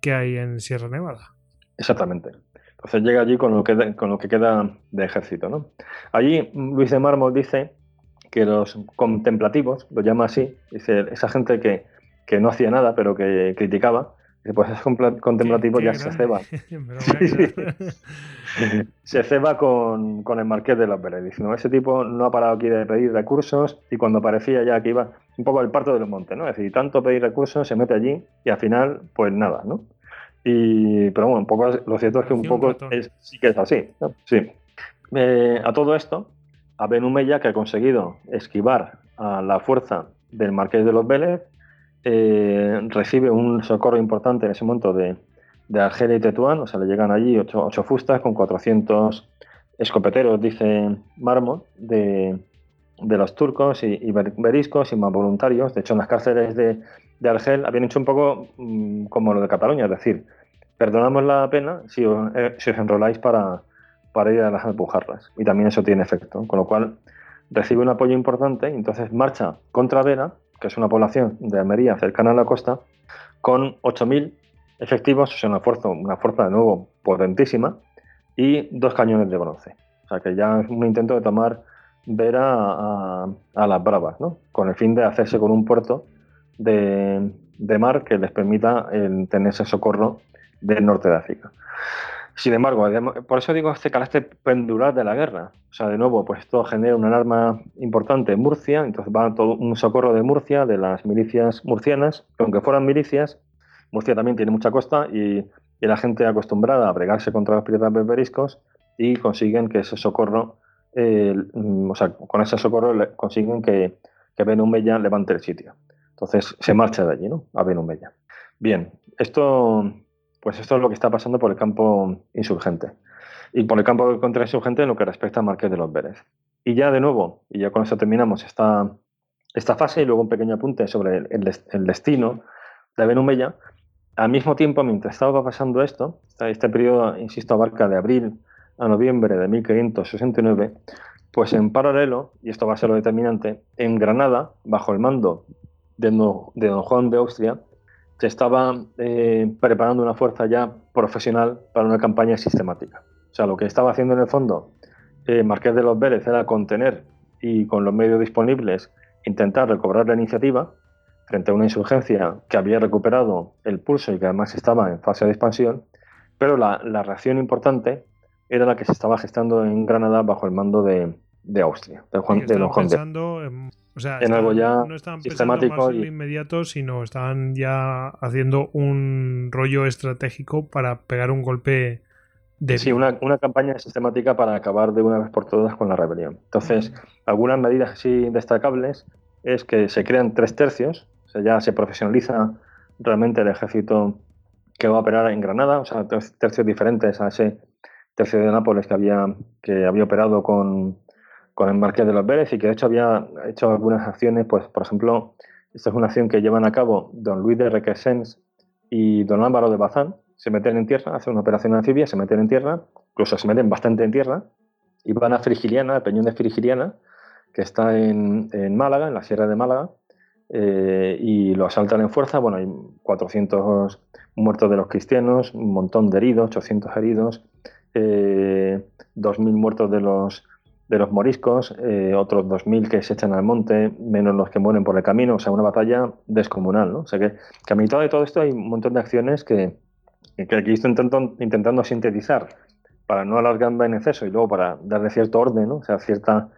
que hay en Sierra Nevada. Exactamente. Entonces llega allí con lo que, con lo que queda de ejército. ¿no? Allí Luis de Mármol dice que los contemplativos, lo llama así, dice esa gente que, no hacía nada pero que criticaba, pues esos contemplativos ya se ceba. (laughs) (laughs) se ceba con, el marqués de la Pérez. Dice, ese tipo no ha parado aquí de pedir recursos y cuando parecía ya que iba un poco al parto del monte, ¿no? Es decir, tanto pedir recursos, se mete allí y al final, pues nada, ¿no? Y, pero bueno, un poco, lo cierto es que un poco sí que es así. Sí. Eh, a todo esto, a Benumella, que ha conseguido esquivar a la fuerza del Marqués de los Vélez, eh, recibe un socorro importante en ese momento de, de Argelia y Tetuán, o sea, le llegan allí ocho, ocho fustas con 400 escopeteros, dice Mármol, de, de los turcos y, beriscos y más voluntarios. De hecho, en las cárceles de, de Argel habían hecho un poco mm, como lo de Cataluña, es decir, perdonamos la pena si os, eh, si os enroláis para, para ir a las empujarlas. Y también eso tiene efecto, con lo cual recibe un apoyo importante y entonces marcha contra Vera, que es una población de Almería cercana a la costa, con 8.000 efectivos, o sea, una fuerza, una fuerza de nuevo potentísima, y dos cañones de bronce. O sea, que ya es un intento de tomar Vera a, a las bravas, ¿no? Con el fin de hacerse con un puerto de, de mar que les permita el tener ese socorro del norte de África. Sin embargo, por eso digo este carácter pendular de la guerra. O sea, de nuevo, pues esto genera una alarma importante en Murcia, entonces va todo un socorro de Murcia, de las milicias murcianas, que aunque fueran milicias, Murcia también tiene mucha costa y, y la gente acostumbrada a bregarse contra los piratas berberiscos y consiguen que ese socorro, eh, sea, con ese socorro consiguen que, que Benumella levante el sitio. Entonces se marcha de allí, ¿no? A Benumella. Bien, esto pues esto es lo que está pasando por el campo insurgente. Y por el campo contrainsurgente en lo que respecta a Marqués de los Vélez. Y ya de nuevo, y ya con esto terminamos esta, esta fase y luego un pequeño apunte sobre el, el destino de Benumella. Al mismo tiempo, mientras estaba pasando esto, este periodo, insisto, abarca de abril a noviembre de 1569, pues en paralelo, y esto va a ser lo determinante, en Granada, bajo el mando de, don Juan de Austria, se estaba eh, preparando una fuerza ya profesional para una campaña sistemática. O sea, lo que estaba haciendo en el fondo eh, Marqués de los Vélez era contener y con los medios disponibles intentar recobrar la iniciativa frente a una insurgencia que había recuperado el pulso y que además estaba en fase de expansión, pero la, reacción importante era la que se estaba gestando en Granada bajo el mando de, Austria, de, Juan, de don Juan de... O sea, en algo ya no estaban sistemático en inmediato, sino estaban ya haciendo un rollo estratégico para pegar un golpe de... Sí, una, campaña sistemática para acabar de una vez por todas con la rebelión. Entonces, algunas medidas así destacables es que se crean tres tercios, o sea, ya se profesionaliza realmente el ejército que va a operar en Granada, o sea, tres tercios diferentes a ese tercio de Nápoles que había, que había operado con, con el Marqués de los Vélez y que de hecho había hecho algunas acciones, pues por ejemplo, esta es una acción que llevan a cabo don Luis de Requesens y don Álvaro de Bazán, se meten en tierra, hacen una operación anfibia, se meten en tierra, incluso se meten bastante en tierra, y van a Frigiliana, el peñón de Frigiliana, que está en, Málaga, en la sierra de Málaga, eh, y lo asaltan en fuerza. Bueno, hay 400 muertos de los cristianos, un montón de heridos, 800 heridos, eh, 2.000 muertos de los de los moriscos, eh, otros 2.000 que se echan al monte, menos los que mueren por el camino, o sea, una batalla descomunal, ¿no? O sea, que, que a mitad de todo esto hay un montón de acciones que, que aquí estoy intentando, sintetizar para no alargarme en exceso y luego para darle cierto orden. O sea, cierta,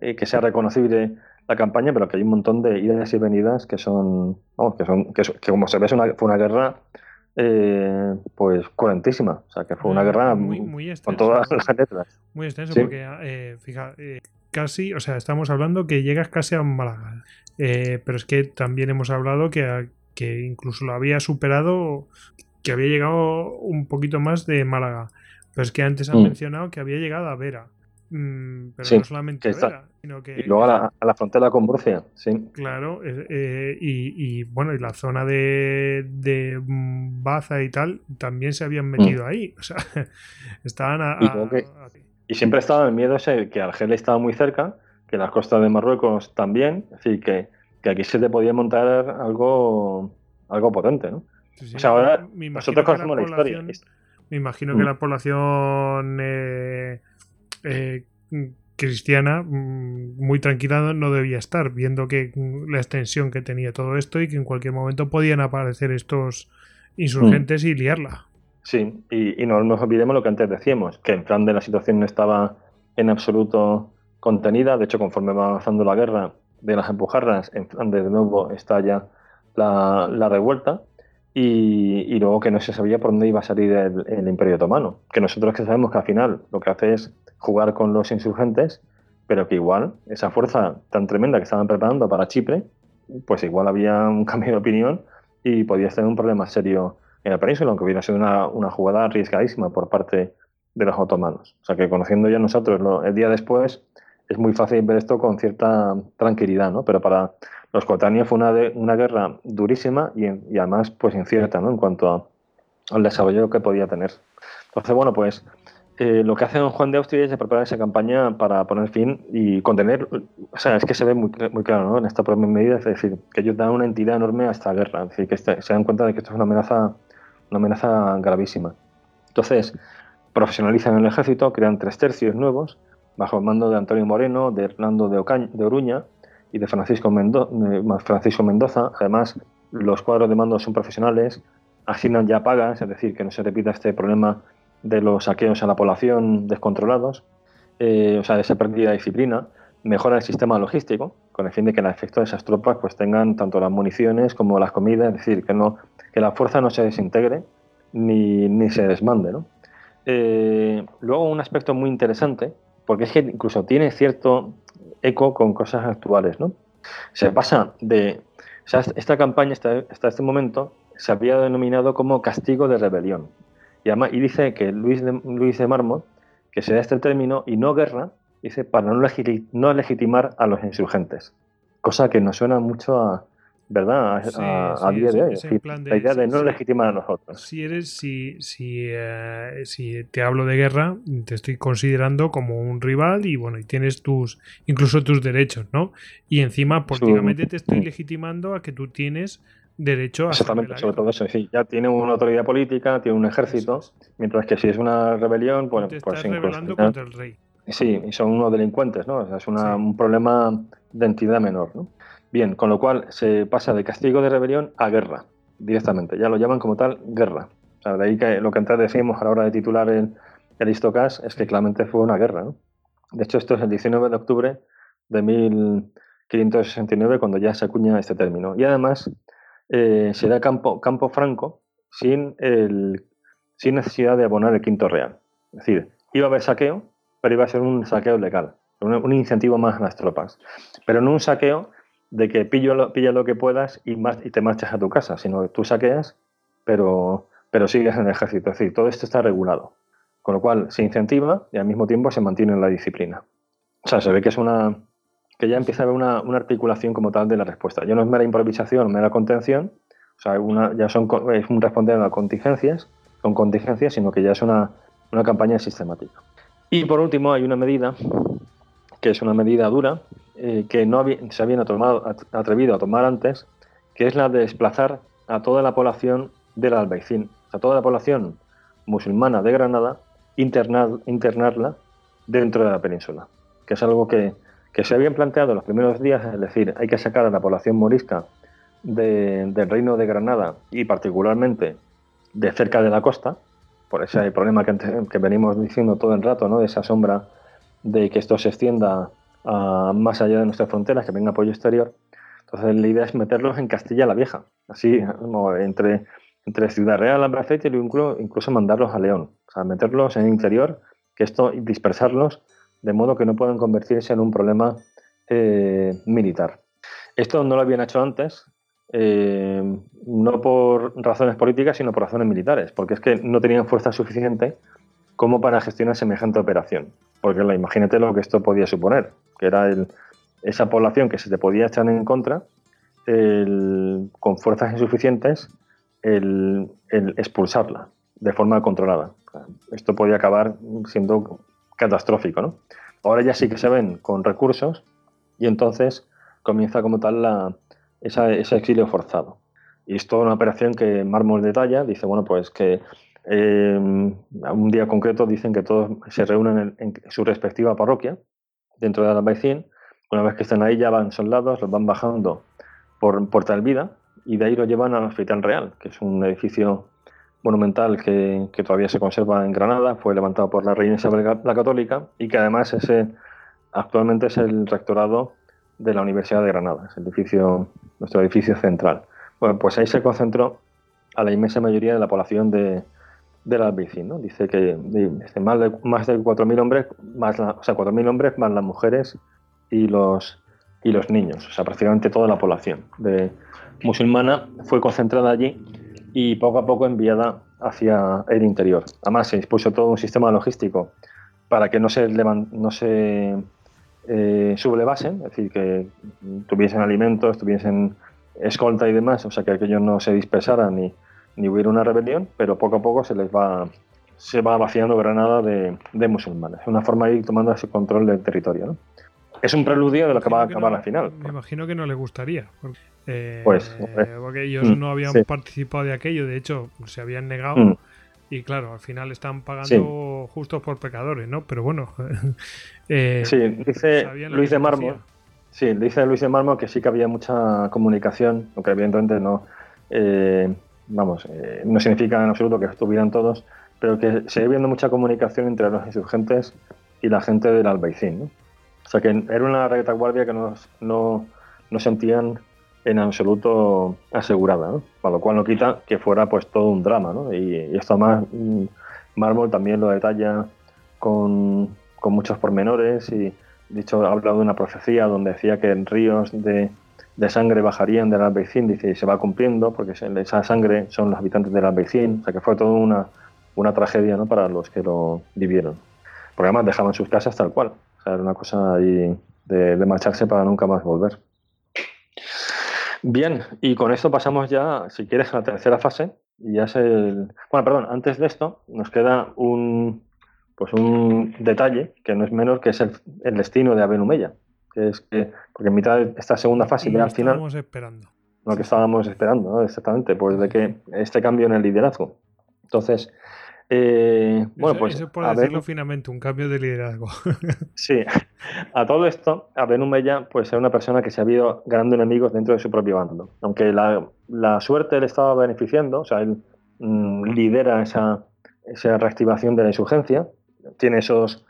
eh, que sea reconocible la campaña, pero que hay un montón de idas y venidas que son, vamos, que son, que, como se ve, una, fue una guerra eh, pues cuarentísima. O sea, que fue una guerra muy, con todas las letras. Muy extenso, porque, eh, fija, eh, casi, o sea, estamos hablando que llegas casi a Málaga. Eh, pero es que también hemos hablado que, que incluso lo había superado, que había llegado un poquito más de Málaga. Pero es que antes han mm. mencionado que había llegado a Vera. Mm, pero no solamente a sino que... Y luego a la, frontera con Murcia, sí. Claro, eh, y, bueno, y la zona de, de Baza y tal también se habían metido mm. ahí. (laughs) O sea, estaban a, y, siempre estaba el miedo ese que Argel estaba muy cerca, que las costas de Marruecos también, así que, que aquí se te podía montar algo, algo potente, ¿no? o sea, ahora nosotros conocemos la, historia. Me imagino que mm. la población... Eh, eh, cristiana mm, muy tranquila no debía estar, viendo que mm, la extensión que tenía todo esto y que en cualquier momento podían aparecer estos insurgentes y liarla. Sí, y, no nos olvidemos lo que antes decíamos, que en Flandes la situación no estaba en absoluto contenida, de hecho conforme va avanzando la guerra de las empujarras, en Flandes de nuevo estalla la, la revuelta y, luego que no se sabía por dónde iba a salir el, Imperio Otomano, que nosotros que sabemos que al final lo que hace es jugar con los insurgentes, pero que igual esa fuerza tan tremenda que estaban preparando para Chipre, pues igual había un (laughs) cambio de opinión y podía tener un problema serio en la península, aunque hubiera sido una, una jugada arriesgadísima por parte de los otomanos. O sea que conociendo ya nosotros el día después, es muy fácil ver esto con cierta tranquilidad, ¿no? Pero para los coetáneos fue una, una guerra durísima y, además pues incierta, ¿no? En cuanto al desarrollo que podía tener. Entonces, bueno, pues eh, lo que hace don Juan de Austria es preparar esa campaña para poner fin y contener, o sea, es que se ve muy, muy claro ¿no? en esta propia medida, es decir, que ellos dan una entidad enorme a esta guerra, es decir, que este, se dan cuenta de que esto es una amenaza, una amenaza gravísima. Entonces, profesionalizan el ejército, crean tres tercios nuevos, bajo el mando de Antonio Moreno, de Hernando de, Ocaña, de Oruña y de Francisco, Mendo, Francisco Mendoza. Además, los cuadros de mando son profesionales, asignan ya pagas, es decir, que no se repita este problema de los saqueos a la población descontrolados, eh, o sea, de esa pérdida de disciplina, mejora el sistema logístico, con el fin de que el efecto de esas tropas pues tengan tanto las municiones como las comidas, es decir, que, no, que la fuerza no se desintegre ni, ni se desmande. ¿no? Eh, luego un aspecto muy interesante, porque es que incluso tiene cierto eco con cosas actuales. ¿no? Se pasa de... O sea, esta campaña hasta, hasta este momento se había denominado como castigo de rebelión. Y, dice que Luis de, Luis de Mármol, que se da este término y no guerra, dice para no legitimar a los insurgentes. Cosa que nos suena mucho a, ¿verdad? A, día de hoy. la idea de no legitimar a nosotros. Si eres, si, si, eh, si te hablo de guerra, te estoy considerando como un rival y bueno, y tienes tus, incluso tus derechos, ¿no? Y encima, políticamente te estoy legitimando a que tú tienes derecho a Exactamente, sobre todo eso. Sí, ya tiene una autoridad política, tiene un ejército, mientras que si es una rebelión, te pues estás rebelando contra el rey. Sí, y son unos delincuentes, ¿no? O sea, es una, un problema de entidad menor, ¿no? Bien, con lo cual se pasa de castigo de rebelión a guerra, directamente. Ya lo llaman como tal guerra. De ahí que lo que antes decimos a la hora de titular el, el es que claramente fue una guerra. De hecho, esto es el 19 de octubre de 1569 cuando ya se acuña este término. Y además eh, se da campo, campo franco sin, el, sin necesidad de abonar el quinto real. Es decir, iba a haber saqueo, pero iba a ser un saqueo legal, un, incentivo más a las tropas. Pero no un saqueo de que pillo lo, pilla lo que puedas y, más, y te marchas a tu casa, sino que tú saqueas, pero, pero sigues en el ejército. Es decir, todo esto está regulado. Con lo cual se incentiva y al mismo tiempo se mantiene la disciplina. O sea, se ve que es una, que ya empieza a haber una, articulación como tal de la respuesta. Ya no es mera improvisación, mera contención, o sea, una, ya son, es un responder a contingencias, con contingencias, sino que ya es una, campaña sistemática. Y por último, hay una medida que es una medida dura, eh, que no se habían atrevido a tomar antes, que es la de desplazar a toda la población del Albaicín, a toda la población musulmana de Granada, internarla dentro de la península, que es algo que, que se habían planteado en los primeros días, es decir, hay que sacar a la población morisca del reino de Granada y particularmente de cerca de la costa, por ese problema que, venimos diciendo todo el rato, ¿no? de esa sombra de que esto se extienda más allá de nuestras fronteras, que venga apoyo exterior. Entonces la idea es meterlos en Castilla la Vieja, así entre, entre Ciudad Real, Albacete y incluso, incluso mandarlos a León, o sea, meterlos en el interior, que esto dispersarlos de modo que no puedan convertirse en un problema eh, militar. Esto no lo habían hecho antes, eh, no por razones políticas, sino por razones militares, porque es que no tenían fuerza suficiente como para gestionar semejante operación. Porque la, imagínate lo que esto podía suponer, que era esa población que se te podía echar en contra, con fuerzas insuficientes, el expulsarla de forma controlada. Esto podía acabar siendo catastrófico, ¿no? Ahora ya sí que se ven con recursos y entonces comienza como tal ese exilio forzado. Y es toda una operación que Mármol detalla, dice, bueno, pues que eh, un día concreto dicen que todos se reúnen en, su respectiva parroquia dentro de Albaicín. Una vez que estén ahí ya van soldados, los van bajando por Puerta del Vida y de ahí lo llevan al Hospital Real, que es un edificio monumental que, todavía se conserva en Granada, fue levantado por la reina Isabel la Católica y que además actualmente es el rectorado de la Universidad de Granada, es el edificio, nuestro edificio central. Bueno, pues ahí se concentró a la inmensa mayoría de la población de, del Albaicín, ¿no? Dice que más de, más de 4.000 hombres, más o sea, 4.000 hombres más las mujeres y los, y los niños, o sea, prácticamente toda la población de musulmana fue concentrada allí y poco a poco enviada hacia el interior. Además, se dispuso todo un sistema logístico para que no se, no se eh, sublevasen, es decir, que tuviesen alimentos, tuviesen escolta y demás, o sea, que aquellos no se dispersaran ni, ni hubiera una rebelión, pero poco a poco se les va se va vaciando Granada de, de musulmanes. Es una forma de ir tomando ese control del territorio. ¿no? Es un preludio de lo que va a acabar al final. Me imagino que no le gustaría. Porque, eh, pues, porque ellos mm, no habían participado de aquello, de hecho, se habían negado. Mm. Y claro, al final están pagando justos por pecadores, ¿no? Pero bueno. (laughs) eh, sí, dice Luis de Mármol. Sí, dice Luis de Mármol que sí que había mucha comunicación, aunque evidentemente no. Vamos, eh, no significa en absoluto que estuvieran todos, pero que sigue habiendo mucha comunicación entre los insurgentes y la gente del Albaicín. ¿no? O sea que era una retaguardia que no, no, no sentían en absoluto asegurada, ¿no? para lo cual no quita que fuera pues todo un drama. ¿no? Y, esto más mm, Mármol también lo detalla con, con muchos pormenores y de hecho ha hablado de una profecía donde decía que en ríos de, de sangre bajarían del Albaicín, y se va cumpliendo, porque esa sangre son los habitantes del Albaicín, o sea que fue toda una, una tragedia ¿no? para los que lo vivieron. Porque además dejaban sus casas tal cual. O sea, era una cosa ahí de, marcharse para nunca más volver. Bien, y con esto pasamos ya, si quieres, a la tercera fase. Y ya es el... Bueno, perdón, antes de esto nos queda un, pues un detalle que no es menor, que es el, destino de Abenumeya. Que es que, porque en mitad de esta segunda fase, ya al final... Estábamos esperando. Lo que estábamos esperando, ¿no? exactamente, pues de que este cambio en el liderazgo. Entonces, eh, bueno, pues. Eso por decirlo finamente, un cambio de liderazgo. (laughs) sí. A todo esto, Abenumeya pues era una persona que se ha ido ganando enemigos dentro de su propio bando. Aunque la, la suerte le estaba beneficiando, o sea, él mm, lidera esa, esa reactivación de la insurgencia, tiene esos,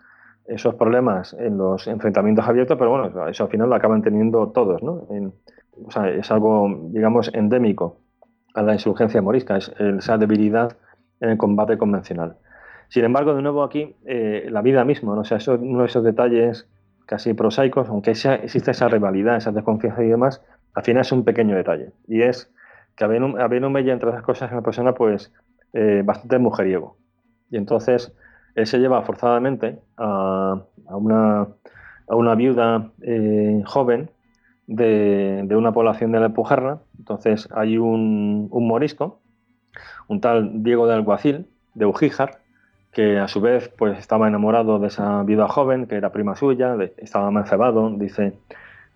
esos problemas en los enfrentamientos abiertos, pero bueno, eso al final lo acaban teniendo todos, ¿no? sea, es algo, digamos, endémico a la insurgencia morisca, es esa debilidad en el combate convencional. Sin embargo, de nuevo aquí, eh, la vida misma, ¿no? o sea, uno de esos detalles casi prosaicos, aunque existe esa rivalidad, esa desconfianza y demás, al final es un pequeño detalle. Y es que Abenu Mella, entre otras cosas, es una persona pues eh, bastante mujeriego. Y entonces él se lleva forzadamente a, una, viuda eh, joven de, una población de la Alpujarra. Entonces hay un, un morisco un tal Diego de Alguacil, de Ujíjar, que a su vez pues estaba enamorado de esa viuda joven, que era prima suya, estaba mancebado, dice,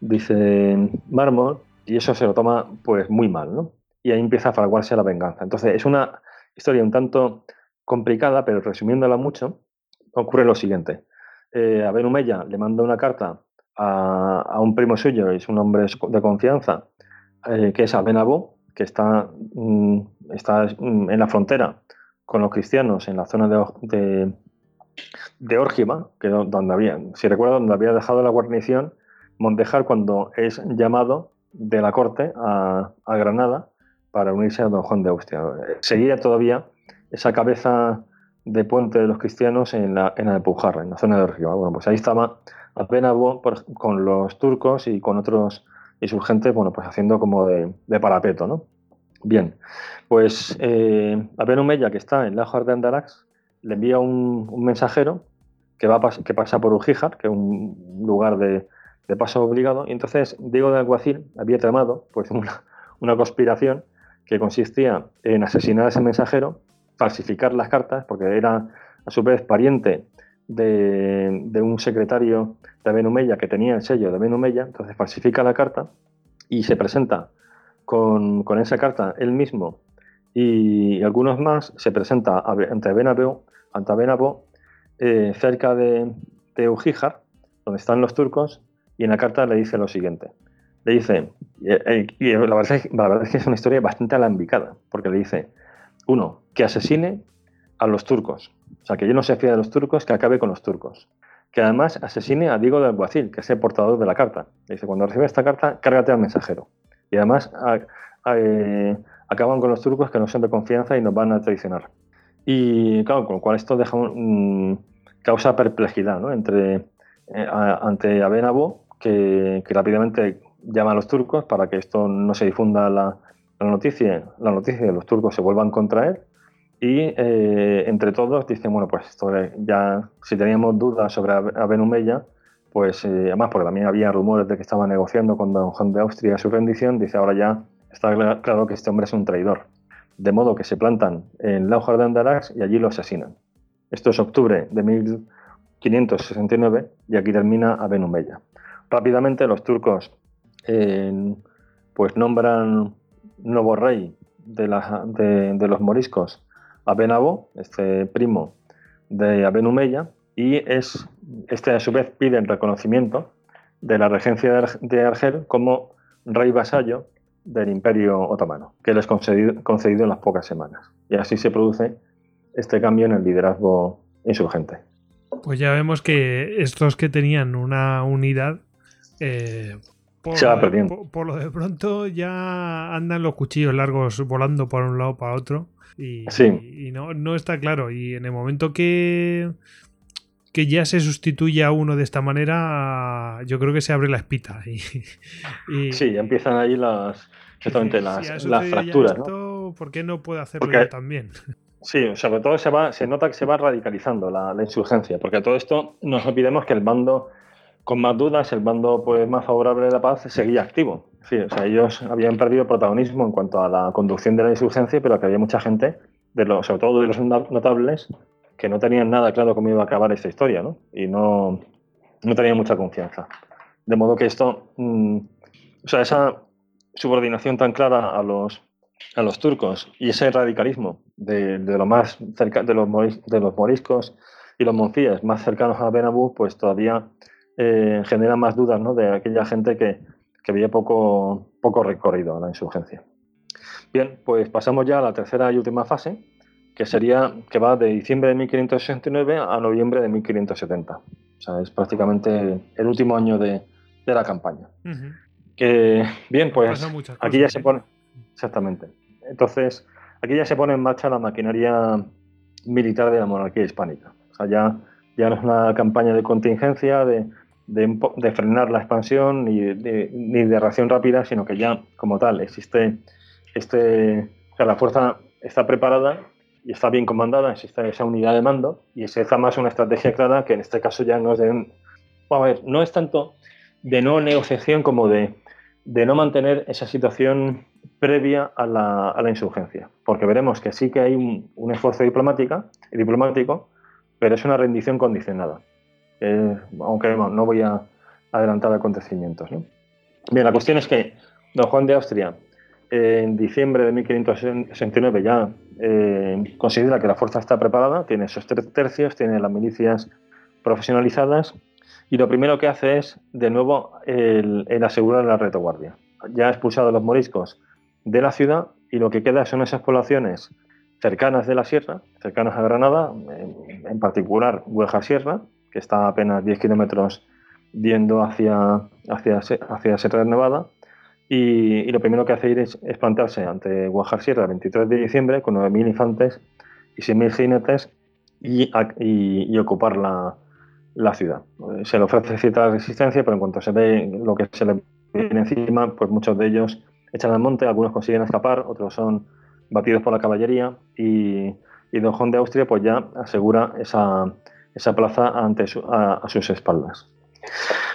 dice Mármol, y eso se lo toma pues muy mal, ¿no? Y ahí empieza a fraguarse la venganza. Entonces es una historia un tanto complicada, pero resumiéndola mucho, ocurre lo siguiente. Eh, a le manda una carta a, un primo suyo, es un hombre de confianza, eh, que es Abenabó, que está, mm, está mm, en la frontera con los cristianos en la zona de, de, de que donde había, si recuerdo, donde había dejado la guarnición Montejar cuando es llamado de la corte a, Granada para unirse a don Juan de Austria. Seguía todavía esa cabeza de puente de los cristianos en la, en la Pujarra, en la zona de Orgiva. Bueno, pues ahí estaba apenas con los turcos y con otros y su gente, bueno, pues haciendo como de, parapeto, ¿no? Bien, pues eh, Abenumeya, que está en la de Andarax, le envía un, mensajero que, va que pasa por Ujíjar, que es un lugar de, paso obligado, y entonces Diego de Alguacil había tramado pues, una, conspiración que consistía en asesinar a ese mensajero, falsificar las cartas, porque era a su vez pariente de, de un secretario de Benumeya que tenía el sello de Benumeya, entonces falsifica la carta y se presenta con, esa carta él mismo y algunos más, se presenta ante Benabeo, ante eh, cerca de, de Ujíjar, donde están los turcos, y en la carta le dice lo siguiente. Le dice, y, eh, la, verdad es, la verdad es que es una historia bastante alambicada, porque le dice, uno, que asesine a los turcos. O sea, que yo no se fía de los turcos, que acabe con los turcos que además asesine a Diego de Alguacil, que es el portador de la carta. dice, cuando recibe esta carta, cárgate al mensajero. Y además eh, acaban con los turcos que no son de confianza y nos van a traicionar. Y claro, con lo cual esto deja causa perplejidad entre, eh, ante Abenabo, que, que, rápidamente llama a los turcos para que esto no se difunda la, la noticia, la noticia de los turcos se vuelvan contra él y eh, entre todos dicen, bueno, pues ya, si teníamos dudas sobre Abenumeya, pues eh, además porque también había rumores de que estaba negociando con Don Juan de Austria su rendición, dice ahora ya está claro que este hombre es un traidor. De modo que se plantan en Laujar de Andarax y allí lo asesinan. Esto es octubre de 1569 y aquí termina Aben Humeya. Rápidamente los turcos pues nombran nuevo rey de, los moriscos Aben Abo, este primo de Aben Humeya, y es, este a su vez pide el reconocimiento de la regencia de Argel como rey vasallo del Imperio Otomano, que les concedido, concedido en las pocas semanas. Y así se produce este cambio en el liderazgo insurgente. Pues ya vemos que estos que tenían una unidad, eh, por, se va perdiendo. Por, lo de pronto ya andan los cuchillos largos volando por un lado para otro y, y no, no está claro. Y en el momento que que ya se sustituye a uno de esta manera, yo creo que se abre la espita. Y, (laughs) sí, ya empiezan ahí las, exactamente, (laughs) las, las fracturas. ¿no? ¿Por qué no puede hacerlo yo también? (laughs) Sí, sobre todo se, va, se nota que se va radicalizando la, insurgencia, porque todo esto nos olvidemos que el bando con más dudas, el bando pues, más favorable de la paz seguía activo. Sí, o sea, ellos habían perdido protagonismo en cuanto a la conducción de la insurgencia, pero que había mucha gente, de los, sobre todo de los notables, que no tenían nada claro cómo iba a acabar esta historia, ¿no? Y no, no tenían mucha confianza. De modo que esto, mm, o sea, esa subordinación tan clara a los, a los turcos y ese radicalismo de, de lo más cerca, de los, de los moriscos y los monfíes más cercanos a Benabú, pues todavía eh, genera más dudas ¿no? de aquella gente que, que había poco, poco recorrido a la insurgencia. Bien, pues pasamos ya a la tercera y última fase, que sería que va de diciembre de 1569 a noviembre de 1570. O sea, es prácticamente el último año de, la campaña. Que bien, pues aquí ya se pone exactamente. Entonces, aquí ya se pone en marcha la maquinaria militar de la monarquía hispánica. O sea, ya, ya no es una campaña de contingencia, de, de, frenar la expansión ni de, ni de reacción rápida, sino que ya como tal existe este, o sea, la fuerza está preparada y está bien comandada, existe esa unidad de mando y se hace más una estrategia clara que en este caso ya no es de... a ver, no es tanto de no negociación como de, de no mantener esa situación previa a la, a la, insurgencia, porque veremos que sí que hay un, un esfuerzo diplomática, diplomático, pero es una rendición condicionada, aunque no voy a adelantar acontecimientos. Bien, la cuestión es que don Juan de Austria en diciembre de 1569 ya eh, considera que la fuerza está preparada, tiene esos tres tercios, tiene las milicias profesionalizadas y lo primero que hace es, de nuevo, el, asegurar la retaguardia. Ya ha expulsado a los moriscos de la ciudad y lo que queda son esas poblaciones cercanas de la sierra, cercanas a Granada, en, particular Huejar Sierra, que está apenas 10 kilómetros yendo hacia, hacia, hacia Sierra de Nevada, y, lo primero que hace ir es, plantarse ante Guajar Sierra el 23 de diciembre con 9.000 infantes y 6.000 jinetes y, y, ocupar la, la, ciudad. Se le ofrece cierta resistencia, pero en cuanto se ve lo que se le viene encima, pues muchos de ellos echan al monte, algunos consiguen escapar, otros son batidos por la caballería y, y Don Juan de Austria pues ya asegura esa, esa plaza ante a sus espaldas.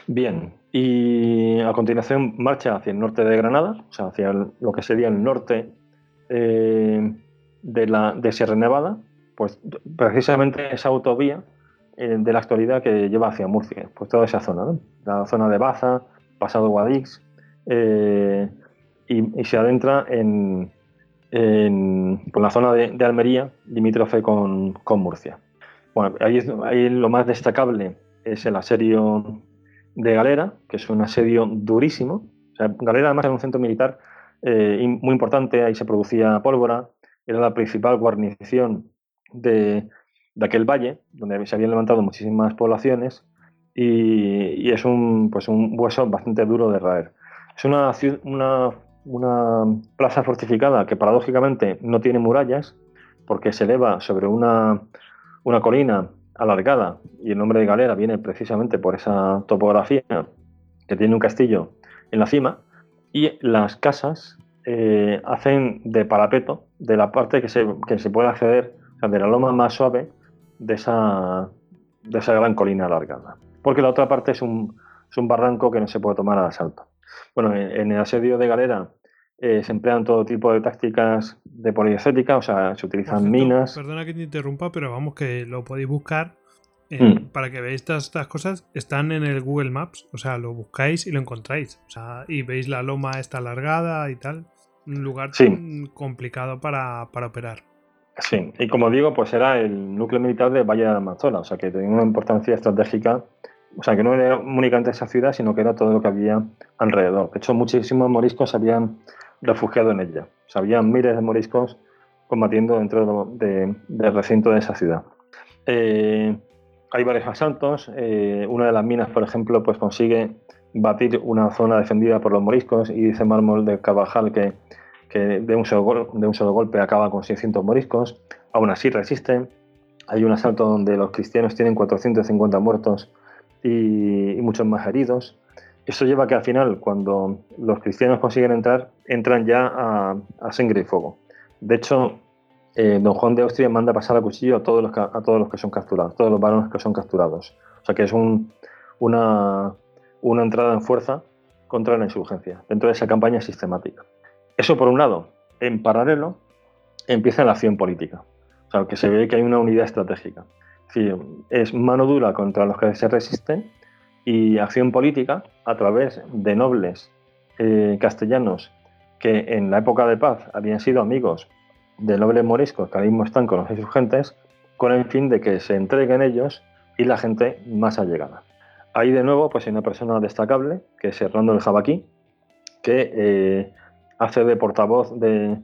Bien, y a continuación marcha hacia el norte de Granada, o sea, hacia lo que sería el norte eh, de, la, de Sierra Nevada, pues precisamente esa autovía eh, de la actualidad que lleva hacia Murcia, pues toda esa zona, la zona de Baza, pasado Guadix, eh, y, se adentra en, la zona de, Almería, limítrofe con, Murcia. Bueno, ahí, ahí lo más destacable es el asedio de Galera, que es un asedio durísimo. Galera además era un centro militar eh, muy importante, ahí se producía pólvora, era la principal guarnición de, aquel valle, donde se habían levantado muchísimas poblaciones y, es un, pues un hueso bastante duro de raer. Es una, una, una plaza fortificada que paradójicamente no tiene murallas porque se eleva sobre una, una colina alargada y el nombre de Galera viene precisamente por esa topografía que tiene un castillo en la cima y las casas eh, hacen de parapeto de la parte que se, que se puede acceder, de la loma más suave de esa, de esa gran colina alargada. porque la otra parte es un, es un barranco que no se puede tomar al asalto. Bueno, en, el asedio de Galera eh, se emplean todo tipo de tácticas de poliocética, o sea, se utilizan minas. Perdona que te interrumpa, pero vamos que lo podéis buscar Mm. para que veáis estas, cosas, están en el Google Maps, o sea, lo buscáis y lo encontráis, o sea, y veis la loma está alargada y tal, un lugar complicado para, operar. Sí, y como digo, pues era el núcleo militar de Valle de Amazonas, o sea, que tenía una importancia estratégica, o sea, que no era únicamente esa ciudad, sino que era todo lo que había alrededor. De hecho, muchísimos moriscos habían refugiado en ella, o había miles de moriscos combatiendo dentro del recinto de esa ciudad. Eh, hay varios asaltos. Eh, una de las minas, por ejemplo, pues consigue batir una zona defendida por los moriscos y dice Mármol de Carvajal que, de, un solo, de un solo golpe acaba con 600 moriscos. Aún así resisten. Hay un asalto donde los cristianos tienen 450 muertos y, muchos más heridos. Eso lleva a que al final, cuando los cristianos consiguen entrar, entran ya a, sangre y fuego. De hecho, eh, don Juan de Austria manda pasar a cuchillo a todos, los, a todos los que son capturados, todos los varones que son capturados. O sea que es una, entrada en fuerza contra la insurgencia, dentro de esa campaña sistemática. Eso por un lado. En paralelo, empieza la acción política. O sea, que se ve que hay una unidad estratégica. Es decir, es mano dura contra los que se resisten y acción política a través de nobles eh, castellanos que en la época de paz habían sido amigos de nobles moriscos que ahora mismo están con los insurgentes con el fin de que se entreguen ellos y la gente más allegada. Ahí de nuevo pues hay una persona destacable, que es Hernando el Jabaquí, que eh, hace de portavoz de,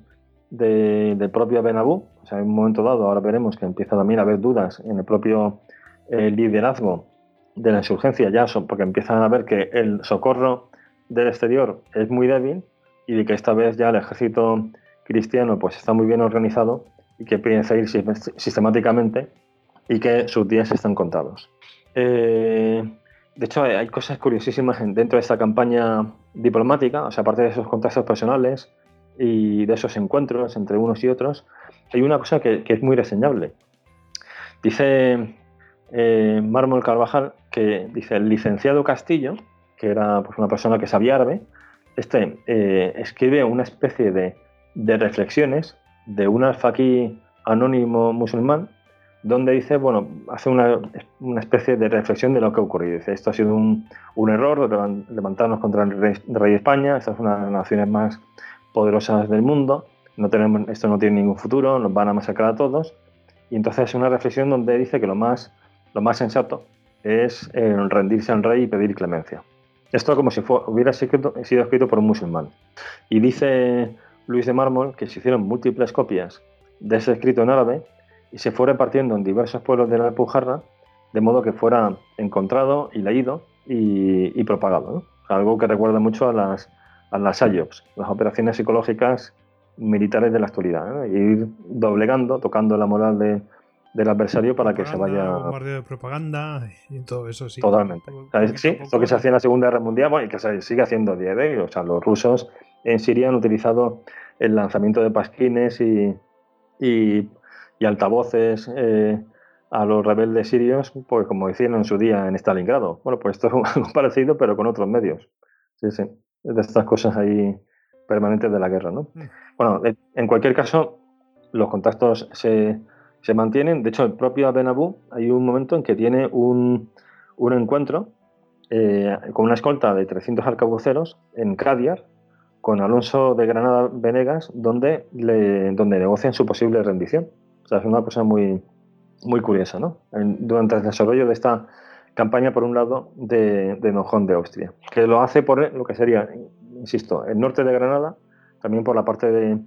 del propio Benabú. O sea, en un momento dado, ahora veremos que empieza también a haber dudas en el propio eh, liderazgo de la insurgencia, ya son, porque empiezan a ver que el socorro del exterior es muy débil y de que esta vez ya el ejército cristiano pues está muy bien organizado y que piensa ir sistemáticamente y que sus días están contados. Eh, de hecho, hay cosas curiosísimas dentro de esta campaña diplomática, o sea, aparte de esos contactos personales y de esos encuentros entre unos y otros, hay una cosa que, es muy reseñable. Dice eh, Mármol Carvajal dice el licenciado Castillo, que era pues, una persona que sabía árabe, este eh, escribe una especie de reflexiones de un alfaquí anónimo musulmán, donde dice, bueno, hace una, especie de reflexión de lo que ha ocurrido. Dice, esto ha sido un, error, levantarnos contra el rey, de España, esta es una de las naciones más poderosas del mundo, no tenemos, esto no tiene ningún futuro, nos van a masacrar a todos. Y entonces es una reflexión donde dice que lo más, lo más sensato es eh, rendirse al rey y pedir clemencia. Esto como si hubiera sido, escrito por un musulmán. Y dice Luis de Mármol que se hicieron múltiples copias de ese escrito en árabe y se fue repartiendo en diversos pueblos de la Alpujarra, de modo que fuera encontrado y leído y, propagado. Algo que recuerda mucho a las, a las operaciones psicológicas militares de la actualidad, ir doblegando, tocando la moral de, del adversario para que se vaya. Bombardeo de propaganda y todo eso, sí. Totalmente. sí, esto que se hacía en la Segunda Guerra Mundial y que se sigue haciendo a día de hoy. O sea, los rusos en Siria han utilizado el lanzamiento de pasquines y, y, altavoces eh, a los rebeldes sirios, pues como decían en su día en Stalingrado. Bueno, pues esto es (laughs) algo parecido, pero con otros medios. Sí, sí. De estas cosas ahí permanentes de la guerra, ¿no? Mm. Bueno, en cualquier caso, los contactos se, se mantienen. De hecho, el propio Abenabú, hay un momento en que tiene un, un encuentro eh, con una escolta de 300 arcabuceros en Cadiar, con Alonso de Granada Venegas, donde, donde negocian su posible rendición. Es una cosa muy, muy curiosa, ¿no? durante el desarrollo de esta campaña, por un lado, de, de Nojón de Austria, que lo hace por lo que sería, insisto, el norte de Granada, también por la parte de,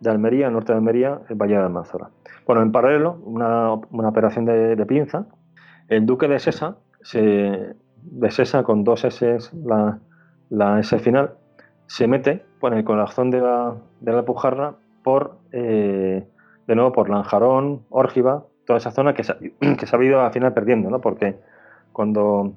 de Almería, el norte de Almería, el Valle de Almanzora. Bueno, en paralelo, una, una operación de, pinza, el duque de Sesa, se, de Sesa con dos S, la, la S final, se mete por el corazón de la, de la Pujarra por, eh, de nuevo, por Lanjarón, Órgiva, toda esa zona que se, (clears throat) que se ha ido al final perdiendo, ¿no? Porque cuando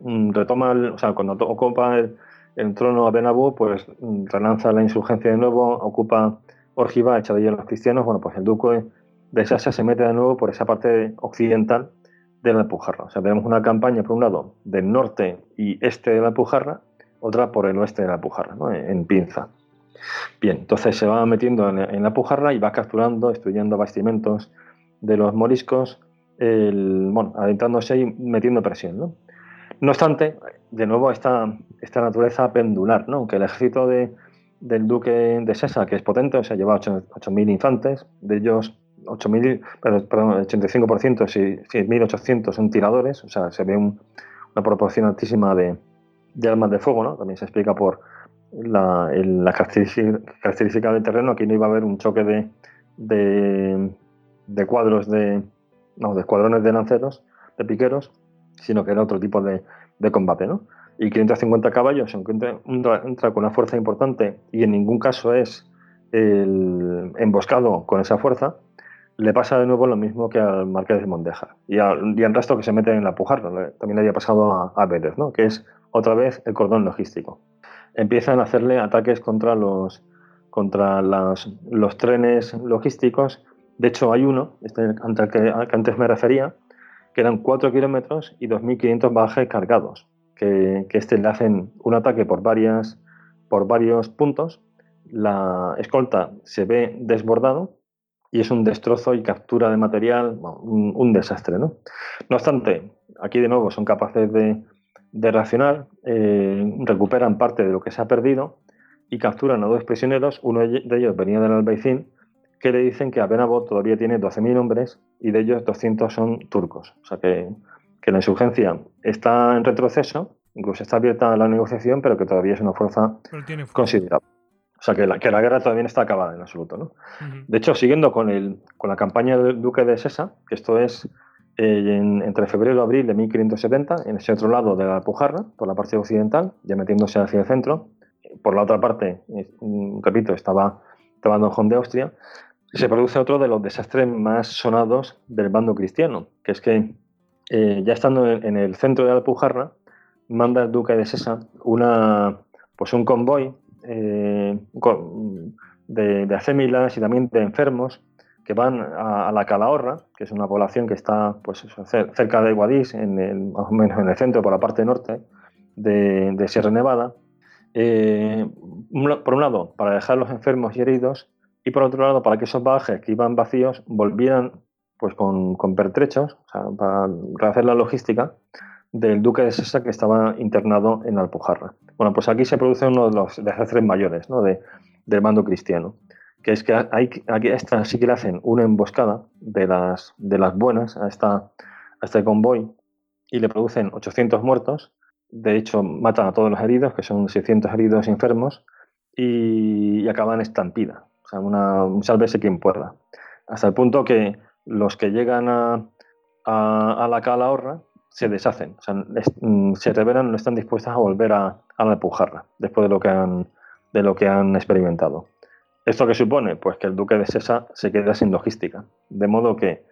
mm, retoma, o sea, cuando ocupa el, trono a Benabú, pues mm, relanza la insurgencia de nuevo, ocupa Órgiva, echa de a los cristianos, bueno, pues el duque de Sasa se mete de nuevo por esa parte occidental de la Alpujarra. O sea, tenemos una campaña, por un lado, del norte y este de la Alpujarra, otra por el oeste de la Alpujarra, ¿no? en pinza. Bien, entonces se va metiendo en, la Alpujarra y va capturando, destruyendo bastimentos de los moriscos, el, bueno, adentrándose y metiendo presión. ¿no? no obstante, de nuevo esta, esta naturaleza pendular, ¿no? que el ejército de, del duque de Sesa, que es potente, o sea, lleva 8.000 infantes, de ellos 8.000, perdón, 85%, 6.800 son tiradores, o sea, se ve una proporción altísima de, armas de fuego, ¿no? También se explica por la, característica, del terreno, aquí no iba a haber un choque de, de, cuadros de, no, de escuadrones de lanceros, de piqueros, sino que era otro tipo de, de combate, ¿no? Y 550 caballos, aunque entra, con una fuerza importante y en ningún caso es el emboscado con esa fuerza, le pasa de nuevo lo mismo que al Marqués de Mondeja y al, resto que se mete en la pujarra. También le había pasado a, a Vélez, ¿no? que es otra vez el cordón logístico. Empiezan a hacerle ataques contra los, contra los trenes logísticos. De hecho, hay uno, este, al que, que antes me refería, que eran 4 kilómetros y 2.500 bajes cargados que, este le hacen un ataque por, varias, por varios puntos, la escolta se ve desbordado y es un destrozo y captura de material, un, desastre. ¿no? no obstante, aquí de nuevo son capaces de, reaccionar, eh, recuperan parte de lo que se ha perdido y capturan a dos prisioneros, uno de ellos venía del Albaicín, que le dicen que Abenabot todavía tiene 12.000 hombres y de ellos 200 son turcos. O sea que que la insurgencia está en retroceso, incluso está abierta la negociación, pero que todavía es una fuerza considerable. O sea, que la, que la guerra todavía no está acabada en absoluto. ¿no? De hecho, siguiendo con, el, con la campaña del duque de Sesa, que esto es eh, entre febrero y abril de 1570, en ese otro lado de la Alpujarra, por la parte occidental, ya metiéndose hacia el centro. Por la otra parte, mm, repito, estaba, estaba Don Juan de Austria. Se produce otro de los desastres más sonados del bando cristiano, que es que eh, ya estando en, el centro de Alpujarra, manda el duque de Sesa pues un convoy eh, de, de acémilas y también de enfermos que van a, la Calahorra, que es una población que está pues, cerca de Guadix, en el, más o menos en el centro, por la parte norte de, Sierra Nevada. Eh, por un lado, para dejar los enfermos y heridos, y por otro lado, para que esos bajes que iban vacíos volvieran pues con, pertrechos, para hacer la logística del duque de Sesa que estaba internado en Alpujarra. Bueno, pues aquí se produce uno de los desastres mayores ¿no? de, del mando cristiano, que es que aquí esta sí que le hacen una emboscada de las, de las buenas a, esta, a este convoy y le producen 800 muertos. De hecho, matan a todos los heridos, que son 600 heridos enfermos, y, acaban estampida. O sea, un sálvese quien pueda. Hasta el punto que los que llegan a, a, la calahorra se deshacen, o sea, mm, se revelan, no están dispuestas a volver a, a la empujarla después de lo que han, de lo que han experimentado. ¿Esto qué supone? Pues que el duque de Sesa se queda sin logística, de modo que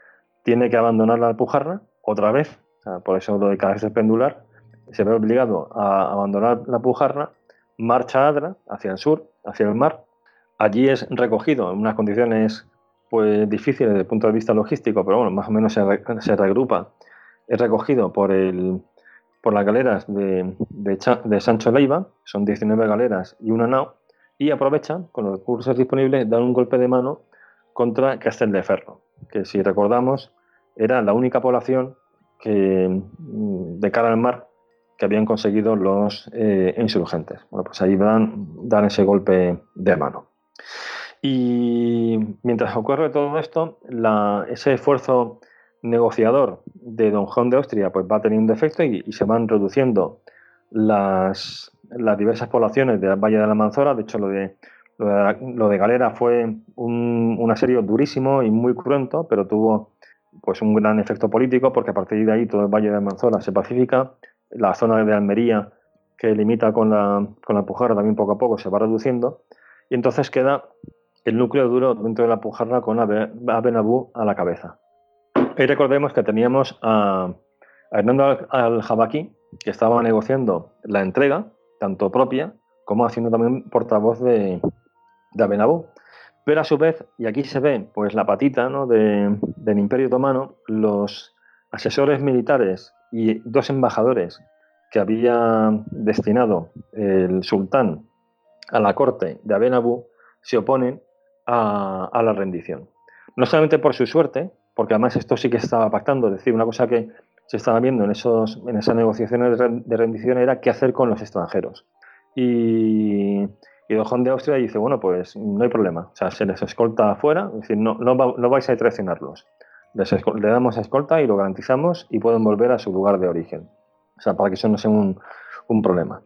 tiene que abandonar la Alpujarra otra vez, por eso lo de cabeza pendular, se ve obligado a abandonar la Alpujarra, marcha a Adra, hacia el sur, hacia el mar. Allí es recogido en unas condiciones pues difícil desde el punto de vista logístico, pero bueno, más o menos se, regrupa. Es recogido por, el, por las galeras de, de, Sancho Leiva, son 19 galeras y una nao, y aprovechan, con los recursos disponibles, dar un golpe de mano contra Castel de Ferro, que si recordamos era la única población que, mm, de cara al mar que habían conseguido los eh, insurgentes. Bueno, pues ahí dan, dan ese golpe de mano. Y mientras ocurre todo esto, ese esfuerzo negociador de Don Juan de Austria pues va teniendo efecto y, se van reduciendo las, diversas poblaciones del Valle de la Manzora. De hecho, lo de, lo de, Galera fue un, asedio durísimo y muy cruento, pero tuvo pues un gran efecto político porque a partir de ahí todo el Valle de la Manzora se pacifica. La zona de Almería que limita con la, con la Pujarra también poco a poco se va reduciendo y entonces queda el núcleo duro dentro de la Pujarra con Abenabú a la cabeza. Y recordemos que teníamos a, Hernando al-Jabaki, que estaba negociando la entrega, tanto propia como haciendo también portavoz de, de Abenabú. Pero a su vez, y aquí se ve pues la patita del Imperio Otomano, los asesores militares y dos embajadores que había destinado el sultán a la corte de Aben Abu se oponen a, la rendición. No solamente por su suerte, porque además esto sí que estaba pactando, es decir, una cosa que se estaba viendo en, esos, en esas negociaciones de rendición era qué hacer con los extranjeros. Y, y Don Juan de Austria dice, bueno, pues no hay problema, o sea, se les escolta afuera, es decir, no, no, no vais a traicionarlos. le damos escolta y lo garantizamos y pueden volver a su lugar de origen. O sea, para que eso no sea un, un problema.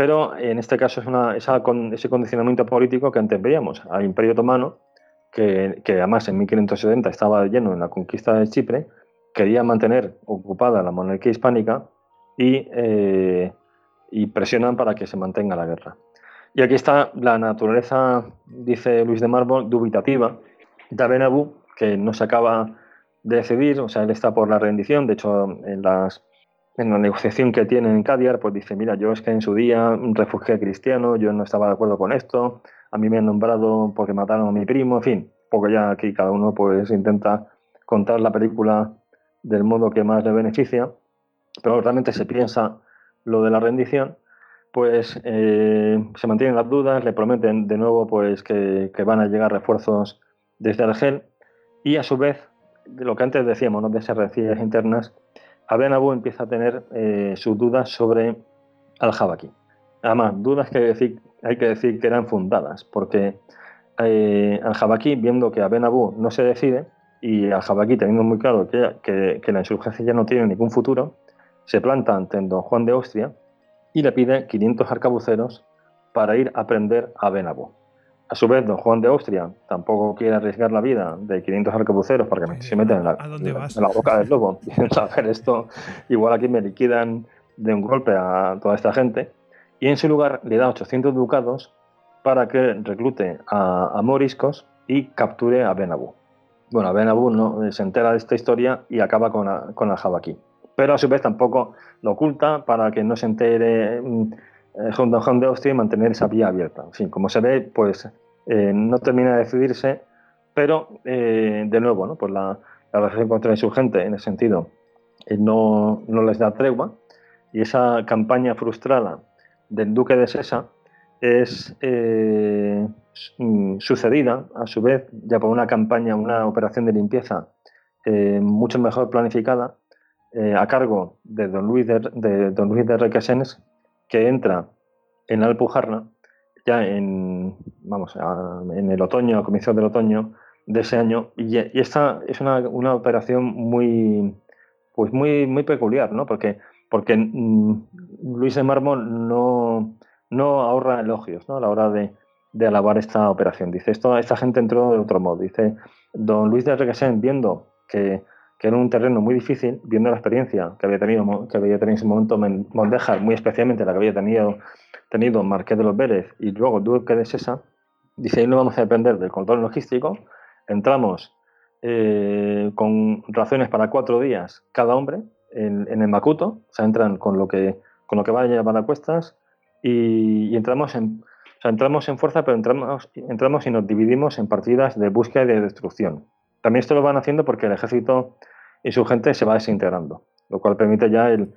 Pero en este caso es ese condicionamiento político que antes veíamos al Imperio Otomano, que, además en 1570 estaba lleno en la conquista de Chipre, quería mantener ocupada la monarquía hispánica y, eh, y presionan para que se mantenga la guerra. Y aquí está la naturaleza, dice Luis de Marbol, dubitativa de Abenabú, que no se acaba de decidir, o sea, él está por la rendición, de hecho, en, las, en la negociación que tiene en Cadiar, pues dice, mira, yo es que en su día refugié cristiano, yo no estaba de acuerdo con esto, a mí me han nombrado porque mataron a mi primo, en fin, poco ya aquí cada uno pues intenta contar la película del modo que más le beneficia, pero realmente se piensa lo de la rendición pues eh, se mantienen las dudas, le prometen de nuevo pues que, van a llegar refuerzos desde Argel y a su vez, de lo que antes decíamos, de esas rencillas internas, Abu empieza a tener eh, sus dudas sobre Al-Jabaki. Además, dudas que hay que decir que eran fundadas, porque eh, Al-Jabaki, viendo que Abu no se decide, y Al-Jabaki teniendo muy claro que, la insurgencia ya no tiene ningún futuro, se planta ante don Juan de Austria y le pide 500 arcabuceros para ir a prender a Benabo. A su vez, don Juan de Austria tampoco quiere arriesgar la vida de 500 arcabuceros para que se metan en la, en la boca del lobo. (laughs) Piensa hacer esto, igual aquí me liquidan de un golpe a toda esta gente. Y en su lugar le da 800 ducados para que reclute a, moriscos y capture a Benabú. Bueno, Benabú no, se entera de esta historia y acaba con, la, con jabaquí pero a su vez tampoco lo oculta para que no se entere eh, Juan de Austria y mantener esa vía abierta. En fin, como se ve, pues eh, no termina de decidirse, pero eh, de nuevo, ¿no? pues la, la relación contra el insurgente en ese sentido no, no, les da tregua y esa campaña frustrada del duque de Sesa es mm, sucedida a su vez ya por una campaña, una operación de limpieza mucho mejor planificada a cargo de don Luis de, de don Luis de Requesens, que entra en Alpujarra ya en, vamos, en el otoño, a comienzos del otoño de ese año, y, esta es una, una, operación muy, pues muy, muy peculiar, ¿no? Porque, porque mm, Luis de Mármol no, no ahorra elogios ¿no? a la hora de, de alabar esta operación. Dice, esto, esta gente entró de otro modo. Dice, don Luis de Requesens, viendo que que era un terreno muy difícil, viendo la experiencia que había tenido, que había tenido en ese momento Mondejar, muy especialmente la que había tenido, tenido Marqués de los Vélez y luego Duque de Sesa, dice, ahí no vamos a depender del control logístico, entramos eh, con raciones para cuatro días cada hombre en, el Macuto, o sea, entran con lo que, con lo que vaya a llevar a cuestas y, entramos en... entramos en fuerza, pero entramos, entramos y nos dividimos en partidas de búsqueda y de destrucción. También esto lo van haciendo porque el ejército y su gente se va desintegrando, lo cual permite ya el,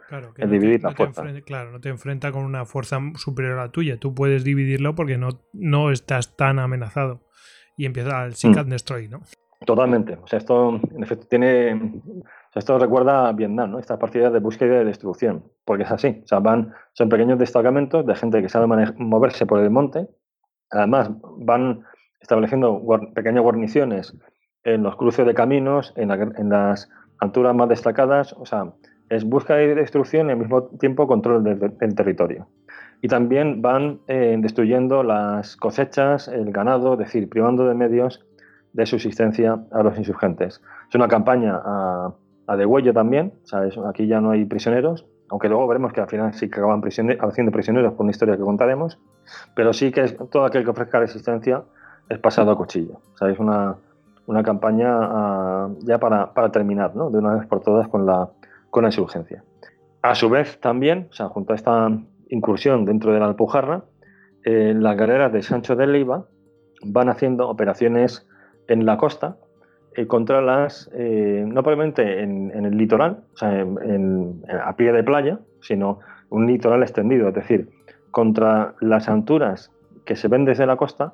dividir la fuerza. claro, no te enfrenta con una fuerza superior a la tuya. Tú puedes dividirlo porque no, no estás tan amenazado. Y empieza el Seek mm. and Destroy, ¿no? Totalmente. O sea, esto en efecto tiene. esto recuerda a Vietnam, ¿no? Estas partidas de búsqueda y de destrucción. Porque es así. O sea, van, son pequeños destacamentos de gente que sabe moverse por el monte. Además, van estableciendo pequeñas guarniciones en los cruces de caminos, en, en las alturas más destacadas, o sea, es búsqueda y destrucción y al mismo tiempo control del, territorio. Y también van eh, destruyendo las cosechas, el ganado, es decir, privando de medios de subsistencia a los insurgentes. Es una campaña a, a degüello también, aquí ya no hay prisioneros, aunque luego veremos que al final sí que acaban haciendo prisioneros por una historia que contaremos, pero sí que todo aquel que ofrezca resistencia es pasado a cuchillo. O es una, una campaña ah, ya para, para terminar, ¿no? de una vez por todas con la, con la insurgencia. A su vez también, o sea, junto a esta incursión dentro de la Alpujarra, las guerreras de Sancho de Leiva van haciendo operaciones en la costa, eh, contra las, eh, no probablemente en, el litoral, o sea, a pie de playa, sino un litoral extendido, es decir, contra las alturas que se ven desde la costa,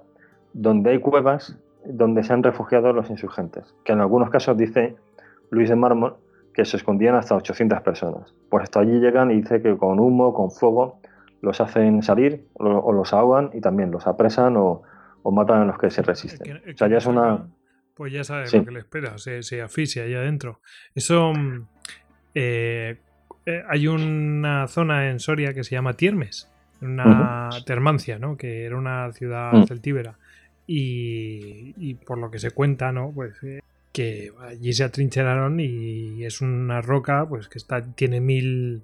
donde hay cuevas donde se han refugiado los insurgentes, que en algunos casos dice Luis de Mármol que se escondían hasta 800 personas. Pues hasta allí llegan y dice que con humo, con fuego, los hacen salir o, los ahogan y también los apresan o, matan a los que se resisten. o sea, ya es una... Pues ya sabes lo que le espera, se, se asfixia ahí adentro. Eso... Mm, eh, eh, hay una zona en Soria que se llama Tiermes, una termancia, ¿no? Que era una ciudad mm. celtíbera. Y, por lo que se cuenta, ¿no? Pues eh, que allí se atrincheraron y es una roca, pues que está, tiene mil,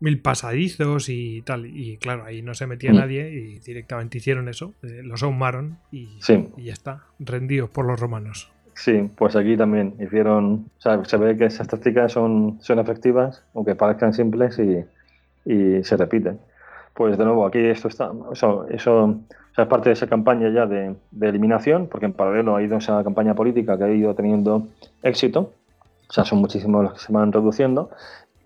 mil pasadizos y tal. Y claro, ahí no se metía mm. nadie y directamente hicieron eso, eh, los ahumaron y, y ya está, rendidos por los romanos. Sí, pues aquí también hicieron, o sea, se ve que esas tácticas son, son efectivas, aunque parezcan simples y, y se repiten. Pues de nuevo, aquí esto está, eso, eso es parte de esa campaña ya de, de, eliminación, porque en paralelo ha ido esa campaña política que ha ido teniendo éxito, o sea, son muchísimos los que se van reduciendo,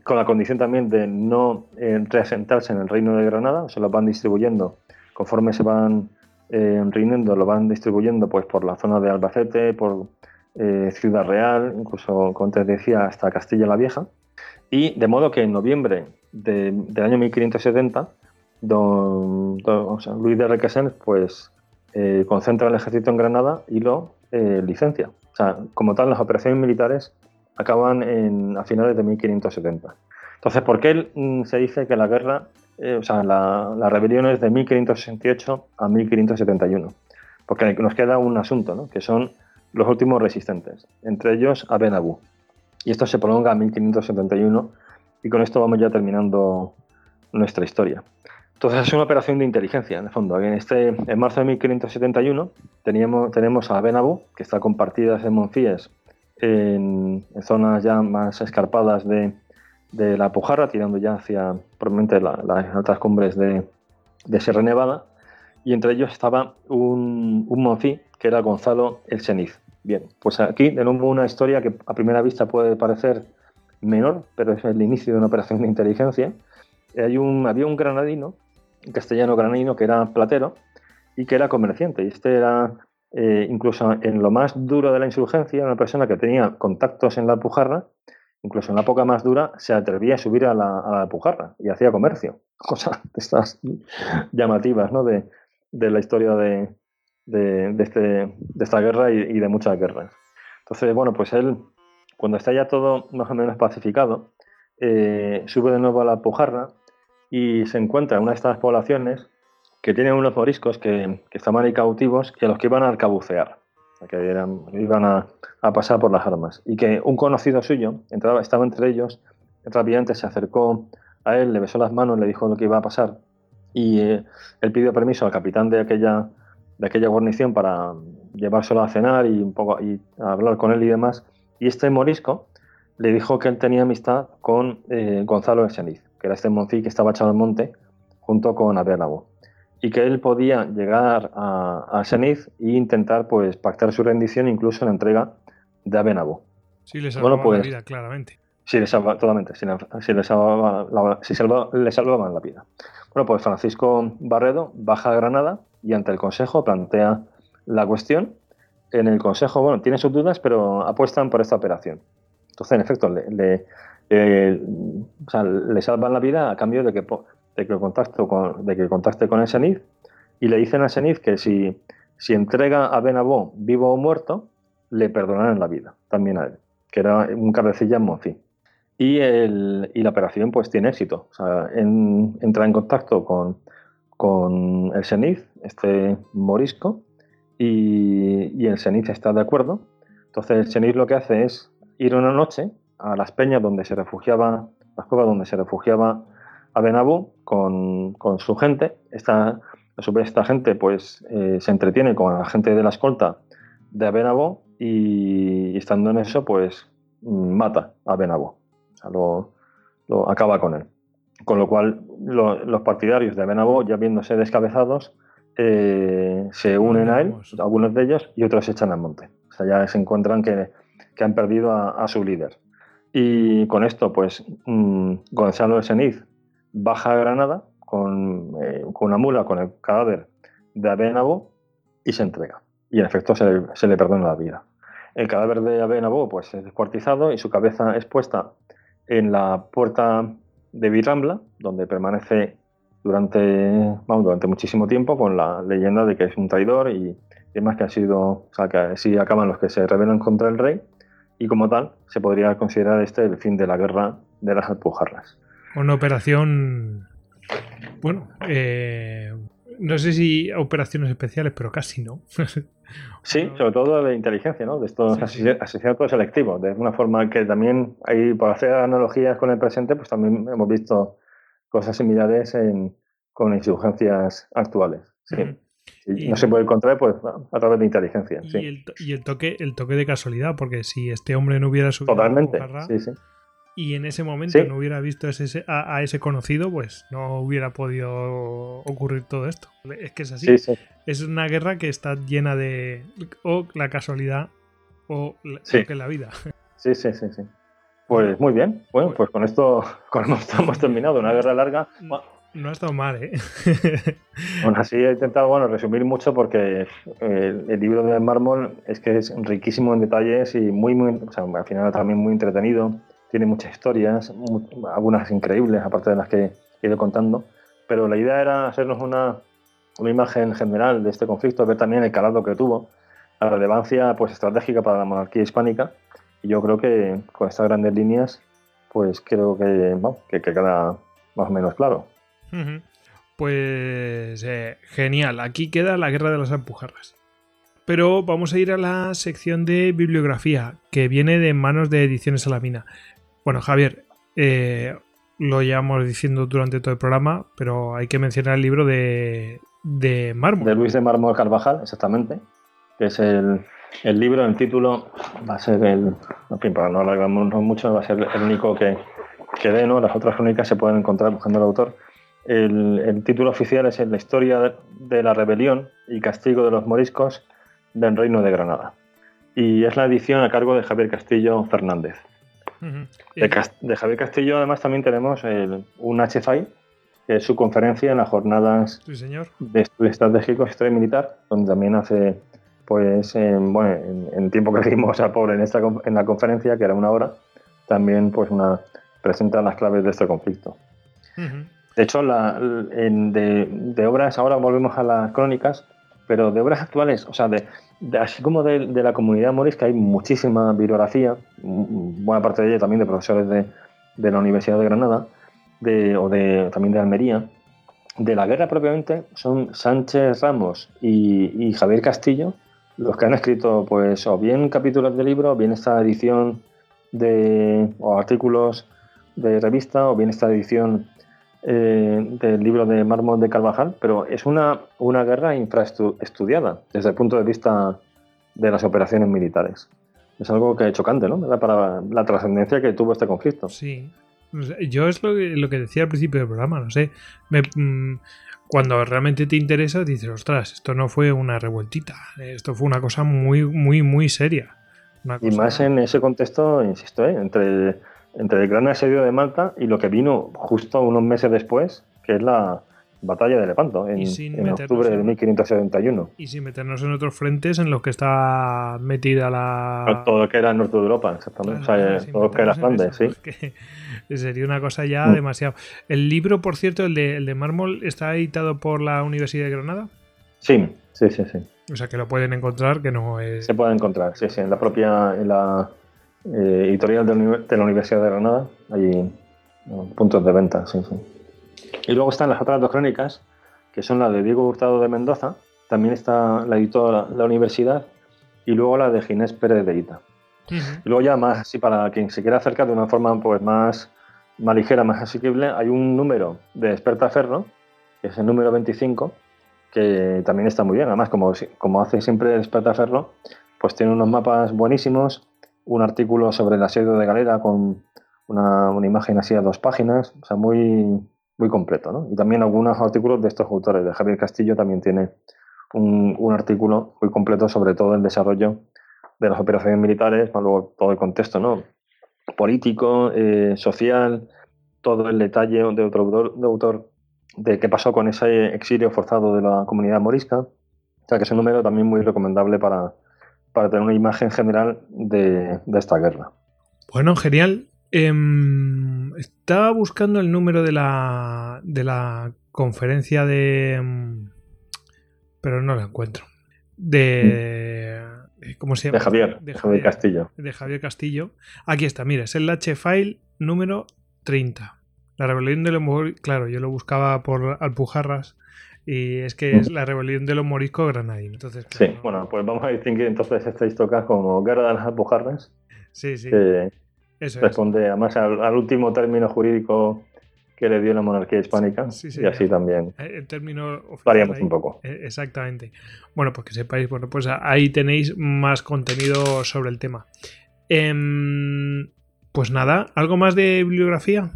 con la condición también de no eh, reasentarse en el reino de Granada, se lo van distribuyendo conforme se van eh, lo van distribuyendo pues por la zona de Albacete, por eh, Ciudad Real, incluso, como te decía, hasta Castilla la Vieja. Y de modo que en noviembre del año 1570, don, Luis de Requesens pues, eh, concentra el ejército en Granada y lo eh, licencia. O sea, como tal, las operaciones militares acaban en, a finales de 1570. Entonces, ¿por qué mm, se dice que la guerra eh, o sea, la, la, rebelión es de 1568 a 1571, porque nos queda un asunto, ¿no? que son los últimos resistentes, entre ellos Aben Abu. Y esto se prolonga a 1571 y con esto vamos ya terminando nuestra historia. Entonces es una operación de inteligencia, en el fondo. En, este, en marzo de 1571 teníamos, tenemos a Aben Abu, que está compartida en Monfíes, en zonas ya más escarpadas de, de la Pujarra, tirando ya hacia probablemente las altas cumbres de, Sierra Nevada, y entre ellos estaba un, un monfí que era Gonzalo el Seniz. Bien, pues aquí de nuevo una historia que a primera vista puede parecer menor, pero es el inicio de una operación de inteligencia. Hay un, había un granadino, castellano granadino, que era platero y que era comerciante. Y este era, eh, incluso en lo más duro de la insurgencia, una persona que tenía contactos en la Pujarra incluso en la época más dura, se atrevía a subir a la, a pujarra y hacía comercio. (laughs) Cosas de estas llamativas ¿no? de, la historia de, este, de, esta guerra y, de muchas guerras. Entonces, bueno, pues él, cuando está ya todo más o menos pacificado, eh, sube de nuevo a la pujarra y se encuentra en una de estas poblaciones que tienen unos moriscos que, estaban ahí cautivos y a los que iban a arcabucear que iban a, pasar por las armas. Y que un conocido suyo entraba, estaba entre ellos, rápidamente se acercó a él, le besó las manos, le dijo lo que iba a pasar. Y eh, él pidió permiso al capitán de aquella, de aquella guarnición para llevárselo a cenar y, un poco, y hablar con él y demás. Y este morisco le dijo que él tenía amistad con eh, Gonzalo de que era este moncí que estaba echado al monte junto con Abelabo y que él podía llegar a, a e intentar pues pactar su rendición incluso en la entrega de Abenabo. Sí, le salvaba pues, la vida, claramente. Sí, le salvaba, totalmente, sí, le, salvaba la, le salvaban la vida. Bueno, pues Francisco Barredo baja a Granada y ante el Consejo plantea la cuestión. En el Consejo, bueno, tiene sus dudas, pero apuestan por esta operación. Entonces, en efecto, le, eh, le salvan la vida a cambio de que de que, contacto con, de que contacte con el Senid y le dicen a Senid que si, si entrega a Benabó vivo o muerto, le perdonarán la vida, también a él, que era un cabecilla en Monfí. Y, el, y la operación pues tiene éxito. O sea, entra en contacto con, con el Senid, este morisco, y, y el Senid está de acuerdo. Entonces el Senid lo que hace es ir una noche a las peñas donde se refugiaba, las cuevas donde se refugiaba a Benabú con, su gente. Esta, a su vez, esta gente pues, eh, se entretiene con la gente de la escolta de Abenabo y, estando en eso, pues mata a Abenabo. O lo, acaba con él. Con lo cual, los partidarios de Abenabo, ya viéndose descabezados, eh, se unen a él, algunos de ellos, y otros se echan al monte. O sea, ya se encuentran que que han perdido a, su líder. Y con esto, pues mm, Gonzalo de Seniz baja a Granada con, eh, una mula, con el cadáver de Abenabo y se entrega. Y en efecto se, le perdona la vida. El cadáver de Abenabo pues, es descuartizado y su cabeza es puesta en la puerta de Virrambla, donde permanece durante, durante muchísimo tiempo con la leyenda de que es un traidor y demás que ha sido, o sea, que así acaban los que se rebelan contra el rey y como tal se podría considerar este el fin de la guerra de las Alpujarras. Una operación, bueno, eh, no sé si operaciones especiales, pero casi no. (laughs) sí, sobre todo de inteligencia, ¿no? De estos asesinatos selectivos, de una forma que también hay, por hacer analogías con el presente, pues también hemos visto cosas similares en, con insurgencias actuales. No se puede encontrar pues, a través de inteligencia. Y, el, toque, el toque de casualidad, porque si este hombre no hubiera subido Totalmente, y en ese momento no hubiera visto ese, a, ese conocido, pues no hubiera podido ocurrir todo esto. Es que es así. Es una guerra que está llena de o la casualidad o la, que la vida. (laughs) Sí, sí, sí, sí. Pues muy bien. Bueno, pues, pues con esto, (laughs) con esto hemos terminado. Una guerra larga. No ha estado mal, ¿eh? (laughs) Aún así he intentado bueno, resumir mucho porque eh, el, libro de mármol es que es riquísimo en detalles y muy, muy, al final también muy entretenido. Tiene muchas historias, algunas increíbles, aparte de las que he ido contando. Pero la idea era hacernos una, una imagen general de este conflicto, ver también el calado que tuvo, la relevancia pues, estratégica para la monarquía hispánica. Y yo creo que con estas grandes líneas, pues creo que, que queda más o menos claro. Pues eh, genial, aquí queda la guerra de las empujarras. Pero vamos a ir a la sección de bibliografía, que viene de manos de Ediciones Salamina. Bueno, Javier, eh, lo llevamos diciendo durante todo el programa, pero hay que mencionar el libro de, de Mármol. De Luis de Mármol Carvajal, exactamente, que es el, el libro, el título, va a ser el, para no alargarnos mucho, va a ser el único que, que dé, ¿no? Las otras crónicas se pueden encontrar buscando el autor. El, título oficial es La historia de la rebelión y castigo de los moriscos del Reino de Granada. Y es la edición a cargo de Javier Castillo Fernández. de, Javier Castillo, además, también tenemos un HFI, que es su conferencia en las jornadas de estudios estratégicos historia militar, donde también hace, pues, en, bueno, en, el tiempo que dimos a pobre en, esta, en la conferencia, que era una hora, también pues una presenta las claves de este conflicto. De hecho, de, obras, ahora volvemos a las crónicas, pero de obras actuales, o sea, así como de, la comunidad morisca hay muchísima bibliografía, buena parte de ella también de profesores de, la Universidad de Granada, o de, también de Almería. De la guerra propiamente son Sánchez Ramos y, Javier Castillo los que han escrito, pues, o bien capítulos de libro, o bien esta edición de, o artículos de revista, o bien esta edición eh, del libro de Mármol de Carvajal, pero es una, una guerra infraestudiada desde el punto de vista de las operaciones militares. Es algo que es chocante, ¿no? Para la trascendencia que tuvo este conflicto. Sí. Yo es lo que, lo que decía al principio del programa, no sé. Mm, cuando realmente te interesa, dices, ostras, esto no fue una revueltita, esto fue una cosa muy, muy, muy seria. Y más en ese contexto, insisto, ¿eh? entre entre el gran asedio de Malta y lo que vino justo unos meses después, que es la batalla de Lepanto, en, octubre de 1571. Y sin meternos en otros frentes en los que está metida la... Todo lo que era el norte de Europa, exactamente. o sea, todo lo que era Flandes, sí. (laughs) sería una cosa ya mm. demasiado. El libro, por cierto, el de, el de mármol, ¿está editado por la Universidad de Granada? Sí, sí, sí, sí. O sea, que lo pueden encontrar, que no es... Se puede encontrar, sí, sí, en la propia... En la eh, editorial de, la Universidad de Granada, allí puntos de venta, sí, sí. Y luego están las otras dos crónicas, que son la de Diego Hurtado de Mendoza, también está la editora la universidad, y luego la de Ginés Pérez de Ita. Y luego ya más, así para quien se quiera acercar de una forma pues más, más ligera, más asequible, hay un número de Experta Ferro, que es el número 25, que también está muy bien. Además, como, como hace siempre Experta Ferro, pues tiene unos mapas buenísimos, un artículo sobre el asedio de Galera con una, imagen así a dos páginas, o sea, muy, muy completo, ¿no? Y también algunos artículos de estos autores, de Javier Castillo también tiene un, artículo muy completo sobre todo el desarrollo de las operaciones militares, luego todo el contexto, ¿no? Político, eh, social, todo el detalle de otro autor, de autor de qué pasó con ese exilio forzado de la comunidad morisca. O sea que es un número también muy recomendable para, para tener una imagen general de, de esta guerra. Bueno, genial. Em, estaba buscando el número de la, de la conferencia de... Em, pero no lo encuentro. De... ¿Cómo se llama? De Javier, de Javier, Castillo. De Javier Castillo. Aquí está, mira, es el H-File número 30. La rebelión de los. Claro, yo lo buscaba por Alpujarras. Y es que es la rebelión de los moriscos granadinos. Entonces, sí, bueno, pues vamos a distinguir entonces esta historia como Guerra de las Alpujarras. Sí, sí. Que responde además al, último término jurídico que le dio la monarquía hispánica. y así también. El término variamos un poco. Eh, exactamente. Bueno, pues que sepáis, bueno, pues ahí tenéis más contenido sobre el tema. Em, pues nada, ¿algo más de bibliografía?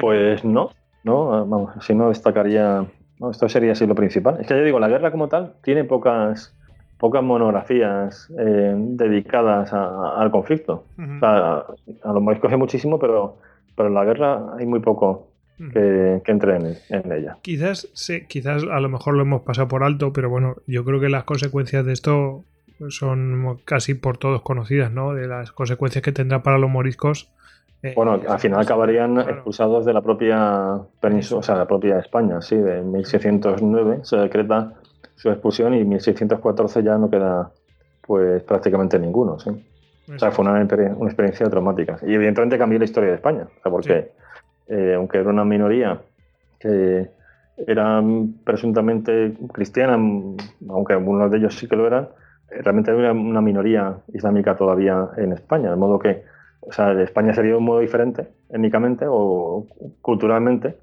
Pues no, no, vamos, si no destacaría, esto sería así lo principal. Es que ya digo, la guerra como tal tiene pocas, pocas monografías eh, dedicadas al conflicto. a los moriscos hay muchísimo, pero, pero en la guerra hay muy poco que, entre en, ella. Quizás, sí, quizás a lo mejor lo hemos pasado por alto, pero bueno, yo creo que las consecuencias de esto son casi por todos conocidas, ¿no? De las consecuencias que tendrá para los moriscos eh, bueno, al final acabarían expulsados de la propia península, o sea, de la propia España, sí, de 1609 se decreta su expulsión y en 1614 ya no queda pues prácticamente ninguno, sí. O sea, fue una, experiencia traumática. Y evidentemente cambió la historia de España, porque eh, aunque era una minoría que era presuntamente cristiana, aunque algunos de ellos sí que lo eran, realmente era una minoría islámica todavía en España, de modo que o sea, España sería un modo diferente, étnicamente o culturalmente,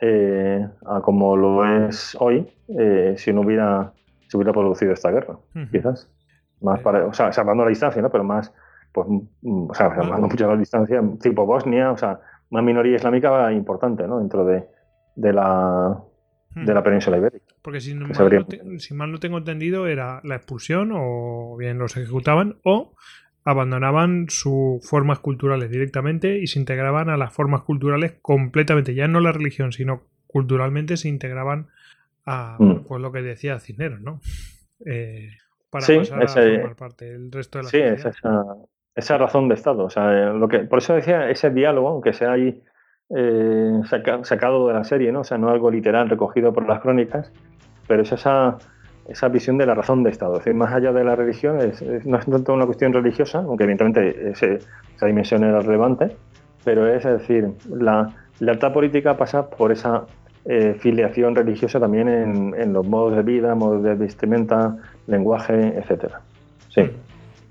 eh, a como lo es hoy, eh, si no hubiera, producido esta guerra, quizás. Más para, o sea, salvando la distancia, ¿no? Pero más, pues, mm, o sea, salvando mucho la distancia, tipo Bosnia, o sea, una minoría islámica importante, ¿no? Dentro de, de la, de la península ibérica. Porque si, mal si mal no tengo entendido, era la expulsión o bien los ejecutaban o abandonaban sus formas culturales directamente y se integraban a las formas culturales completamente, ya no la religión, sino culturalmente se integraban a mm. pues lo que decía Cisneros, ¿no? (laughs) Eh, para pasar a formar parte del resto de la Sí, esa, esa, razón de Estado. O sea, lo que, por eso decía ese diálogo, aunque sea ahí eh, sacado de la serie, ¿no? O sea, no algo literal recogido por las crónicas, pero es esa esa visión de la razón de Estado. Es decir, más allá de la religión, no es tanto una cuestión religiosa, aunque evidentemente esa dimensión era relevante, pero es, decir, la lealtad política pasa por esa eh, filiación religiosa también en, los modos de vida, modos de vestimenta, lenguaje, etcétera. Sí.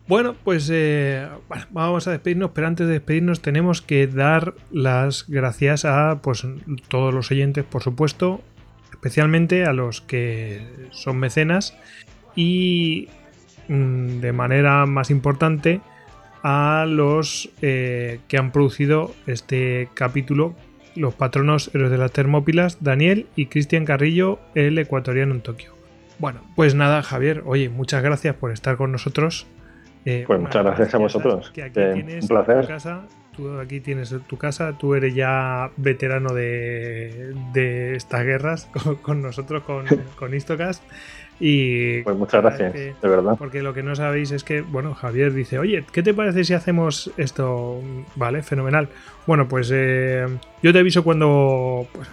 Bueno, pues eh, vamos a despedirnos, pero antes de despedirnos tenemos que dar las gracias a pues, todos los oyentes, por supuesto, especialmente a los que son mecenas y mm, de manera más importante a los eh, que han producido este capítulo, los patronos héroes de las Termópilas, Daniel y Cristian Carrillo, el ecuatoriano en Tokio. Bueno, pues nada, Javier, oye, muchas gracias por estar con nosotros. Eh, pues muchas gracias a vosotros. un placer. casa, tú aquí tienes tu casa, tú eres ya veterano de, estas guerras (laughs) con, nosotros, con, (laughs) con Istocast. Y pues muchas gracias, de verdad. Porque lo que no sabéis es que, bueno, Javier dice, oye, ¿qué te parece si hacemos esto? Vale, fenomenal. Bueno, pues eh, yo te aviso cuando pues,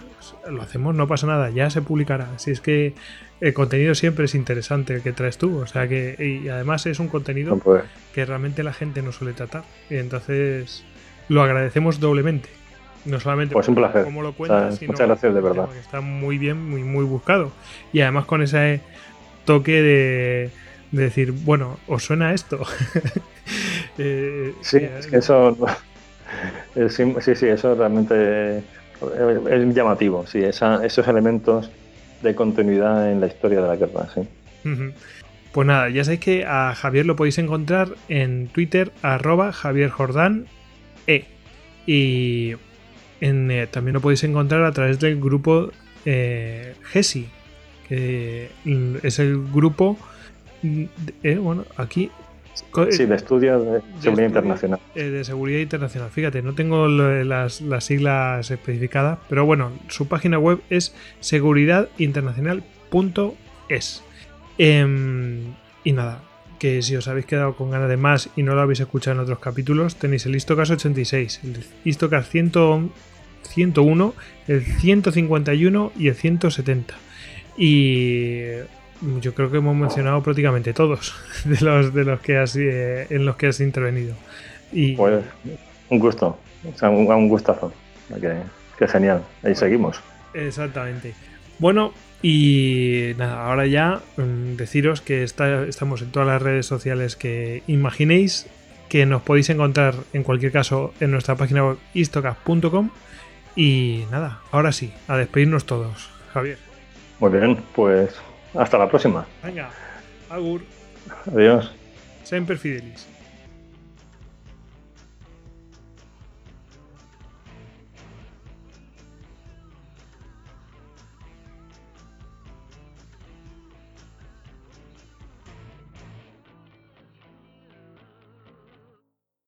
lo hacemos, no pasa nada, ya se publicará. Si es que el contenido siempre es interesante que traes tú, o sea que, y además es un contenido pues. que realmente la gente no suele tratar. Y entonces lo agradecemos doblemente. No solamente pues un placer. como lo cuentas, sino muchas gracias de verdad. está muy bien, muy, muy buscado. Y además con ese toque de, decir, bueno, ¿os suena esto? (laughs) Eh, sí, es que eso. (laughs) sí, sí, eso realmente es llamativo. Sí, esos elementos de continuidad en la historia de la guerra, sí. Pues nada, ya sabéis que a Javier lo podéis encontrar en Twitter, arroba Javier Jordán E. Y eh, también lo podéis encontrar a través del grupo eh, GESI, que es el grupo. Eh, bueno, aquí Sí, de estudio de, seguridad internacional. Eh, de seguridad internacional. Fíjate, no tengo las, las, siglas especificadas, pero bueno, su página web es seguridadinternacional.es. Em, y nada, que si os habéis quedado con ganas de más y no lo habéis escuchado en otros capítulos, tenéis el Istocast 86, el Istocast 101, el 151 y el 170. Y yo creo que hemos mencionado prácticamente todos (laughs) de los de los que has, eh, en los que has intervenido. Y, pues un gusto, un, gustazo. Que, genial. Ahí seguimos. Exactamente. Bueno, y nada, ahora ya mm, deciros que estamos en todas las redes sociales que imaginéis, que nos podéis encontrar en cualquier caso en nuestra página web istocast.com. Y nada, ahora sí, a despedirnos todos. Javier. Muy bien, pues hasta la próxima. Venga, Agur. Adiós. Sempre fidelis.